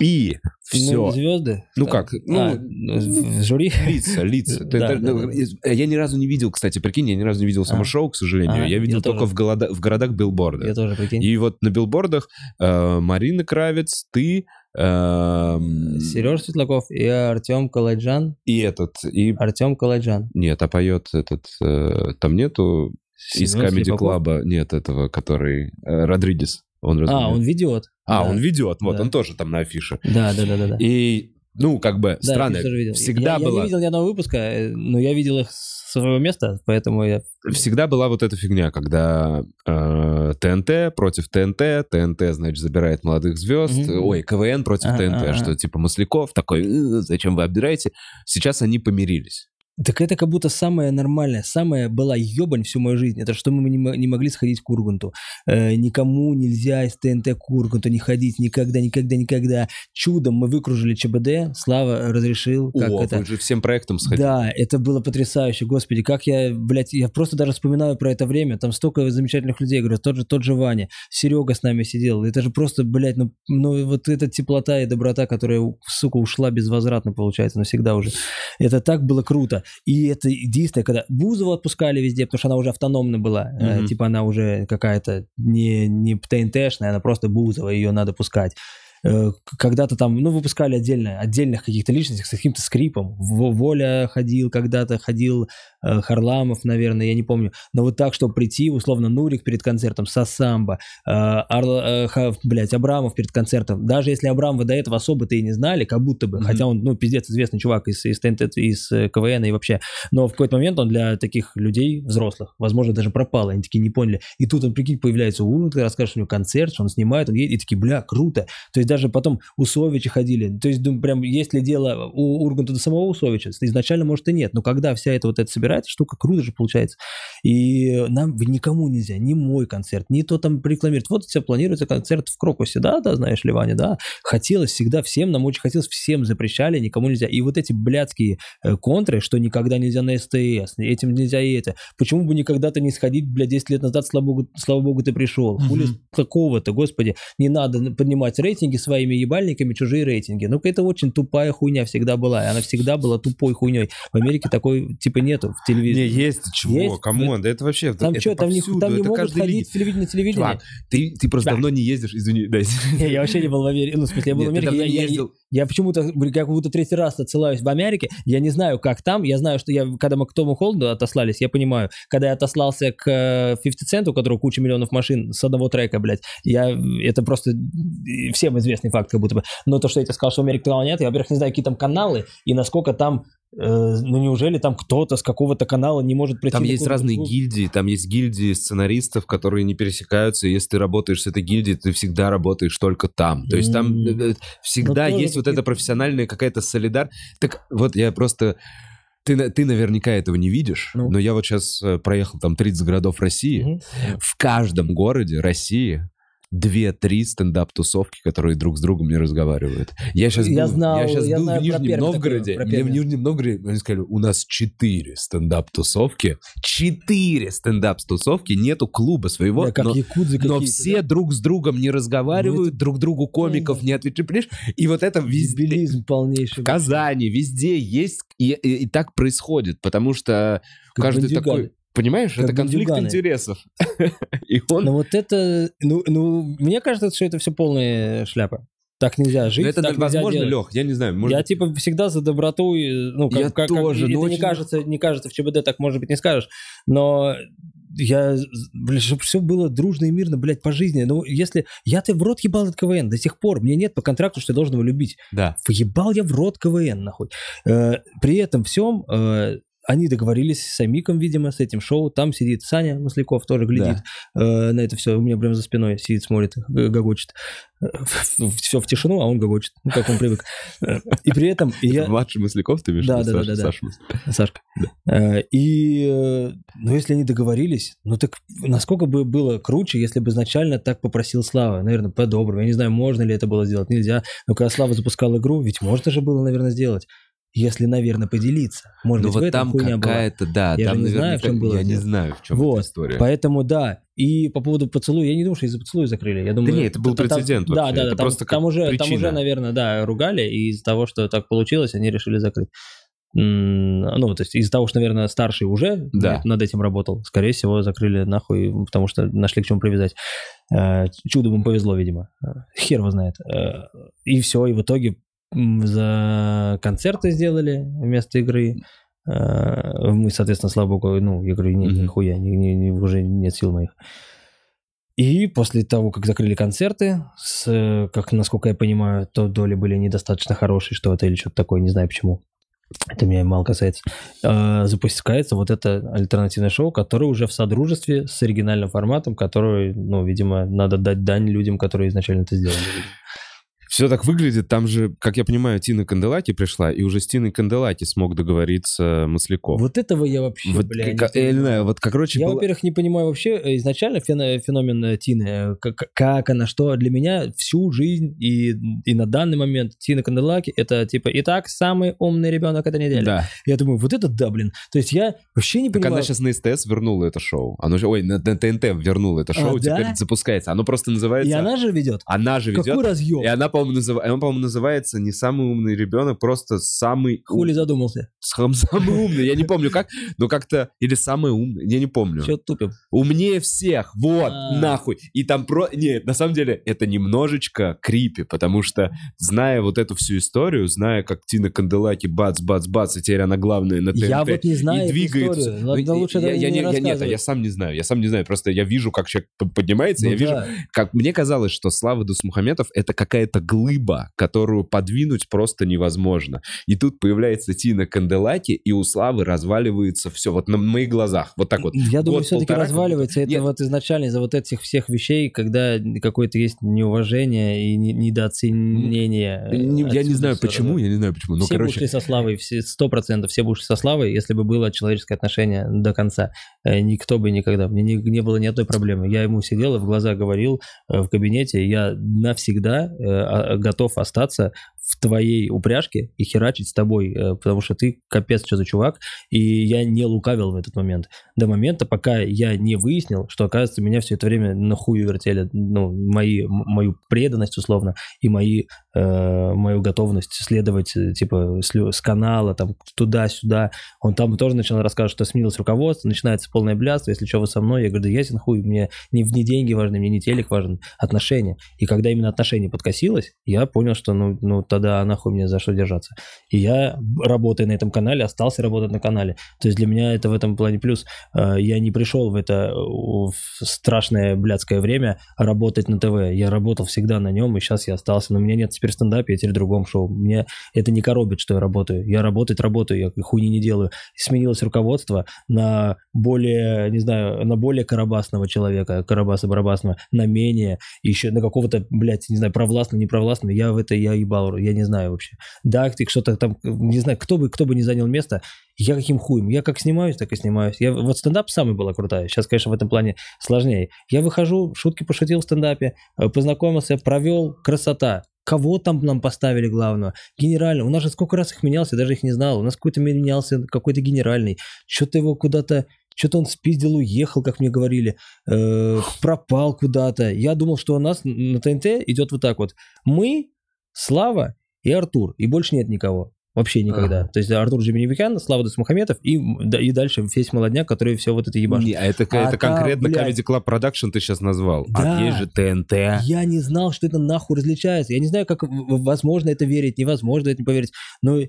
A: И все.
B: звезды?
A: Ну как, ну,
B: А, в жюри?
A: Лица, лица. <laughs>
B: Да,
A: ТНТ,
B: да,
A: ну,
B: да.
A: из- Я ни разу не видел, кстати, прикинь, я ни разу не видел само
B: А.
A: шоу, к сожалению.
B: А,
A: я видел
B: я
A: только
B: тоже.
A: в, голода- в городах билборды.
B: Я тоже, прикинь.
A: И вот на билбордах э, Марина Кравец, ты
B: Сереж Светлаков и Артем Калайджан.
A: и этот, и...
B: Артем Калайджан.
A: Нет, а поет этот... э, там нету из
B: Семен Слепаков?
A: Club, нет этого, который... э, Родригес. Он
B: А, он ведет.
A: А,
B: Да.
A: он ведет, вот,
B: Да.
A: он тоже там на афише.
B: Да, да, да, да. да.
A: И, ну, как бы,
B: Да,
A: странно, всегда
B: я,
A: было...
B: Я не видел ни одного выпуска, э, но я видел их с своего места, поэтому я...
A: всегда была вот эта фигня, когда э, ТНТ против ТНТ, ТНТ, значит, забирает молодых звезд,
B: Мгм.
A: ой, КВН против
B: Ага,
A: ТНТ, что типа Масляков такой, «Э, зачем вы обдираете? Сейчас они помирились.
B: Так это как будто самое нормальное, самая была ебань всю мою жизнь. Это что мы не, не могли сходить к Урганту. Э, никому нельзя из ТНТ к Урганту не ходить. Никогда, никогда, никогда. Чудом мы выкружили ЧБД. Слава разрешил. Как
A: О,
B: это...
A: вы же всем проектом сходили.
B: Да, это было потрясающе, господи, как я, блядь, я просто даже вспоминаю про это время, там столько замечательных людей, говорю, тот же, тот же Ваня, Серега с нами сидел, это же просто, блядь, ну, ну вот эта теплота и доброта, которая, сука, ушла безвозвратно, получается, навсегда уже, это так было круто, и это единственное, когда Бузову отпускали везде, потому что она уже автономна была, э,
A: Мгм.
B: типа она уже какая-то не, не ТНТшная, она просто Бузова, ее надо пускать. Э, когда-то там, ну, выпускали отдельно, отдельных каких-то личностей с каким-то скрипом. Во- Воля ходил когда-то, ходил э, Харламов, наверное, я не помню. Но вот так, чтобы прийти, условно, Нурик перед концертом, Сасамба, э, Арл, э, ха- блядь, Абрамов перед концертом. Даже если Абрамова до этого особо-то и не знали, как будто бы,
A: Мгм.
B: хотя он, ну, пиздец, известный чувак из, из ТНТ, из КВН и вообще. Но в какой-то момент он для таких людей, взрослых, возможно, даже пропал, они такие не поняли. И тут он, прикинь, появляется у Урганта, расскажет, что у него концерт, что он снимает, он едет, и такие, бля, круто. То есть даже потом Усовичи ходили. То есть, думаю, прям, есть ли дело у Урганта до самого Усовича? Изначально, может, и нет. Но когда вся эта вот эта собирается, штука круто же получается. И нам никому нельзя, ни мой концерт, ни то там рекламирует. Вот у тебя планируется концерт в Крокусе, да, да, знаешь ли, Ваня, да. Хотелось всегда всем, нам очень хотелось, всем запрещали, никому нельзя. И вот эти блядские э, контры, что никогда нельзя на СТС, этим нельзя и это. Почему бы никогда-то не сходить, блядь, 10 лет назад, слава богу, слава богу ты пришел. Хули какого-то, господи, не надо поднимать рейтинги своими ебальниками, чужие рейтинги. Ну, это очень тупая хуйня всегда была, и она всегда была тупой хуйней. В Америке такой, типа, нету в
A: Не,
B: телевизоре.
A: есть, чего,
B: Есть?
A: come on, да это вообще,
B: Там
A: это
B: что, там, не,
A: повсюду,
B: там не могут ходить в телевидение, телевидение?
A: Чувак, ты, ты просто
B: Чувак.
A: давно не ездишь, извини, да.
B: Не, <laughs> я вообще не был в Америке. Ну, в смысле, я был
A: Нет,
B: в Америке. Я,
A: не
B: я-
A: ездил.
B: Я почему-то, как будто третий раз отсылаюсь в Америке. Я не знаю, как там. Я знаю, что я, когда мы к Тому Холду отослались, я понимаю, когда я отослался к э, 50 Cent, у которого куча миллионов машин с одного трека, блядь, я, это просто э, всем известный факт, как будто бы. Но то, что я тебе сказал, что в Америке такого нет, я, во-первых, не знаю, какие там каналы, и насколько там, э, ну, неужели там кто-то с какого-то канала не может прийти
A: Там есть разные
B: другую-
A: гильдии, там есть гильдии сценаристов, которые не пересекаются, и если ты работаешь с этой гильдией, ты всегда работаешь только там. То есть там э, э, всегда
B: Ну, тоже
A: есть вот эта профессиональная какая-то солидар. Так вот я просто... Ты, ты наверняка этого не видишь,
B: Ну.
A: но я вот сейчас проехал там 30 городов России.
B: Мгм.
A: В каждом городе России две-три стендап-тусовки, которые друг с другом не разговаривают. Я сейчас
B: Я
A: был,
B: знал,
A: я сейчас
B: я
A: был
B: знаю
A: в Нижнем Новгороде.
B: про
A: Мне в. Нижнем Новгороде они сказали, у нас четыре стендап-тусовки. Четыре стендап-тусовки, нету клуба своего,
B: Бля, как
A: но,
B: якудзы
A: но все
B: да?
A: друг с другом не разговаривают, друг другу комиков
B: Да.
A: не отвечают. Понимаешь? И вот это везде,
B: Дебилизм полнейший.
A: в Казани, везде есть, и, и- и так происходит, потому что
B: Как
A: каждый
B: бандюганы.
A: такой... Понимаешь,
B: Как
A: это конфликт
B: бандюганы.
A: интересов. <laughs> И он...
B: Ну вот это, ну, ну, мне кажется, что это все полная шляпа. Так нельзя жить,
A: это
B: так
A: возможно,
B: делать.
A: Лех, я не знаю. Может,
B: Я типа всегда за доброту, ну, как,
A: Я
B: как- как-
A: тоже,
B: это
A: но
B: не
A: очень-
B: кажется, не кажется в ЧБД, так может быть не скажешь, но я, блядь, чтобы все было дружно и мирно, блядь, по жизни. Ну, если... Я-то в рот ебал этот КВН до сих пор. Мне нет по контракту, что я должен его любить.
A: Да.
B: Въебал я в рот КВН, нахуй. Э, при этом всем, э, они договорились с Амиком, видимо, с этим шоу. Там сидит Саня Масляков, тоже глядит э, на это все. У меня прямо за спиной сидит, смотрит, гогочет. Все в тишину, а он гогочет, ну, как он привык. Э, И при этом я...
A: Младший Масляков, ты имеешь
B: Да, да, да, да, да.
A: Саша.
B: Сашка. Э, И, э, ну, если они договорились, ну, так насколько бы было круче, если бы изначально так попросил Слава, наверное, по-доброму. Я не знаю, можно ли это было сделать, нельзя. Но когда Слава запускал игру, ведь можно же было, наверное, сделать, если, наверное, поделиться. Может
A: Ну
B: быть, в
A: вот
B: этом
A: там какая-то, да,
B: Я
A: там
B: не знаю, в чем было
A: Я не знаю, в чем
B: Вот,
A: история.
B: Поэтому да. И по поводу поцелуя, я не думаю, что из-за поцелуя закрыли. Я думаю,
A: не, это был
B: та- там-
A: прецедент
B: Да,
A: вообще.
B: да,
A: Это
B: да. Там,
A: просто
B: там уже, там
A: причина.
B: уже, наверное, да, ругали, и из-за того, что так получилось, они решили закрыть. Ну, то есть из-за того, что, наверное, старший уже
A: Да.
B: над- этим работал, скорее всего, закрыли нахуй, потому что нашли к чему привязать. Э, Чудом им повезло, видимо. Э, Хер его знает. Э, И все, и в итоге за концерты сделали вместо игры. Э, Мы, соответственно, слава богу, ну, я говорю, нет,
A: Мгм.
B: нихуя, ни- ни- ни- уже нет сил моих. И после того, как закрыли концерты, с, э, как, насколько я понимаю, то доли были недостаточно хорошие, что это или что-то такое, не знаю почему. Это меня мало касается. э, Запускается вот это альтернативное шоу, которое уже в содружестве с оригинальным форматом, который, ну, видимо, надо дать дань людям, которые изначально это сделали.
A: Все так выглядит. Там же, как я понимаю, Тина Канделаки пришла, и уже с Тиной Канделаки смог договориться Масляков.
B: Вот этого я вообще,
A: Вот,
B: бля, не
A: как- не знаю, вот, как, короче,
B: Я,
A: было-
B: во-первых, не понимаю вообще э, изначально фено- феномен э, Тины, э, как, как она, что для меня всю жизнь и, и на данный момент Тина Канделаки это типа, итак, самый умный ребенок этой недели.
A: Да.
B: Я думаю, вот это да, блин. То есть я вообще не
A: Так
B: понимаю.
A: она сейчас на СТС вернула это шоу. Оно же, ой, на, на ТНТ вернула это
B: А,
A: шоу,
B: да?
A: теперь запускается. Оно просто называется...
B: И она же ведет.
A: Она же ведет.
B: Какой разъем?
A: И она, по-моему, назыв- она, по-моему, называется не самый умный ребенок, просто самый...
B: Хули задумался.
A: Сам- самый умный. Я не помню как, но как-то... Или самый умный, я не помню.
B: Че тупим?
A: Умнее всех, вот,
B: А.
A: нахуй. И там про... Нет, на самом деле, это немножечко крипи, потому что, зная вот эту всю историю, зная, как Тина Канделаки бац-бац-бац, и теперь она главная на ТНТ,
B: Я вот не знаю
A: и
B: историю.
A: Ну,
B: лучше
A: я, я
B: не
A: я, нет, а я сам не знаю, я сам не знаю, просто я вижу, как человек поднимается,
B: Ну
A: я вижу, как мне казалось, что Слава Дусмухаметов это какая-то глыба, которую подвинуть просто невозможно. И тут появляется Тина Канделаки, и у Славы разваливается все, вот на моих глазах, вот так вот.
B: Я думаю,
A: Год,
B: все-таки
A: полтора,
B: разваливается это
A: Нет.
B: вот изначально из-за вот этих всех вещей, когда какое-то есть неуважение и не- недооценение.
A: Не- я не знаю почему, я не знаю почему, ну
B: все бы
A: короче,
B: ушли со Славой, сто процентов все бы ушли со Славой, если бы было человеческое отношение до конца. Э, Никто бы никогда, мне не, не было ни одной проблемы. Я ему сидел и в глаза говорил э, в кабинете, я навсегда э, а- готов остаться в твоей упряжке и херачить с тобой, э, потому что ты капец что за чувак, и я не лукавил в этот момент. До момента, пока я не выяснил, что, оказывается, меня все это время на хую вертели, ну, мои, мою преданность, условно, и мои, э, мою готовность следовать, э, типа, с, с канала, там, туда-сюда. Он там тоже начал рассказывать, что сменилось руководство, начинается полное блядство, если что, вы со мной. Я говорю, да ясен хуй, мне не, не деньги важны, мне не телек важен, отношения. И когда именно отношения подкосилось, я понял, что, ну, ну тогда нахуй мне за что держаться. И я, работая на этом канале, остался работать на канале. То есть для меня это в этом плане плюс. Э, Я не пришел в это э, в страшное блядское время работать на ТВ. Я работал всегда на нем, и сейчас я остался. Но у меня нет теперь стендапа, я теперь в другом шоу. Мне это не коробит, что я работаю. Я работать работаю, я хуйни не делаю. Сменилось руководство на более, не знаю, на более карабасного человека, карабаса-барабасного, на менее, еще на какого-то, блядь, не знаю, провластного, непровластного. Я в это, я ебал, я не знаю вообще. Да, ты что-то там, не знаю, кто бы, кто бы не занял место, я каким хуем? Я как снимаюсь, так и снимаюсь. Я, вот стендап самый была крутая. Сейчас, конечно, в этом плане сложнее. Я выхожу, шутки пошутил в стендапе, э, познакомился, провел, красота. Кого там нам поставили главного? Генерального. У нас же сколько раз их менялся, даже их не знал. У нас какой-то менялся, какой-то генеральный. Что-то его куда-то... Что-то он спиздил, уехал, как мне говорили, э, пропал куда-то. Я думал, что у нас на ТНТ идет вот так вот. Мы, Слава и Артур, и больше нет никого. Вообще никогда.
A: Ага.
B: То есть Артур Джеминевикян, Слава Дусмухаметов и, да, и дальше весь молодняк, который все вот это ебашит.
A: Не, а это,
B: А
A: это
B: там,
A: конкретно
B: блядь.
A: Comedy Club Production ты сейчас назвал.
B: Да.
A: А есть же ТНТ.
B: Я не знал, что это нахуй различается. Я не знаю, как возможно это верить, невозможно это не поверить. Но,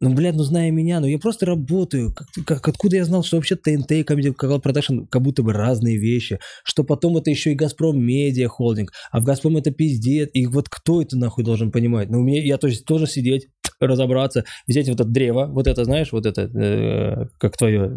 B: ну, блядь, ну, зная меня, ну, я просто работаю. Как, как- откуда я знал, что вообще ТНТ и Comedy Club Production как будто бы разные вещи? Что потом это еще и Газпром Медиа Холдинг, а в Газпром это пиздец. И вот кто это нахуй должен понимать? Ну, меня, я то есть тоже сидеть, разобраться, взять вот это древо, вот это, знаешь, вот это, э, как твое,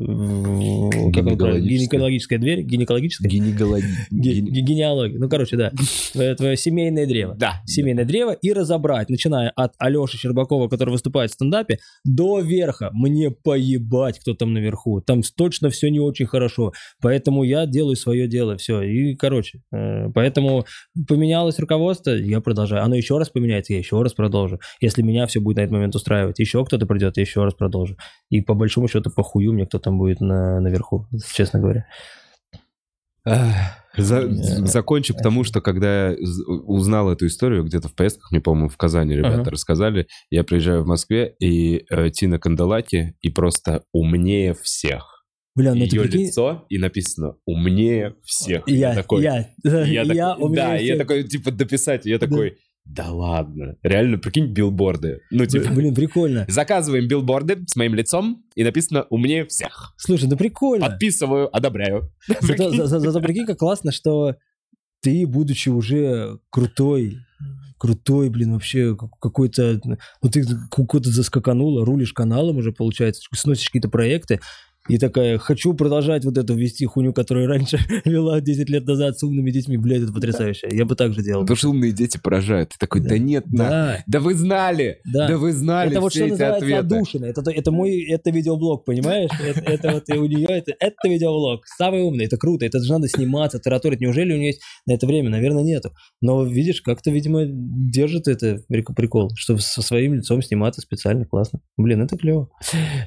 B: гинекологическая дверь, гинекологическая,
A: Гинекологи-
B: Ге-
A: гин-
B: ге- генеалогия, ну, короче, да, Твое- твое семейное древо.
A: Да.
B: Семейное древо и разобрать, начиная от Алеши Щербакова, который выступает в стендапе, до верха. Мне поебать, кто там наверху. Там точно все не очень хорошо. Поэтому я делаю свое дело, все. И, короче, э, поэтому поменялось руководство, я продолжаю. Оно еще раз поменяется, я еще раз продолжу. Если меня все будет на этот момент устраивать, еще кто-то придет, я еще раз продолжу. И по большому счету похую мне, кто там будет на, наверху, честно говоря.
A: За-
B: Э,
A: закончу, потому что когда я узнал эту историю, где-то в поездках, мне, по-моему, в Казани ребята
B: Ага.
A: рассказали, я приезжаю в Москве, и э, Тина Канделаки, и просто умнее всех.
B: Бля, ну
A: Ее
B: прикинь,
A: лицо, и написано «умнее всех». И
B: Я,
A: такой,
B: я, <laughs>
A: я
B: я,
A: такой-
B: у меня
A: да, и я такой, типа, дописать, я такой, да ладно, реально, прикинь, билборды. Ну, типа,
B: Блин, прикольно.
A: заказываем билборды с моим лицом, и написано «умнее всех».
B: Слушай, ну прикольно.
A: Подписываю, одобряю. <laughs>
B: Зато, за- за- зато прикинь, как классно, что ты, будучи уже крутой, крутой, блин, вообще как- какой-то... Ну, ты какой-то заскаканула, рулишь каналом уже, получается, сносишь какие-то проекты, и такая, хочу продолжать вот эту вести хуйню, которую раньше <laughs> вела 10 лет назад с умными детьми. Блядь, это потрясающе. Я бы так же делал.
A: Потому что умные дети поражают. Ты такой, да нет, на.
B: Да,
A: Да вы знали,
B: да.
A: да вы знали
B: Это вот что называется
A: ответы.
B: отдушина. Это, то- это мой, это видеоблог, понимаешь? Это, это вот и у нее, это, это видеоблог. Самый умный, это круто. Это же надо сниматься, тараторить. Неужели у нее есть на это время? Наверное, нету. Но видишь, как-то, видимо, держит это прик- прикол, что со своим лицом сниматься специально классно. Блин, это клево.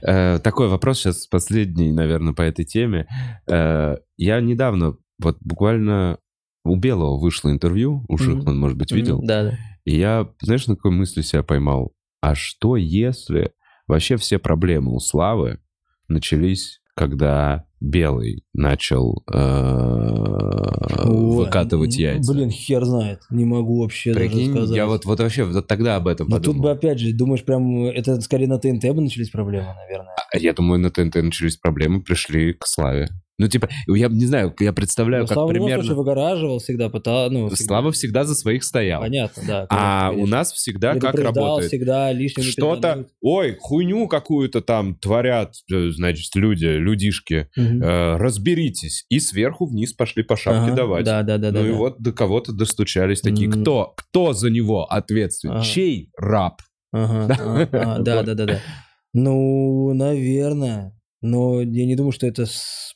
A: Э, такой вопрос сейчас последний, наверное, по этой теме. Э, я недавно, вот буквально у Белого вышло интервью, у
B: Мгм.
A: Шихман, может быть, видел,
B: Да, да.
A: и я, знаешь, на какой мысли себя поймал? А что если вообще все проблемы у Славы начались, когда Белый начал э, выкатывать яйца?
B: Блин, хер знает. Не могу вообще
A: Прикинь,
B: даже сказать.
A: я вот, вот вообще вот тогда об этом
B: Но тут
A: подумал.
B: бы, опять же, думаешь, прям это скорее на ТНТ бы начались проблемы, наверное.
A: А Я думаю, на ТНТ начались проблемы, пришли к Славе. Ну, типа, я не знаю, я представляю,
B: Ну,
A: как
B: Слава
A: примерно...
B: случае выгораживал всегда, пытал, ну, всегда-
A: Слава всегда за своих стоял.
B: Понятно, да.
A: А
B: конечно,
A: у нас всегда как работает?
B: всегда лишним
A: Что-то, ой, хуйню какую-то там творят, э, значит, люди, людишки.
B: Мгм.
A: Э, разберитесь. И сверху вниз пошли по шапке
B: Ага,
A: давать.
B: Да, да, да.
A: ну
B: да,
A: и
B: да.
A: вот до кого-то достучались такие.
B: М.
A: Кто? Кто за него ответственен?
B: Ага.
A: Чей раб?
B: Ага, <laughs> да, да, да, да. Ну, наверное. Но я не думаю, что это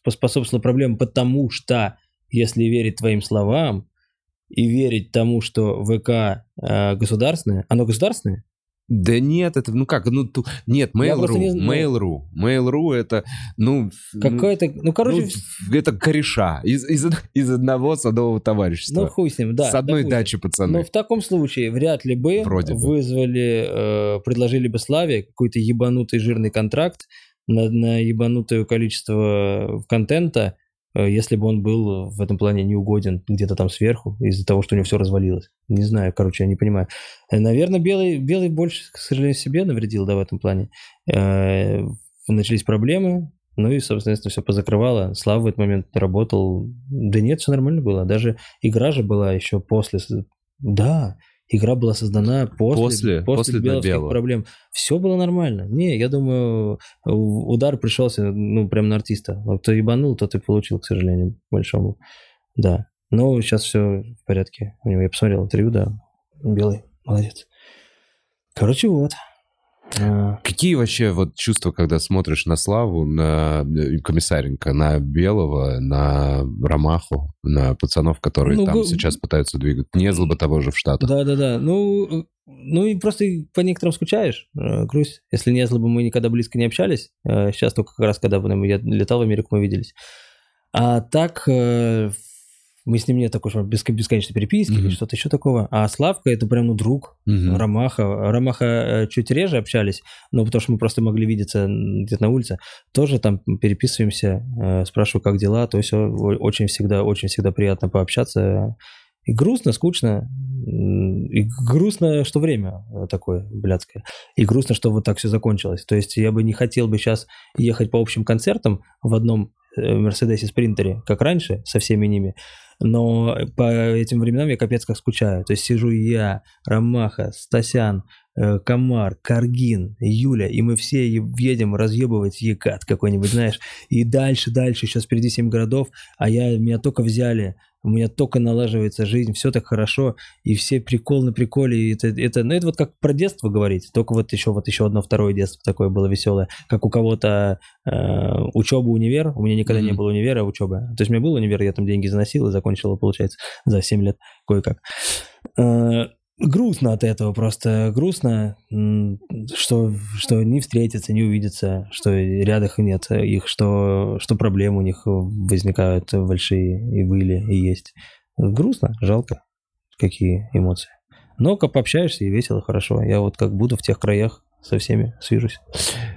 B: поспособствовало проблемам, потому что, если верить твоим словам и верить тому, что ВК э, государственное, оно государственное?
A: Да нет, это, ну как, ну, ту- нет, Mail.ru,
B: не знаю.
A: Mail.ru, Mail.ru это, ну... ну,
B: Какое-то, ну, короче,
A: ну, это кореша из, из, из одного садового товарищества.
B: ну, хуй с ним, да.
A: С одной
B: допустим.
A: дачи, пацаны.
B: Но в таком случае вряд ли бы
A: Вроде бы.
B: вызвали, э, предложили бы Славе какой-то ебанутый жирный контракт на, на ебанутое количество контента, э, если бы он был в этом плане неугоден где-то там сверху из-за того, что у него все развалилось. Не знаю, короче, я не понимаю. Э, Наверное, Белый, Белый больше, к сожалению, себе навредил, да, в этом плане. Э, Начались проблемы, ну и, собственно, все позакрывало. Слава в этот момент работал. Да нет, все нормально было. Даже игра же была еще после. Да, игра была создана после,
A: После- после
B: беловских
A: Белого.
B: проблем. Все было нормально. Не, я думаю, у- удар пришелся, ну, прям на артиста. Кто ебанул, тот и получил, к сожалению, большому. Да. Но сейчас все в порядке. У него я посмотрел интервью, да. Белый, молодец. Короче, вот. А,
A: Какие вообще вот чувства, когда смотришь на Славу, на э, Комиссаренко, на Белого, на Ромаху, на пацанов, которые
B: Ну,
A: там
B: го-
A: сейчас пытаются двигать? Не бы того же в Штатах.
B: Да, да, да. Ну, ну и просто по некоторым скучаешь, э, грусть. Если не было бы, мы никогда близко не общались. Э, Сейчас только как раз, когда я летал в Америку, мы виделись. А так мы с ним нет такой бесконечной переписки или
A: Мгм.
B: что-то еще такого. А Славка это прям ну друг.
A: Мгм.
B: Ромаха. Ромаха э, чуть реже общались, но потому что мы просто могли видеться где-то на улице. Тоже там переписываемся, э, спрашиваю, как дела. То есть о- очень всегда, очень всегда приятно пообщаться. И грустно, скучно. И грустно, что время э, такое блядское. И грустно, что вот так все закончилось. То есть я бы не хотел бы сейчас ехать по общим концертам в одном э, Мерседесе Спринтере, как раньше, со всеми ними. Но по этим временам я капец как скучаю. То есть сижу я, Ромаха, Стасян, э, Комар, Каргин, Юля, и мы все едем разъебывать Екат какой-нибудь, знаешь, и дальше, дальше, сейчас впереди 7 городов, а я, меня только взяли, у меня только налаживается жизнь, все так хорошо, и все прикол на приколе, и это, это, ну это вот как про детство говорить, только вот еще вот еще одно второе детство такое было веселое, как у кого-то э, учеба, универ, у меня никогда не
A: Мгм.
B: было универа, учебы, то есть у меня был универ, я там деньги заносил и закончил получается, за 7 лет кое-как. Э, грустно от этого, просто грустно, что, что не встретятся, не увидятся, что рядом нет их, что, что проблемы у них возникают большие и были, и есть. Грустно, жалко, какие эмоции. Но как пообщаешься и весело, хорошо. Я вот как буду в тех краях со всеми свяжусь.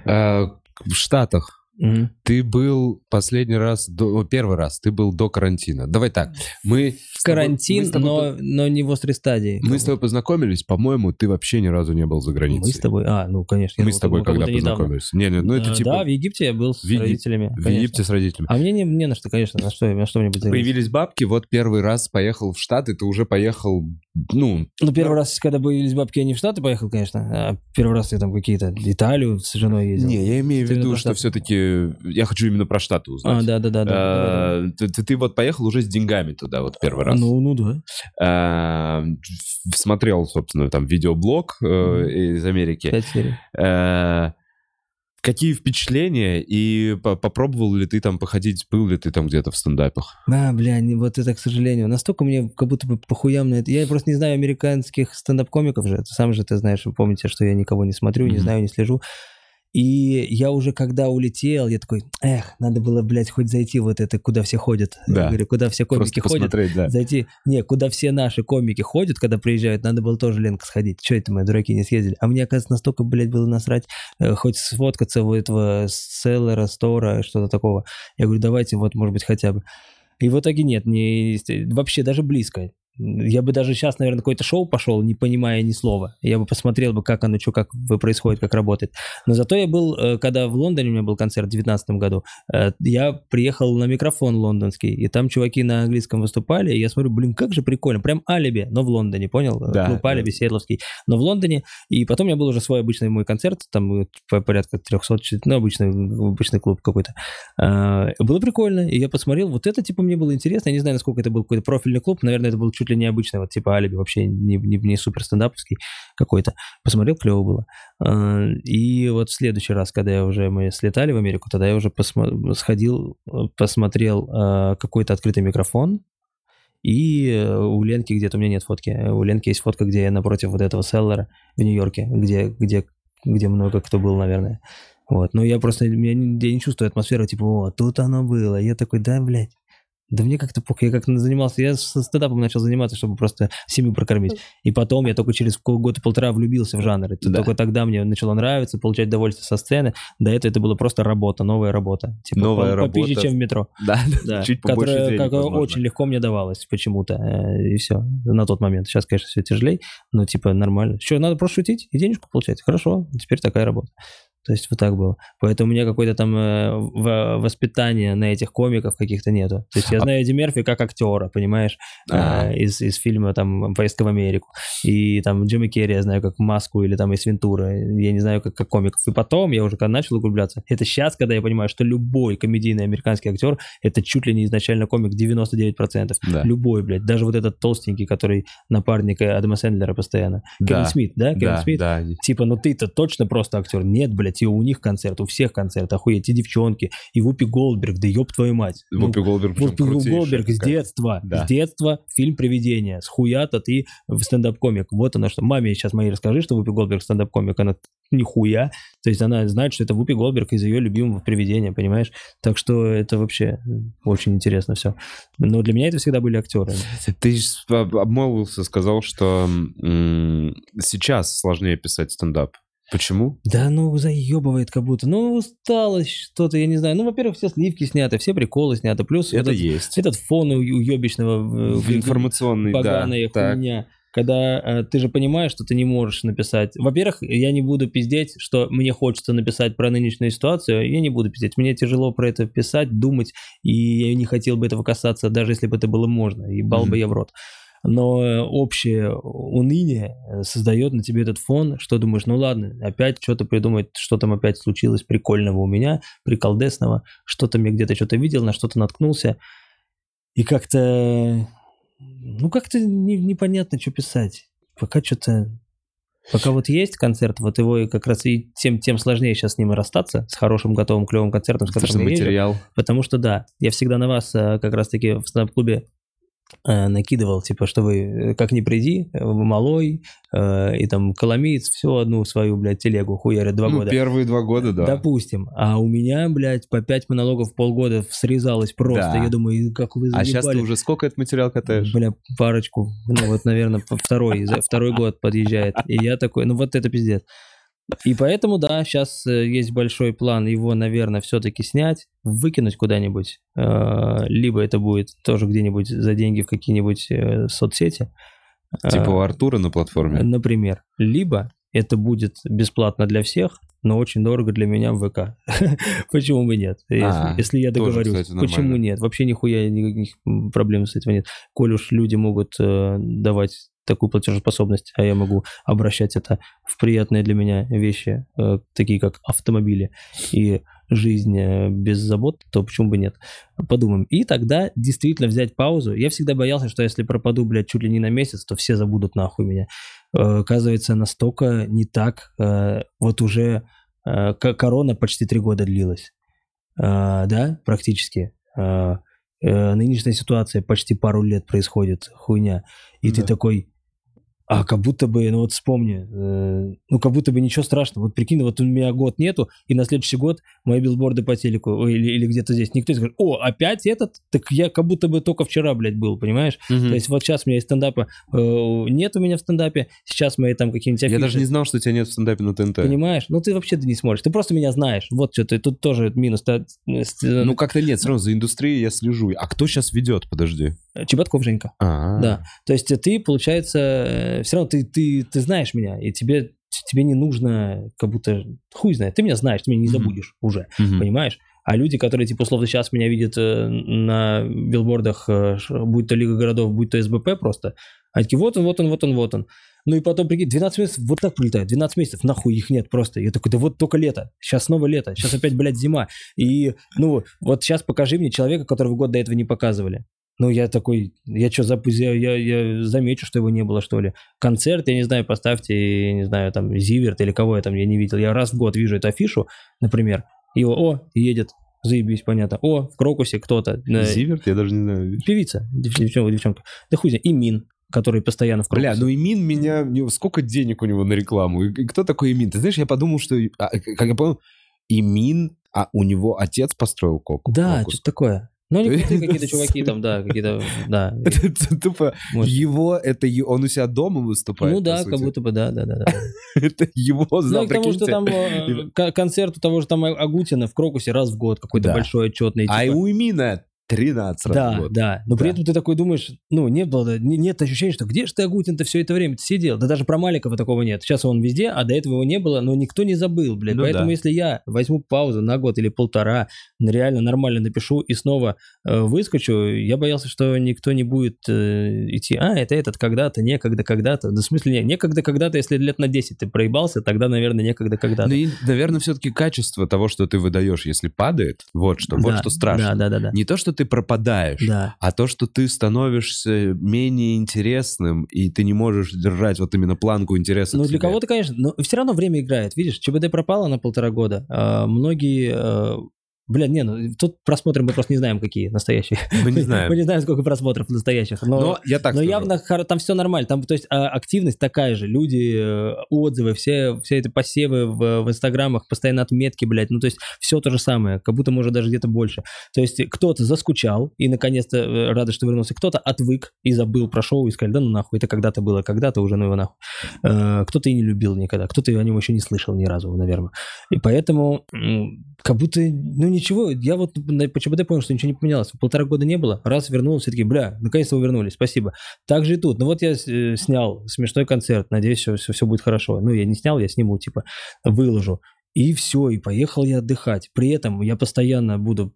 A: Э, В Штатах
B: Мгм.
A: ты был последний раз, до, первый раз, ты был до карантина. Давай так, мы... тобой-
B: Карантин,
A: мы с тобой
B: но, но не в острой стадии.
A: Мы с тобой познакомились, по-моему, ты вообще ни разу не был за границей.
B: Мы с тобой, а, ну, конечно.
A: Мы с тобой
B: мы
A: когда познакомились? Не, не, ну это
B: Э,
A: типа
B: Да, в Египте я был с
A: в Еги-
B: родителями.
A: в
B: конечно.
A: Египте с родителями.
B: А мне не, не на что, конечно, на что, на что-нибудь заявить.
A: Появились бабки, вот первый раз поехал в Штаты, ты уже поехал, ну,
B: Ну, первый раз, когда появились бабки, я не в Штаты поехал, конечно, а первый раз я там какие-то Италию с женой ездил.
A: не, я имею в виду, что
B: Штаты.
A: Я хочу именно про Штаты узнать.
B: А, да-да-да. да.
A: Ты, ты- ты вот поехал уже с деньгами туда вот первый раз.
B: Ну, ну да.
A: Э, Смотрел, собственно, там видеоблог э, из Америки.
B: Пять серий.
A: Э, Какие впечатления и по- попробовал ли ты там походить, был ли ты там где-то в стендапах?
B: А, бля, не- вот это, к сожалению, настолько мне как будто бы похуям на это. Я просто не знаю американских стендап-комиков же. Сам же ты знаешь, вы помните, что я никого не смотрю, не
A: Мгм.
B: знаю, не слежу. И я уже когда улетел, я такой, эх, надо было, блядь, хоть зайти вот это, куда все ходят.
A: Да.
B: Я говорю, куда все комики
A: Просто
B: ходят.
A: да.
B: Зайти, не, куда все наши комики ходят, когда приезжают, надо было тоже, Ленка, сходить. Че это мы, дураки, не съездили? А мне, оказывается, настолько, блядь, было насрать, э, хоть сфоткаться у этого селлера, стора, что-то такого. Я говорю, давайте вот, может быть, хотя бы. И в итоге нет, не, вообще даже близко. Я бы даже сейчас, наверное, какое-то шоу пошел, не понимая ни слова. Я бы посмотрел бы, как оно, что, как происходит, как работает. Но зато я был, э, когда в Лондоне у меня был концерт в 2019 году, э, я приехал на микрофон лондонский, и там чуваки на английском выступали, и я смотрю, блин, как же прикольно, прям алиби, но в Лондоне, понял?
A: Да,
B: Клуб алиби,
A: да.
B: Сиэтловский, но в Лондоне, и потом у меня был уже свой обычный мой концерт, там по- порядка 300, ну, обычный, обычный клуб какой-то. А, Было прикольно, и я посмотрел, вот это, типа, мне было интересно, я не знаю, насколько это был какой-то профильный клуб, наверное, это был чуть ли не обычный, вот, типа, алиби, вообще не, не, не супер стендаповский какой-то. Посмотрел, клево было. А, И вот в следующий раз, когда я уже, мы слетали в Америку, тогда я уже посмо- сходил, э, посмотрел э, какой-то открытый микрофон, и э, у Ленки где-то, у меня нет фотки, э, у Ленки есть фотка, где я напротив вот этого селлера в Нью-Йорке, где, где, где много кто был, наверное. Вот, но я просто, я не, я не чувствую атмосферу, типа, о, тут оно было. Я такой, да, блядь, да мне как-то похуй, я как занимался, я со стендапом начал заниматься, чтобы просто семью прокормить. И потом я только через год и полтора влюбился в жанр. Это
A: Да.
B: Только тогда мне начало нравиться, получать удовольствие со сцены. До этого это была просто работа, новая работа. Типа,
A: Новая
B: по- попизже,
A: работа.
B: чем в метро.
A: Да,
B: Да,
A: чуть побольше
B: которая,
A: денег,
B: которая
A: возможно.
B: очень легко мне давалась почему-то. э, И все, на тот момент. Сейчас, конечно, все тяжелее, но типа нормально. Что, надо просто шутить и денежку получать? Хорошо, теперь такая работа. То есть вот так было. Поэтому у меня какое-то там э, в- воспитание на этих комиков каких-то нету. То есть я
A: А-
B: знаю Эдди Мерфи как актера, понимаешь,
A: А.
B: э, из, из фильма там «Поездка в Америку». И там Джима Керри я знаю как Маску или там Эйс Вентура. Я не знаю как, как комиков. И потом я уже когда начал углубляться, это сейчас, когда я понимаю, что любой комедийный американский актер это чуть ли не изначально комик 99%.
A: Да.
B: Любой, блядь. Даже вот этот толстенький, который напарник Адама Сэндлера постоянно. Кевин
A: Да.
B: Смит, да? Кевин
A: Да,
B: Смит?
A: да.
B: Типа, ну ты-то точно просто актер. Нет, блядь, и у них концерт, у всех концерт, охуеть, и девчонки, и Вупи Голдберг, да ёб твою мать. Ну,
A: Вупи Голдберг причем
B: Вупи Голдберг с детства,
A: Да.
B: с детства фильм «Привидение». С хуя-то ты в стендап-комик. Вот оно что. Маме сейчас моей расскажи, что Вупи Голдберг стендап-комик. Она нихуя. То есть она знает, что это Вупи Голдберг из ее любимого «Привидения», понимаешь? Так что это вообще очень интересно все. Но для меня это всегда были актеры.
A: Ты обмолвился, сказал, что сейчас сложнее писать стендап. Почему?
B: Да ну заебывает как будто. Ну усталость что-то, я не знаю. Ну, во-первых, все сливки сняты, все приколы сняты. Плюс
A: Это
B: этот,
A: есть.
B: этот фон у- уебищного
A: В информационный, да.
B: поганая
A: так.
B: хуйня. Когда э, ты же понимаешь, что ты не можешь написать. Во-первых, я не буду пиздеть, что мне хочется написать про нынешнюю ситуацию. Я не буду пиздеть. Мне тяжело про это писать, думать, и я не хотел бы этого касаться, даже если бы это было можно. Ебал
A: Мгм.
B: бы я в рот. Но э, общее уныние э, создает на тебе этот фон, что думаешь, ну ладно, опять что-то придумать, что там опять случилось прикольного у меня, приколдесного, что-то мне где-то что-то видел, на что-то наткнулся, и как-то, ну как-то не- непонятно, что писать. Пока что-то Пока вот есть концерт, вот его и как раз и тем, тем сложнее сейчас с ним расстаться, с хорошим, готовым, клевым концертом, с которым я езжу.
A: материал.
B: Потому что да, я всегда на вас э, как раз-таки в стендап-клубе накидывал, типа, что вы э, как ни приди, э, малой, э, и там Коломиец всю одну свою, блядь, телегу хуярит два
A: Ну,
B: года.
A: первые два года, да.
B: Допустим. А у меня, блядь, по пять монологов полгода срезалось просто.
A: Да.
B: Я думаю, как вы
A: А сейчас ты
B: заебали.
A: уже сколько этот материал катаешь?
B: Бля, парочку. Ну вот, наверное, второй, второй год подъезжает. И я такой, ну вот это пиздец. И поэтому, да, сейчас есть большой план его, наверное, все-таки снять, выкинуть куда-нибудь. Э, Либо это будет тоже где-нибудь за деньги в какие-нибудь э, соцсети.
A: Типа у
B: Э,
A: Артура на платформе.
B: Например. Либо это будет бесплатно для всех, но очень дорого для меня в ВК. <laughs> Почему бы нет? Если,
A: А,
B: если я
A: тоже,
B: договорюсь.
A: кстати.
B: Почему нет? Вообще нихуя никаких проблем с этим нет. Коль уж люди могут э, давать такую платежеспособность, а я могу обращать это в приятные для меня вещи, э, такие как автомобили и жизнь э, без забот, то почему бы нет? Подумаем. И тогда действительно взять паузу. Я всегда боялся, что если пропаду, блядь, чуть ли не на месяц, то все забудут нахуй меня. Э, Оказывается, настолько не так. Вот уже корона почти три года длилась. Да, практически. Нынешняя ситуация почти пару лет происходит, хуйня. И ты
A: Да.
B: такой, а как будто бы, ну вот вспомни, э, ну как будто бы ничего страшного. Вот прикинь, вот у меня год нету, и на следующий год мои билборды по телеку или, или где-то здесь. Никто не скажет, о, опять этот? Так я как будто бы только вчера, блядь, был, понимаешь?
A: Мгм.
B: То есть вот сейчас у меня из стендапа э, нет у меня в стендапе, сейчас мои там какие-нибудь
A: Я
B: афиши,
A: даже не знал, что тебя нет в стендапе на ТНТ.
B: понимаешь? Ну ты вообще-то не смотришь, ты просто меня знаешь. Вот что ты, тут тоже минус. Та- э, э,
A: Ну, как-то нет, все равно за индустрией я слежу. А кто сейчас ведет? Подожди.
B: Чеботков Женька.
A: А,
B: Да. То есть ты, получается, все равно ты, ты, ты знаешь меня, и тебе, тебе не нужно как будто, хуй знает, ты меня знаешь, ты меня не забудешь уже,
A: Мгм.
B: понимаешь? А люди, которые, типа, условно, сейчас меня видят э, на билбордах, э, будь то Лига городов, будь то СБП просто, они такие, вот он, вот он, вот он, вот он. Ну и потом, прикинь, 12 месяцев вот так прилетает, 12 месяцев, нахуй их нет просто. Я такой, да вот только лето, сейчас снова лето, сейчас опять, блядь, зима. И, ну, вот сейчас покажи мне человека, которого год до этого не показывали. Ну, я такой, я что, запу- я, я, я замечу, что его не было, что ли. Концерт, я не знаю, поставьте, я не знаю, там, Зиверт или кого я там, я не видел. Я раз в год вижу эту афишу, например, и о, о, едет, заебись, понятно. О, в Крокусе кто-то. э,
A: Зиверт? Я даже не знаю.
B: Певица, дев- девчонка, девчонка. Да хуй знает, и Мин, который постоянно в Крокусе.
A: Бля, ну Имин меня... Сколько денег у него на рекламу? И, кто такой Имин? Ты знаешь, я подумал, что... а, как я понял, Имин, а у него отец построил Коку.
B: Да, что-то такое. Ну, крутые какие-то чуваки <laughs> там, да, какие-то, да.
A: Это, тупо его, это он у себя дома выступает.
B: Ну да, как будто бы, да, да, да. <laughs>
A: Это его
B: Ну,
A: зал,
B: и к тому, что там э, концерт у того же там Агутина в Крокусе раз в год, какой-то большой, отчетный.
A: А
B: типа.
A: у Имина 13 раз в
B: Да,
A: год.
B: да. Но при
A: Да.
B: этом ты такой думаешь, ну, не было, не- нет ощущения, что где же ты, Агутин-то, все это время сидел? Да даже про Маликова такого нет. Сейчас он везде, а до этого его не было, но никто не забыл, блядь.
A: Ну
B: Поэтому
A: да.
B: если я возьму паузу на год или полтора, реально нормально напишу и снова э, выскочу, я боялся, что никто не будет э, идти, а, это этот когда-то, некогда, когда-то. Да в смысле, не, некогда, когда-то, если лет на 10 ты проебался, тогда, наверное, некогда, когда-то.
A: Ну и, наверное, все-таки качество того, что ты выдаешь, если падает, вот что, вот
B: Да,
A: что страшно.
B: Да, да, да, да.
A: Не то, что ты пропадаешь,
B: Да.
A: а то, что ты становишься менее интересным, и ты не можешь держать вот именно планку интереса
B: Ну, для кого-то, конечно, но все равно время играет. Видишь, ЧБД пропало на полтора года. а многие... а, Бля, не, ну тут просмотры мы просто не знаем, какие настоящие.
A: Мы не <laughs>
B: Мы
A: знаем.
B: не знаем, сколько просмотров настоящих. Но,
A: Но я так
B: но
A: скажу.
B: явно там все нормально. Там, то есть, а, активность такая же. Люди, э, отзывы, все, все эти посевы в, в инстаграмах, постоянно отметки, блядь. Ну, то есть, все то же самое. Как будто, может, даже где-то больше. То есть, кто-то заскучал и, наконец-то, э, рады, что вернулся. Кто-то отвык и забыл про шоу и сказали, да ну нахуй, это когда-то было, когда-то уже, ну его нахуй. Э, Кто-то и не любил никогда, кто-то о нем еще не слышал ни разу, наверное. И поэтому как будто, ну ничего, я вот на- по ЧБД понял, что ничего не поменялось. Полтора года не было, раз вернулся, все таки бля, наконец-то вы вернулись, спасибо. Так же и тут. Ну вот я э, снял смешной концерт, надеюсь, все, все, будет хорошо. Ну я не снял, я сниму, типа, выложу. И все, и поехал я отдыхать. При этом я постоянно буду,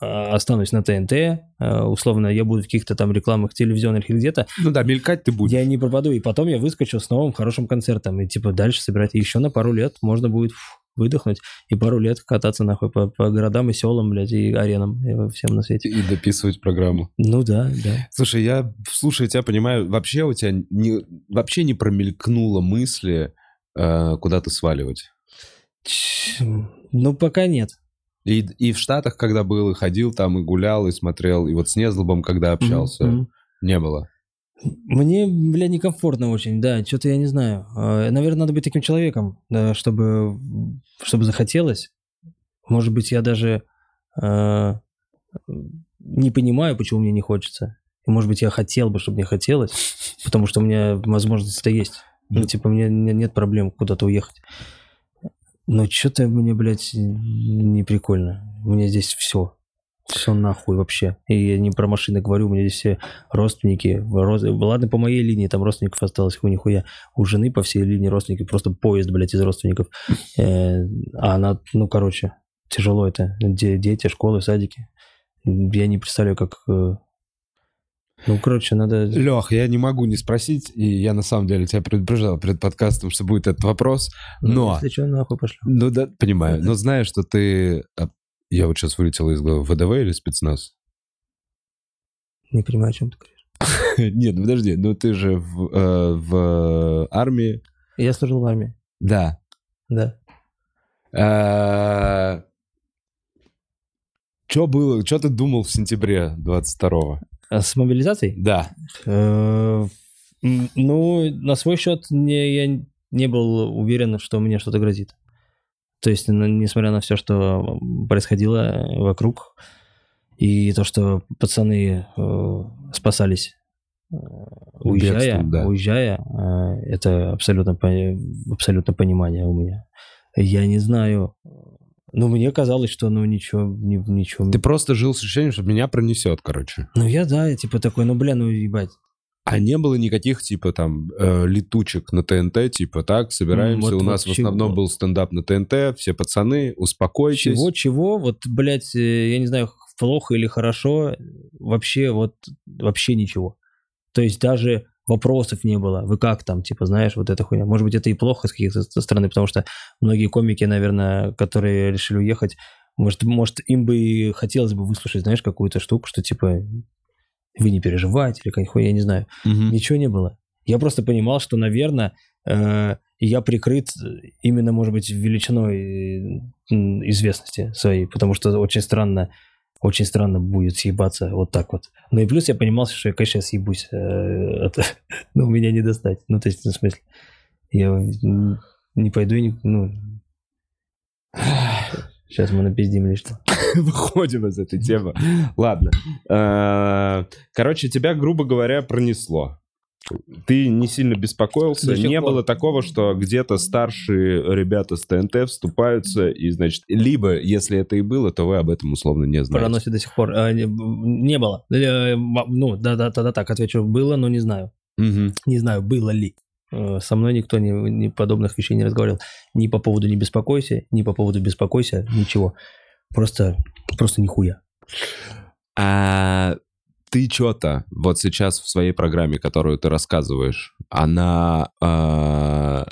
B: а, останусь на ТНТ, а, условно, я буду в каких-то там рекламах телевизионных или где-то,
A: Ну да, мелькать ты будешь.
B: я не пропаду, и потом я выскочу с новым хорошим концертом, и типа дальше собирать. Еще на пару лет можно будет фу, выдохнуть и пару лет кататься нахуй по, по городам и селам, блядь, и аренам и всем на свете.
A: И дописывать программу.
B: Ну да, да.
A: Слушай, я, слушай, тебя понимаю, вообще у тебя не, вообще не промелькнуло мысли э, куда-то сваливать.
B: Ну, пока нет.
A: И, и в Штатах, когда был, и ходил там, и гулял, и смотрел, и вот с Незлобом, когда общался,
B: Мгм.
A: не было.
B: Мне, бля, некомфортно очень, да, что-то я не знаю. Наверное, надо быть таким человеком, да, чтобы, чтобы захотелось. Может быть, я даже э, не понимаю, почему мне не хочется. И, может быть, я хотел бы, чтобы мне хотелось, потому что у меня возможность-то есть. Ну, типа, мне не- нет проблем куда-то уехать. Но что-то мне, блядь, не прикольно. У меня здесь все. Все нахуй вообще. И я не про машины говорю, у меня здесь все родственники. роз- Ладно, по моей линии там родственников осталось хуй нихуя. У жены по всей линии родственники, просто поезд, блядь, из родственников. Э, А она, ну, короче, тяжело это. Де- Дети, школы, садики. Я не представляю, как... э, Ну, короче, надо...
A: Лех, я не могу не спросить, и я на самом деле тебя предупреждал перед подкастом, что будет этот вопрос, но...
B: Если что, нахуй пошлю.
A: Ну да, понимаю, но знаешь, что ты... а, Я вот сейчас вылетел из головы, ВДВ или спецназ?
B: Не понимаю, о чем ты говоришь. <laughs>
A: Нет, ну подожди, ну ты же в, э, в армии...
B: Я служил в армии,
A: Да.
B: да.
A: Что было, что ты думал в сентябре 22-го?
B: А с мобилизацией?
A: Да.
B: Э, Ну, на свой счет не, я не был уверен, что мне что-то грозит. То есть, н- несмотря на все, что происходило вокруг, и то, что пацаны э, спасались, э, уезжая,
A: Бегством, да.
B: уезжая, э, это абсолютно, абсолютно понимание у меня. Я не знаю, ну, мне казалось, что, ну, ничего, ни- ничего.
A: Ты просто жил с ощущением, что меня пронесет, короче.
B: Ну, я, да, я типа такой, ну, бля, ну, ебать.
A: А не было никаких, типа, там, э, летучек на ТНТ, типа, так, собираемся,
B: Вот-
A: у нас
B: вот
A: в основном
B: чего?
A: был стендап на ТНТ, все пацаны, успокойтесь.
B: Чего-чего, вот, блядь, э, я не знаю, плохо или хорошо, вообще вот, вообще ничего. То есть даже вопросов не было. Вы как там, типа, знаешь, вот эта хуйня. Может быть, это и плохо с каких-то стороны, потому что многие комики, наверное, которые решили уехать, может, может, им бы и хотелось бы выслушать, знаешь, какую-то штуку, что, типа, вы не переживайте или хуйня, я не знаю.
A: Мгм.
B: Ничего не было. Я просто понимал, что, наверное, э, я прикрыт именно, может быть, величиной э, известности своей, потому что очень странно, очень странно будет съебаться вот так вот. Ну и плюс я понимал, что я, конечно, съебусь, э, от- <laughs> но меня не достать. Ну, то есть, ну, в смысле, я не пойду и не... Ну, сейчас мы напиздим или что. <laughs>
A: Выходим из этой темы. Ладно. Э, Короче, тебя, грубо говоря, пронесло. Ты не сильно беспокоился. Не
B: пор.
A: было такого, что где-то старшие ребята с ТНТ вступаются, и, значит, либо, если это и было, то вы об этом условно не знаете.
B: Проносит до сих пор. А, не, было. Э, Ну, да-да, тогда так отвечу. Было, но не знаю. Не знаю, было ли. Э, Со мной никто не, не подобных вещей не разговаривал. Ни по поводу «не беспокойся», ни по поводу «беспокойся», ничего. Просто, просто нихуя.
A: А ты что-то вот сейчас в своей программе, которую ты рассказываешь, она а,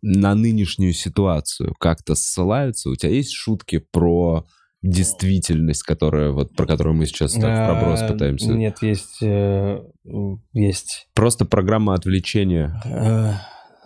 A: на нынешнюю ситуацию как-то ссылаются? У тебя есть шутки про действительность, которая вот про которую мы сейчас так в проброс
B: А,
A: пытаемся?
B: Нет, есть... э, Есть...
A: Просто программа отвлечения.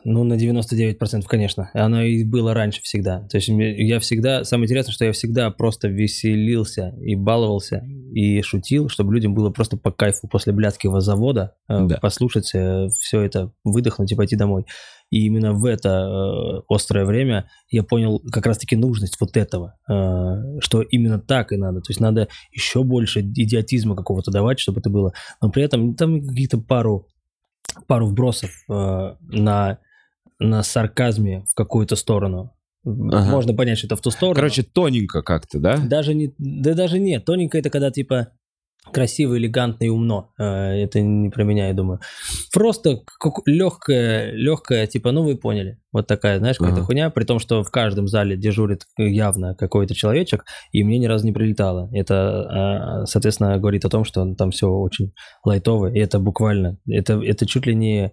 B: Э, Ну, на 99%, конечно. Оно и было раньше всегда. То есть я всегда... Самое интересное, что я всегда просто веселился и баловался, и шутил, чтобы людям было просто по кайфу после блядского завода э,
A: Да.
B: послушать все это, выдохнуть и пойти домой. И именно в это э, острое время я понял как раз-таки нужность вот этого, э, что именно так и надо. То есть надо еще больше идиотизма какого-то давать, чтобы это было. Но при этом там какие-то пару, пару вбросов э, на, на сарказме в какую-то сторону.
A: Ага.
B: Можно понять, что это в ту сторону.
A: Короче, тоненько как-то, да?
B: даже не, да даже нет. Тоненько это когда типа красиво, элегантно и умно. Э, Это не про меня, я думаю. Просто легкая, легкая, типа, ну вы поняли. Вот такая, знаешь, какая-то
A: Ага.
B: хуйня, при том, что в каждом зале дежурит явно какой-то человечек, и мне ни разу не прилетало. Это, а, соответственно, говорит о том, что там все очень лайтово, и это буквально, это, это чуть ли не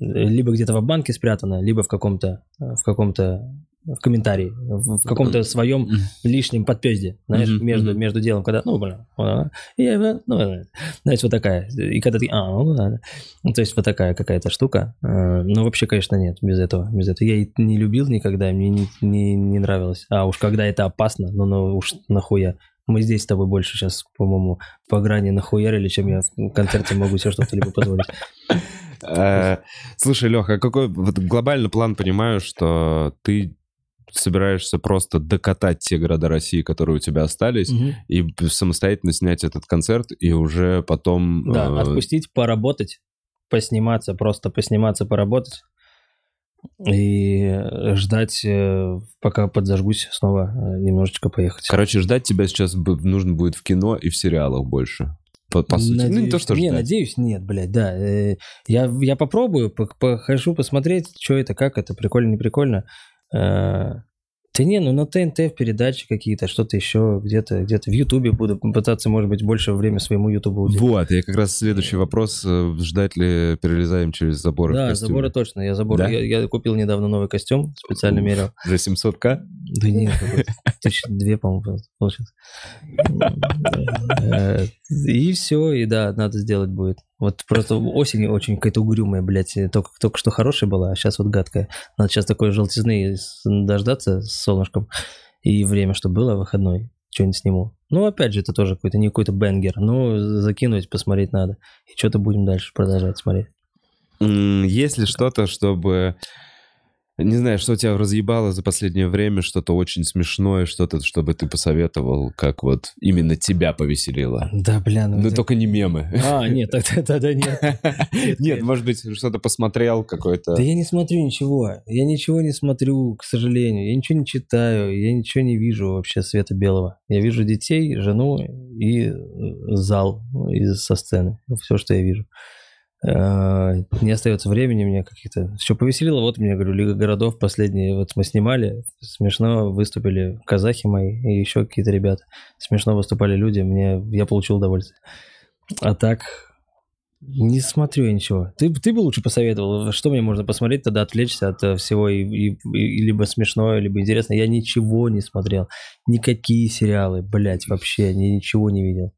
B: либо где-то в банке спрятано, либо в каком-то, в каком-то в комментарии, в в каком-то своем лишнем подпезде, знаешь,
A: Мгм,
B: между, между делом, когда, ну, блин, а, я, ну, знаешь, вот такая, и когда ты, а, ну, ладно. Ну, то есть вот такая какая-то штука, Э, ну, вообще, конечно, нет, без этого, без этого, я и не любил никогда, мне не, не, не нравилось, а уж когда это опасно, ну, ну, уж нахуя, мы здесь с тобой больше сейчас, по-моему, по грани нахуярили, чем я в концерте могу себе что-то-либо позволить.
A: Э, Слушай, Леха, а какой вот глобальный план понимаю, что ты собираешься просто докатать те города России, которые у тебя остались,
B: Мгм.
A: и самостоятельно снять этот концерт, и уже потом...
B: Да,
A: э,
B: отпустить, поработать, посниматься, просто посниматься, поработать. И ждать, э, пока подзажгусь, снова э, немножечко поехать.
A: Короче, ждать тебя сейчас нужно будет в кино и в сериалах больше. По, по сути. ну, не то, что
B: Не,
A: ждать.
B: надеюсь, нет, блядь, да. Э, Я, я попробую, по- похожу посмотреть, что это, как это, прикольно, не прикольно. Да не, ну на ТНТ в передачи какие-то, что-то еще, где-то, где-то в Ютубе буду пытаться, может быть, больше время своему Ютубу уделить.
A: Вот, я как раз следующий вопрос. э, Ждать ли перелезаем через заборы
B: Да, заборы точно, я забор.
A: Да?
B: Я, я купил недавно новый костюм, специально мерил.
A: За 700к?
B: Да нет, тысячи две, по-моему, получилось. Э, И все, и да, надо сделать будет. Вот просто осень очень какая-то угрюмая, блядь, только, только что хорошая была, а сейчас вот гадкая. Надо сейчас такой желтизны дождаться с солнышком, и время, чтобы было выходной, что-нибудь сниму. Ну, опять же, это тоже какой-то не какой-то бенгер, но закинуть, посмотреть надо. И что-то будем дальше продолжать смотреть.
A: Есть ли что-то, чтобы... Не знаю, что тебя разъебало за последнее время, что-то очень смешное, что-то, чтобы ты посоветовал, как вот именно тебя повеселило?
B: Да, бля, ну...
A: Ну,
B: это-
A: только не мемы. <laughs>
B: А, нет, тогда, тогда <laughs> нет.
A: Нет, может быть, что-то посмотрел какой-то...
B: Да я не смотрю ничего. Я ничего не смотрю, к сожалению. Я ничего не читаю, я ничего не вижу вообще света белого. Я вижу детей, жену и э, зал из со сцены. Все, что я вижу. Э, Не остается времени мне каких-то. Все повеселило. Вот мне, говорю, Лига городов последние. Вот мы снимали. Смешно выступили казахи мои и еще какие-то ребята. Смешно выступали люди. Мне, я получил удовольствие. А так, не смотрю я ничего. Ты, ты бы лучше посоветовал, что мне можно посмотреть, тогда отвлечься от э, всего и, и- и либо смешное, либо интересно. Я ничего не смотрел. Никакие сериалы, блядь, вообще ни- ничего не видел.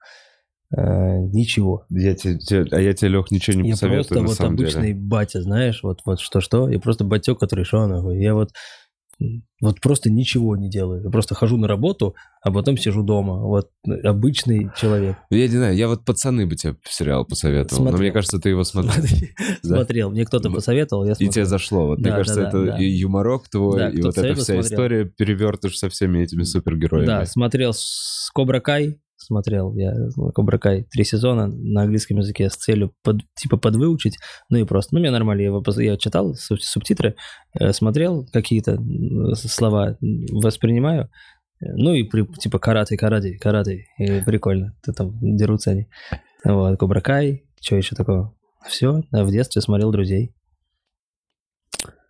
B: Э, ничего.
A: Я тебе, тебе- а я тебе, Лех, ничего не
B: я
A: посоветую,
B: просто вот обычный
A: деле.
B: батя, знаешь, вот, вот что-что. Я просто батек, который шел нахуй. Я вот, вот просто ничего не делаю. Я просто хожу на работу, а потом сижу дома. Вот обычный человек.
A: Я не знаю, я вот «Пацаны» бы тебе сериал посоветовал, но
B: Смотрел.
A: мне кажется, ты его смотрел. Да?
B: Смотрел. Мне кто-то посоветовал, я
A: И тебе
B: смотрел.
A: зашло. Вот мне
B: Да,
A: кажется, это и юморок твой, и вот эта вся
B: смотрел.
A: история перевертыш со всеми этими супергероями.
B: Да, смотрел с Кобра Кай, смотрел я Кобра Кай три сезона на английском языке с целью под, типа подвыучить, ну и просто, ну мне нормально, я, его я читал суб- субтитры, э, смотрел какие-то слова, воспринимаю, ну и при- типа карате, карате, карате, и прикольно, ты там дерутся они. Вот, Кобра Кай, что еще такого? Все, в детстве смотрел «Друзей».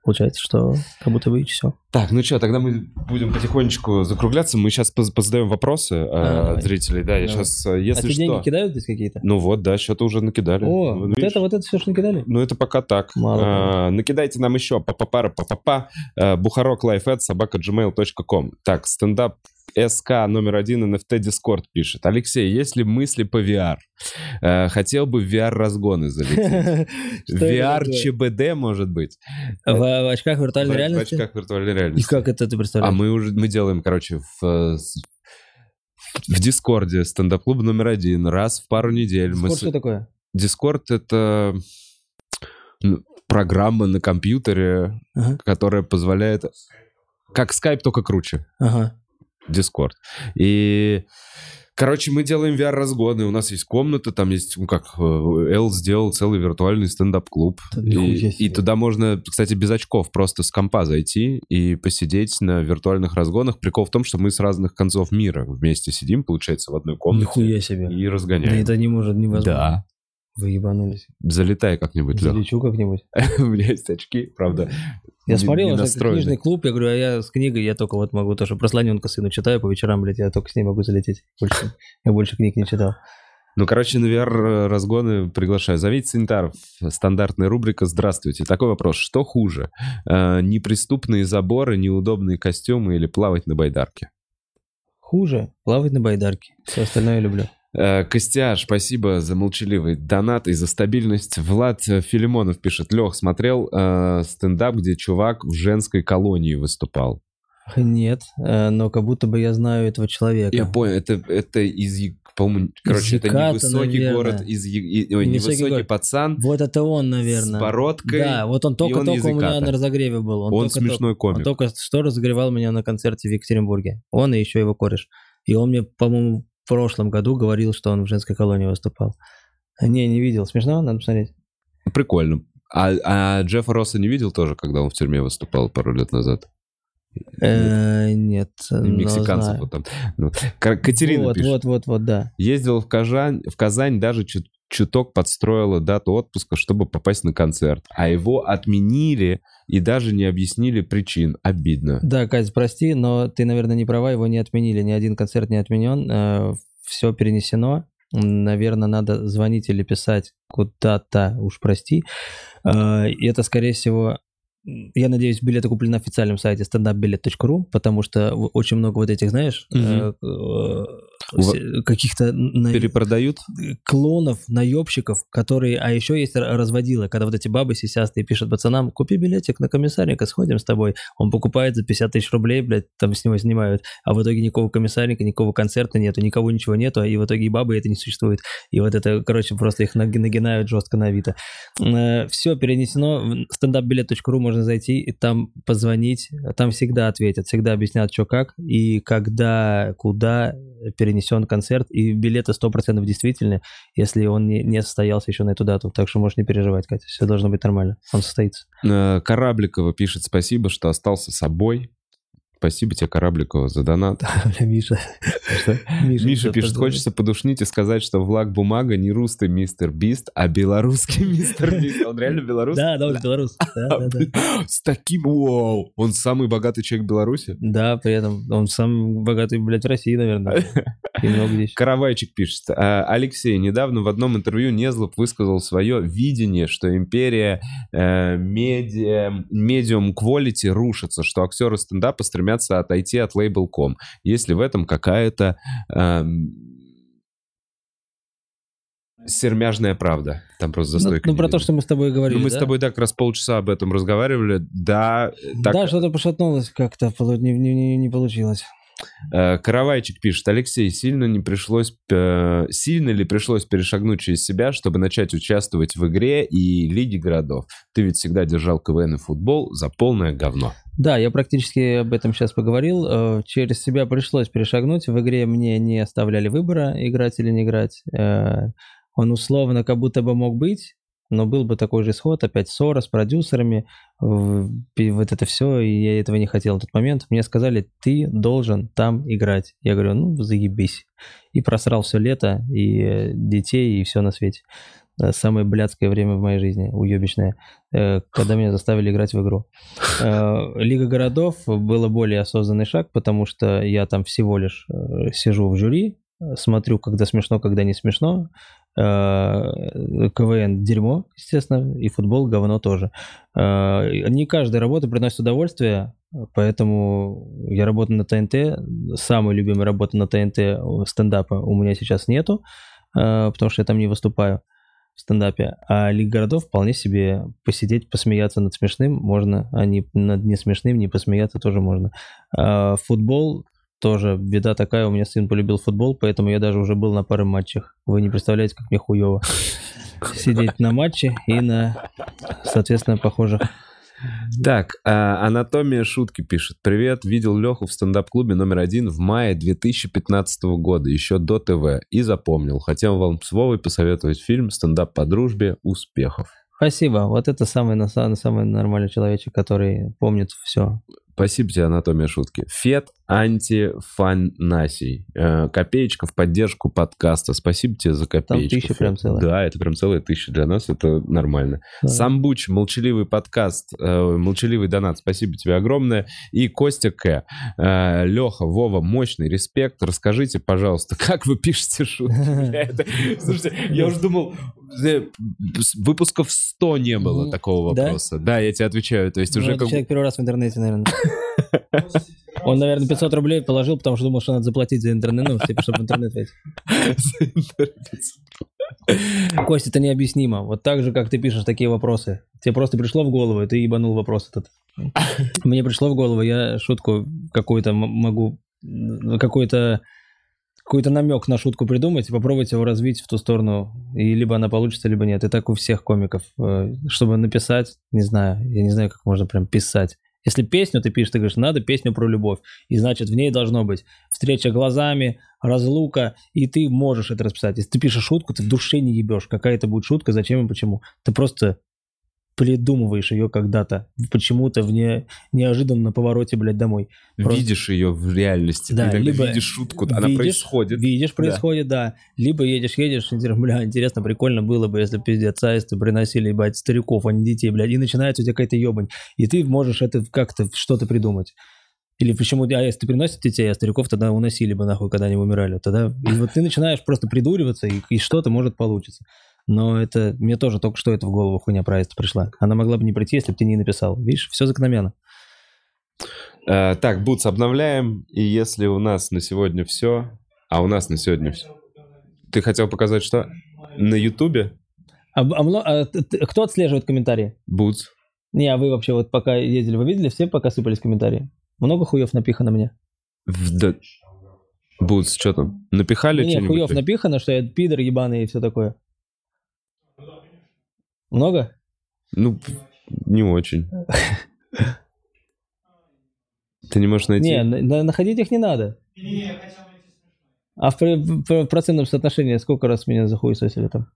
B: Получается, что как будто бы и все.
A: Так, ну что, тогда мы будем потихонечку закругляться. Мы сейчас позадаем вопросы э, от зрителей. Да, я
B: Давай.
A: сейчас,
B: а
A: если
B: тебе
A: что...
B: деньги кидают здесь какие-то?
A: Ну вот, да, что-то уже накидали.
B: О,
A: Ну,
B: вот
A: видишь?
B: это, вот это все, что накидали?
A: Ну, это пока так.
B: Мало.
A: А, накидайте нам еще папапара папапа бухарок собака gmail.com. Так, стендап СК номер один NFT Discord пишет. Алексей, есть ли мысли по VR? Э, хотел бы в VR-разгоны залететь. <laughs> VR? ЧБД, может быть?
B: В, очках виртуальной реальности?
A: В очках виртуальной
B: И
A: реальности.
B: как это ты
A: А
B: представляешь?
A: мы уже мы делаем, короче, в, э, в Discord'е стендап-клуб номер один. Раз в пару недель. мы
B: Discord
A: с-
B: что такое?
A: Discord — это ну, программа на компьютере,
B: Ага.
A: которая позволяет... Как Skype, только круче.
B: Ага.
A: Discord. И Короче, мы делаем VR-разгоны. У нас есть комната, там есть, ну как, э, Эл сделал целый виртуальный стендап-клуб.
B: Да
A: И, и туда можно, кстати, без очков, просто с компа зайти и посидеть на виртуальных разгонах. Прикол в том, что мы с разных концов мира вместе сидим, получается, в одной комнате.
B: Нихуя себе.
A: И
B: Да
A: разгоняем.
B: это не может, невозможно.
A: Да.
B: Вы ебанулись.
A: Залетай как-нибудь, Лех.
B: Залечу как-нибудь.
A: У меня есть очки, правда.
B: Я
A: не-
B: смотрел,
A: не
B: книжный клуб, я говорю, а я с книгой, я только вот могу тоже про слоненка сыну читаю по вечерам, блядь, я только с ней могу залететь. Больше, <laughs> я больше книг не читал.
A: Ну, короче, на VR-разгоны приглашаю. Зовите санитаров. Стандартная рубрика «Здравствуйте». Такой вопрос. Что хуже? Э, неприступные заборы, неудобные костюмы или плавать на байдарке?
B: Хуже плавать на байдарке. Все остальное люблю.
A: Э, Костяш, спасибо за молчаливый донат и за стабильность. Влад э, Филимонов пишет. Лех, смотрел э, стендап, где чувак в женской колонии выступал.
B: Нет, э, но как будто бы я знаю этого человека.
A: Я понял, это, это из, по-моему, короче, это невысокий
B: наверное.
A: город, из, и- ой,
B: Невысокий
A: невысокий пацан
B: Вот это он, наверное.
A: с бородкой.
B: Да, вот он
A: он
B: только-только у меня на разогреве был.
A: Он,
B: только-только-
A: смешной
B: Он
A: комик.
B: только что разогревал меня на концерте в Екатеринбурге. Он и еще его кореш. И он мне, по-моему, прошлом году говорил, что он в женской колонии выступал. Не, не видел. Смешно? Надо посмотреть.
A: Прикольно. А, а Джеффа Росса не видел тоже, когда он в тюрьме выступал пару лет назад?
B: Э, Нет.
A: Мексиканцев вот там. Ну, Ка- Катерина
B: вот, вот, вот, да.
A: Ездил в Казань, в Казань даже чуть, чуток подстроила дату отпуска, чтобы попасть на концерт. А его отменили и даже не объяснили причин. Обидно.
B: Да, Катя, прости, но ты, наверное, не права, его не отменили. Ни один концерт не отменен. Все перенесено. Наверное, надо звонить или писать куда-то, уж прости. Э, И это, скорее всего, я надеюсь, билеты куплены на официальном сайте standupbillet.ru, потому что очень много вот этих, знаешь,
A: Мгм.
B: Э, э, каких-то на-
A: Перепродают?
B: клонов, наебщиков, которые... А еще есть р- разводилы, когда вот эти бабы сисястые пишут пацанам, купи билетик на комиссарника, сходим с тобой. Он покупает за 50 тысяч рублей, блядь, там с него снимают. А в итоге никакого комиссарника, никакого концерта нету, никого ничего нету, и в итоге и бабы это не существует. И вот это, короче, просто их наги- нагинают жестко на Авито. Все перенесено. В standupbillet.ru можно зайти и там позвонить. Там всегда ответят, всегда объяснят, что как и когда, куда перенесен концерт. И билеты 100% действительны, если он не, не состоялся еще на эту дату. Так что можешь не переживать, Катя. Все должно быть нормально. Он состоится.
A: Э, Корабликова пишет спасибо, что остался собой. Спасибо тебе, Корабликова, за донат. <laughs>
B: Бля, Миша.
A: Миша пишет, хочется подушнить и сказать, что Влаг Бумага не русский мистер Бист, а белорусский <laughs> мистер Бист. Он реально белорусский?
B: Да, да, он белорус. Да, да, да. <laughs>
A: С таким, вау! Он самый богатый человек Беларуси?
B: Да, при этом он самый богатый, блядь, в России, наверное. И много здесь.
A: Каравайчик пишет. «А, Алексей, недавно в одном интервью Незлоб высказал свое видение, что империя э, medium quality рушится, что актеры стендапа стремятся отойти от Label.com. Есть ли в этом какая-то эм, сермяжная правда? Там просто
B: Ну,
A: застойка.
B: ну,
A: не
B: про то, что мы с тобой говорили,
A: Ну, мы с
B: да?
A: тобой, да, как раз полчаса об этом разговаривали. Да, так,
B: Да, что-то пошатнулось как-то, не- не- не получилось.
A: Э, Каравайчик пишет, Алексей, сильно не пришлось, э, сильно ли пришлось перешагнуть через себя, чтобы начать участвовать в игре и Лиге городов? Ты ведь всегда держал КВН и футбол за полное говно.
B: Да, я практически об этом сейчас поговорил. Э, Через себя пришлось перешагнуть. В игре мне не оставляли выбора, играть или не играть. Э, Он условно как будто бы мог быть, но был бы такой же исход, опять ссора с продюсерами, вот это все, и я этого не хотел в тот момент. Мне сказали, ты должен там играть. Я говорю, ну, заебись. И просрал все лето, и э, детей, и все на свете. Э, Самое блядское время в моей жизни, уебищное, э, когда меня заставили играть в игру. Э, Лига городов было более осознанный шаг, потому что я там всего лишь сижу в жюри, смотрю, когда смешно, когда не смешно. КВН дерьмо, естественно, и футбол говно тоже. Не каждая работа приносит удовольствие, поэтому я работаю на ТНТ. Самая любимая работа на ТНТ стендапа у меня сейчас нету, потому что я там не выступаю в стендапе. А Лига городов вполне себе посидеть, посмеяться над смешным можно, а не над не смешным не посмеяться тоже можно. А футбол тоже беда такая, у меня сын полюбил футбол, поэтому я даже уже был на паре матчах. Вы не представляете, как мне хуево <laughs> сидеть на матче и на, соответственно, похожих
A: Так, а, анатомия шутки пишет. Привет, видел Леху в стендап-клубе номер один в мае 2015 года, еще до ТВ, и запомнил. Хотел вам с Вовой посоветовать фильм «Стендап по дружбе. Успехов».
B: Спасибо. Вот это самый, самый нормальный человечек, который помнит все.
A: Спасибо тебе, анатомия шутки. Фет антифанасий. Э, Копеечка в поддержку подкаста. Спасибо тебе за копеечку.
B: тысяча
A: Фет.
B: прям целая.
A: Да, это прям целая тысяча для нас, это нормально.
B: Да.
A: Самбуч, молчаливый подкаст, э, молчаливый донат, спасибо тебе огромное. И Костя К. Э, Леха, Вова, мощный респект. Расскажите, пожалуйста, <laughs> как вы пишете шутки? <laughs> Слушайте, я уже думал, выпусков 100 не было
B: Ну,
A: такого вопроса. Да, я тебе отвечаю. То есть
B: Ну,
A: уже
B: человек первый раз в интернете, наверное. <laughs> Он, наверное, 500 рублей положил, потому что думал, что надо заплатить за интернет, ну, типа, чтобы интернет войти. Костя, это необъяснимо. Вот так же, как ты пишешь такие вопросы. Тебе просто пришло в голову, и ты ебанул вопрос этот. Мне пришло в голову, я шутку какую-то могу, какой-то какой-то намек на шутку придумать попробовать его развить в ту сторону, и либо она получится, либо нет. И так у всех комиков. Э, Чтобы написать, не знаю, я не знаю, как можно прям писать. Если песню ты пишешь, ты говоришь, надо песню про любовь. И значит, в ней должно быть встреча глазами, разлука, и ты можешь это расписать. Если ты пишешь шутку, ты в душе не ебешь. Какая это будет шутка, зачем и почему. Ты просто придумываешь ее когда-то, почему-то в не, неожиданно на повороте, блядь, домой. Просто-
A: видишь ее в реальности.
B: Да,
A: ты
B: либо
A: видишь шутку, она
B: видишь,
A: происходит.
B: Видишь, происходит, да. Либо едешь, едешь, <laughs> и говоришь, бля, интересно, прикольно было бы, если пиздец, аисты приносили, ебать, стариков, а не детей, блядь, и начинается у тебя какая-то ебань. И ты можешь это как-то что-то придумать. Или почему, а если ты приносит детей, а стариков тогда уносили бы нахуй, когда они умирали. Тогда, и вот ты начинаешь просто придуриваться, и, и что-то может получиться. Но это, мне тоже только что это в голову хуйня про пришла. Она могла бы не прийти, если бы ты не написал. Видишь, все закономерно.
A: Э, так, Бутс, обновляем. И если у нас на сегодня все, а у нас на сегодня все. Ты хотел показать что? На Ютубе?
B: А, а а кто отслеживает комментарии?
A: Бутс.
B: Не, а вы вообще вот пока ездили, вы видели, все пока сыпались комментарии? Много хуев напихано мне?
A: В- да- Бутс, что там? Напихали
B: не, хуев напихано, что я пидор ебаный и все такое. Много?
A: Ну, не очень. Ты не можешь найти?
B: Не, на- на- находить их не надо. А в, пр- в пр- в процентном соотношении сколько раз меня захуесосили там?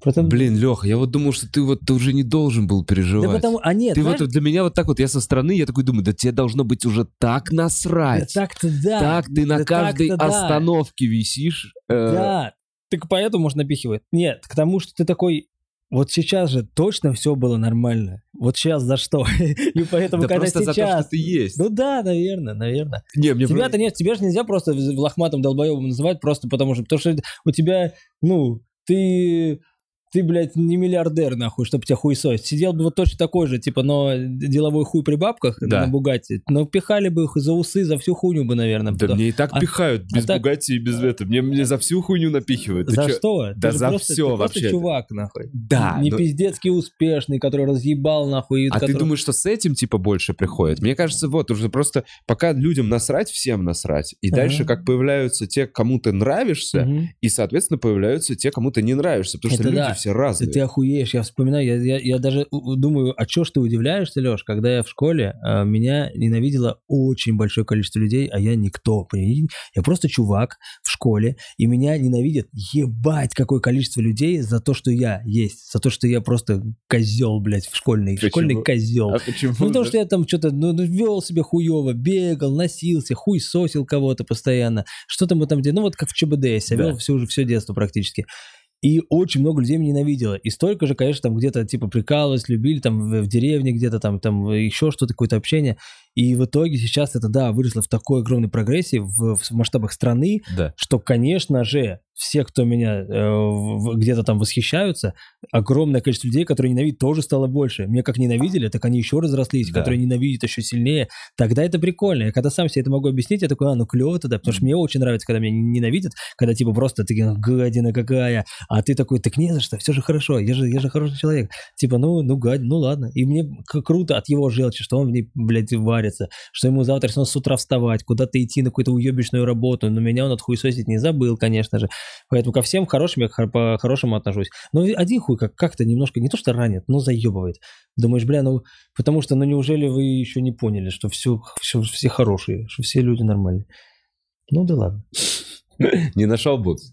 B: Процент?
A: Блин, Леха, я вот думал, что ты вот ты уже не должен был переживать.
B: Да потому, а нет,
A: Ты
B: знаешь,
A: вот для меня вот так вот, я со стороны, я такой думаю, да тебе должно быть уже так
B: да
A: насрать.
B: так-то да.
A: Так ты на
B: да
A: каждой
B: так-то да.
A: остановке висишь. э,
B: Да, так поэтому, может, напихивает. Нет, к тому, что ты такой, вот сейчас же точно все было нормально. Вот сейчас за что? <laughs> И поэтому,
A: Да
B: когда
A: просто за то,
B: сейчас...
A: что ты есть.
B: Ну да, наверное, наверное.
A: Не, мне
B: Тебя-то нет, тебя же нельзя просто лохматым долбоебом называть просто потому что, потому что у тебя, ну, ты, ты, блядь, не миллиардер, нахуй, чтобы тебя хуесосить. Сидел бы вот точно такой же, типа, но деловой хуй при бабках
A: Да.
B: на Бугатти, но пихали бы их за усы, за всю хуйню бы, наверное.
A: Да мне и так
B: А-
A: пихают, без
B: а так-
A: Бугатти и без этого. Мне, мне за всю хуйню напихивают. Ты
B: За
A: чё?
B: что?
A: Да
B: Ты
A: за
B: просто,
A: всё
B: ты просто
A: вообще-то.
B: чувак, нахуй.
A: Да.
B: не
A: но-
B: пиздецкий успешный, который разъебал, нахуй.
A: А ты
B: который-
A: думаешь, что с этим типа больше приходит? Мне кажется, вот уже просто пока людям насрать, всем насрать. И
B: Ага.
A: дальше как появляются те, кому ты нравишься,
B: Мгм.
A: и, соответственно, появляются те, кому ты не нравишься. Потому что
B: Это
A: люди
B: да.
A: Все
B: Да
A: разные.
B: ты охуеешь, я вспоминаю, я, я, я даже думаю, а чё ж ты удивляешься, Леш, когда я в школе, а, меня ненавидело очень большое количество людей, а я никто, я просто чувак в школе, и меня ненавидят, ебать, какое количество людей за то, что я есть, за то, что я просто козел, блядь, в школьный,
A: Почему?
B: школьный козел.
A: А почему?
B: Ну, потому
A: да?
B: что я там что-то, ну, ну, вел себя хуево, бегал, носился, хуй сосил кого-то постоянно. Что-то мы там делали, ну, вот как в ЧБД я себя
A: Да.
B: вел все, все детство практически. И очень много людей меня ненавидело. И столько же, конечно, там где-то типа прикалывались, любили, там в, в деревне где-то там, там еще что-то, какое-то общение. И в итоге сейчас это, да, выросло в такой огромной прогрессии в, в масштабах страны,
A: Да.
B: что, конечно же, все, кто меня э, где-то там восхищаются, огромное количество людей, которые ненавидят, тоже стало больше. Меня как ненавидели, так они еще разрослись,
A: Да.
B: которые ненавидят еще сильнее. Тогда это прикольно. Я когда сам себе это могу объяснить, я такой, а, ну клево тогда, потому что мне очень нравится, когда меня ненавидят, когда типа просто такие, гадина какая, а ты такой, так не за что, все же хорошо, я же, я же хороший человек. Типа, ну, ну, гадин, ну ладно. И мне круто от его желчи, что он в ней, блядь, варит. Парится, что ему завтра снова с утра вставать, куда-то идти на какую-то уебищную работу, но меня он отхуесосить не забыл, конечно же. Поэтому ко всем хорошим я хор- по-хорошему отношусь. Но один хуй как- как-то немножко, не то что ранит, но заебывает. Думаешь, бля, ну, потому что, ну, неужели вы еще не поняли, что все, все, все хорошие, что все люди нормальные? Ну да ладно. <laughs>
A: Не нашел бутс?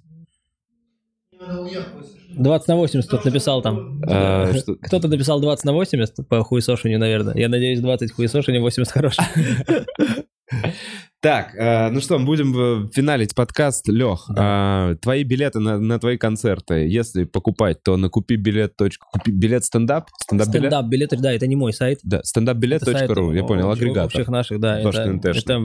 B: 20 на 80 кто-то написал там.
A: А,
B: Кто-то написал 20 на 80 по хуесошению, наверное. Я надеюсь, 20 хуесошению, 80 хороших. <laughs>
A: Так, э, ну что, мы будем э, финалить подкаст. Лех, э, твои билеты на, на твои концерты, если покупать, то на купи билет. Купи билет стендап? Стендап билет?
B: Стендап, билеты, да, это не мой сайт.
A: Да,
B: Это сайт
A: стендапбилет.ру, я понял, агрегатор.
B: Общих наших, да.
A: Ваш
B: Это,
A: ТНТшный.
B: это,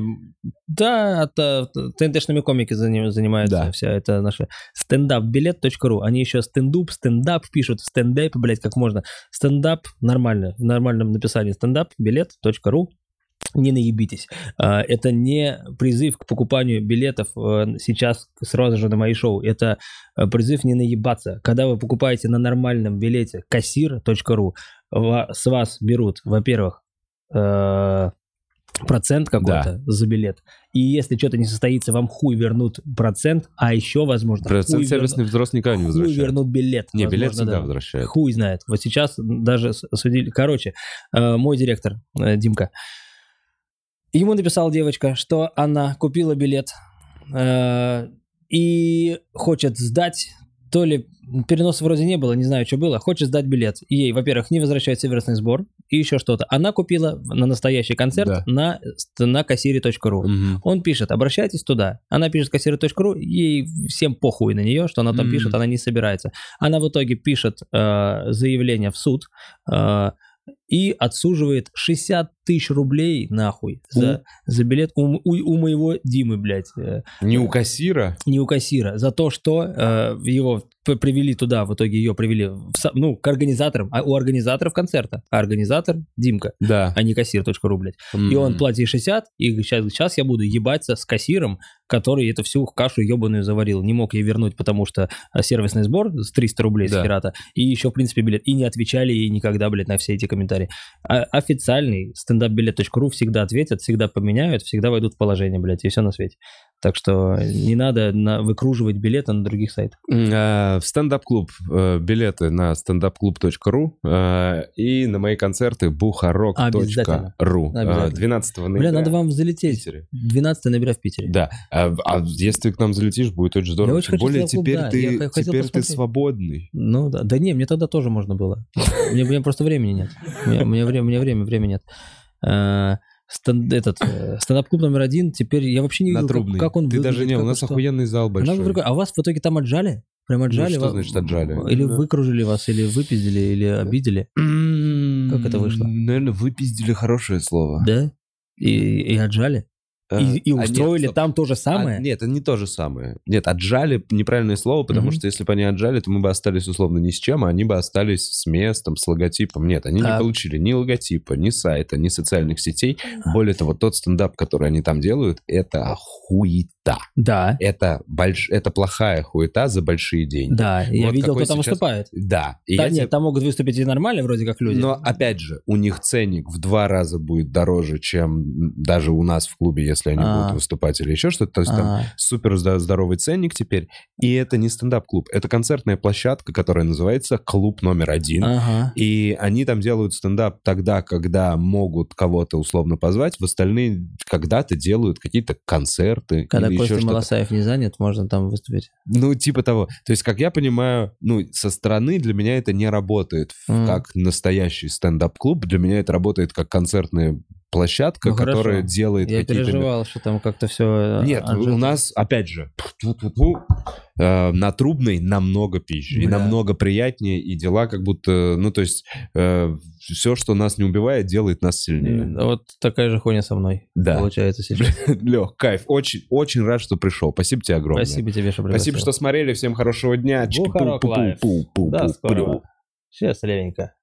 B: да, это ТНТшными комики заним- занимаются
A: Да.
B: вся это наша стендапбилет.ру. Они еще стендуп, стендап пишут, стендап, блядь, как можно. Стендап нормально, в нормальном написании стендапбилет.ру. Не наебитесь. А, Это не призыв к покупанию билетов э, сейчас сразу же на мои шоу. Это э, призыв не наебаться. Когда вы покупаете на нормальном билете кассир.ру, с вас берут, во-первых, э, процент какой-то за билет. И если что-то не состоится, вам хуй вернут процент, а еще, возможно,
A: Процент сервисный взнос никогда не
B: вернут, хуй
A: возвращает.
B: вернут билет.
A: Не, билет
B: Возможно,
A: всегда
B: да.
A: возвращает.
B: Хуй знает. Вот сейчас даже судили... Короче, мой директор, Димка, ему написала девочка, что она купила билет э, и хочет сдать, то ли переноса вроде не было, не знаю, что было, хочет сдать билет. Ей, во-первых, не возвращает сервисный сбор и еще что-то. Она купила на настоящий концерт
A: Да.
B: на, на кассире.ру.
A: Мгм.
B: Он пишет, обращайтесь туда. Она пишет кассиры.ру, ей всем похуй на нее, что она там
A: Мгм.
B: пишет, она не собирается. Она в итоге пишет э, заявление в суд э, и отсуживает 60 тысяч рублей нахуй за, за билет у, у- у моего Димы, блядь. э,
A: Не у кассира?
B: не у кассира, за то, что э, его привели туда, в итоге ее привели, в ну, к организаторам, а у организаторов концерта. А организатор Димка,
A: Да.
B: а не кассир.ру, блядь. И он платит ей 60, и сейчас, сейчас я буду ебаться с кассиром, который эту всю кашу ебаную заварил. Не мог ей вернуть, потому что э, сервисный сбор с 300 рублей с
A: Да.
B: Херата, и еще, в принципе, билет. И не отвечали ей никогда, блядь, на все эти комментарии. А официальный стендапбилет.ру всегда ответят, всегда поменяют, всегда войдут в положение, блядь, и все на свете. Так что не надо на- выкруживать билеты на других сайтах.
A: Э, В стендап-клуб э, билеты на standupclub.ru э, и на мои концерты buharok.ru.
B: Обязательно.
A: Э, 12 ноября.
B: Бля, надо вам залететь.
A: Питере.
B: 12 ноября в Питере.
A: Да, а, а если ты к нам залетишь, будет очень здорово.
B: Я очень
A: Тем
B: хочу
A: более теперь
B: да,
A: ты,
B: хотел
A: теперь ты свободный.
B: Ну да. Да не, мне тогда тоже можно было. Мне, просто времени нет. Мне, мне, время, время, нет. Стен- этот э, стендап-клуб номер один, теперь я вообще не видел, как, как он
A: Ты даже
B: выглядит,
A: не, у нас
B: что.
A: охуенный зал
B: Она
A: большой.
B: А вас в итоге там отжали? Прям отжали?
A: что
B: Ва-
A: значит отжали?
B: Или
A: Да.
B: выкружили вас, или выпиздили, или обидели? Как это вышло?
A: Наверное, выпиздили хорошее слово.
B: Да? И, и отжали?
A: А,
B: И, и
A: а нет,
B: устроили там то же самое?
A: А, нет, это не то же самое. Нет, отжали неправильное слово, потому
B: Мгм.
A: что если бы они отжали, то мы бы остались условно ни с чем, а они бы остались с местом, с логотипом. Нет, они не
B: А-
A: получили ни логотипа, ни сайта, ни социальных сетей. Более того, тот стендап, который они там делают, это хуета.
B: Да,
A: Это, больш... это плохая хуета за большие деньги.
B: да. Я
A: Вот
B: видел,
A: какой
B: кто там
A: сейчас-
B: выступает.
A: Да. И
B: Да
A: я
B: нет,
A: тебе-
B: там могут выступить и нормально вроде как люди.
A: Но, опять же, у них ценник в два раза будет дороже, чем даже у нас в клубе, если они
B: А.
A: будут выступать или еще что-то. То есть там
B: А,
A: супер здоровый ценник теперь. И это не стендап-клуб. Это концертная площадка, которая называется «Клуб номер один».
B: ага.
A: И они там делают стендап тогда, когда могут кого-то условно позвать. В остальные когда-то делают какие-то концерты
B: Когда
A: или еще что-то.
B: Малосаев не занят, можно там выступить.
A: Ну, типа того. То есть, как я понимаю, ну, со стороны для меня это не работает
B: Мгм.
A: как настоящий стендап-клуб. Для меня это работает как концертная площадка,
B: Ну, хорошо.
A: которая делает
B: Я
A: какие-то...
B: переживал, что там как-то все...
A: Нет, у нас, опять же, э, на трубной намного пищи, и намного приятнее, и дела как будто, ну, то есть, все, что нас не убивает, делает нас сильнее.
B: Вот такая же хуйня со мной
A: Да.
B: получается сейчас. <laughs>
A: Лех, кайф, очень, очень рад, что пришел. Спасибо тебе огромное.
B: Спасибо тебе, что
A: Спасибо, что смотрели. Всем хорошего дня.
B: Бухарок лайф. Скорого. Счастливенько.